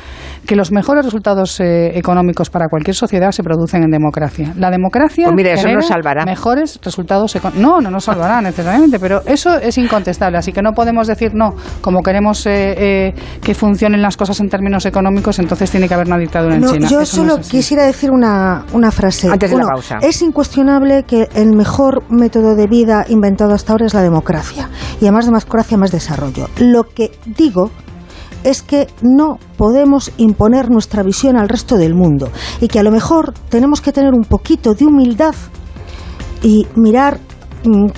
que los mejores resultados eh, económicos para cualquier sociedad se producen en democracia. La democracia pues eso nos salvará. mejores resultados económicos. No, no nos salvará necesariamente, pero eso es incontestable. Así y que no podemos decir no, como queremos eh, eh, que funcionen las cosas en términos económicos, entonces tiene que haber una dictadura en China. Yo solo quisiera decir una, una frase. Antes de la pausa. Es incuestionable que el mejor método de vida inventado hasta ahora es la democracia. Y además de democracia, más desarrollo. Lo que digo es que no podemos imponer nuestra visión al resto del mundo y que a lo mejor tenemos que tener un poquito de humildad y mirar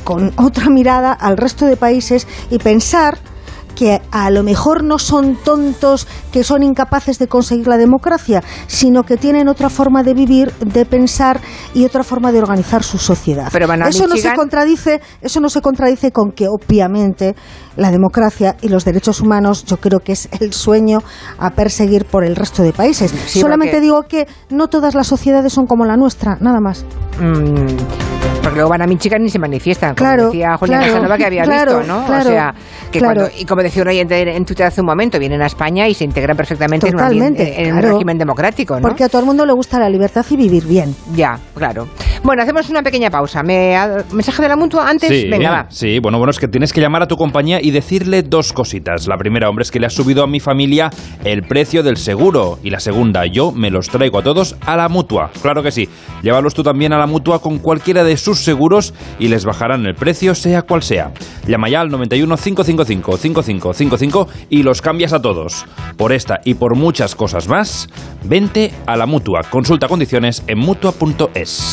con otra mirada al resto de países y pensar que a lo mejor no son tontos que son incapaces de conseguir la democracia, sino que tienen otra forma de vivir, de pensar y otra forma de organizar su sociedad. eso no se contradice, eso no se contradice con que obviamente la democracia y los derechos humanos yo creo que es el sueño a perseguir por el resto de países. Solamente digo que no todas las sociedades son como la nuestra, nada más. Mm, porque luego van a Michigan y se manifiestan, como claro, decía Julián claro, que había claro, visto, ¿no? O sea, que cuando, y como decía un oyente en Twitter hace un momento, vienen a España y se integran perfectamente en, un, en un, régimen democrático, ¿no? Porque a todo el mundo le gusta la libertad y vivir bien. Ya, claro. Bueno, hacemos una pequeña pausa. ¿Me, ¿Mensaje de la mutua antes? Sí, Venga, va. Sí, bueno, bueno, es que tienes que llamar a tu compañía y decirle dos cositas. La primera, hombre, es que le has subido a mi familia el precio del seguro. Y la segunda, yo me los traigo a todos a la mutua. Claro que sí. Llévalos tú también a la mutua con cualquiera de sus seguros y les bajarán el precio, sea cual sea. Llama ya al 91 555 5555 y los cambias a todos. Por esta y por muchas cosas más, vente a la mutua. Consulta condiciones en mutua.es.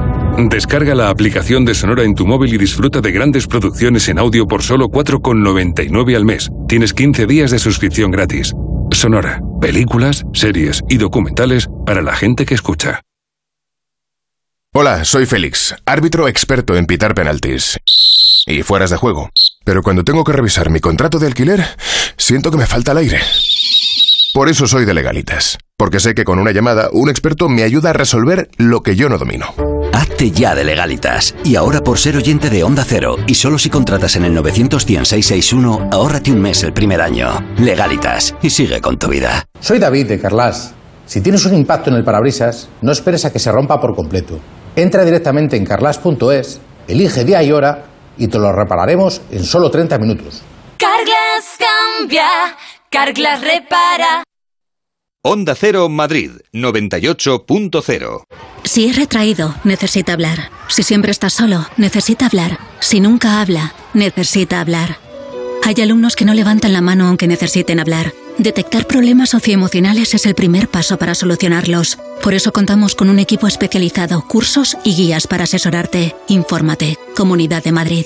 Descarga la aplicación de Sonora en tu móvil y disfruta de grandes producciones en audio por solo 4,99 al mes. Tienes 15 días de suscripción gratis. Sonora, películas, series y documentales para la gente que escucha. Hola, soy Félix, árbitro experto en pitar penaltis y fueras de juego. Pero cuando tengo que revisar mi contrato de alquiler, siento que me falta el aire. Por eso soy de legalitas, porque sé que con una llamada un experto me ayuda a resolver lo que yo no domino. Hazte ya de legalitas. Y ahora por ser oyente de Onda Cero, y solo si contratas en el 91661, ahórrate un mes el primer año. Legalitas, y sigue con tu vida. Soy David de Carlas. Si tienes un impacto en el parabrisas, no esperes a que se rompa por completo. Entra directamente en carlas.es, elige día y hora y te lo repararemos en solo 30 minutos. Carglass cambia, Carglass repara. Onda Cero Madrid 98.0 Si es retraído, necesita hablar. Si siempre está solo, necesita hablar. Si nunca habla, necesita hablar. Hay alumnos que no levantan la mano aunque necesiten hablar. Detectar problemas socioemocionales es el primer paso para solucionarlos. Por eso contamos con un equipo especializado, cursos y guías para asesorarte. Infórmate. Comunidad de Madrid.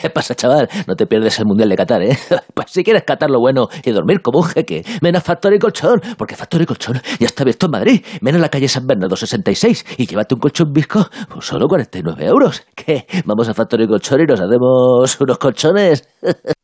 ¿Qué pasa, chaval? No te pierdes el Mundial de Qatar, ¿eh? Pues si quieres catar lo bueno y dormir como un jeque, ven a Factory Colchón, porque Factory Colchón ya está abierto en Madrid. Ven a la calle San Bernardo 66 y llévate un colchón visco por solo 49 euros. ¿Qué? Vamos a Factory Colchón y nos hacemos unos colchones.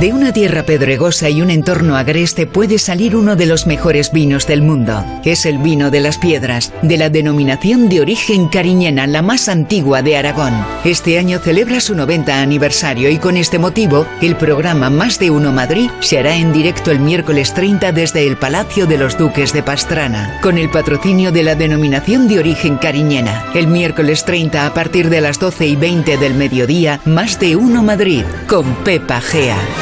de una tierra pedregosa y un entorno agreste puede salir uno de los mejores vinos del mundo. Es el vino de las piedras, de la denominación de origen cariñena, la más antigua de Aragón. Este año celebra su 90 aniversario y con este motivo, el programa Más de Uno Madrid se hará en directo el miércoles 30 desde el Palacio de los Duques de Pastrana, con el patrocinio de la denominación de origen cariñena. El miércoles 30 a partir de las 12 y 20 del mediodía, Más de Uno Madrid, con Pepa Gea.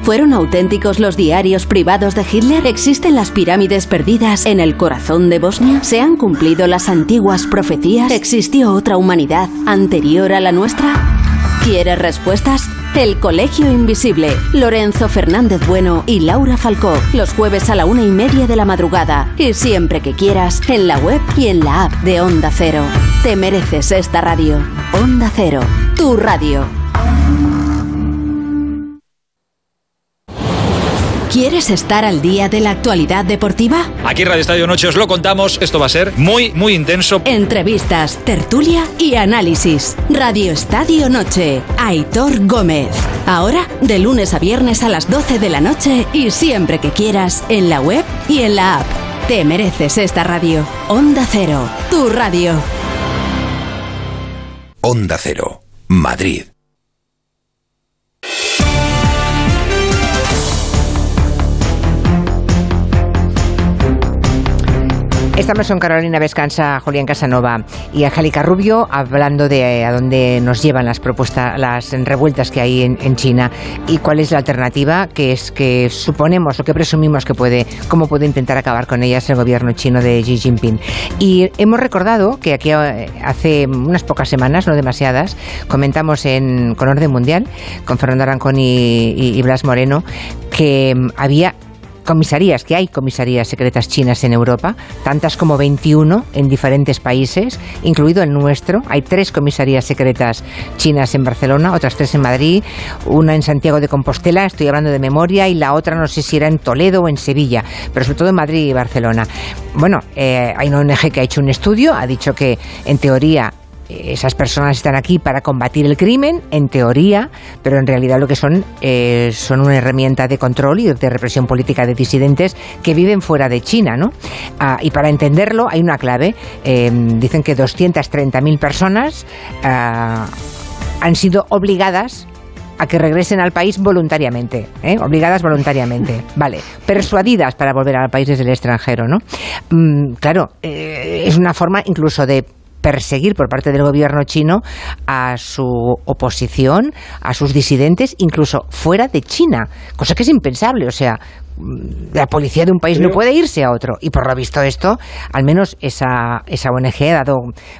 ¿Fueron auténticos los diarios privados de Hitler? ¿Existen las pirámides perdidas en el corazón de Bosnia? ¿Se han cumplido las antiguas profecías? ¿Existió otra humanidad anterior a la nuestra? ¿Quieres respuestas? El Colegio Invisible. Lorenzo Fernández Bueno y Laura Falcó. Los jueves a la una y media de la madrugada. Y siempre que quieras, en la web y en la app de Onda Cero. Te mereces esta radio. Onda Cero. Tu radio. ¿Quieres estar al día de la actualidad deportiva? Aquí Radio Estadio Noche os lo contamos. Esto va a ser muy, muy intenso. Entrevistas, tertulia y análisis. Radio Estadio Noche. Aitor Gómez. Ahora, de lunes a viernes a las 12 de la noche y siempre que quieras, en la web y en la app. Te mereces esta radio. Onda Cero. Tu radio. Onda Cero. Madrid. Estamos con Carolina Vescanza, Julián Casanova y Angélica Rubio hablando de a dónde nos llevan las propuestas, las revueltas que hay en, China y cuál es la alternativa que es que suponemos o que presumimos que puede, cómo puede intentar acabar con ellas el gobierno chino de Xi Jinping. Y hemos recordado que aquí eh, hace unas pocas semanas, no demasiadas, comentamos en con Orden Mundial con Fernando Arancón y Blas Moreno que mm, había comisarías, que hay comisarías secretas chinas en Europa, tantas como 21 en diferentes países, incluido el nuestro. Hay tres comisarías secretas chinas en Barcelona, otras tres en Madrid, una en Santiago de Compostela, estoy hablando de memoria, y la otra no sé si era en Toledo o en Sevilla, pero sobre todo en Madrid y Barcelona. Bueno, eh, hay una ONG que ha hecho un estudio, ha dicho que en teoría esas personas están aquí para combatir el crimen, en teoría, pero en realidad lo que son eh, son una herramienta de control y de represión política de disidentes que viven fuera de China, ¿no? Ah, y para entenderlo hay una clave. Em, dicen que 230.000 personas ah, han sido obligadas a que regresen al país voluntariamente, ¿eh? obligadas voluntariamente, vale, persuadidas para volver al país desde el extranjero, ¿no? Mm, claro, eh, es una forma incluso de perseguir por parte del gobierno chino a su oposición, a sus disidentes, incluso fuera de China, cosa que es impensable. O sea, mm, la policía de un país no puede irse a otro. Y por lo visto esto, al menos esa, esa ONG ha dado,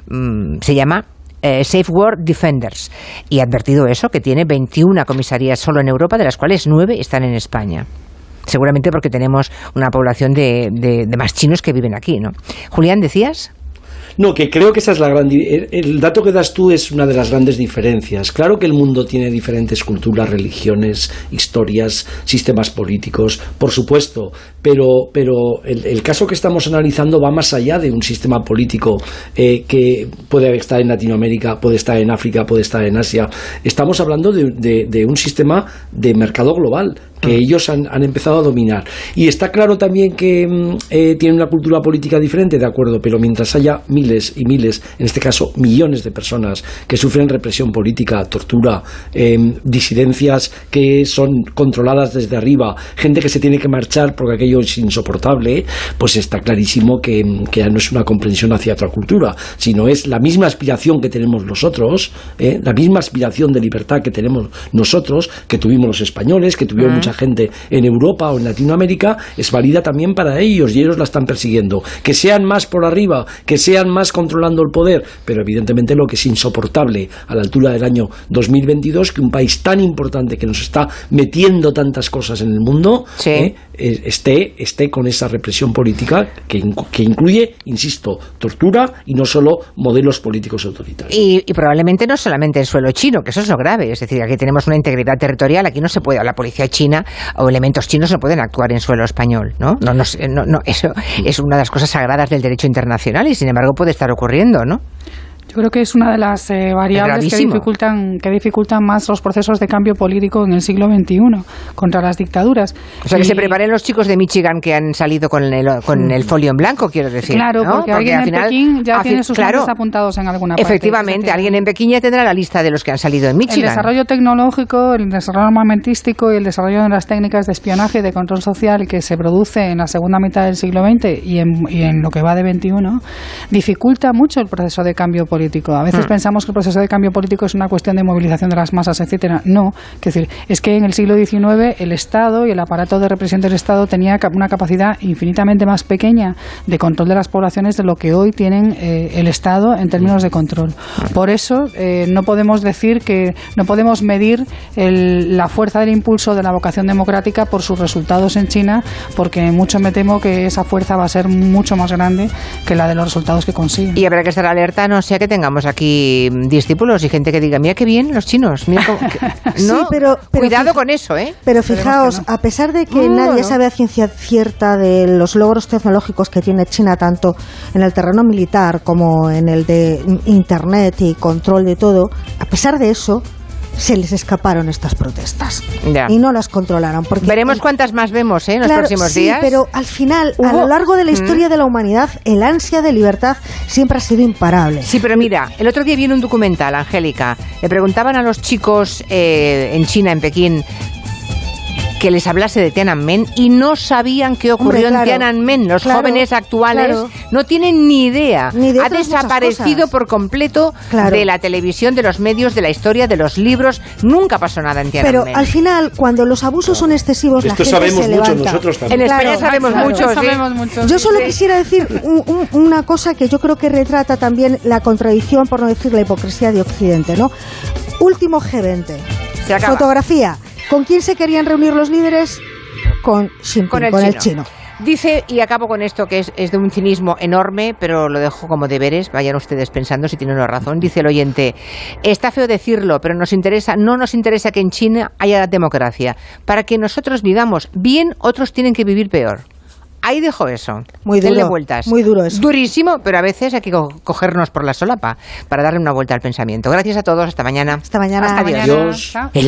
mm, se llama eh, Safe World Defenders y ha advertido eso, que tiene 21 comisarías solo en Europa, de las cuales 9 están en España. Seguramente porque tenemos una población de, de, de más chinos que viven aquí, ¿no? Julián, ¿decías? No, que creo que esa es la gran. El dato que das tú es una de las grandes diferencias. Claro que el mundo tiene diferentes culturas, religiones, historias, sistemas políticos, por supuesto, pero, pero el, caso que estamos analizando va más allá de un sistema político eh, que puede estar en Latinoamérica, puede estar en África, puede estar en Asia. Estamos hablando de, de un sistema de mercado global que ellos han, han empezado a dominar. Y está claro también que mm, eh, tienen una cultura política diferente, de acuerdo, pero mientras haya miles y miles, en este caso millones de personas que sufren represión política, tortura, em, disidencias que son controladas desde arriba, gente que se tiene que marchar porque aquello es insoportable, pues está clarísimo que, que ya no es una comprensión hacia otra cultura, sino es la misma aspiración que tenemos nosotros, ¿eh? la misma aspiración de libertad que tenemos nosotros, que tuvimos los españoles, que tuvieron mucha gente en Europa o en Latinoamérica, es válida también para ellos y ellos la están persiguiendo. Que sean más por arriba, que sean más controlando el poder, pero evidentemente lo que es insoportable a la altura del año 2022, que un país tan importante que nos está metiendo tantas cosas en el mundo, ¿eh? Eh, esté, esté con esa represión política que, que incluye, insisto, tortura y no solo modelos políticos autoritarios. Y, y probablemente no solamente en suelo chino, que eso es lo grave. Es decir, aquí tenemos una integridad territorial, aquí no se puede, la policía china o elementos chinos no pueden actuar en suelo español. ¿no? No, no, no, no, eso es una de las cosas sagradas del derecho internacional y sin embargo puede estar ocurriendo, ¿no? Yo creo que es una de las eh, variables que dificultan, que dificultan más los procesos de cambio político en el siglo XXI contra las dictaduras. O sea, que se preparen los chicos de Michigan que han salido con el, con el folio en blanco, quiero decir. Claro, ¿no? porque, alguien al en final, Pekín ya tiene sus claro, nombres apuntados en alguna parte. Efectivamente, alguien en Pekín ya tendrá la lista de los que han salido en El Michigan. desarrollo tecnológico, el desarrollo armamentístico y el desarrollo de las técnicas de espionaje y de control social que se produce en la segunda mitad del siglo XX y en, y en lo que va de XXI dificulta mucho el proceso de cambio político. A veces Hmm. pensamos que el proceso de cambio político es una cuestión de movilización de las masas, etcétera. No, es decir, es que en el siglo XIX el Estado y el aparato de represión del Estado tenía una capacidad infinitamente más pequeña de control de las poblaciones de lo que hoy tienen eh, el Estado en términos de control. Por eso eh, no podemos decir que no podemos medir el- la fuerza del impulso de la vocación democrática por sus resultados en China, porque mucho me temo que esa fuerza va a ser mucho más grande que la de los resultados que consiguen. Y habrá que estar alerta, no sea que tengamos aquí discípulos y gente que diga, mira qué bien los chinos, mira cómo- que- Sí, ¿no? pero- pero Cuidado fija- con eso, ¿eh? Pero fijaos, a pesar de que No, nadie no. sabe a ciencia cierta de los logros tecnológicos que tiene China, tanto en el terreno militar como en el de Internet y control de todo, a pesar de eso, se les escaparon estas protestas. Ya. Y no las controlaron. Porque Veremos cuántas más vemos ¿eh? en los próximos sí, días. pero al final, a lo largo de la Mm. historia de la humanidad, el ansia de libertad siempre ha sido imparable. Sí, pero mira, el otro día vi en un documental, Angélica, le preguntaban a los chicos eh, en China, en Pekín, que les hablase de Tiananmen y no sabían qué ocurrió Hombre, claro. en Tiananmen. Los Claro, jóvenes actuales claro. no tienen ni idea. Ni ha desaparecido por completo Claro. de la televisión, de los medios, de la historia, de los libros. Nunca pasó nada en Pero Tiananmen. al final, cuando los abusos son excesivos, la Esto gente sabemos se mucho levanta. nosotros también. En España sabemos claro, mucho, sí. sabemos mucho, Yo solo sí. quisiera decir un- un- una cosa que yo creo que retrata también la contradicción, por no decir la hipocresía de Occidente, ¿no? Último G20. Se acaba. Fotografía. ¿Con quién se querían reunir los líderes? Con Xi Jinping, con el, con chino. el chino. Dice, y acabo con esto, que es, es de un cinismo enorme, pero lo dejo como deberes, vayan ustedes pensando si tienen una razón. Dice el oyente, está feo decirlo, pero nos interesa, no nos interesa que en China haya democracia. Para que nosotros vivamos bien, otros tienen que vivir peor. Ahí dejo eso. Muy duro, Denle vueltas. muy duro eso. Durísimo, pero a veces hay que co- cogernos por la solapa para darle una vuelta al pensamiento. Gracias a todos, hasta mañana. Hasta mañana. Adiós. Mañana. Chao. El